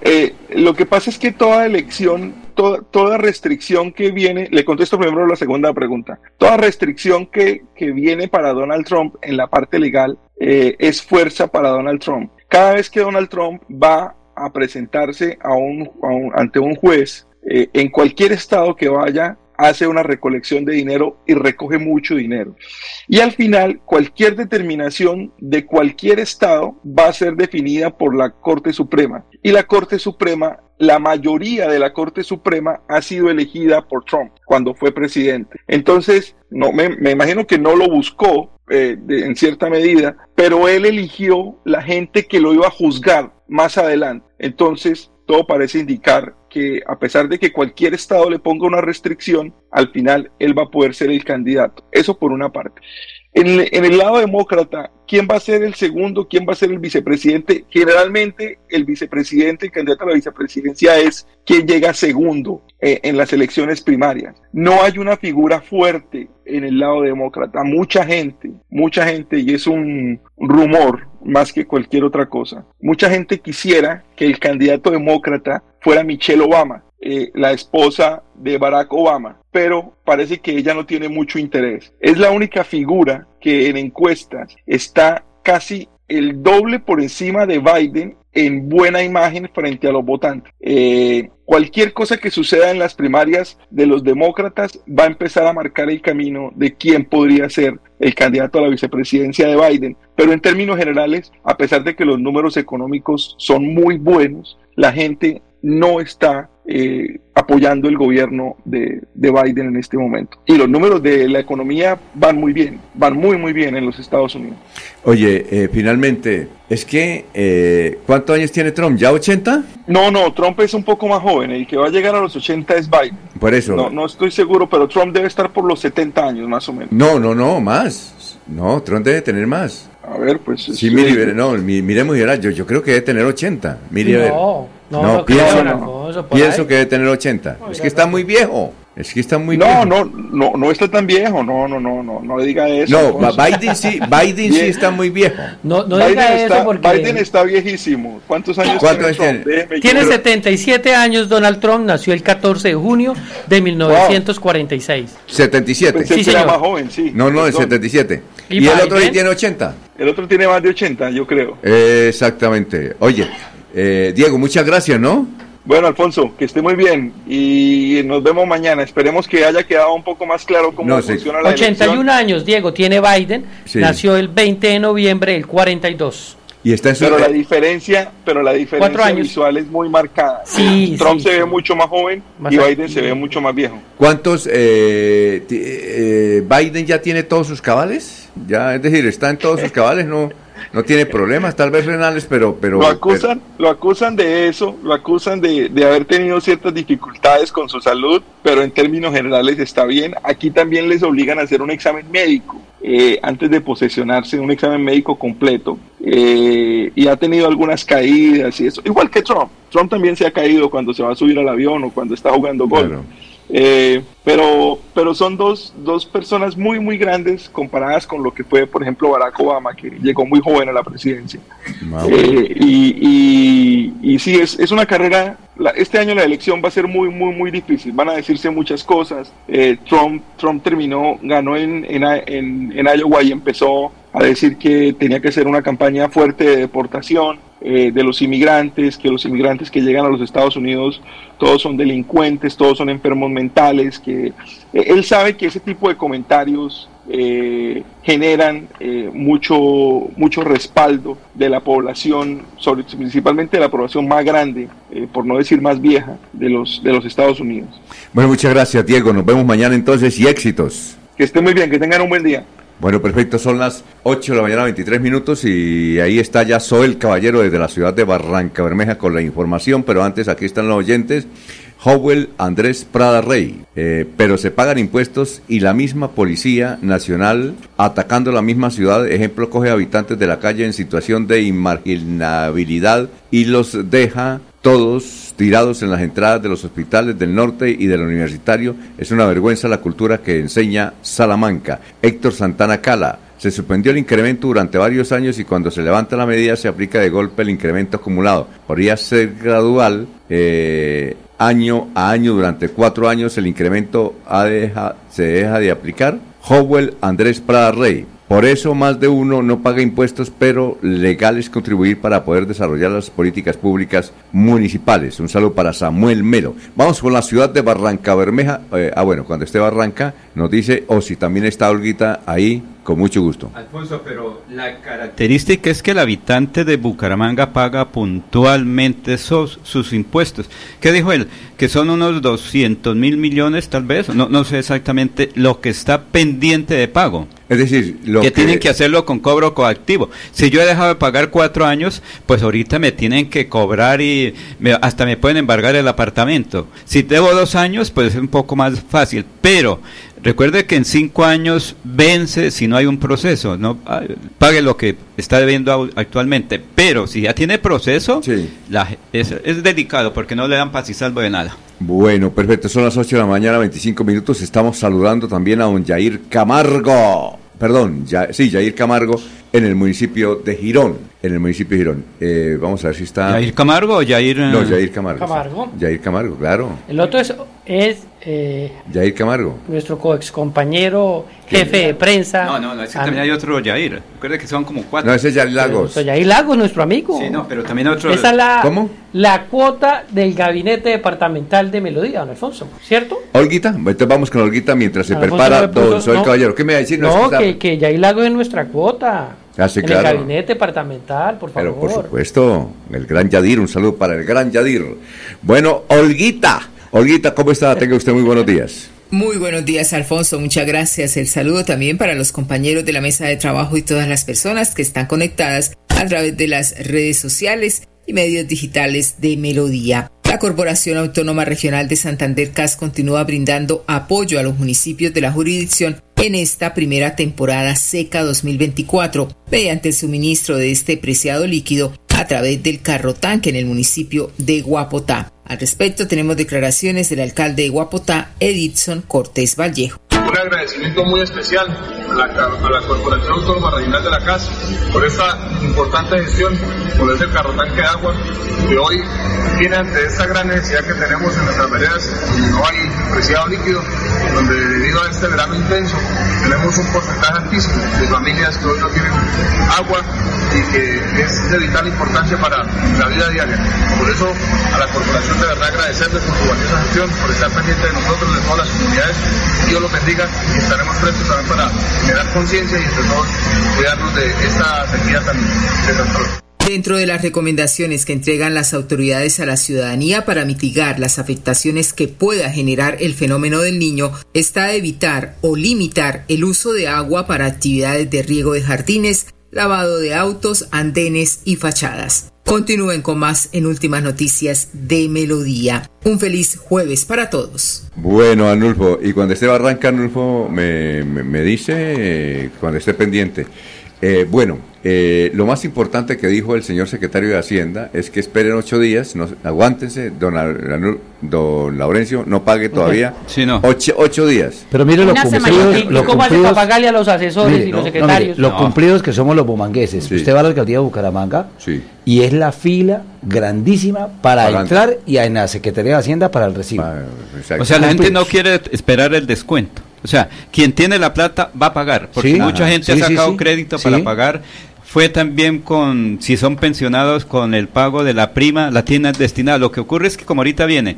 lo que pasa es que toda elección, toda, toda restricción que viene, le contesto primero la segunda pregunta, toda restricción que, que viene para Donald Trump en la parte legal es fuerza para Donald Trump. Cada vez que Donald Trump va a presentarse a un, ante un juez eh, en cualquier estado que vaya, hace una recolección de dinero y recoge mucho dinero. Y al final, cualquier determinación de cualquier Estado va a ser definida por la Corte Suprema. Y la Corte Suprema, la mayoría de la Corte Suprema ha sido elegida por Trump cuando fue presidente. Entonces, no, me, imagino que no lo buscó eh, en cierta medida, pero él eligió la gente que lo iba a juzgar más adelante. Entonces, todo parece indicar que a pesar de que cualquier estado le ponga una restricción, al final él va a poder ser el candidato. Eso por una parte. En, el lado demócrata, ¿quién va a ser el segundo? ¿Quién va a ser el vicepresidente? Generalmente el vicepresidente, el candidato a la vicepresidencia es quien llega segundo eh, en las elecciones primarias. No hay una figura fuerte en el lado demócrata. Mucha gente, mucha gente, y es un rumor más que cualquier otra cosa, mucha gente quisiera que el candidato demócrata fuera Michelle Obama. Eh, la esposa de Barack Obama, pero parece que ella no tiene mucho interés. Es la única figura que en encuestas está casi el doble por encima de Biden en buena imagen frente a los votantes. Eh, cualquier cosa que suceda en las primarias de los demócratas va a empezar a marcar el camino de quién podría ser el candidato a la vicepresidencia de Biden. Pero en términos generales, a pesar de que los números económicos son muy buenos, la gente no está eh, apoyando el gobierno de, Biden en este momento. Y los números de la economía van muy bien, van muy, muy bien en los Estados Unidos. Oye, eh, finalmente, es que, eh, ¿cuántos años tiene Trump? ¿Ya 80? No, no, Trump es un poco más joven, el que va a llegar a los 80 es Biden. Por eso. No, no estoy seguro, pero Trump debe estar por los 70 años más o menos. No, no, no, más. No, Trump debe tener más. A ver, pues... Sí, mire, no, miremos, yo, yo creo que debe tener 80. Mire, no. No, pienso, pienso que debe tener 80. es que está muy viejo. Es que está muy no, viejo. No, no, no está tan viejo. No, no, no, no, no le diga eso. No, Biden sí, Biden sí está muy viejo. No, no diga eso porque Biden está viejísimo. ¿Cuántos años tiene? Tiene 77 años. Donald Trump nació el 14 de junio de 1946. 77. sí, señor. más joven, sí. No, no, es 77. ¿Y, ¿Y el otro tiene 80? El otro tiene más de 80, yo creo. exactamente. Oye, eh, Diego, muchas gracias, ¿no? Bueno, Alfonso, que esté muy bien y nos vemos mañana. Esperemos que haya quedado un poco más claro cómo funciona la 81 años, Diego, tiene Biden. Nació el 20 de noviembre del 42. Y está en pero la diferencia, pero la diferencia visual es muy marcada. Sí, Trump se ve mucho más joven y Biden se ve mucho más viejo. ¿Cuántos eh, eh, Biden ya tiene todos sus cabales? Ya, es decir, está en todos sus cabales, no no tiene problemas, tal vez renales, pero... pero lo acusan, lo acusan de eso, lo acusan de, de, haber tenido ciertas dificultades con su salud, pero en términos generales está bien. Aquí también les obligan a hacer un examen médico eh, antes de posesionarse, un examen médico completo. Eh, y ha tenido algunas caídas y eso, igual que Trump. Trump también se ha caído cuando se va a subir al avión o cuando está jugando golf. Eh, pero, pero son dos, dos personas muy, muy grandes comparadas con lo que fue, por ejemplo, Barack Obama, que llegó muy joven a la presidencia. Eh, y, y, sí, es, es una carrera, este año la elección va a ser muy, muy, muy difícil. Van a decirse muchas cosas. Eh, Trump, Trump terminó, ganó en, en, en, en Iowa y empezó a decir que tenía que ser una campaña fuerte de deportación eh, de los inmigrantes, que los inmigrantes que llegan a los Estados Unidos todos son delincuentes, todos son enfermos mentales, que eh, él sabe que ese tipo de comentarios eh, generan mucho, mucho respaldo de la población, sobre, principalmente de la población más grande, por no decir más vieja, de los, de los Estados Unidos. Bueno, muchas gracias Diego, nos vemos mañana entonces y éxitos. Que estén muy bien, que tengan un buen día. Bueno, perfecto, son las 8 de la mañana, 23 minutos y ahí está ya Soel Caballero desde la ciudad de Barranca Bermeja con la información, pero antes aquí están los oyentes. Howell Andrés Prada Rey, eh, pero se pagan impuestos y la misma Policía Nacional atacando la misma ciudad, ejemplo, coge habitantes de la calle en situación de inmarginabilidad y los deja todos tirados en las entradas de los hospitales del norte y del universitario. Es una vergüenza la cultura que enseña Salamanca. Héctor Santana Cala. Se suspendió el incremento durante varios años y cuando se levanta la medida se aplica de golpe el incremento acumulado. Podría ser gradual, eh, año a año, durante cuatro años el incremento se deja de aplicar. Howell Andrés Prada Rey, Por eso más de uno no paga impuestos, pero legal es contribuir para poder desarrollar las políticas públicas municipales. Un saludo para Samuel Melo. Vamos con la ciudad de Barranca Bermeja. Eh, ah, bueno, cuando esté Barranca nos dice, o si también está Olguita ahí, con mucho gusto. Alfonso, pero la característica es que el habitante de Bucaramanga paga puntualmente sus, sus impuestos. ¿Qué dijo él? Que son unos 200 mil millones tal vez, no, no sé exactamente lo que está pendiente de pago. Es decir, lo que, tienen que hacerlo con cobro coactivo. Si yo he dejado de pagar cuatro años, pues ahorita me tienen que cobrar y hasta me pueden embargar el apartamento. Si debo dos años, pues es un poco más fácil. Pero recuerde que en cinco años vence si no hay un proceso. No pague lo que está debiendo actualmente. Pero si ya tiene proceso, es, es delicado porque no le dan paz y salvo de nada. Bueno, perfecto. Son las 8 de la mañana, 25 minutos. Estamos saludando también a don Jair Camargo. Perdón, ya, sí, Jair Camargo, en el municipio de Girón. En el municipio de Girón. Eh, vamos a ver si está. ¿Jair Camargo o Jair.? No, Jair Camargo. Camargo. Jair Camargo, claro. El otro es, es eh, Jair Camargo. Nuestro coex compañero jefe de prensa. No, no, no, ese también hay otro Jair. Recuerda que son como cuatro. No, ese es Jair Lagos. Jair Lagos, nuestro amigo. Sí, no, pero también otro. Esa es la, ¿Cómo? La cuota del gabinete departamental de Melodía, don Alfonso, ¿cierto? Olguita, entonces vamos con Olguita mientras se prepara don Soy Caballero. ¿Qué me va a decir? No, que, que Jair Lagos es nuestra cuota. Ah, en el gabinete departamental, por favor. Pero por supuesto, el gran Yadir, un saludo para el gran Yadir. Bueno, Olguita, Olguita, ¿cómo está? Tenga usted muy buenos días. Muy buenos días, Alfonso. Muchas gracias. El saludo también para los compañeros de la mesa de trabajo y todas las personas que están conectadas a través de las redes sociales y medios digitales de Melodía. La Corporación Autónoma Regional de Santander CAS continúa brindando apoyo a los municipios de la jurisdicción en esta primera temporada seca 2024 mediante el suministro de este preciado líquido a través del carro tanque en el municipio de Guapotá. Al respecto tenemos declaraciones del alcalde de Guapotá, Edison Cortés Vallejo un agradecimiento muy especial a la, Corporación Autónoma Regional de la CAS por esta importante gestión, por ese carrotanque de agua que hoy tiene ante esta gran necesidad que tenemos en nuestras veredas, no hay preciado líquido, donde debido a este verano intenso tenemos un porcentaje altísimo de familias que hoy no tienen agua y que es de vital importancia para la vida diaria. Por eso a la corporación de verdad agradecerles por su valiosa gestión, por estar pendiente de nosotros, de todas las comunidades. Dios los estaremos prestos también para conciencia y entre cuidarnos de esta tan. Dentro de las recomendaciones que entregan las autoridades a la ciudadanía para mitigar las afectaciones que pueda generar el fenómeno del niño está evitar o limitar el uso de agua para actividades de riego de jardines, lavado de autos, andenes y fachadas. Continúen con más en Últimas Noticias de Melodía. Un feliz jueves para todos. Bueno, Anulfo, y cuando esté Barranca, Anulfo me, me, dice, eh, cuando esté pendiente. Eh, bueno, eh, lo más importante que dijo el señor secretario de Hacienda es que esperen ocho días, no, aguántense, don, don Laurencio no pague todavía sí, no. ocho, días. Pero mire lo cumplidos, lo ¿Cómo hace para pagarle a los asesores y los secretarios? lo cumplidos que somos los bumangueses. Usted va a la alcaldía de Bucaramanga y es la fila grandísima para entrar y en la Secretaría de Hacienda para el recibo. Ah, o sea, la gente no quiere esperar el descuento. O sea, quien tiene la plata va a pagar, porque mucha gente ha sacado crédito para pagar fue también con, si son pensionados, con el pago de la prima, la tienda destinada. Lo que ocurre es que como ahorita viene,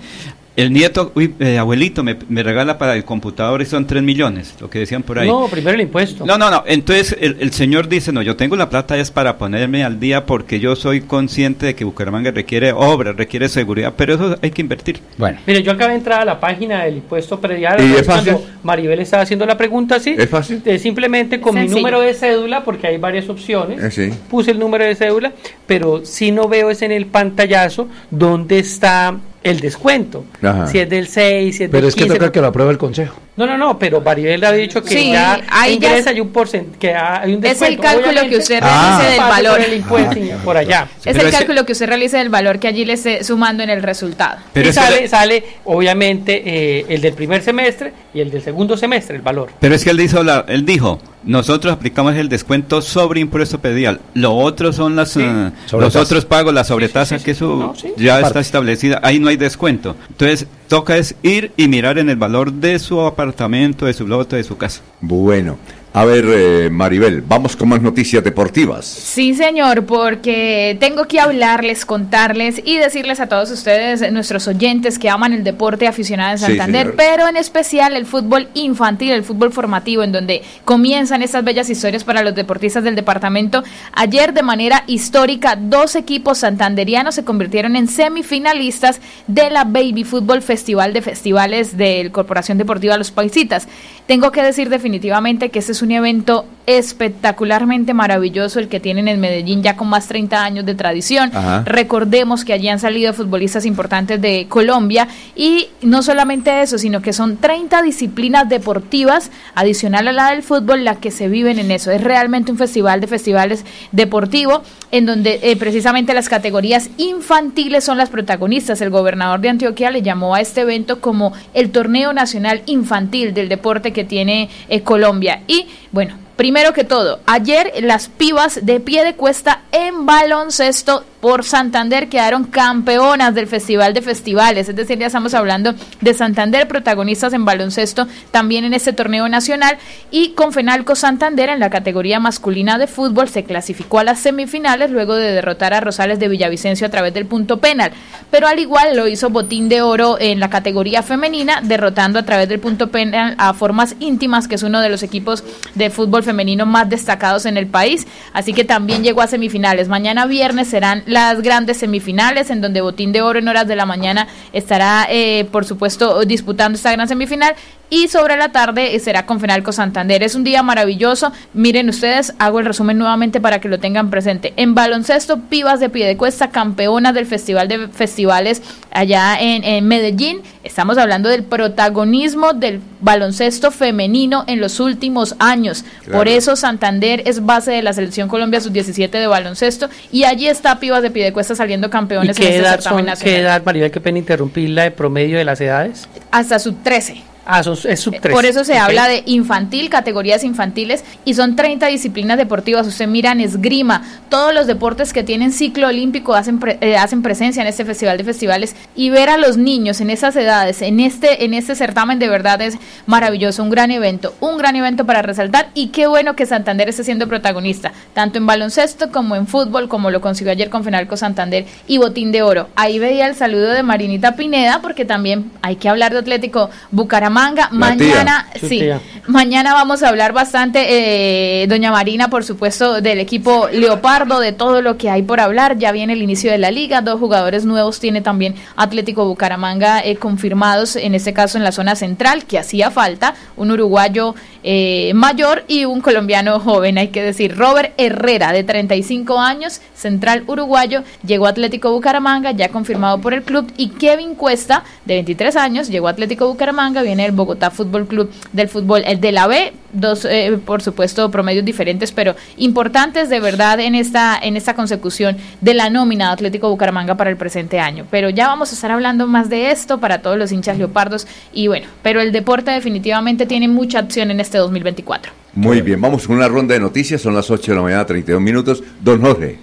el nieto, uy, eh, abuelito, me, regala para el computador y son 3 millones, lo que decían por ahí. No, primero el impuesto. No, no, no. Entonces el, señor dice, no, yo tengo la plata es para ponerme al día porque yo soy consciente de que Bucaramanga requiere obra, requiere seguridad, pero eso hay que invertir. Bueno. Mire, yo acabé de entrar a la página del impuesto predial. ¿Y es fácil? Maribel estaba haciendo la pregunta, ¿sí? ¿Es fácil? simplemente con mi número de cédula, porque hay varias opciones, eh, puse el número de cédula, pero si no veo es en el pantallazo donde está el descuento. Si es del 6, si es Pero es que toca que lo apruebe el Consejo. No, no, no, pero Maribel ha dicho que ya ingresa hay un porcentaje, que hay un descuento. Es el cálculo que usted realice del valor. Por el impuesto ah, por allá. Es el cálculo que usted realice del valor que allí le esté sumando en el resultado. Pero y sale, sale, obviamente, eh, el del primer semestre y el del segundo semestre, el valor. Pero es que él dijo, la, él dijo nosotros aplicamos el descuento sobre impuesto pedial. Lo otro son las, uh, los otros pagos, la sobretasa, que eso ya está establecida. Ahí no hay descuento. Entonces, toca es ir y mirar en el valor de su apartamento, de su lote, de su casa. Bueno, a ver, eh, Maribel, vamos con más noticias deportivas. Sí, señor, porque tengo que hablarles, contarles y decirles a todos ustedes, nuestros oyentes que aman el deporte aficionado en Santander, pero en especial el fútbol infantil, el fútbol formativo, en donde comienzan estas bellas historias para los deportistas del departamento. Ayer, de manera histórica, dos equipos santanderianos se convirtieron en semifinalistas de la Baby Fútbol Festival de Festivales del Corporación Deportiva Los Paisitas. Tengo que decir definitivamente que este es un evento espectacularmente maravilloso el que tienen en Medellín ya con más 30 años de tradición. Recordemos que allí han salido futbolistas importantes de Colombia y no solamente eso, sino que son 30 disciplinas deportivas adicional a la del fútbol la que se viven en eso. Es realmente un festival de festivales deportivo en donde eh, precisamente las categorías infantiles son las protagonistas. El gobernador de Antioquia le llamó a este evento como el torneo nacional infantil del deporte que tiene eh, Colombia. Y bueno, Primero que todo, ayer las pibas de pie de cuesta en baloncesto por Santander quedaron campeonas del Festival de Festivales, es decir, ya estamos hablando de Santander, protagonistas en baloncesto también en este torneo nacional. Y con Fenalco Santander en la categoría masculina de fútbol se clasificó a las semifinales luego de derrotar a Rosales de Villavicencio a través del punto penal, pero al igual lo hizo Botín de Oro en la categoría femenina, derrotando a través del punto penal a Formas Íntimas, que es uno de los equipos de fútbol femenino más destacados en el país, así que también llegó a semifinales. Mañana viernes serán las grandes semifinales, en donde Botín de Oro en horas de la mañana estará, eh, por supuesto, disputando esta gran semifinal y sobre la tarde será con Fenalco Santander. Es un día maravilloso. Miren ustedes, hago el resumen nuevamente para que lo tengan presente. En baloncesto, Pibas de Piedecuesta, campeonas del Festival de Festivales allá en, Medellín. Estamos hablando del protagonismo del baloncesto femenino en los últimos años. Por eso Santander es base de la Selección Colombia Sub-17 de baloncesto y allí está Pibas de Piedecuesta saliendo campeones nacional. ¿Qué edad, Maribel, qué pena interrumpirla, de promedio de las edades? Hasta sub-13. Ah, es sub eh, 3. Por eso se habla de infantil, categorías infantiles, y son 30 disciplinas deportivas. Usted mira esgrima, todos los deportes que tienen ciclo olímpico hacen, eh, hacen presencia en este festival de festivales, y ver a los niños en esas edades, en este, en este certamen, de verdad es maravilloso, un gran evento, un gran evento para resaltar, y qué bueno que Santander esté siendo protagonista, tanto en baloncesto como en fútbol, como lo consiguió ayer con Fenalco Santander y Botín de Oro. Ahí veía el saludo de Marinita Pineda, porque también hay que hablar de Atlético Bucaramanga Manga. Mañana, sí, mañana vamos a hablar bastante, eh, doña Marina, por supuesto, del equipo Leopardo, de todo lo que hay por hablar. Ya viene el inicio de la liga, dos jugadores nuevos tiene también Atlético Bucaramanga eh, confirmados, en este caso en la zona central, que hacía falta, un uruguayo eh, mayor y un colombiano joven, hay que decir, Robert Herrera, de 35 años, central uruguayo, llegó a Atlético Bucaramanga, ya confirmado por el club, y Kevin Cuesta, de 23 años, llegó a Atlético Bucaramanga, viene el Bogotá Fútbol Club del fútbol, el de la B, dos, eh, por supuesto, promedios diferentes, pero importantes de verdad en esta, en esta consecución de la nómina de Atlético Bucaramanga para el presente año. Pero ya vamos a estar hablando más de esto para todos los hinchas leopardos y bueno, pero el deporte definitivamente tiene mucha acción en este 2024. Muy bien, vamos con una ronda de noticias, son las 8 de la mañana, 32 minutos. Don Jorge.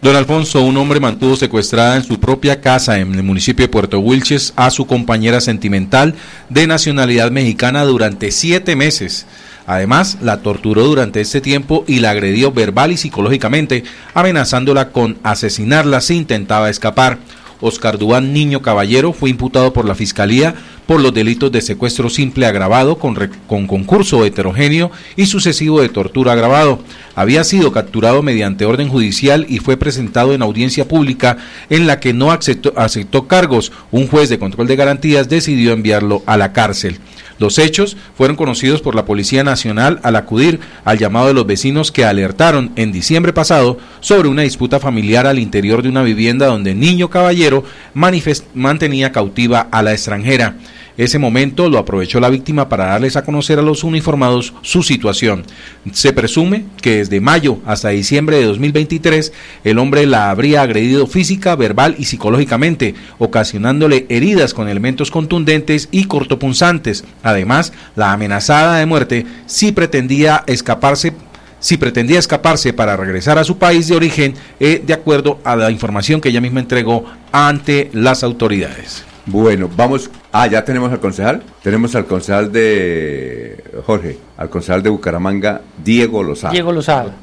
Don Alfonso, un hombre mantuvo secuestrada en su propia casa en el municipio de Puerto Wilches a su compañera sentimental de nacionalidad mexicana durante siete meses. Además, la torturó durante este tiempo y la agredió verbal y psicológicamente, amenazándola con asesinarla si intentaba escapar. Oscar Duán Niño Caballero fue imputado por la Fiscalía por los delitos de secuestro simple agravado con, con, concurso heterogéneo y sucesivo de tortura agravado. Había sido capturado mediante orden judicial y fue presentado en audiencia pública en la que no aceptó, aceptó cargos. Un juez de control de garantías decidió enviarlo a la cárcel. Los hechos fueron conocidos por la Policía Nacional al acudir al llamado de los vecinos que alertaron en diciembre pasado sobre una disputa familiar al interior de una vivienda donde Niño Caballero mantenía cautiva a la extranjera. Ese momento lo aprovechó la víctima para darles a conocer a los uniformados su situación. Se presume que desde mayo hasta diciembre de 2023 el hombre la habría agredido física, verbal y psicológicamente, ocasionándole heridas con elementos contundentes y cortopunzantes. Además, la amenazada de muerte si pretendía escaparse si pretendía escaparse para regresar a su país de origen, eh, de acuerdo a la información que ella misma entregó ante las autoridades. Bueno, vamos Ah, ya tenemos al concejal. Tenemos al concejal de Jorge, al concejal de Bucaramanga, Diego Lozada. Diego Lozada.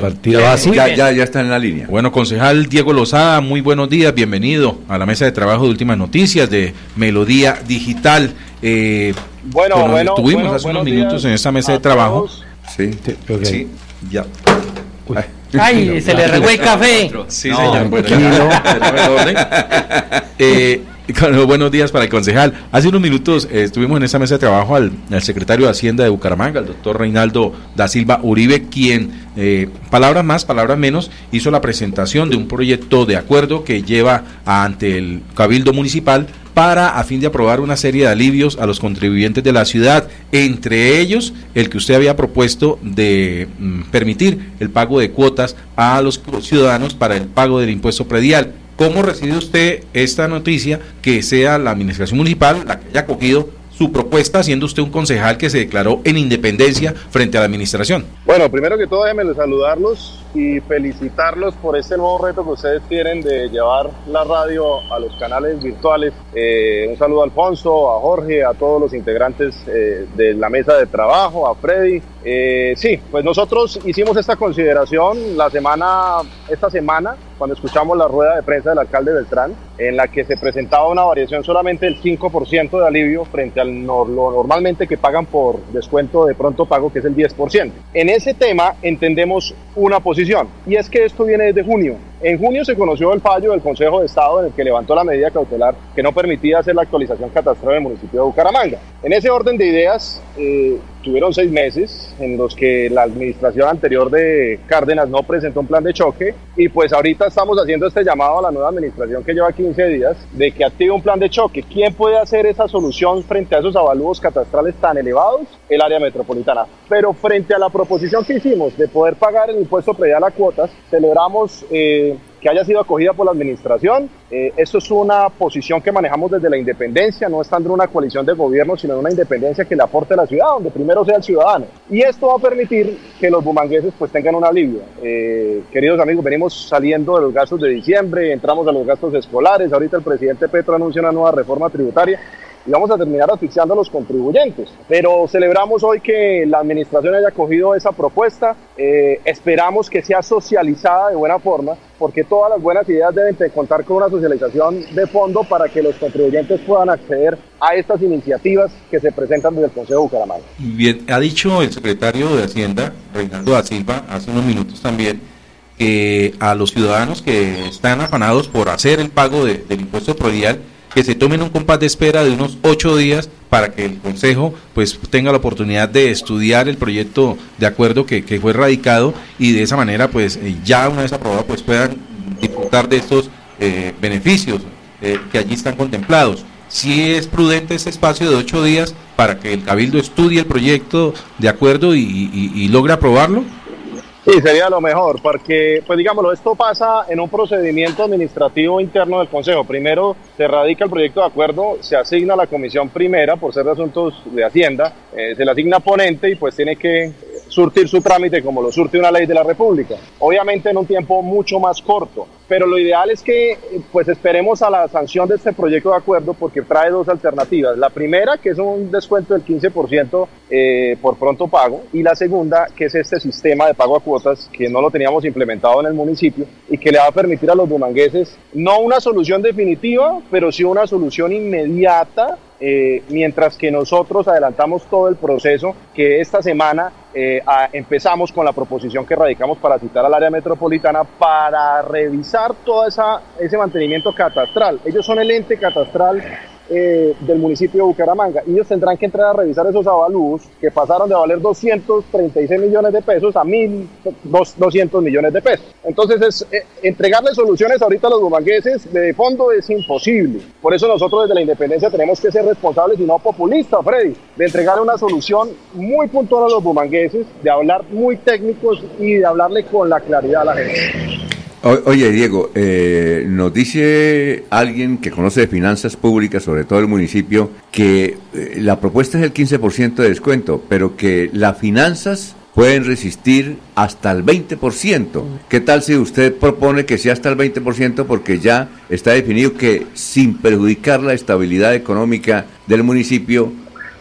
partido ya, ya, ya está en la línea. Bueno, concejal Diego Lozada, muy buenos días, bienvenido a la mesa de trabajo de Últimas Noticias de Melodía Digital. Eh, bueno, bueno, tuvimos hace unos minutos en esta mesa de trabajo. Sí, sí, ya. Ay, se le regó el café. Sí, señor. Bueno, eh, buenos días para el concejal. Hace unos minutos eh, estuvimos en esa mesa de trabajo al, secretario de Hacienda de Bucaramanga, el doctor Reinaldo da Silva Uribe, quien, eh, palabras más, palabras menos, hizo la presentación de un proyecto de acuerdo que lleva ante el Cabildo Municipal para a fin de aprobar una serie de alivios a los contribuyentes de la ciudad, entre ellos el que usted había propuesto de mm, permitir el pago de cuotas a los ciudadanos para el pago del impuesto predial. ¿Cómo recibe usted esta noticia que sea la administración municipal la que haya cogido su propuesta, siendo usted un concejal que se declaró en independencia frente a la administración? Bueno, primero que todo déjenme saludarlos y felicitarlos por este nuevo reto que ustedes tienen de llevar la radio a los canales virtuales. Eh, un saludo a Alfonso, a Jorge, a todos los integrantes eh, de la mesa de trabajo, a Freddy. Eh, sí, pues nosotros hicimos esta consideración la semana, esta semana, cuando escuchamos la rueda de prensa del alcalde Beltrán, en la que se presentaba una variación solamente del 5% de alivio frente a lo normalmente que pagan por descuento de pronto pago, que es el 10%. En ese tema entendemos una posición y es que esto viene desde junio. En junio se conoció el fallo del Consejo de Estado en el que levantó la medida cautelar que no permitía hacer la actualización catastral del municipio de Bucaramanga. En ese orden de ideas, eh, tuvieron seis meses en los que la administración anterior de Cárdenas no presentó un plan de choque y pues ahorita estamos haciendo este llamado a la nueva administración que lleva 15 días de que active un plan de choque. ¿Quién puede hacer esa solución frente a esos avalúos catastrales tan elevados? El área metropolitana. Pero frente a la proposición que hicimos de poder pagar el impuesto predial a cuotas, celebramos... Eh, que haya sido acogida por la administración. Eh, esto es una posición que manejamos desde la independencia, no estando en una coalición de gobierno, sino en una independencia que le aporte a la ciudad, donde primero sea el ciudadano. Y esto va a permitir que los bumangueses pues tengan un alivio. Eh, queridos amigos, venimos saliendo de los gastos de diciembre, entramos a los gastos escolares, ahorita el presidente Petro anuncia una nueva reforma tributaria y vamos a terminar asfixiando a los contribuyentes. Pero celebramos hoy que la administración haya cogido esa propuesta, eh, esperamos que sea socializada de buena forma, porque todas las buenas ideas deben contar con una socialización de fondo para que los contribuyentes puedan acceder a estas iniciativas que se presentan desde el Consejo de Bucaramanga. Bien, ha dicho el secretario de Hacienda, Reinaldo da Silva, hace unos minutos también, que a los ciudadanos que están afanados por hacer el pago del impuesto prodial, que se tomen un compás de espera de unos ocho días para que el Consejo pues tenga la oportunidad de estudiar el proyecto de acuerdo que, fue radicado y de esa manera pues eh, ya una vez aprobado pues puedan disfrutar de estos eh, beneficios eh, que allí están contemplados. Si es prudente ese espacio de ocho días para que el Cabildo estudie el proyecto de acuerdo y, y logre aprobarlo. Sí, sería lo mejor, porque, pues digámoslo, esto pasa en un procedimiento administrativo interno del Consejo. Primero se radica el proyecto de acuerdo, se asigna a la comisión primera por ser de asuntos de Hacienda, eh, se le asigna ponente y pues tiene que surtir su trámite como lo surte una ley de la República. Obviamente en un tiempo mucho más corto, pero lo ideal es que pues esperemos a la sanción de este proyecto de acuerdo porque trae dos alternativas. La primera, que es un descuento del 15% eh, por pronto pago, y la segunda, que es este sistema de pago a cuotas que no lo teníamos implementado en el municipio y que le va a permitir a los bumangueses no una solución definitiva, pero sí una solución inmediata eh, mientras que nosotros adelantamos todo el proceso que esta semana eh, empezamos con la proposición que radicamos para citar al área metropolitana para revisar todo esa, ese mantenimiento catastral. Ellos son el ente catastral eh, del municipio de Bucaramanga. Ellos tendrán que entrar a revisar esos avalúos que pasaron de valer 236 millones de pesos a 1.200 millones de pesos. Entonces, es, eh, entregarle soluciones ahorita a los bumangueses de fondo es imposible. Por eso nosotros desde la independencia tenemos que ser responsables y no populistas, Freddy, de entregar una solución muy puntual a los bumangueses, de hablar muy técnicos y de hablarle con la claridad a la gente oye, Diego, eh, nos dice alguien que conoce de finanzas públicas, sobre todo el municipio, que eh, la propuesta es el 15% de descuento, pero que las finanzas pueden resistir hasta el 20%. ¿Qué tal si usted propone que sea hasta el 20% porque ya está definido que sin perjudicar la estabilidad económica del municipio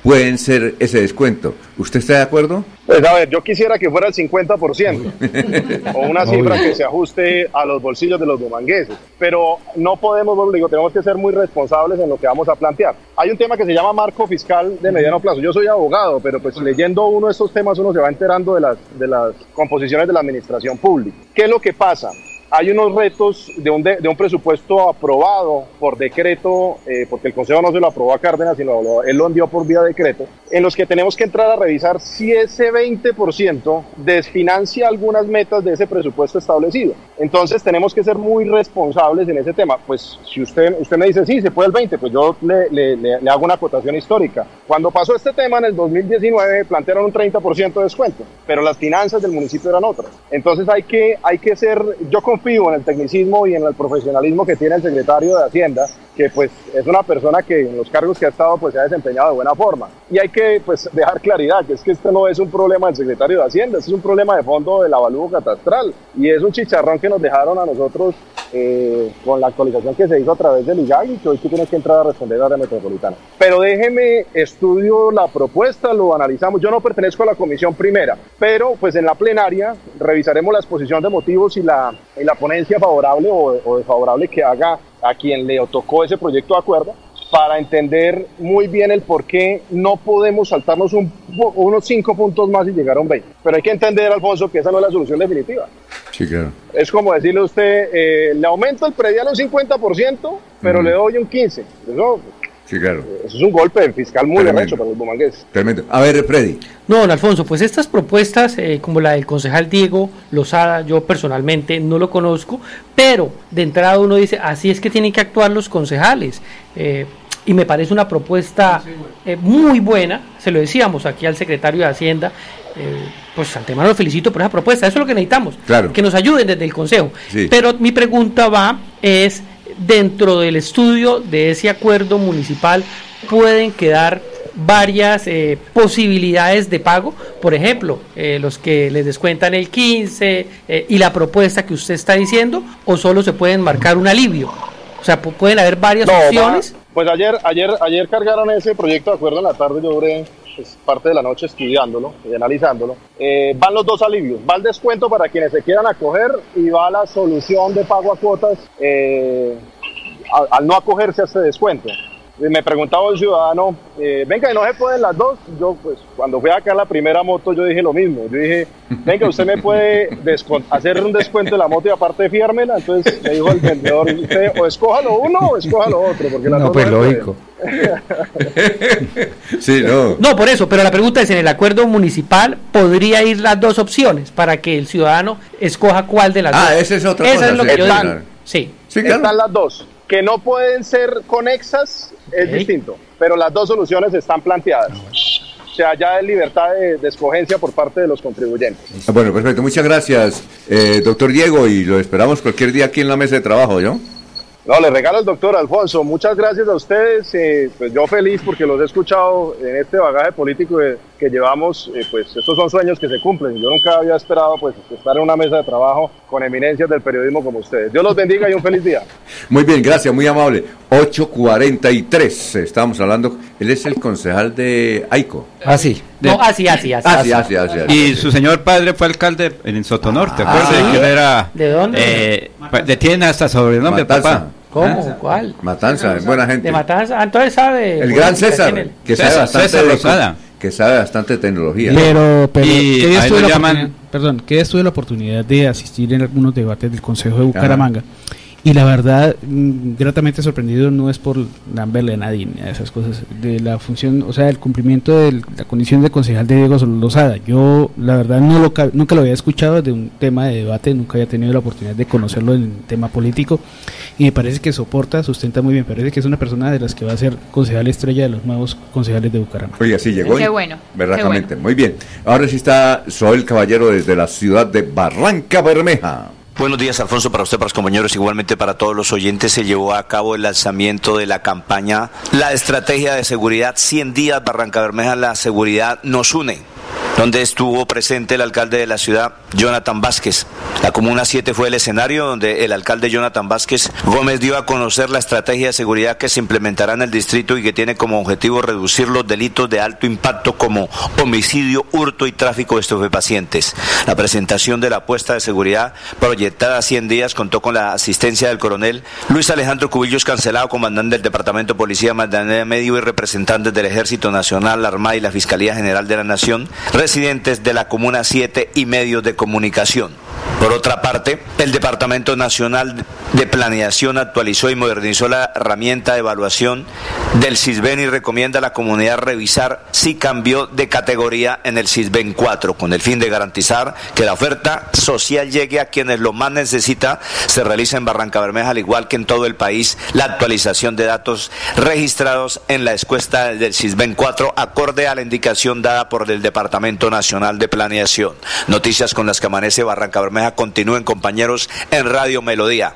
pueden ser ese descuento? ¿Usted está de acuerdo? Pues a ver, yo quisiera que fuera el 50%, o una cifra que se ajuste a los bolsillos de los bumangueses, pero no podemos, digo, tenemos que ser muy responsables en lo que vamos a plantear. Hay un tema que se llama marco fiscal de mediano plazo. Yo soy abogado, pero pues leyendo uno de estos temas uno se va enterando de las, de las composiciones de la administración pública. ¿Qué es lo que pasa? Hay unos retos de un, de, un presupuesto aprobado por decreto, eh, porque el Consejo no se lo aprobó a Cárdenas, sino él lo envió por vía decreto, en los que tenemos que entrar a revisar si ese 20% desfinancia algunas metas de ese presupuesto establecido. Entonces tenemos que ser muy responsables en ese tema. Pues si usted, usted me dice, sí, se puede el 20, pues yo le, le, le hago una acotación histórica. Cuando pasó este tema en el 2019 plantearon un 30% de descuento, pero las finanzas del municipio eran otras. Entonces hay que, hay que ser, yo confío en el tecnicismo y en el profesionalismo que tiene el secretario de Hacienda, que pues es una persona que en los cargos que ha estado pues se ha desempeñado de buena forma. Y hay que pues dejar claridad que es que este no es un problema del secretario de Hacienda, es un problema de fondo del avalúo catastral y es un chicharrón que nos dejaron a nosotros eh, con la actualización que se hizo a través del IGAG que hoy tú tienes que entrar a responder a la metropolitana. Pero déjeme, estudio la propuesta, lo analizamos. Yo no pertenezco a la comisión primera, pero pues en la plenaria revisaremos la exposición de motivos y la, la ponencia favorable o, o desfavorable que haga a quien le tocó ese proyecto de acuerdo para entender muy bien el por qué no podemos saltarnos unos cinco puntos más y llegar a un 20. Pero hay que entender, Alfonso, que esa no es la solución definitiva. Sí, claro. Es como decirle a usted, eh, le aumento el predial un 50%, pero le doy un 15%. Eso, Sí, claro. Eso es un golpe fiscal muy derecho para los bumangueses. Tremendo. A ver, Freddy. No, don Alfonso, pues estas propuestas, eh, como la del concejal Diego Lozada, yo personalmente no lo conozco, pero de entrada uno dice, así es que tienen que actuar los concejales. Eh, y me parece una propuesta eh, muy buena, se lo decíamos aquí al secretario de Hacienda, eh, pues antemano lo felicito por esa propuesta, eso es lo que necesitamos, Claro. que nos ayuden desde el Consejo. Sí. Pero mi pregunta va, es, dentro del estudio de ese acuerdo municipal, ¿pueden quedar varias eh, posibilidades de pago? Por ejemplo, eh, los que les descuentan el 15 eh, y la propuesta que usted está diciendo, o solo se pueden marcar un alivio. O sea, pu- pueden haber varias No, opciones. va- pues ayer, ayer, ayer cargaron ese proyecto de acuerdo en la tarde, yo duré pues, parte de la noche estudiándolo y analizándolo. Eh, van los dos alivios, va el descuento para quienes se quieran acoger y va la solución de pago a cuotas eh, a- al no acogerse a este descuento. Me preguntaba un ciudadano, eh, venga, ¿y no se pueden las dos? Yo, pues, cuando fui acá en la primera moto, yo dije lo mismo. Yo dije, venga, usted me puede hacer un descuento de la moto y aparte fiármela. Entonces me dijo el vendedor, usted o escójalo uno o escójalo otro. Porque las No, pues se pueden". lógico. Sí, no. No, por eso, pero la pregunta es, en el acuerdo municipal podría ir las dos opciones para que el ciudadano escoja cuál de las Ah, dos. esa es otra Esa cosa, es lo sí, que yo claro. digo. Sí. Están las dos. Que no pueden ser conexas es distinto, pero las dos soluciones están planteadas. O sea, ya hay libertad de, de escogencia por parte de los contribuyentes. Ah, Bueno, perfecto. Muchas gracias, eh, doctor Diego, y lo esperamos cualquier día aquí en la mesa de trabajo, ¿yo? No, le regalo al doctor Alfonso. Muchas gracias a ustedes. eh, pues yo feliz porque los he escuchado en este bagaje político que, que llevamos. eh, pues estos son sueños que se cumplen. Yo nunca había esperado pues estar en una mesa de trabajo con eminencias del periodismo como ustedes. Dios los bendiga y un feliz día. Muy bien, gracias, muy amable. 843, estamos hablando, él es el concejal de AICO. Ah, sí. No, así, así, así. Ah, sí, así, así, así. Y su señor padre fue alcalde en Sotonorte, Ah, ¿sí? que era... ¿De dónde? Eh, de tiene hasta sobrenombre, Matanza. papá. ¿Cómo? ¿Cuál? Matanza, es buena gente. De Matanza. Ah, entonces sabe. El gran César, el- que sabe César, bastante César Lozada. que sabe bastante tecnología. Pero, pero Y ¿qué días a él tuve lo la llaman- perdón, ¿qué días tuve la oportunidad de asistir en algunos debates del Consejo de Bucaramanga. Y la verdad, mm, gratamente sorprendido no es por lamberle a nadie ni a esas cosas, de la función, o sea, el cumplimiento de la condición de concejal de Diego Lozada. Yo, la verdad, no lo, ca- nunca lo había escuchado de un tema de debate, nunca había tenido la oportunidad de conocerlo en tema político. Y me parece que soporta, sustenta muy bien. Parece que es una persona de las que va a ser concejal estrella de los nuevos concejales de Bucaramanga. Oiga, sí llegó. Qué y- bueno, Verdaderamente, muy bien. Ahora sí está Soel Caballero desde la ciudad de Barranca Bermeja. Buenos días, Alfonso, para usted, para los compañeros, igualmente para todos los oyentes. Se llevó a cabo el lanzamiento de la campaña La Estrategia de Seguridad 100 días Barranca Bermeja, la seguridad nos une. Donde estuvo presente el alcalde de la ciudad, Jonathan Vázquez. La Comuna 7 fue el escenario donde el alcalde Jonathan Vázquez Gómez dio a conocer la estrategia de seguridad que se implementará en el distrito y que tiene como objetivo reducir los delitos de alto impacto como homicidio, hurto y tráfico de estupefacientes. La presentación de la apuesta de seguridad proyectada a 100 días contó con la asistencia del coronel Luis Alejandro Cubillos Cancelado, comandante del Departamento de Policía Magdalena Medio y representantes del Ejército Nacional, la Armada y la Fiscalía General de la Nación, residentes de la Comuna 7 y medios de comunicación. Por otra parte, el Departamento Nacional de Planeación actualizó y modernizó la herramienta de evaluación del CISBEN y recomienda a la comunidad revisar si cambió de categoría en el CISBEN 4, con el fin de garantizar que la oferta social llegue a quienes lo más necesita. Se realiza en Barranca Bermeja, al igual que en todo el país, la actualización de datos registrados en la escuesta del CISBEN 4, acorde a la indicación dada por el Departamento Nacional de Planeación. Noticias con las que amanece Barranca Bermeja continúen compañeros en Radio Melodía.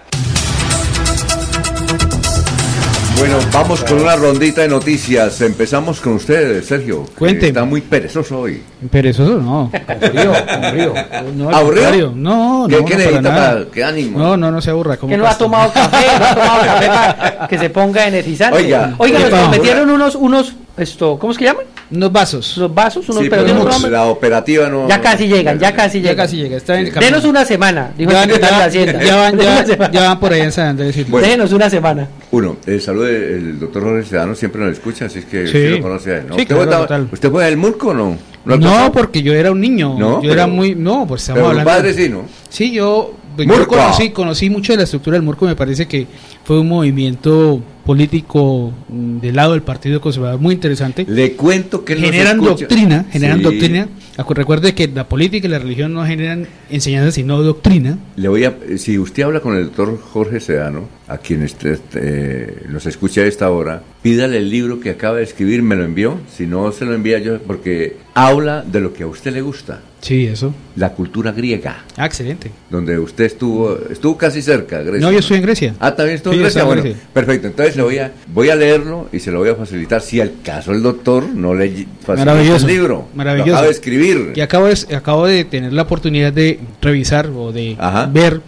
Bueno, vamos con una rondita de noticias. Empezamos con usted, Sergio. Cuente. Está muy perezoso hoy. Perezoso, no. Con frío, con frío. No, ¿Aburrido? No, ¿Qué, no, qué no, necesita para nada. para- qué ánimo? No, no, no se aburra. Que no ha tomado café, no ha tomado café para que se ponga energizante. Oiga. Oiga, nos prometieron unos, unos, esto, ¿cómo es que llaman? Unos vasos. Los vasos, unos, Sí, pero la operativa no. Ya casi llegan, ya casi Ya llegan. casi llega. Está en el camino. Denos una semana, dijo ya, el secretario de ya- Hacienda. ya van, Denos ya- una semana. ya van por ahí en San Andrés. y- Bueno. Déjenos una semana. Uno, el saludo del doctor Jorge Sedano siempre nos escucha, así es que Sí. usted lo conoce a él. ¿no? Sí, ¿Usted, claro, total. ¿Usted fue del Murco o no? No, alcanzó? porque yo era un niño. No, yo era pero- muy. No, pues estamos pero hablando. padres sí, ¿no? Sí, yo, pues, yo conocí, conocí mucho de la estructura del Murco. Me parece que fue un movimiento político mm, del lado del Partido Conservador muy interesante. Le cuento que generan doctrina, generan Sí. doctrina. Recuerde que la política y la religión no generan enseñanza, sino doctrina. Le voy a, si usted habla con el doctor Jorge Sedano, a quien usted eh, nos escucha a esta hora, pídale el libro que acaba de escribir, me lo envió. Si no se lo envía yo, porque habla de lo que a usted le gusta, Sí, eso. la cultura griega, Ah, excelente. donde usted estuvo, estuvo casi cerca, Grecia. No, yo estoy en Grecia. Ah, también estuvo Sí, Bueno, perfecto. Entonces le voy a, voy a leerlo y se lo voy a facilitar. Si al caso el doctor no le facilita el libro, Maravilloso. lo acaba de escribir. Y acabo de, acabo de tener la oportunidad de revisar o de Ajá. ver.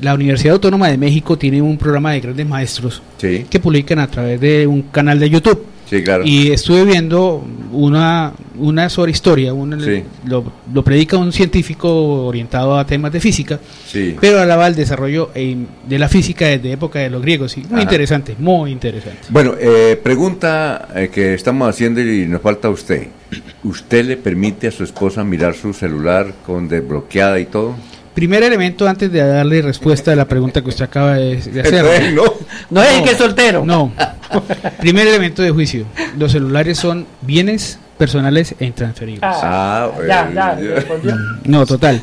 La Universidad Autónoma de México tiene un programa de grandes maestros Sí, que publican a través de un canal de YouTube. Sí, claro. Y estuve viendo una, una sobre historia, una- Sí. lo, lo predica un científico orientado a temas de física, Sí. pero alaba el desarrollo de la física desde época de los griegos. y muy Ajá. interesante, muy interesante. Bueno, eh, pregunta eh, que estamos haciendo y nos falta usted. ¿Usted le permite a su esposa mirar su celular con desbloqueada y todo? Primer elemento antes de darle respuesta a la pregunta que usted acaba de, de hacer. No. No es el que es soltero. No. Primer elemento de juicio. Los celulares son bienes personales e intransferibles. Ah, ya, bueno, ya, ya. respondió. No, total.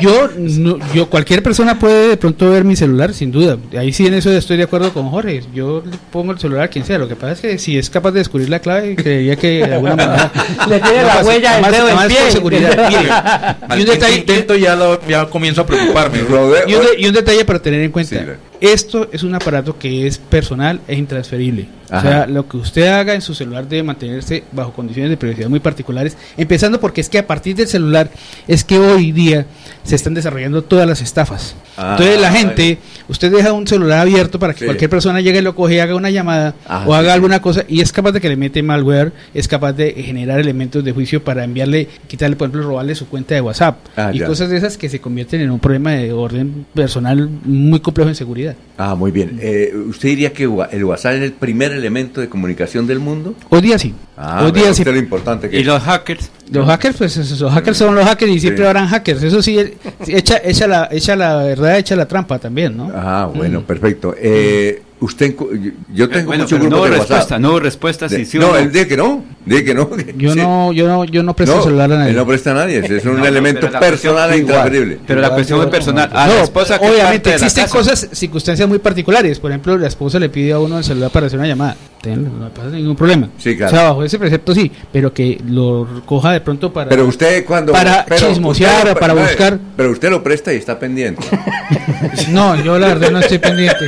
Yo, no- yo, cualquier persona puede de pronto ver mi celular, sin duda. Ahí sí en eso estoy de acuerdo con Jorge. Yo le pongo el celular a quien sea. Lo que pasa es que si es capaz de descubrir la clave, creería que de alguna manera. Le tiene la pasa- huella del además- dedo del además pie. por seguridad. Mire, y un detalle, intento ya, lo- ya comienzo a preocuparme. Y un, de- y un detalle para tener en cuenta. Sí. Esto es un aparato que es personal e intransferible. Ajá. O sea, lo que usted haga en su celular debe mantenerse bajo condiciones de privacidad muy particulares. Empezando porque es que a partir del celular es que hoy día se están desarrollando todas las estafas. Ah, Entonces la gente, usted deja un celular abierto para que Sí. cualquier persona llegue y lo coge y haga una llamada Ah, o haga sí. alguna cosa y es capaz de que le mete malware, es capaz de generar elementos de juicio para enviarle, quitarle, por ejemplo, robarle su cuenta de WhatsApp Ah, y ya. cosas de esas que se convierten en un problema de orden personal muy complejo en seguridad. Ah, muy bien. Eh, ¿Usted diría que el WhatsApp es el primer elemento de comunicación del mundo? Hoy día sí. Ah, Hoy día sí. lo importante que Y es. los hackers. Los hackers, pues esos- los hackers son los hackers y siempre Sí. habrán hackers. Eso sí, eh, echa, echa, la, echa la verdad, echa la trampa también, ¿no? Ah, bueno, Mm. perfecto. Eh, usted, yo- yo tengo Bueno, mucho grupo no de respuesta, WhatsApp. no respuesta, sí no, no. él dice que no, dice que no. Yo Sí. no, yo no, yo no presto No, celular a nadie. él no presta a nadie, es un No, elemento la personal e intransferible. Pero la cuestión es personal. A la No, esposa que obviamente parte de la existen casa. cosas, circunstancias muy particulares. Por ejemplo, la esposa le pide a uno el celular para hacer una llamada. Ten, No pasa ningún problema. Sí, claro. O sea, bajo ese precepto sí, pero que lo coja de pronto para... Pero usted cuando... Para pero chismosear usted o para buscar- Pero usted lo presta y está pendiente. No, yo la verdad no estoy pendiente.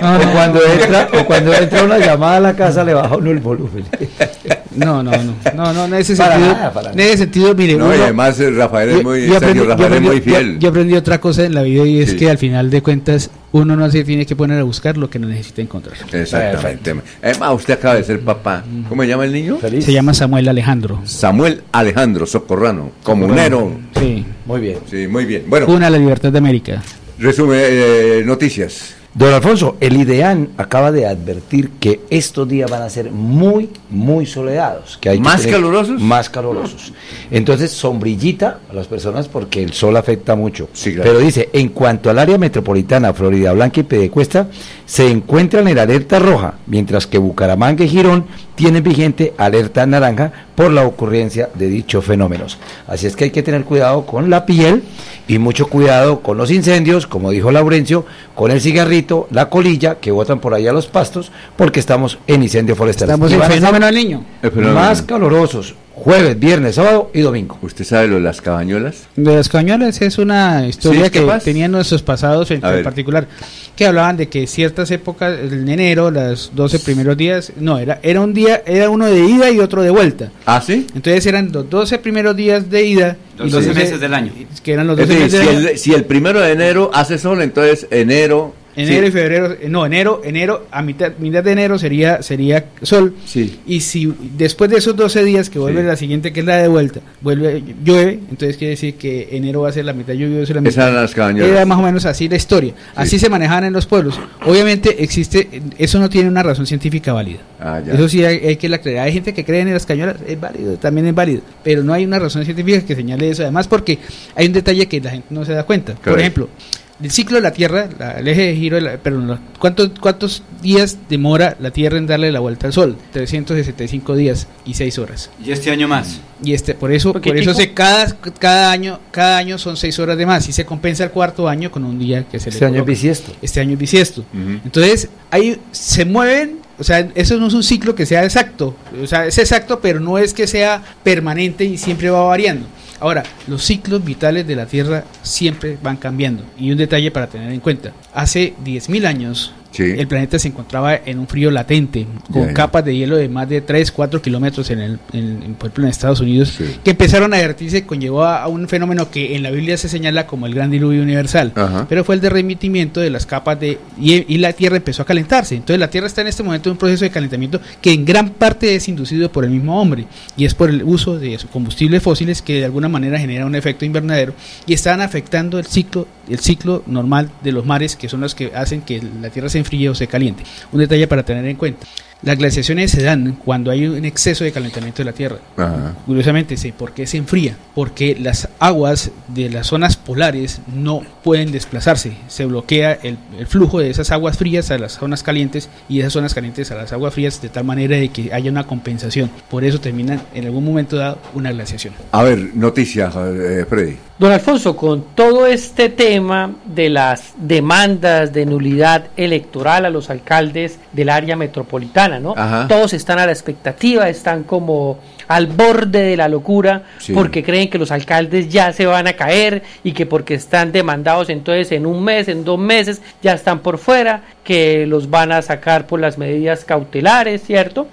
No, O cuando entra, o cuando entra una llamada a la casa le baja uno el volumen. No, no, no, no, no, en ese sentido, en ese sentido, mire, no, y además eh, Rafael es muy, yo, aprendí, Rafael es muy fiel. Yo, aprendí otra cosa en la vida y es que al final de cuentas uno no se tiene que poner a buscar lo que no necesita encontrar. Exactamente. Emma, usted acaba de ser papá. ¿Cómo se llama el niño? Se llama Samuel Alejandro. Samuel Alejandro Socorrano, comunero. Sí. Muy bien. Sí, muy bien. Bueno. Una la libertad de América. Resume eh, noticias. Don Alfonso, el IDEAN acaba de advertir que estos días van a ser muy, muy soleados. Que hay ¿Más calurosos? Más calurosos. Entonces, sombrillita a las personas porque el sol afecta mucho. Pero dice, en cuanto al área metropolitana, Florida Blanca y Pedecuesta, se encuentran en alerta roja, mientras que Bucaramanga y Girón tienen vigente alerta naranja por la ocurrencia de dichos fenómenos. Así es que hay que tener cuidado con la piel y mucho cuidado con los incendios, como dijo Laurencio, con el cigarrito, la colilla que botan por allá los pastos, porque estamos en incendio forestal. Estamos en fenómeno del niño. Más calorosos, jueves, viernes, sábado y domingo. ¿Usted sabe lo de las cabañuelas? De las cabañuelas es una historia que tenían nuestros pasados en, particular, que hablaban de que ciertas épocas, en enero, los 12 primeros días, no, era, era un día, era uno de ida y otro de vuelta. ¿Ah, sí? Entonces eran los 12 primeros días de ida. Los 12 meses del año. Que eran los 12 meses si, el, si el primero de enero hace sol, entonces enero, Enero y febrero, eh, no, enero, enero, a mitad, mitad de enero sería, sería sol. Sí. Y si después de esos 12 días que vuelve la siguiente, que es la de vuelta, vuelve, llueve, entonces quiere decir que enero va a ser la mitad lluviosa. La mitad. las cabañas. Era más o menos así la historia. Así se manejaban en los pueblos. Obviamente existe, eso no tiene una razón científica válida. Ah, ya. Eso sí hay, que la creer. Hay gente que cree en las cañolas, es válido, también es válido. Pero no hay una razón científica que señale eso. Además porque hay un detalle que la gente no se da cuenta. Por ejemplo, el ciclo de la Tierra, el eje de giro, de pero ¿cuántos, ¿cuántos días demora la Tierra en darle la vuelta al Sol? 365 días y 6 horas. Y este año más. Y este, por eso, por eso se, cada, cada año, cada año son 6 horas de más y se compensa el cuarto año con un día que se este año es bisiesto. Este año es bisiesto. Entonces, ahí se mueven o sea, eso no es un ciclo que sea exacto. O sea, es exacto, pero no es que sea permanente y siempre va variando. Ahora, los ciclos vitales de la Tierra siempre van cambiando. Y un detalle para tener en cuenta. Hace 10.000 años el planeta se encontraba en un frío latente, con capas de hielo de más de 3, 4 kilómetros en, el, en, por ejemplo, en Estados Unidos, que empezaron a derretirse, conllevó a, un fenómeno que en la Biblia se señala como el gran diluvio universal, pero fue el derremitimiento de las capas de... Y, la Tierra empezó a calentarse. Entonces la Tierra está en este momento en un proceso de calentamiento que en gran parte es inducido por el mismo hombre, y es por el uso de combustibles fósiles que de alguna manera genera un efecto invernadero y están afectando el ciclo, el ciclo normal de los mares, que son los que hacen que la Tierra se enfríe o se caliente. Un detalle para tener en cuenta. Las glaciaciones se dan cuando hay un exceso de calentamiento de la Tierra. Curiosamente, ¿por qué se enfría? Porque las aguas de las zonas polares no pueden desplazarse. Se bloquea el, flujo de esas aguas frías a las zonas calientes y esas zonas calientes a las aguas frías de tal manera de que haya una compensación. Por eso termina en algún momento dado una glaciación. A ver, noticias, eh, Freddy. Don Alfonso, con todo este tema de las demandas de nulidad electoral a los alcaldes del área metropolitana, ¿no? Todos están a la expectativa, están como al borde de la locura porque creen que los alcaldes ya se van a caer y que porque están demandados entonces en un mes, en dos meses, ya están por fuera, que los van a sacar por las medidas cautelares, ¿cierto?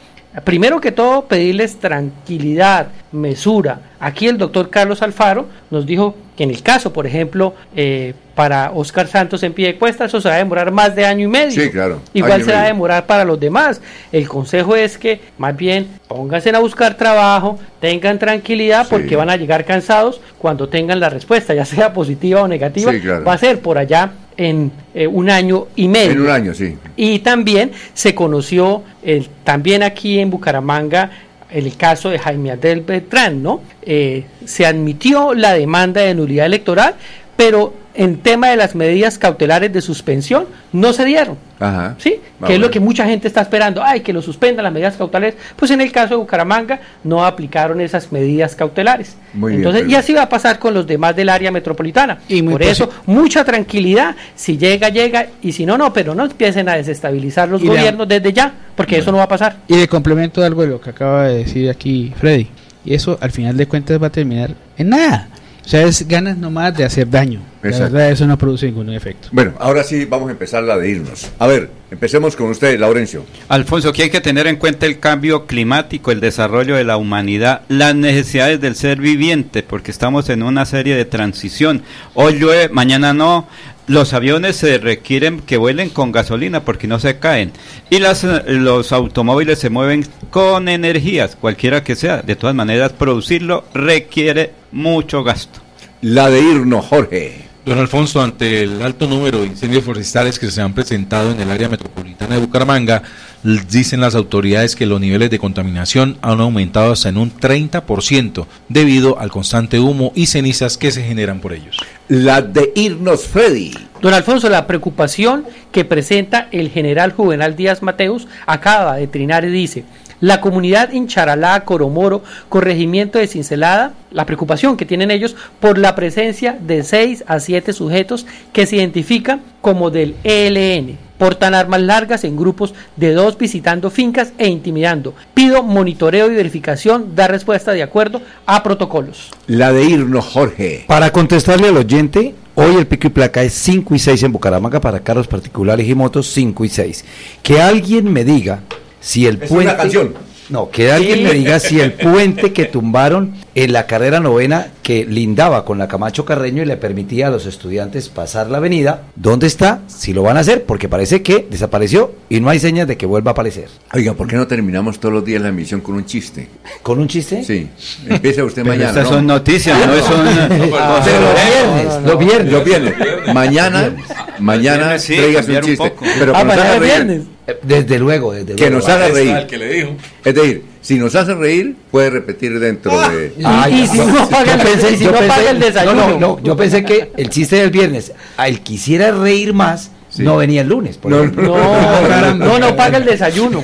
Primero que todo, pedirles tranquilidad, mesura. Aquí el doctor Carlos Alfaro nos dijo que en el caso, por ejemplo, eh, para Oscar Santos en pie de cuesta, eso se va a demorar más de año y medio. Sí, claro. Igual se va a demorar para los demás. El consejo es que más bien pónganse a buscar trabajo, tengan tranquilidad porque van a llegar cansados cuando tengan la respuesta, ya sea positiva o negativa. Va a ser por allá en eh, un año y medio. En un año, sí. Y también se conoció, el, también aquí en Bucaramanga, el caso de Jaime Adel Beltrán, ¿no? Eh, se admitió la demanda de nulidad electoral, pero en tema de las medidas cautelares de suspensión no se dieron. Ajá. ¿Sí? que es lo que mucha gente está esperando. Ay, que lo suspendan las medidas cautelares. Pues en el caso de Bucaramanga no aplicaron esas medidas cautelares. Entonces, y así va a pasar con los demás del área metropolitana. Y Por eso, mucha tranquilidad. Si llega, llega. Y si no, no. Pero no empiecen a desestabilizar los gobiernos desde ya. Porque eso no va a pasar. Y de complemento algo de lo que acaba de decir aquí Freddy. Y eso al final de cuentas va a terminar en nada O sea, es ganas nomás de hacer daño. La verdad, eso no produce ningún efecto. Bueno, ahora sí vamos a empezar la de irnos. A ver, empecemos con usted, Laurencio. Alfonso, que hay que tener en cuenta el cambio climático, el desarrollo de la humanidad, las necesidades del ser viviente, porque estamos en una serie de transición. Hoy llueve, mañana no. Los aviones se requieren que vuelen con gasolina porque no se caen. Y las, los automóviles se mueven con energías, cualquiera que sea. De todas maneras, producirlo requiere mucho gasto. La de irnos, Jorge. Don Alfonso, ante el alto número de incendios forestales que se han presentado en el área metropolitana de Bucaramanga, dicen las autoridades que los niveles de contaminación han aumentado hasta en un 30% debido al constante humo y cenizas que se generan por ellos. La de irnos, Freddy. Don Alfonso, la preocupación que presenta el general Juvenal Díaz Mateus acaba de trinar y dice, la comunidad Incharalá, Coromoro, corregimiento de Cincelada, la preocupación que tienen ellos por la presencia de 6 a 7 sujetos que se identifican como del ELN. Portan armas largas en grupos de dos visitando fincas e intimidando. Pido monitoreo y verificación, da respuesta de acuerdo a protocolos. La de irnos, Jorge. Para contestarle al oyente, hoy el pico y placa es 5 y 6 en Bucaramanga para carros particulares y motos 5 y 6. Que alguien me diga si el Es puente... una canción. No, que alguien me diga si el puente que tumbaron en la carrera novena que lindaba con la Camacho Carreño y le permitía a los estudiantes pasar la avenida, ¿dónde está? Si lo van a hacer, porque parece que desapareció y no hay señas de que vuelva a aparecer. Oiga, ¿por qué no terminamos todos los días la emisión con un chiste? ¿Con un chiste? Sí. Empieza usted Pero mañana. estas ¿no? son noticias, no son- los viernes, los viernes. Los viernes. Mañana, mañana sí, traigas un un chiste. poco. Pero Ah, mañana reír. viernes. Desde luego, desde Que luego. nos haga reír. el que le dijo. Es decir, si nos hace reír, puede repetir dentro de. Ay, y si no paga el- yo pensé- y si yo no pensé- paga el desayuno. No, no, no, yo pensé que el chiste del viernes, al quisiera reír más, no venía el lunes. por No, ejemplo. No, no, no paga el desayuno.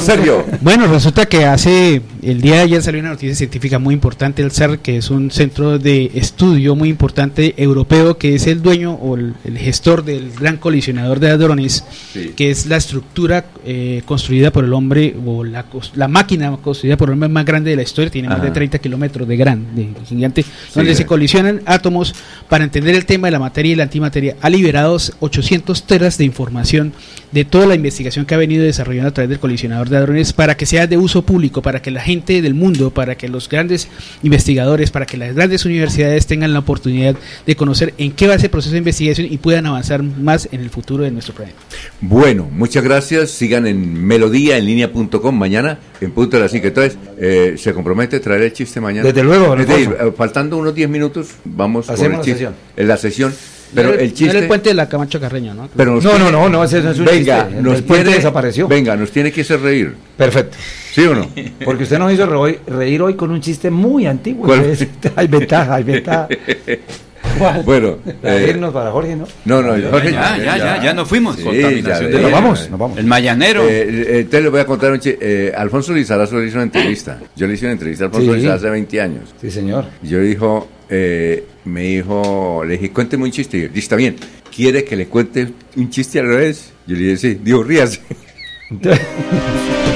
Sergio. Bueno, resulta que hace el día de ayer salió una noticia científica muy importante, el CERN, que es un centro de estudio muy importante europeo, que es el dueño o el, el gestor del gran colisionador de hadrones, Sí. que es la estructura eh, construida por el hombre o la, máquina construida por el hombre más grande de la historia, tiene más de 30 kilómetros de gran, de gigante, donde sí. se colisionan átomos para entender el tema de la materia y la antimateria. Ha liberado 800 teras de información de toda la investigación que ha venido desarrollando a través del colisionador de hadrones para que sea de uso público, para que la gente del mundo, para que los grandes investigadores, para que las grandes universidades tengan la oportunidad de conocer en qué va ese proceso de investigación y puedan avanzar más en el futuro de nuestro planeta. Bueno, muchas gracias. Sigan en melodía en línea.com mañana en punto de las 5. Entonces, eh, ¿se compromete a traer el chiste mañana? Desde luego, decir, Alfonso. eh, faltando unos 10 minutos, vamos la sesión. En la sesión. Pero el no chiste. era el puente de la Camacho Carreño, ¿no? pero No, tiene- no, no, no, ese no es un Venga, chiste. nos El puente tiene, desapareció. Venga, nos tiene que hacer reír. Perfecto. ¿Sí o no? Porque usted nos hizo reír, hoy con un chiste muy antiguo. Hay ventaja, hay ventaja. ¿Cuál? Bueno, Para eh, irnos para Jorge, ¿no? No, no, Jorge, Ya, ya, ya, ya nos fuimos. Sí, Contaminación ya, de. Nos vamos, nos vamos. El mayanero. Eh, eh, te le voy a contar un chiste. Eh, Alfonso Lizarazo le hizo una entrevista. Yo le hice una entrevista a Alfonso Sí. Lizarazo hace 20 años. Sí, señor. Y Yo dijo, eh, me dijo, le dije, cuénteme un chiste. Y yo, está bien. ¿Quiere que le cuente un chiste al revés? Yo le dije, sí. Digo, ríase.